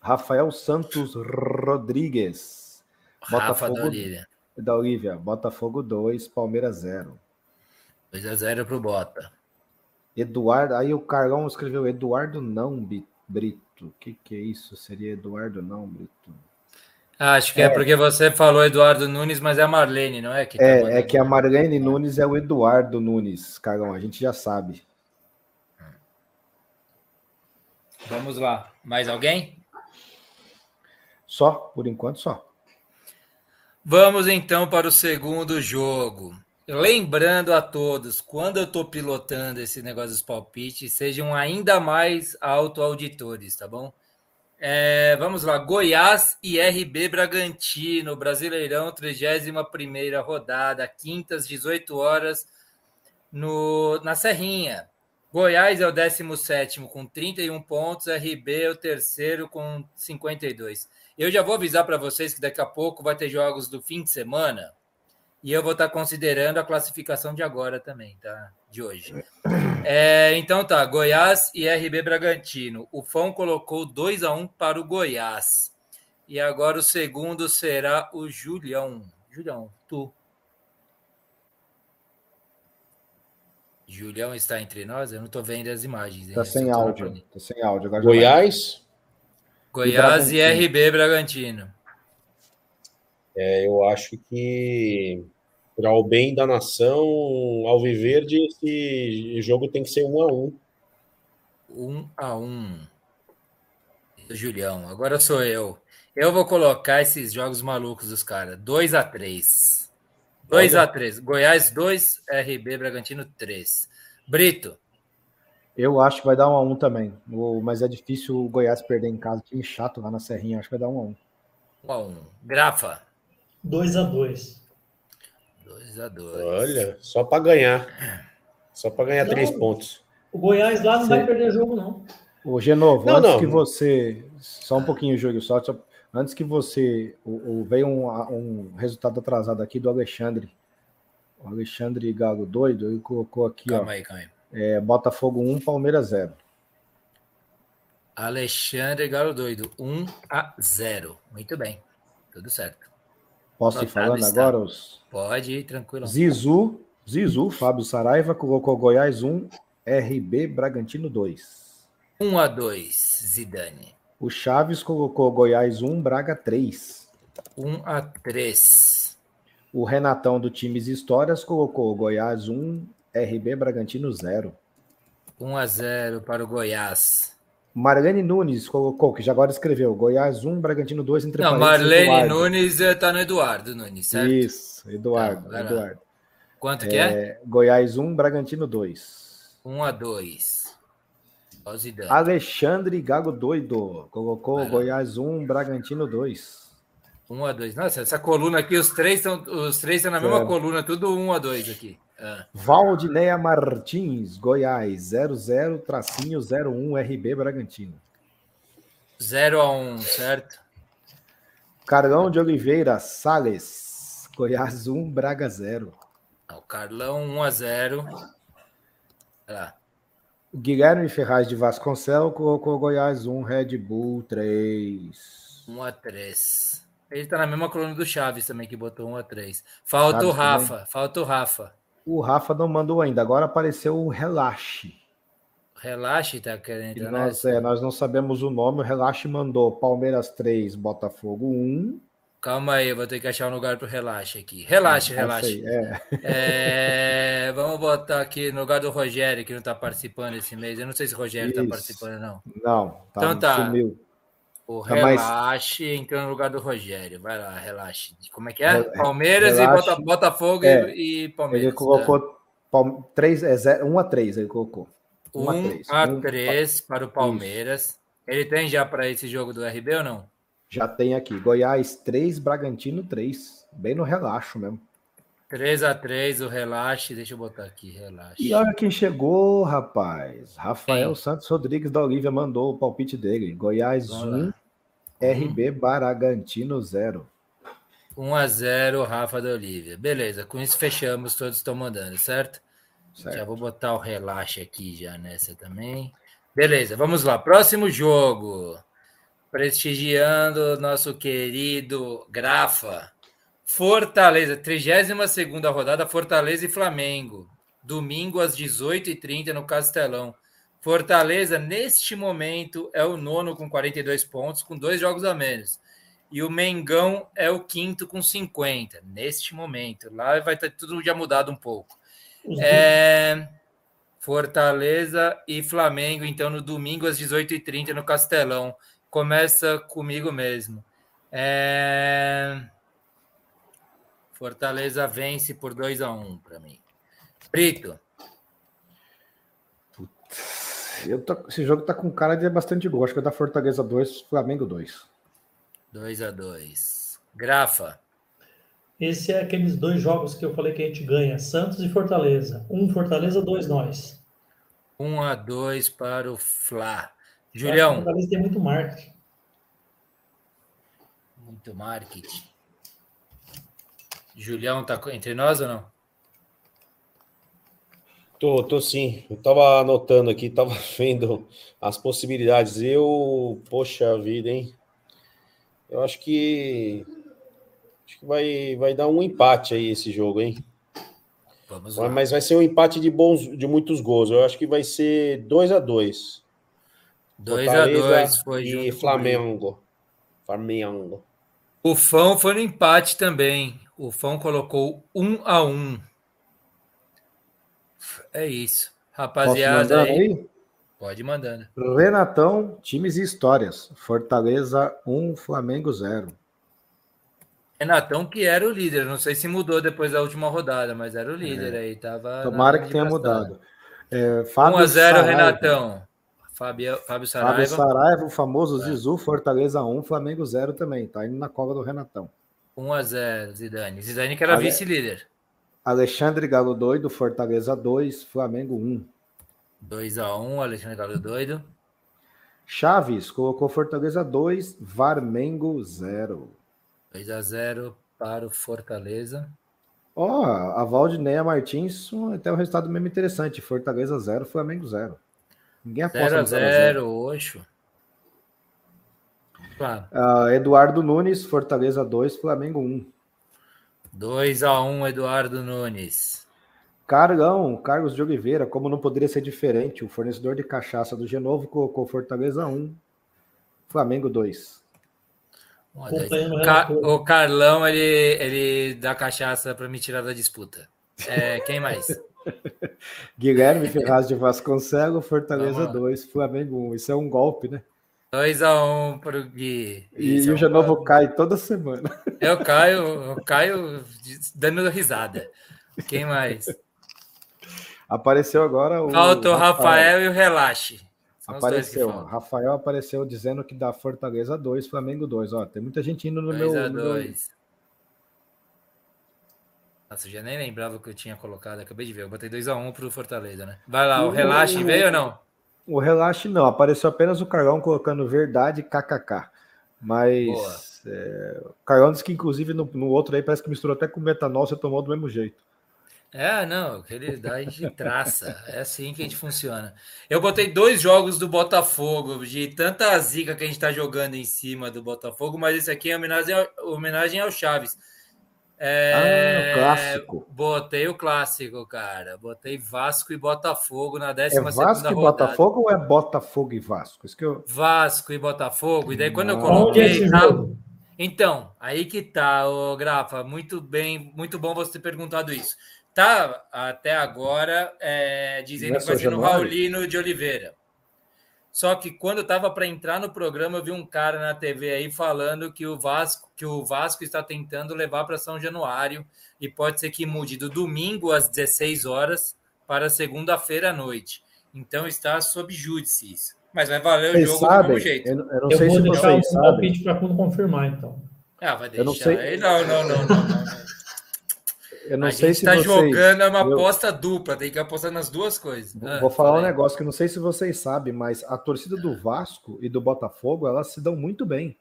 Rafael Santos Rodrigues. Rafa Botafogo da Olivia, Botafogo 2, Palmeiras 0. 2 a 0 pro Bota. Eduardo, aí o Carlão escreveu Eduardo não, Brito. O que, que é isso? Seria Eduardo não, Brito? Ah, acho que é. é. porque você falou Eduardo Nunes, mas é a Marlene, não é? Que tá é, é que a Marlene Nunes é o Eduardo Nunes, Carlão, a gente já sabe. Vamos lá. Mais alguém? Só, por enquanto só. Vamos então para o segundo jogo. Lembrando a todos, quando eu estou pilotando esse negócio dos palpites, sejam ainda mais autoauditores, tá bom? É, vamos lá, Goiás e RB Bragantino, Brasileirão, 31 rodada, quintas, 18 horas, no, na Serrinha. Goiás é o 17 com 31 pontos, RB é o terceiro com 52. Eu já vou avisar para vocês que daqui a pouco vai ter jogos do fim de semana e eu vou estar tá considerando a classificação de agora também, tá? De hoje. É, então tá, Goiás e RB Bragantino. O Fão colocou 2 a 1 para o Goiás. E agora o segundo será o Julião. Julião, tu. Julião está entre nós? Eu não estou vendo as imagens. Está sem áudio. Está sem áudio. Agora Goiás? Goiás e, e RB Bragantino. É, eu acho que para o bem da nação, ao viver esse jogo tem que ser um a um. um a um. Julião, agora sou eu. Eu vou colocar esses jogos malucos dos caras. 2 a 3 2 a 3 Goiás 2, RB Bragantino 3. Brito. Eu acho que vai dar 1 a 1 também. Mas é difícil o Goiás perder em casa. Time chato lá na Serrinha. Acho que vai dar 1 a 1 1 a 1 Grafa. 2 a 2 2 a 2 Olha, só para ganhar. Só para ganhar não, três pontos. O Goiás lá não Sim. vai perder jogo, não. O Genovo, não, antes não. que você. Só um pouquinho, Júlio, só, só antes que você. O, o, veio um, um resultado atrasado aqui do Alexandre. O Alexandre Galo doido, ele colocou aqui, calma ó. Aí, calma aí. É, Botafogo 1, Palmeiras 0. Alexandre Galo doido, 1 a 0. Muito bem. Tudo certo. Posso ir falando está. agora? Os... Pode ir, tranquilo. Zizu, Zizu, Fábio Saraiva colocou Goiás 1, RB Bragantino 2. 1 a 2 Zidane. O Chaves colocou Goiás 1, Braga 3. 1 a 3. O Renatão do Times Histórias colocou Goiás 1, RB Bragantino 0. 1 a 0 para o Goiás. Marlene Nunes colocou, que já agora escreveu, Goiás 1, Bragantino 2, entre Não, Marlene Eduardo. Nunes está no Eduardo Nunes, certo? Isso, Eduardo, Não, Eduardo. Quanto que é? é? Goiás 1, Bragantino 2. 1 a 2. Alexandre Gago Doido. Colocou Goiás 1, Bragantino 2. 1 a 2. Nossa, essa coluna aqui, os três estão os três estão na mesma é. coluna, tudo 1 a 2 aqui. Ah. Valdineia Martins, Goiás 00 tracinho 01 RB Bragantino. 0 a 1, certo? Carlão de Oliveira Sales, Goiás 1, Braga 0. O Carlão 1 a 0. Olha lá. Guilherme Ferraz de Vasconcelos colocou Goiás 1, Red Bull 3. 1 a 3. Ele tá na mesma coluna do Chaves também, que botou 1 a 3. Falta Chaves o Rafa, também. falta o Rafa. O Rafa não mandou ainda, agora apareceu o Relaxe. Relaxe tá querendo entrar nós, é, nós não sabemos o nome, o Relaxe mandou Palmeiras 3, Botafogo 1. Calma aí, vou ter que achar um lugar para relaxe aqui. Relaxe, é, relaxe. É. É, vamos botar aqui no lugar do Rogério, que não está participando esse mês. Eu não sei se o Rogério está participando, não. Não, tá, então tá. Sumiu. O tá relaxe mais... entrou no lugar do Rogério. Vai lá, relaxe. Como é que é? Palmeiras relaxe. e Botafogo é, e Palmeiras. Ele colocou né? 3, é 1 a 3, ele colocou. 1 a 3, a 3 para o Palmeiras. Isso. Ele tem já para esse jogo do RB ou não? Já tem aqui. Goiás 3, Bragantino 3. Bem no relaxo mesmo. 3 a 3 o relaxe. Deixa eu botar aqui, relaxe. E olha quem chegou, rapaz. Rafael Sim. Santos Rodrigues da Olívia mandou o palpite dele. Goiás 1, RB Bragantino 0. 1 a 0 Rafa da Olívia. Beleza, com isso fechamos, todos estão mandando, certo? certo? Já vou botar o relaxe aqui já nessa também. Beleza, vamos lá. Próximo jogo prestigiando nosso querido Grafa. Fortaleza, 32 rodada, Fortaleza e Flamengo. Domingo às 18h30 no Castelão. Fortaleza, neste momento, é o nono com 42 pontos, com dois jogos a menos. E o Mengão é o quinto com 50, neste momento. Lá vai ter tudo já mudado um pouco. Uhum. É... Fortaleza e Flamengo, então, no domingo às 18h30 no Castelão começa comigo mesmo. É... Fortaleza vence por 2 a 1 um para mim. Brito. Eu tô, esse jogo tá com cara de bastante gol. Acho que é da Fortaleza 2, Flamengo 2. 2 a 2 Grafa. Esse é aqueles dois jogos que eu falei que a gente ganha: Santos e Fortaleza. Um Fortaleza, dois nós. 1 um a 2 para o Fla. Julião. Talvez tenha muito marketing. Muito marketing. Julião tá entre nós ou não? Tô, tô sim. Eu tava anotando aqui, tava vendo as possibilidades. Eu, poxa vida, hein? Eu acho que acho que vai, vai dar um empate aí esse jogo, hein? Vamos lá. Mas vai ser um empate de bons, de muitos gols. Eu acho que vai ser 2 a 2 2 a 2 foi e Flamengo. Flamengo. O Fão foi no empate também. O Fão colocou 1 a 1. É isso. Rapaziada aí. aí. Pode ir mandando. Renatão, times e histórias. Fortaleza 1, Flamengo 0. Renatão que era o líder, não sei se mudou depois da última rodada, mas era o líder é. aí, tava. Tomara que tenha mudado. É, 1 a 0 Renatão. Fábio, Fábio Saraiva. Fábio Saraiva, o famoso é. Zizu, Fortaleza 1, Flamengo 0 também. Tá indo na cova do Renatão. 1 a 0 Zidane. Zidane que era Ale... vice-líder. Alexandre Galo Doido, Fortaleza 2, Flamengo 1. 2 a 1 Alexandre Galo Doido. Chaves colocou Fortaleza 2, Varmengo 0. 2 a 0 para o Fortaleza. Ó, oh, a Valdineia Martins até um resultado mesmo interessante. Fortaleza 0, Flamengo 0. Ninguém aposta 0 a 0 Oxo. Claro. Uh, Eduardo Nunes, Fortaleza 2, Flamengo 1. 2 a 1 Eduardo Nunes. Carlão, Carlos de Oliveira, como não poderia ser diferente, o fornecedor de cachaça do Genovo colocou Fortaleza 1, Flamengo 2. o Carlão, ele, ele dá cachaça para me tirar da disputa. É, quem mais? Guilherme Ferraz de Vasconcelos, Fortaleza 2, Flamengo 1. Isso é um golpe, né? 2x1 um pro Gui. E, e o Genovo cai toda semana. Eu caio, eu caio dando risada. Quem mais? Apareceu agora o. Falta o Rafael, Rafael e o Relaxe. São apareceu. Rafael apareceu dizendo que dá Fortaleza 2, Flamengo 2. Ó, tem muita gente indo no 2 meu. 2 Nossa, eu já nem lembrava o que eu tinha colocado. Acabei de ver. Eu botei 2x1 um pro Fortaleza, né? Vai lá, o Relaxe veio ou não? O Relaxe não. Apareceu apenas o Carlão colocando verdade kkk. Mas é, o Carlão disse que, inclusive, no, no outro aí parece que misturou até com metanol, você tomou do mesmo jeito. É, não, aquele daí de traça. É assim que a gente funciona. Eu botei dois jogos do Botafogo, de tanta zica que a gente tá jogando em cima do Botafogo, mas esse aqui é homenagem ao, homenagem ao Chaves. É, ah, clássico. Botei o clássico, cara. Botei Vasco e Botafogo na 12 é Vasco e Botafogo ou é Botafogo e Vasco? Isso que eu... Vasco e Botafogo. E daí quando eu coloquei. Tá... Então, aí que tá, o Grafa. Muito bem, muito bom você ter perguntado isso. Tá até agora é, dizendo que vai ser no Raulino de Oliveira. Só que quando eu estava para entrar no programa, eu vi um cara na TV aí falando que o Vasco, que o Vasco está tentando levar para São Januário e pode ser que mude do domingo às 16 horas para segunda-feira à noite. Então está sob júdice isso. Mas vai valer vocês o jogo sabem, do mesmo jeito. Eu, eu não eu sei se vocês um palpite para quando confirmar, então. Ah, vai deixar. Eu não, sei... não, não, não, não. não. Eu não a sei se está vocês... jogando é uma eu... aposta dupla, tem que apostar nas duas coisas. Ah, vou falar um negócio que não sei se vocês sabem, mas a torcida do Vasco e do Botafogo elas se dão muito bem.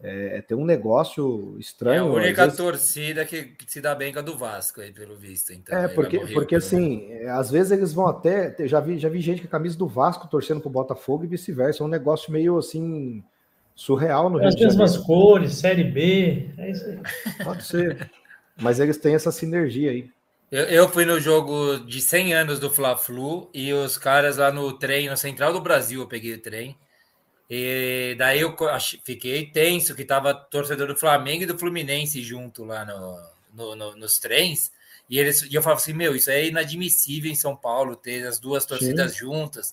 É, tem um negócio estranho. É a única vezes... torcida que, se dá bem com a do Vasco, aí, pelo visto. Então, é, porque, porque assim, é, às vezes eles vão até. Já vi, já vi gente com a camisa do Vasco torcendo pro Botafogo e vice-versa. É um negócio meio assim surreal no é Rio As mesmas cores, Série B, é isso aí. Pode ser. Mas eles têm essa sinergia aí. Eu, eu fui no jogo de 100 anos do Fla-Flu e os caras lá no trem, no Central do Brasil, eu peguei o trem. E daí eu fiquei tenso que tava torcedor do Flamengo e do Fluminense junto lá no, no, no nos trens. E, eles, e eu falava assim: Meu, isso é inadmissível em São Paulo ter as duas torcidas Sim. juntas.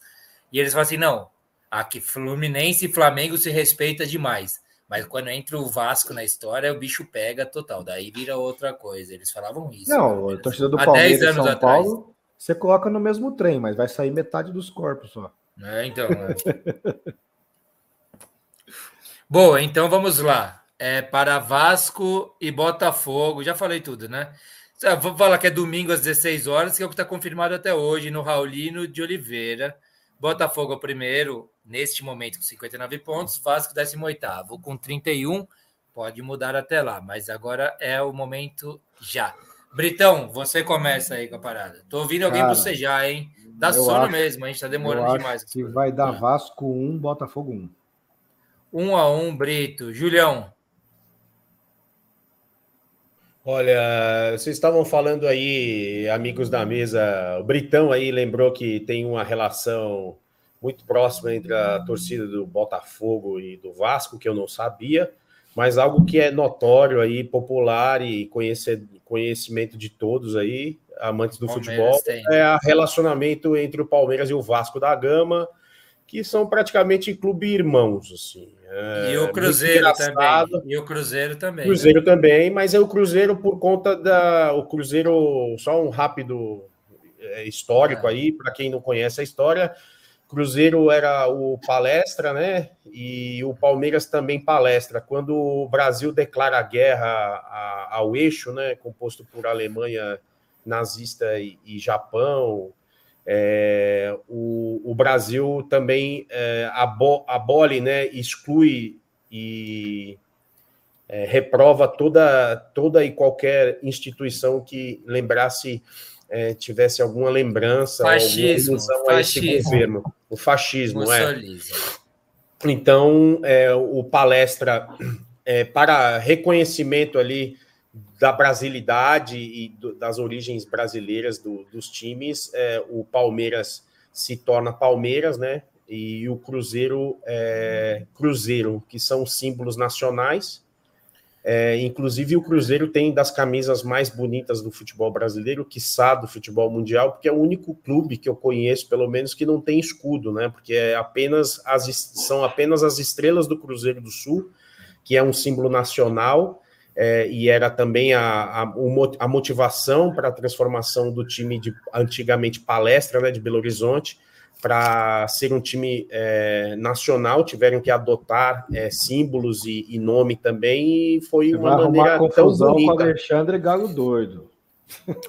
E eles falaram assim: Não, aqui Fluminense e Flamengo se respeita demais. Mas quando entra o Vasco na história, o bicho pega total. Daí vira outra coisa. Eles falavam isso. Não, a torcida do Palmeiras e São atrás. Paulo, você coloca no mesmo trem, mas vai sair metade dos corpos só. É, então. É. Boa, então vamos lá. É para Vasco e Botafogo. Já falei tudo, né? Vou falar que é domingo às 16 horas, que é o que está confirmado até hoje, no Raulino de Oliveira. Botafogo é o primeiro, neste momento, com 59 pontos. Vasco, 18 com 31. Pode mudar até lá, mas agora é o momento já. Britão, você começa aí com a parada. Tô ouvindo alguém Cara, bocejar, hein? Dá sono acho, mesmo, a gente tá demorando demais. Que vai dar Vasco 1, Botafogo 1. 1 a 1 Brito. Julião. Olha, vocês estavam falando aí, amigos da mesa, o Britão aí lembrou que tem uma relação muito próxima entre a torcida do Botafogo e do Vasco, que eu não sabia, mas algo que é notório aí, popular e conhecimento de todos aí, amantes do Palmeiras futebol, tem. é o relacionamento entre o Palmeiras e o Vasco da Gama, que são praticamente clube irmãos, assim. É, e o Cruzeiro também. E o Cruzeiro também. Cruzeiro né? também, mas é o Cruzeiro por conta da. O Cruzeiro, só um rápido é, histórico é. aí, para quem não conhece a história. Cruzeiro era o palestra, né? E o Palmeiras também palestra. Quando o Brasil declara guerra ao eixo, né? Composto por Alemanha nazista e, e Japão, é, o, o, Brasil também é, abo, abole, né, exclui e é, reprova toda, toda e qualquer instituição que lembrasse, é, tivesse alguma lembrança, fascismo, alguma a esse governo. O fascismo, é. Então, é, o palestra é, para reconhecimento ali da brasilidade e do, das origens brasileiras do, dos times, é, o Palmeiras se torna Palmeiras, né? E o Cruzeiro é Cruzeiro, que são símbolos nacionais. É, inclusive, o Cruzeiro tem das camisas mais bonitas do futebol brasileiro, quiçá do futebol mundial, porque é o único clube que eu conheço, pelo menos, que não tem escudo, né? Porque é apenas as, são apenas as estrelas do Cruzeiro do Sul, que é um símbolo nacional, é, e era também a, a, a motivação para a transformação do time de antigamente palestra né, de Belo Horizonte para ser um time é, nacional, tiveram que adotar é, símbolos e, e, nome também, e foi Você uma maneira confusão tão bonita. com Alexandre Galo Doido.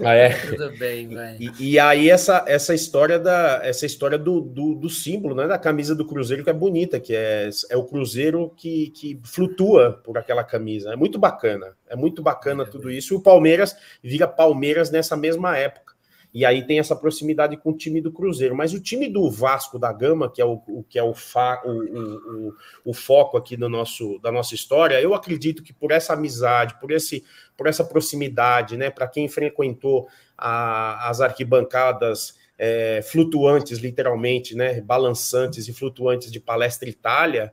Ah, é? Tudo bem, vai. E, e, aí essa, essa história da essa história do, do, do, símbolo, né, da camisa do Cruzeiro que é bonita, que é, é o Cruzeiro que, que flutua por aquela camisa. É muito bacana. É muito bacana é, tudo isso. E o Palmeiras vira Palmeiras nessa mesma época. E aí tem essa proximidade com o time do Cruzeiro. Mas o time do Vasco da Gama, que é o, o que é o, fa, o, o, o, foco aqui do nosso, da nossa história, eu acredito que por essa amizade, por, esse, por essa proximidade, né, para quem frequentou a, as arquibancadas é, flutuantes, literalmente, né, balançantes e flutuantes de Palestra Itália,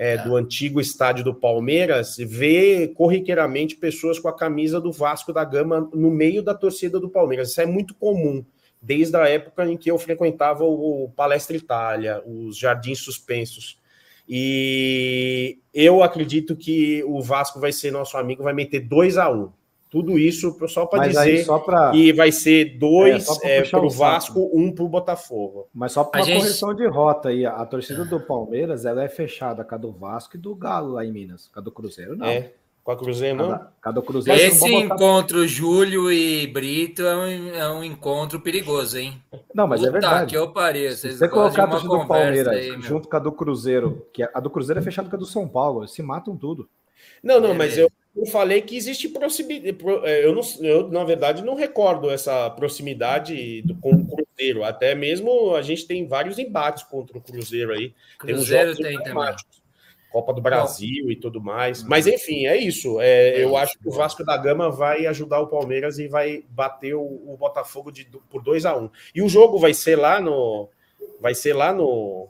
é, é. do antigo estádio do Palmeiras, vê corriqueiramente pessoas com a camisa do Vasco da Gama no meio da torcida do Palmeiras. Isso é muito comum, desde a época em que eu frequentava o Palestra Itália, os Jardins Suspensos. E eu acredito que o Vasco vai ser nosso amigo, vai meter 2 a 1 um. Tudo isso só para dizer só pra... que vai ser dois é, é, para o Vasco, um para o Botafogo. Mas só para uma gente... correção de rota aí, a torcida do Palmeiras ela é fechada com a do Vasco e do Galo lá em Minas. Com a do Cruzeiro, não. É. Com a Cruzeiro, não? Com a do Cruzeiro, Esse encontro Júlio e Brito é um, é um encontro perigoso, hein? Não, mas é Puta é verdade. que eu parei. Vocês você colocar a torcida do Palmeiras aí, junto com a do Cruzeiro, que a do Cruzeiro é fechada com a do São Paulo, eles se matam tudo. Não, não, é mas eu, eu falei que existe proximidade. É, eu, não, eu, na verdade, não recordo essa proximidade do, com o Cruzeiro. Até mesmo a gente tem vários embates contra o Cruzeiro aí. Cruzeiro tem, tem também. Copa do Brasil Bom, e tudo mais. Mas, enfim, é isso. É, é eu isso, acho que o Vasco da Gama vai ajudar o Palmeiras e vai bater o, o Botafogo de, por 2 a 1 um. E o jogo vai ser lá no. Vai ser lá no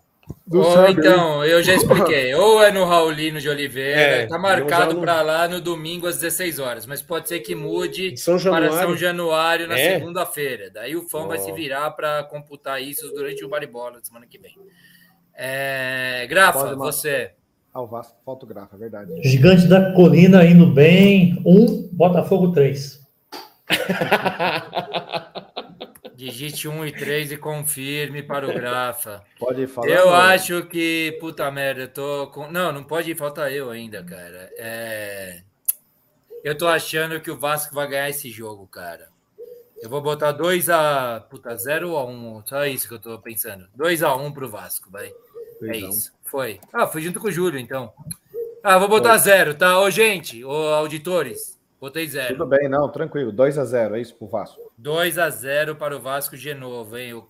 ou então, eu já expliquei. Ou é no Raulino de Oliveira, é, tá marcado para lá no domingo às 16 horas, mas pode ser que mude São para São Januário na é. segunda-feira. Daí o fã oh. vai se virar para computar isso durante o Baribola da semana que vem. É... Grafa, você. Ah, o Vasco falta o Grafa, é verdade. Gigante da Colina indo bem. Um, Botafogo 3. Digite 1 e 3 e confirme para o Grafa. Pode falar. Eu acho que, puta merda, eu tô com. Não, não pode faltar eu ainda, cara. É... Eu tô achando que o Vasco vai ganhar esse jogo, cara. Eu vou botar 2 a. Puta, 0 a 1. Só isso que eu tô pensando. 2 a 1 pro Vasco, vai. É isso. Foi. Ah, foi junto com o Júlio, então. Ah, vou botar 0, tá? Ô, gente, ô, auditores. Botei zero. Tudo bem, não, tranquilo. 2 a 0 é isso pro Vasco. 2 a 0 para o Vasco de novo, hein? O,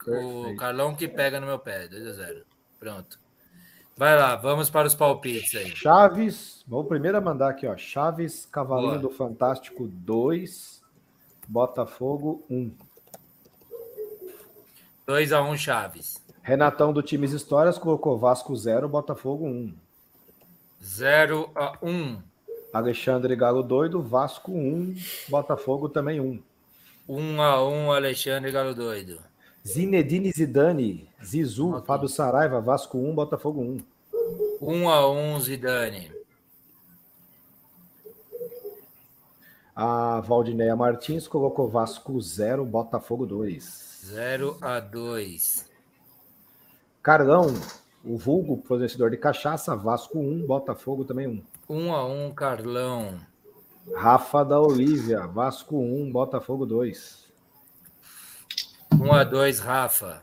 o Carlão que pega no meu pé. 2 a 0 Pronto. Vai lá, vamos para os palpites aí. Chaves, vamos primeiro a mandar aqui, ó. Chaves, Cavalinho Boa. do Fantástico 2, Botafogo 1. 2 a 1 Chaves. Renatão do Times Histórias colocou Vasco 0, Botafogo 1. 0 a 1. Alexandre Galo Doido, Vasco 1, Botafogo também 1. 1 a 1 Alexandre Galo Doido. Zinedine Zidane, Zizu, okay. Fábio Saraiva, Vasco 1, Botafogo 1. 1 a 1 Zidane. A Valdineia Martins colocou Vasco 0, Botafogo 2. 0 a 2. Carlão, o vulgo fornecedor de cachaça, Vasco 1, Botafogo também 1. 1 a 1 Carlão. Rafa da Olívia, Vasco 1, Botafogo 2. 1 a 2 Rafa.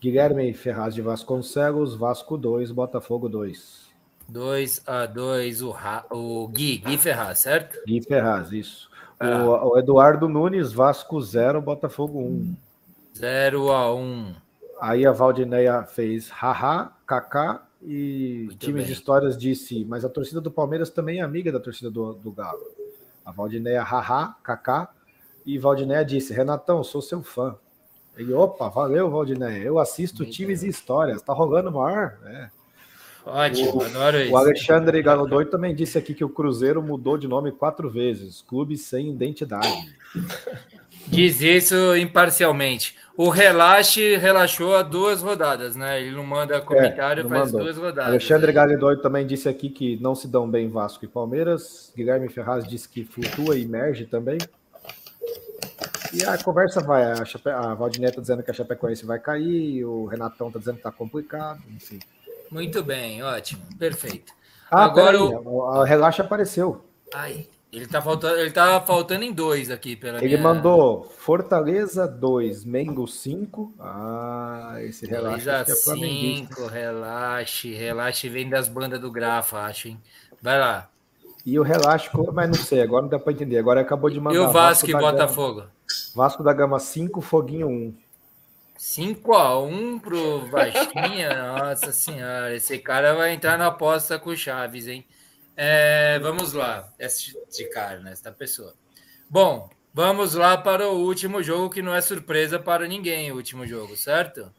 Guilherme Ferraz de Vasconcelos, Vasco 2, Botafogo 2. 2 a 2 o, Ra... o Gui, Gui Ferraz, certo? Gui Ferraz, isso. Ah. O, o, Eduardo Nunes, Vasco 0, Botafogo 1. 0 a 1. Aí a Valdineia fez haha, kaká e Muito times bem. de histórias disse, mas a torcida do Palmeiras também é amiga da torcida do, do Galo. A Valdineia haha, kaká e Valdineia disse, Renatão, sou seu fã. Ele, opa, valeu, Valdineia. Eu assisto Muito times bem. e histórias. Tá rolando maior? É. Ótimo, o, adoro isso. O Alexandre Galodoy também disse aqui que o Cruzeiro mudou de nome quatro vezes. Clube sem identidade. Diz isso imparcialmente. O Relaxe relaxou a duas rodadas, né? Ele não manda comentário, é, não faz mandou. duas rodadas. Alexandre Galodoy também disse aqui que não se dão bem Vasco e Palmeiras. Guilherme Ferraz disse que flutua e emerge também. E a conversa vai. A, Chape... a Valdineta tá dizendo que a Chapecoense vai cair, o Renatão tá dizendo que tá complicado, enfim. Muito bem, ótimo, perfeito. Ah, Agora o... a relaxa apareceu. Ai, ele tá faltando, ele tá faltando em dois aqui pela Ele minha... mandou Fortaleza 2, Mengo 5. Ah, esse relaxa é 5, relaxe, relaxe vem das bandas do Grafa, acho, hein? Vai lá. E o relaxe, mas não sei, agora não dá para entender. Agora acabou de mandar. E o Vasco, Vasco e Botafogo? Gama, Vasco da Gama 5, Foguinho 1. 5 a 1 pro Vasquinha, nossa senhora, esse cara vai entrar na aposta com o Chaves, hein? É, vamos lá, esse cara, né, essa pessoa. Bom, vamos lá para o último jogo que não é surpresa para ninguém, o último jogo, certo?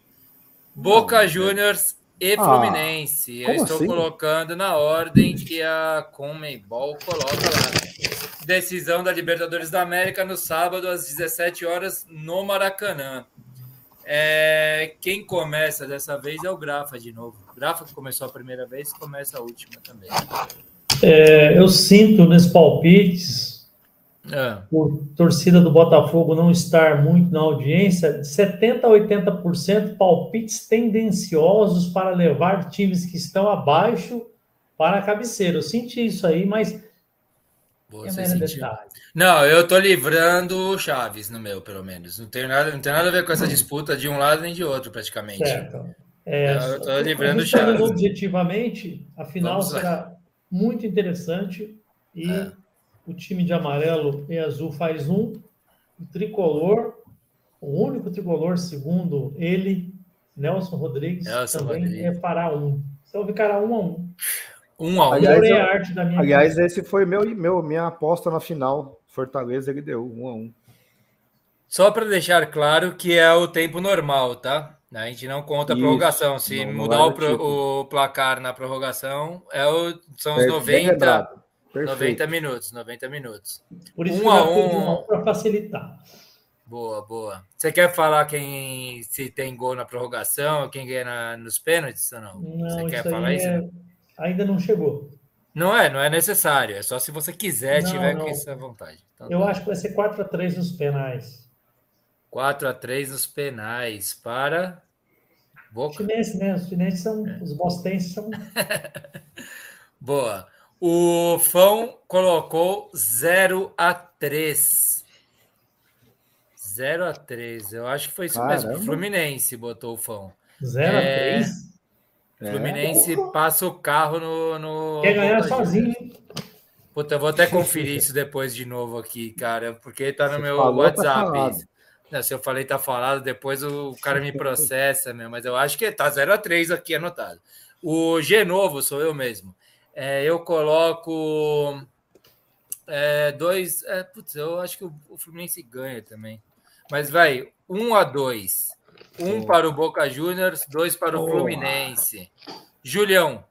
Boca Juniors e ah, Fluminense. Eu estou assim? colocando na ordem que a Comebol coloca lá. Decisão da Libertadores da América no sábado às 17 horas no Maracanã. É, quem começa dessa vez é o Grafa de novo. O Grafa que começou a primeira vez, começa a última também. É, eu sinto nesses palpites, é. por torcida do Botafogo não estar muito na audiência, 70% a 80% palpites tendenciosos para levar times que estão abaixo para a cabeceira. Eu senti isso aí, mas você sentiu? Não, eu tô livrando o Chaves no meu, pelo menos. Não tem nada, não tem nada a ver com essa disputa de um lado nem de outro, praticamente. Certo. É, eu tô livrando o Chaves. Objetivamente, a final será muito interessante e é. o time de amarelo e azul faz um, o tricolor, o único tricolor, segundo ele, Nelson Rodrigues, Nelson também Rodrigues. é fará um. Então ficará um a um. Um a um. Aliás, eu, arte da minha aliás esse foi meu, meu, minha aposta na final. Fortaleza ele deu um a um. Só para deixar claro que é o tempo normal, tá? A gente não conta a prorrogação. Se não, mudar o, pro, tipo. o, placar na prorrogação, é o, são os 90, 90 minutos. 90 minutos. Por isso um a um para facilitar. Boa, boa. Você quer falar quem se tem gol na prorrogação, quem ganha na, nos pênaltis ou não? não Você quer falar isso? É ainda não chegou. Não é, não é necessário. É só se você quiser, não, tiver não. com essa vontade. Então, Eu tá. acho que vai ser 4 a 3 nos penais. 4 a 3 nos penais para Boca. Chinense, né? Os chineses são, é. os bostenses são. Boa. O Fão colocou 0 a 3. 0 a 3. Eu acho que foi isso Caramba. mesmo. Fluminense botou o Fão. 0 é... a 3? Fluminense é. passa o carro no. no... Quer ganhar sozinho. Puta, eu vou até conferir isso depois de novo aqui, cara, porque tá no Você meu WhatsApp. Não, se eu falei tá falado, depois o cara me processa, meu, mas eu acho que tá 0 a 3 aqui anotado. O G novo sou eu mesmo. É, eu coloco é, dois. É, putz, eu acho que o, o Fluminense ganha também. Mas vai, 1 um a 2 um para o Boca Juniors, dois para o Fluminense. Julião.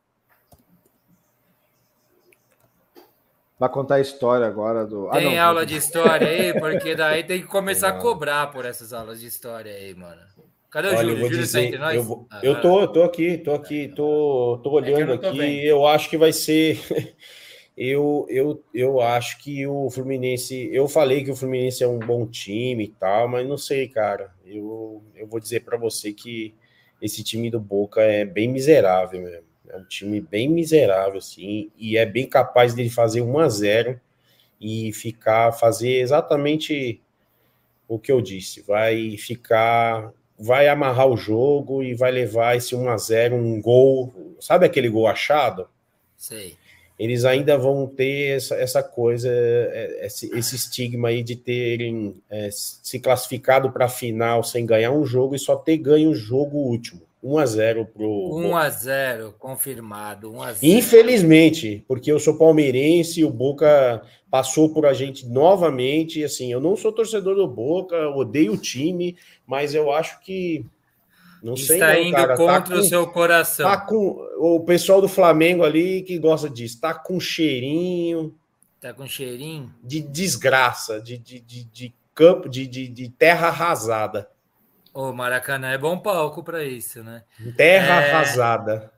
Vai contar a história agora do. Ah, tem não, aula de história aí, porque daí tem que começar a cobrar por essas aulas de história aí, mano. Cadê o Olha, Júlio? Júlio dizer, tá entre nós? Eu, vou, ah, eu tô, tô aqui, tô aqui, tô, tô olhando é eu tô aqui. Bem. Eu acho que vai ser. eu, eu, eu acho que o Fluminense. Eu falei que o Fluminense é um bom time e tal, mas não sei, cara. Eu, eu vou dizer para você que esse time do Boca é bem miserável mesmo. É um time bem miserável, assim, e é bem capaz de fazer 1 a 0 e ficar, fazer exatamente o que eu disse. Vai ficar, vai amarrar o jogo e vai levar esse 1 a 0 um gol. Sabe aquele gol achado? Sei. Eles ainda vão ter essa, essa coisa, é, esse, esse estigma aí de terem é, se classificado para a final sem ganhar um jogo e só ter ganho o jogo último. 1 a 0 pro 1 a 0 confirmado, 1 a 0. Infelizmente, porque eu sou palmeirense, o Boca passou por a gente novamente, assim, eu não sou torcedor do Boca, odeio o time, mas eu acho que não Está sei não, indo cara, tá contra tá com, o seu coração. Tá com o pessoal do Flamengo ali que gosta disso, tá com cheirinho, tá com cheirinho de desgraça, de, de, de, de campo, de, de, de terra arrasada. O Maracanã é bom palco para isso, né? Terra é... arrasada.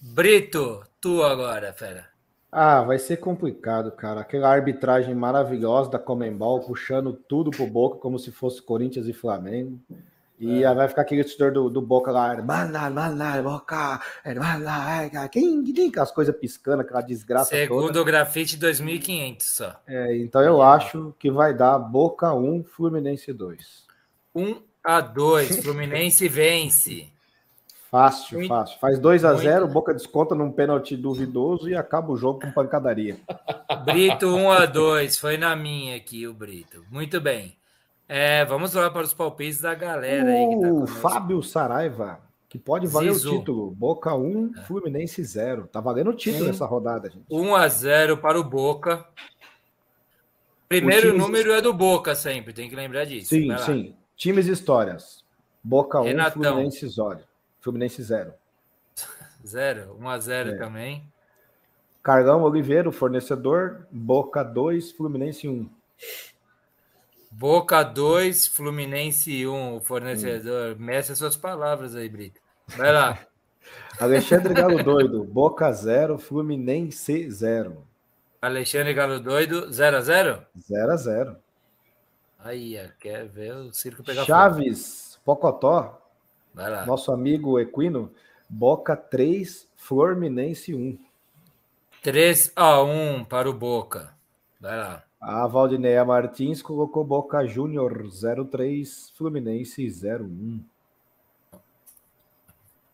Brito, tu agora, fera. Ah, vai ser complicado, cara. Aquela arbitragem maravilhosa da Comembol, puxando tudo pro Boca como se fosse Corinthians e Flamengo. E é. vai ficar aquele torcedor do, do Boca lá, manda, manda, Boca, manda, quem tem as coisas piscando, aquela desgraça Segundo toda. o grafite, 2.500 só. É, então eu acho que vai dar Boca 1, Fluminense 2. 1 a 2. Fluminense vence. Fácil, Muito, fácil. Faz 2 a 0 Boca desconta num pênalti duvidoso e acaba o jogo com pancadaria. Brito 1 a 2 Foi na minha aqui o Brito. Muito bem. É, vamos lá para os palpites da galera aí. Que tá o Fábio Saraiva, que pode valer Zizu. o título. Boca 1, é. Fluminense 0. Tá valendo o título um, nessa rodada, gente. 1 a 0 para o Boca. Primeiro time... número é do Boca sempre, tem que lembrar disso. Sim, sim. Times e histórias. Boca 1, um, Fluminense 0. Fluminense 0. 0, 1 a 0 é. também. Carlão Oliveira, fornecedor. Boca 2, Fluminense 1. Boca 2, Fluminense 1, o fornecedor. Hum. Meça suas palavras aí, Brito. Vai lá. Alexandre Galo Doido, Boca 0, Fluminense 0. Alexandre Galo Doido, 0 a 0 0 a 0 Aí, quer ver o circo pegar Chaves, fogo. Pocotó. Vai lá. Nosso amigo Equino, Boca 3, Fluminense 1. 3 a 1 para o Boca. Vai lá. A Valdineia Martins colocou Boca Júnior 03, Fluminense 01.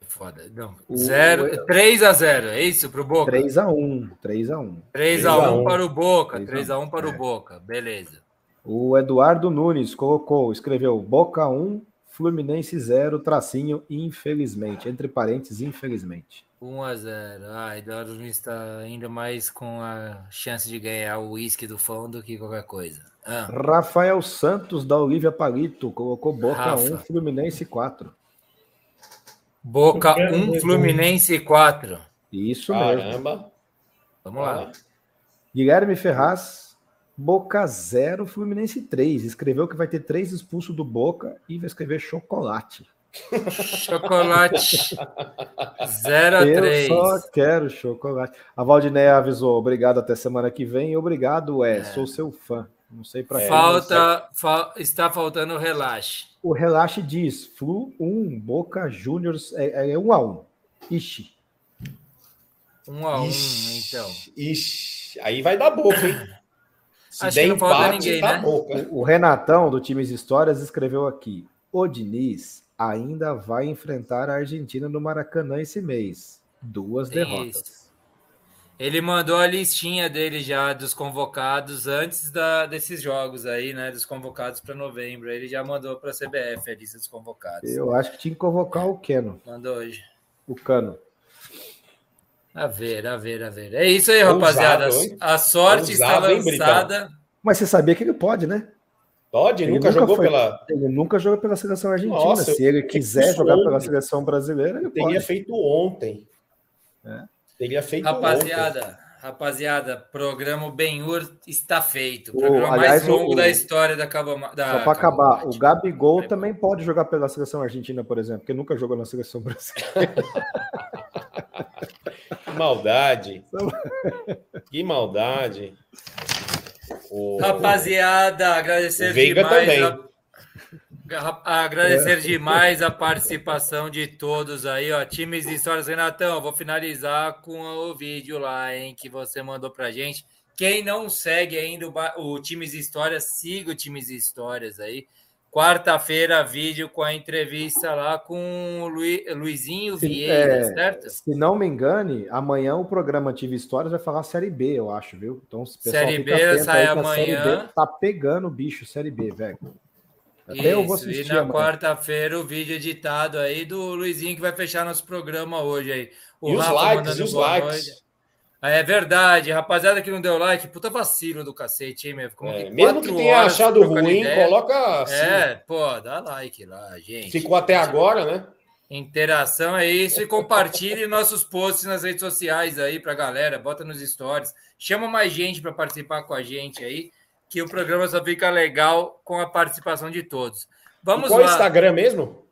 Foda. Não. Zero, 3 a 0 é isso para o Boca? 3 a 1 3 a 1 3 a 1 para o Boca. 3 a 1 para o Boca. Beleza. O Eduardo Nunes colocou, escreveu Boca 1, Fluminense 0, tracinho, infelizmente. Entre parênteses, infelizmente. 1 a 0. Ah, Eduardo Nunes está ainda mais com a chance de ganhar o uísque do fão do que qualquer coisa. Ah. Rafael Santos, da Olivia Palito, colocou Boca Rafa. 1, Fluminense 4. Boca 1, Fluminense 4. Isso Caramba. mesmo. Vamos lá. Guilherme Ferraz, Boca 0, Fluminense 3. Escreveu que vai ter três expulsos do Boca e vai escrever chocolate. Chocolate 0 a 3. Eu só quero chocolate. A Valdinéia avisou: obrigado até semana que vem. Obrigado, é, é. sou seu fã. Não sei para Falta, fa está faltando o relaxe. O relaxe diz: Flu 1, Boca Juniors é, é 1 a 1. Ixi. 1 a 1, então. Ixi, aí vai dar boca, hein? Se Acho que não empate, ninguém, tá né? O, o Renatão, do Times Histórias, escreveu aqui: o Diniz ainda vai enfrentar a Argentina no Maracanã esse mês. Duas derrotas. Isso. Ele mandou a listinha dele já dos convocados antes da, desses jogos aí, né? Dos convocados para novembro. Ele já mandou para a CBF a lista dos convocados. Eu acho que tinha que convocar o Keno. Mandou hoje. O Cano. A ver, a ver, a ver. É isso aí, rapaziada. Ousado, a sorte Ousado, está lançada. Hein, Mas você sabia que ele pode, né? Pode, ele nunca, nunca jogou foi, pela. Ele nunca jogou pela seleção argentina. Nossa, Se ele quiser jogar ontem. pela seleção brasileira, ele teria pode. feito ontem. É. Teria feito Rapaziada, ontem. Rapaziada, programa Benhur está feito. O programa aliás, mais longo o, da história da Cabo da Só para acabar, o Gabigol é. também pode jogar pela seleção argentina, por exemplo, porque nunca jogou na seleção brasileira. que maldade. que maldade. O... Rapaziada, agradecer demais. Também. A... Agradecer é. demais a participação de todos aí, ó. Times de histórias, Renatão, vou finalizar com o vídeo lá, hein, que você mandou pra gente. Quem não segue ainda o, o Times de Histórias, siga o Times de Histórias aí. Quarta-feira, vídeo com a entrevista lá com o Lu, Luizinho Vieira, é, certo? Se não me engane, amanhã o programa Tive Histórias vai falar Série B, eu acho, viu? Então, Série B sai amanhã. tá pegando o bicho Série B, velho. Até Isso, eu vou assistir. E na quarta-feira o vídeo editado aí do Luizinho que vai fechar nosso programa hoje aí. O e Rafa os likes, e os likes. É verdade, rapaziada que não deu like, puta vacilo do cacete, hein, meu? É, mesmo que tenha achado ruim, ideia. coloca assim. É, pô, dá like lá, gente. Ficou até agora, né? Interação é isso e compartilhe nossos posts nas redes sociais aí pra galera, bota nos stories, chama mais gente para participar com a gente aí que o programa só fica legal com a participação de todos. Vamos e qual lá. o Instagram mesmo?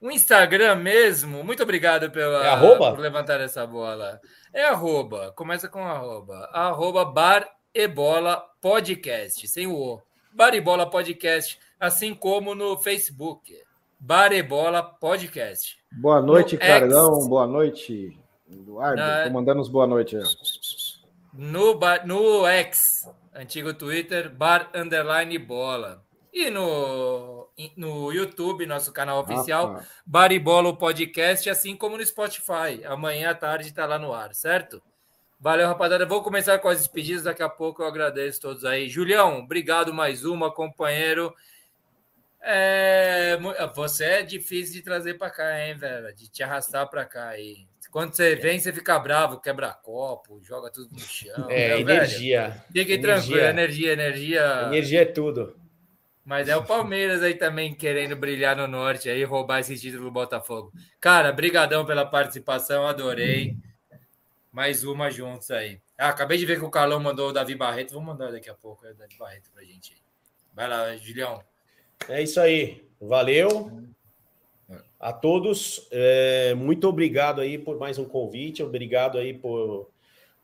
O Instagram mesmo, muito obrigado pela, é arroba? por levantar essa bola. É arroba, começa com arroba. Arroba bar e bola podcast, sem o O. Bar e bola podcast, assim como no Facebook. Bar e bola podcast. Boa noite, no Carlão. X. Boa noite, Eduardo. Na... Tô mandando uns boa noite. No, no X, antigo Twitter, bar underline bola. E no, no YouTube, nosso canal oficial, ah, Baribola Podcast, assim como no Spotify. Amanhã à tarde está lá no ar, certo? Valeu, rapaziada. Vou começar com as despedidas, daqui a pouco eu agradeço todos aí. Julião, obrigado mais uma, companheiro. É... Você é difícil de trazer para cá, hein, velho? De te arrastar para cá aí. Quando você vem, você fica bravo, quebra copo, joga tudo no chão. É, energia. Fique tranquilo, energia, energia. Energia é tudo. Mas é o Palmeiras aí também querendo brilhar no norte aí, roubar esse título do Botafogo. Cara, brigadão pela participação, adorei. Mais uma juntos aí. Ah, acabei de ver que o Carlão mandou o Davi Barreto. Vou mandar daqui a pouco o Davi Barreto pra gente aí. Vai lá, Julião. É isso aí. Valeu a todos. É, muito obrigado aí por mais um convite, obrigado aí por,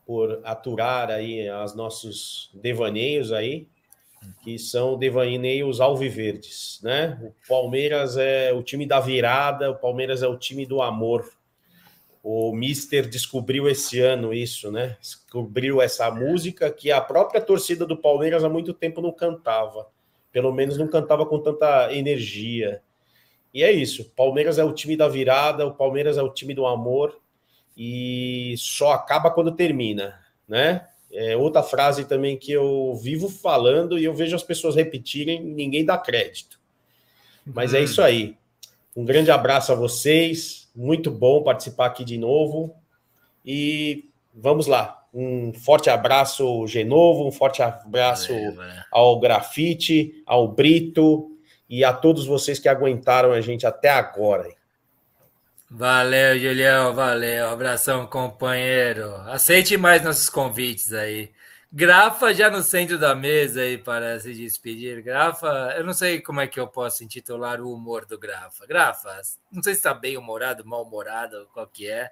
por aturar aí os nossos devaneios aí, que são devaneios alviverdes, né? O Palmeiras é o time da virada, o Palmeiras é o time do amor. O Mister descobriu esse ano isso, né? Descobriu essa música que a própria torcida do Palmeiras há muito tempo não cantava. Pelo menos não cantava com tanta energia. E é isso. Palmeiras é o time da virada, o Palmeiras é o time do amor e só acaba quando termina, né? É outra frase também que eu vivo falando e eu vejo as pessoas repetirem, ninguém dá crédito. Mas é uhum. isso aí. Um grande abraço a vocês, muito bom participar aqui de novo. E vamos lá. Um forte abraço, Genovo, um forte abraço ao Grafite, ao Brito, e a todos vocês que aguentaram a gente até agora. Valeu, Julião, valeu. Abração, companheiro. Aceite mais nossos convites aí. Grafa já no centro da mesa aí para se despedir. Grafa, eu não sei como é que eu posso intitular o humor do Grafa. Grafa, não sei se está bem humorado, mal humorado, qual que é,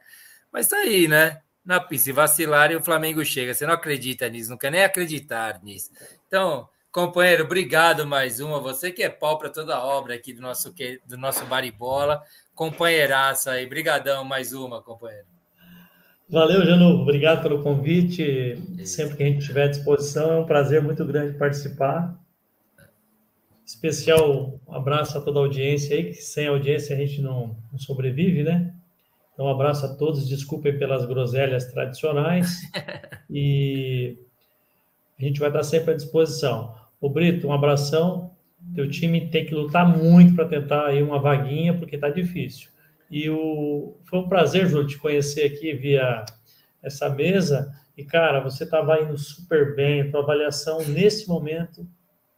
mas tá aí, né? Na, se vacilar e o Flamengo chega. Você não acredita nisso, não quer nem acreditar nisso. Então, Companheiro, obrigado mais uma. Você que é pau para toda a obra aqui do nosso, do nosso Baribola. Companheiraça aí. Brigadão mais uma, companheiro. Valeu, Janu. Obrigado pelo convite. Sempre que a gente tiver à disposição, é um prazer muito grande participar. Especial abraço a toda a audiência aí, que sem audiência a gente não, não sobrevive, né? Então, um abraço a todos. Desculpem pelas groselhas tradicionais. E a gente vai estar sempre à disposição. Ô Brito, um abração. Teu time tem que lutar muito para tentar aí uma vaguinha, porque tá difícil. E o... foi um prazer, Júlio, te conhecer aqui via essa mesa. E, cara, você estava indo super bem, a tua avaliação nesse momento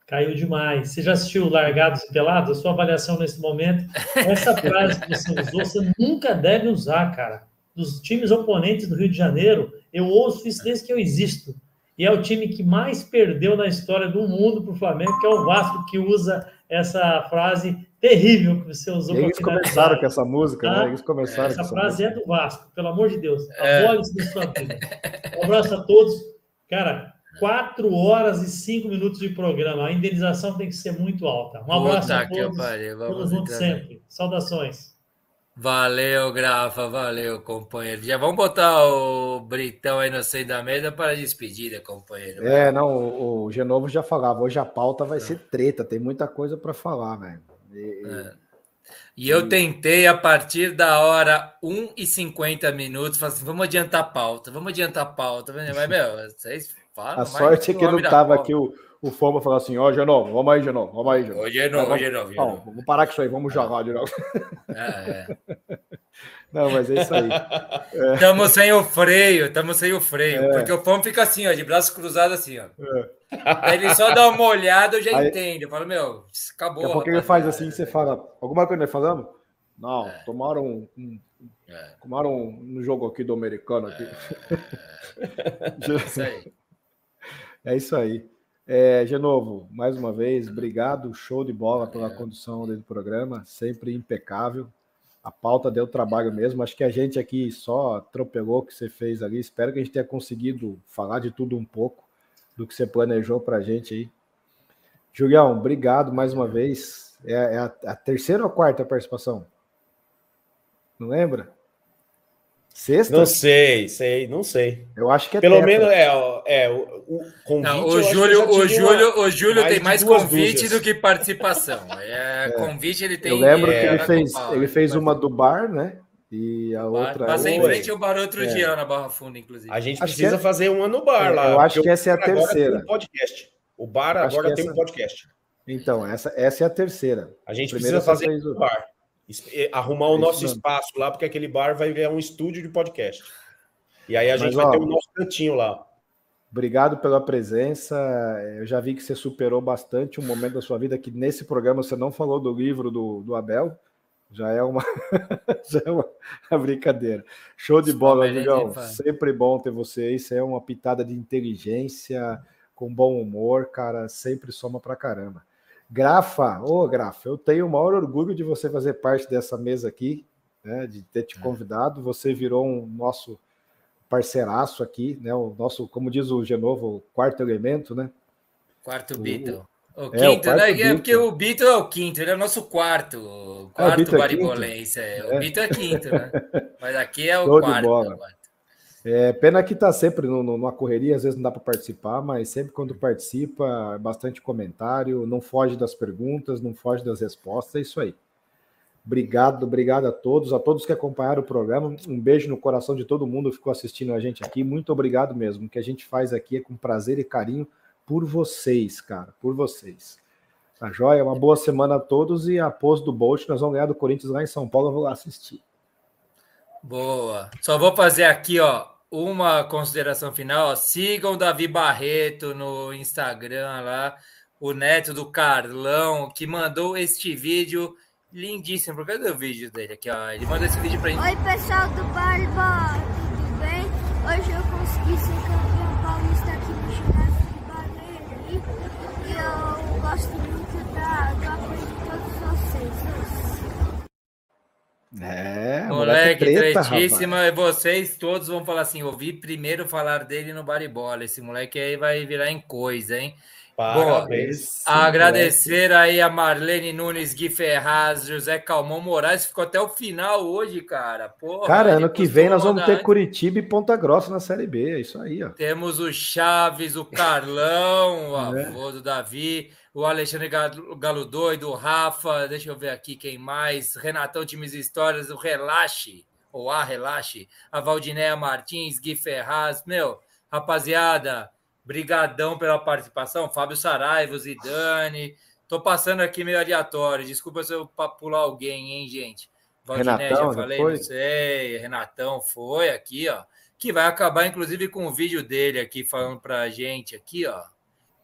caiu demais. Você já assistiu Largados e Pelados? A sua avaliação nesse momento, essa frase que você usou, você nunca deve usar, cara. dos times oponentes do Rio de Janeiro, eu ouço isso desde que eu existo. E é o time que mais perdeu na história do mundo para o Flamengo, que é o Vasco, que usa essa frase terrível que você usou. E eles começaram com essa música, né? Eles começaram essa, essa frase música. é do Vasco, pelo amor de Deus. Da sua vida. Um abraço a todos. Cara, quatro horas e cinco minutos de programa. A indenização tem que ser muito alta. Um abraço Puta a todos. Vamos juntos sempre. Saudações. Valeu, Grafa, valeu, companheiro. Já vamos botar o Britão aí no seio da mesa para a despedida, companheiro. É, não, o, o Genovo já falava, hoje a pauta vai é. ser treta, tem muita coisa para falar, velho. E, é. e, eu tentei, a partir da hora 1 e 50 minutos, falar assim, vamos adiantar a pauta, vamos adiantar a pauta. Mas, meu, vocês falam. A sorte é que não estava aqui o o Foma falar assim, ó, oh, Genovo, vamos aí, Genovo, vamos aí, Genovo. Ô, Genovo, vamos, Genovo, Genovo. vamos parar com isso aí, vamos jogar de novo. É, é. Não, mas é isso aí. Estamos é. sem o freio, estamos sem o freio, é. porque o Foma fica assim, ó, de braço cruzado assim, ó. É. ele só dá uma olhada, eu já aí, entendo. Eu falo, meu, acabou. Daqui a pouco ele faz assim, você fala, alguma coisa nós falamos? Não, é. tomaram um, um tomaram um jogo aqui do americano aqui. É, isso aí. É isso aí. É, de novo, mais uma vez, obrigado, show de bola pela condução do programa, sempre impecável. A pauta deu trabalho mesmo. Acho que a gente aqui só atropelou o que você fez ali. Espero que a gente tenha conseguido falar de tudo um pouco do que você planejou para a gente aí. Julião, obrigado mais uma vez. É, é a, a terceira ou quarta participação? Não lembra? Sexta? Não sei, sei, não sei. Eu acho que é Pelo tetra. menos é, é o, o convite. Não, o Júlio, o Júlio, uma, o Júlio mais tem mais convite dúzias. do que participação. É, é, Convite ele tem. Eu lembro que ele fez, ele fez uma do bar, né? E a bar, outra. Passei em frente ao bar outro é. dia na Barra Funda, inclusive. A gente precisa é... fazer uma no bar lá. Eu acho que essa é a terceira. Um podcast. O bar agora tem essa... um podcast. Então, essa, essa é a terceira. A gente precisa fazer no bar arrumar o é nosso espaço lá, porque aquele bar vai virar um estúdio de podcast. E aí a gente Mas, vai ó, ter o nosso cantinho lá. Obrigado pela presença. Eu já vi que você superou bastante um momento da sua vida que nesse programa você não falou do livro do, do Abel. Já é uma, já é uma, uma brincadeira. Show de bola, amigão. Sempre bom ter você. Isso é uma pitada de inteligência, com bom humor, cara. Sempre soma pra caramba. Grafa, ô oh, Grafa, eu tenho o maior orgulho de você fazer parte dessa mesa aqui, né, de ter te é. convidado. Você virou um nosso parceiraço aqui, né? O nosso, como diz o Genovo, o quarto elemento, né? Quarto Beatle. O é, quinto, o né? É porque o Beatle é o quinto, ele é o nosso quarto, o quarto é, baribolense. É, o Beatle é quinto, né? Mas aqui é o Show quarto. É, pena que está sempre no, no, numa correria, às vezes não dá para participar, mas sempre quando participa, bastante comentário, não foge das perguntas, não foge das respostas, é isso aí. Obrigado, obrigado a todos, a todos que acompanharam o programa. Um beijo no coração de todo mundo que ficou assistindo a gente aqui. Muito obrigado mesmo. O que a gente faz aqui é com prazer e carinho por vocês, cara, por vocês. Tá joia? Uma boa semana a todos e após do Bolt, nós vamos ganhar do Corinthians lá em São Paulo. Eu vou lá assistir. Boa. Só vou fazer aqui, ó, uma consideração final. Ó. Sigam Davi Barreto no Instagram lá, o neto do Carlão, que mandou este vídeo lindíssimo. Que o vídeo dele aqui, ó? Ele mandou esse vídeo pra gente. Oi, pessoal do Barba, tudo bem? Hoje eu consegui ser campeão paulista aqui no ginásio de baleia e eu gosto muito da, do apoio de todos vocês. É, moleque, treta, tretíssima. E vocês todos vão falar assim: ouvi primeiro falar dele no Baribola. Esse moleque aí vai virar em coisa, hein? Parabéns. Bom, agradecer aí a Marlene Nunes, Gui Ferraz, José Calmon Moraes, ficou até o final hoje, cara. Porra, cara, ano que vem nós vamos ter Curitiba e Ponta Grossa na Série B, é isso aí, ó. Temos o Chaves, o Carlão, o é. avô do Davi, o Alexandre Galo Doido, o Rafa, deixa eu ver aqui quem mais, Renatão Times Histórias, o Relaxe, ou a Relaxe, a Valdinéia Martins, Gui Ferraz, meu, rapaziada, brigadão pela participação, Fábio Saraiva, Zidane, tô passando aqui meio aleatório, desculpa se eu pular alguém, hein, gente. Valdinéia, Renatão, já falei, não sei, Renatão foi aqui, ó, que vai acabar inclusive com o vídeo dele aqui falando pra gente aqui, ó,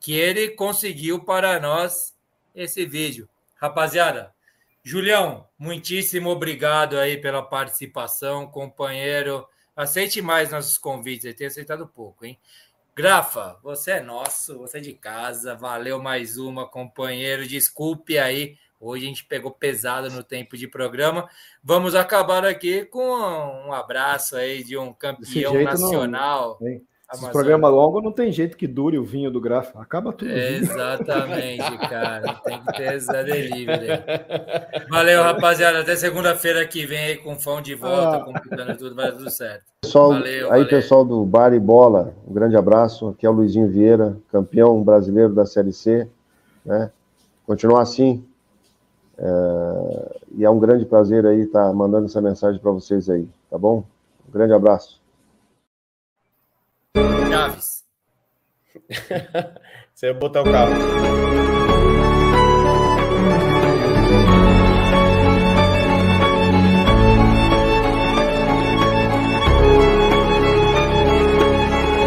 que ele conseguiu para nós esse vídeo. Rapaziada, Julião, muitíssimo obrigado aí pela participação, companheiro. Aceite mais nossos convites, ele tem aceitado pouco, hein? Grafa, você é nosso, você é de casa, valeu mais uma, companheiro. Desculpe aí, hoje a gente pegou pesado no tempo de programa. Vamos acabar aqui com um abraço aí de um campeão nacional. Não, esse programa longo não tem jeito que dure o vinho do Grafa. Acaba tudo. Exatamente, cara. Tem que ter essa delivery. Valeu, rapaziada. Até segunda-feira que vem aí com fão de volta, ah. computando tudo, vai dar tudo certo. Pessoal, valeu, aí, valeu. pessoal do Bar e Bola, um grande abraço. Aqui é o Luizinho Vieira, campeão brasileiro da Série C. Né? Continuar assim. É... E é um grande prazer aí estar mandando essa mensagem para vocês aí, tá bom? Um grande abraço. Chaves. Você ia botar o carro.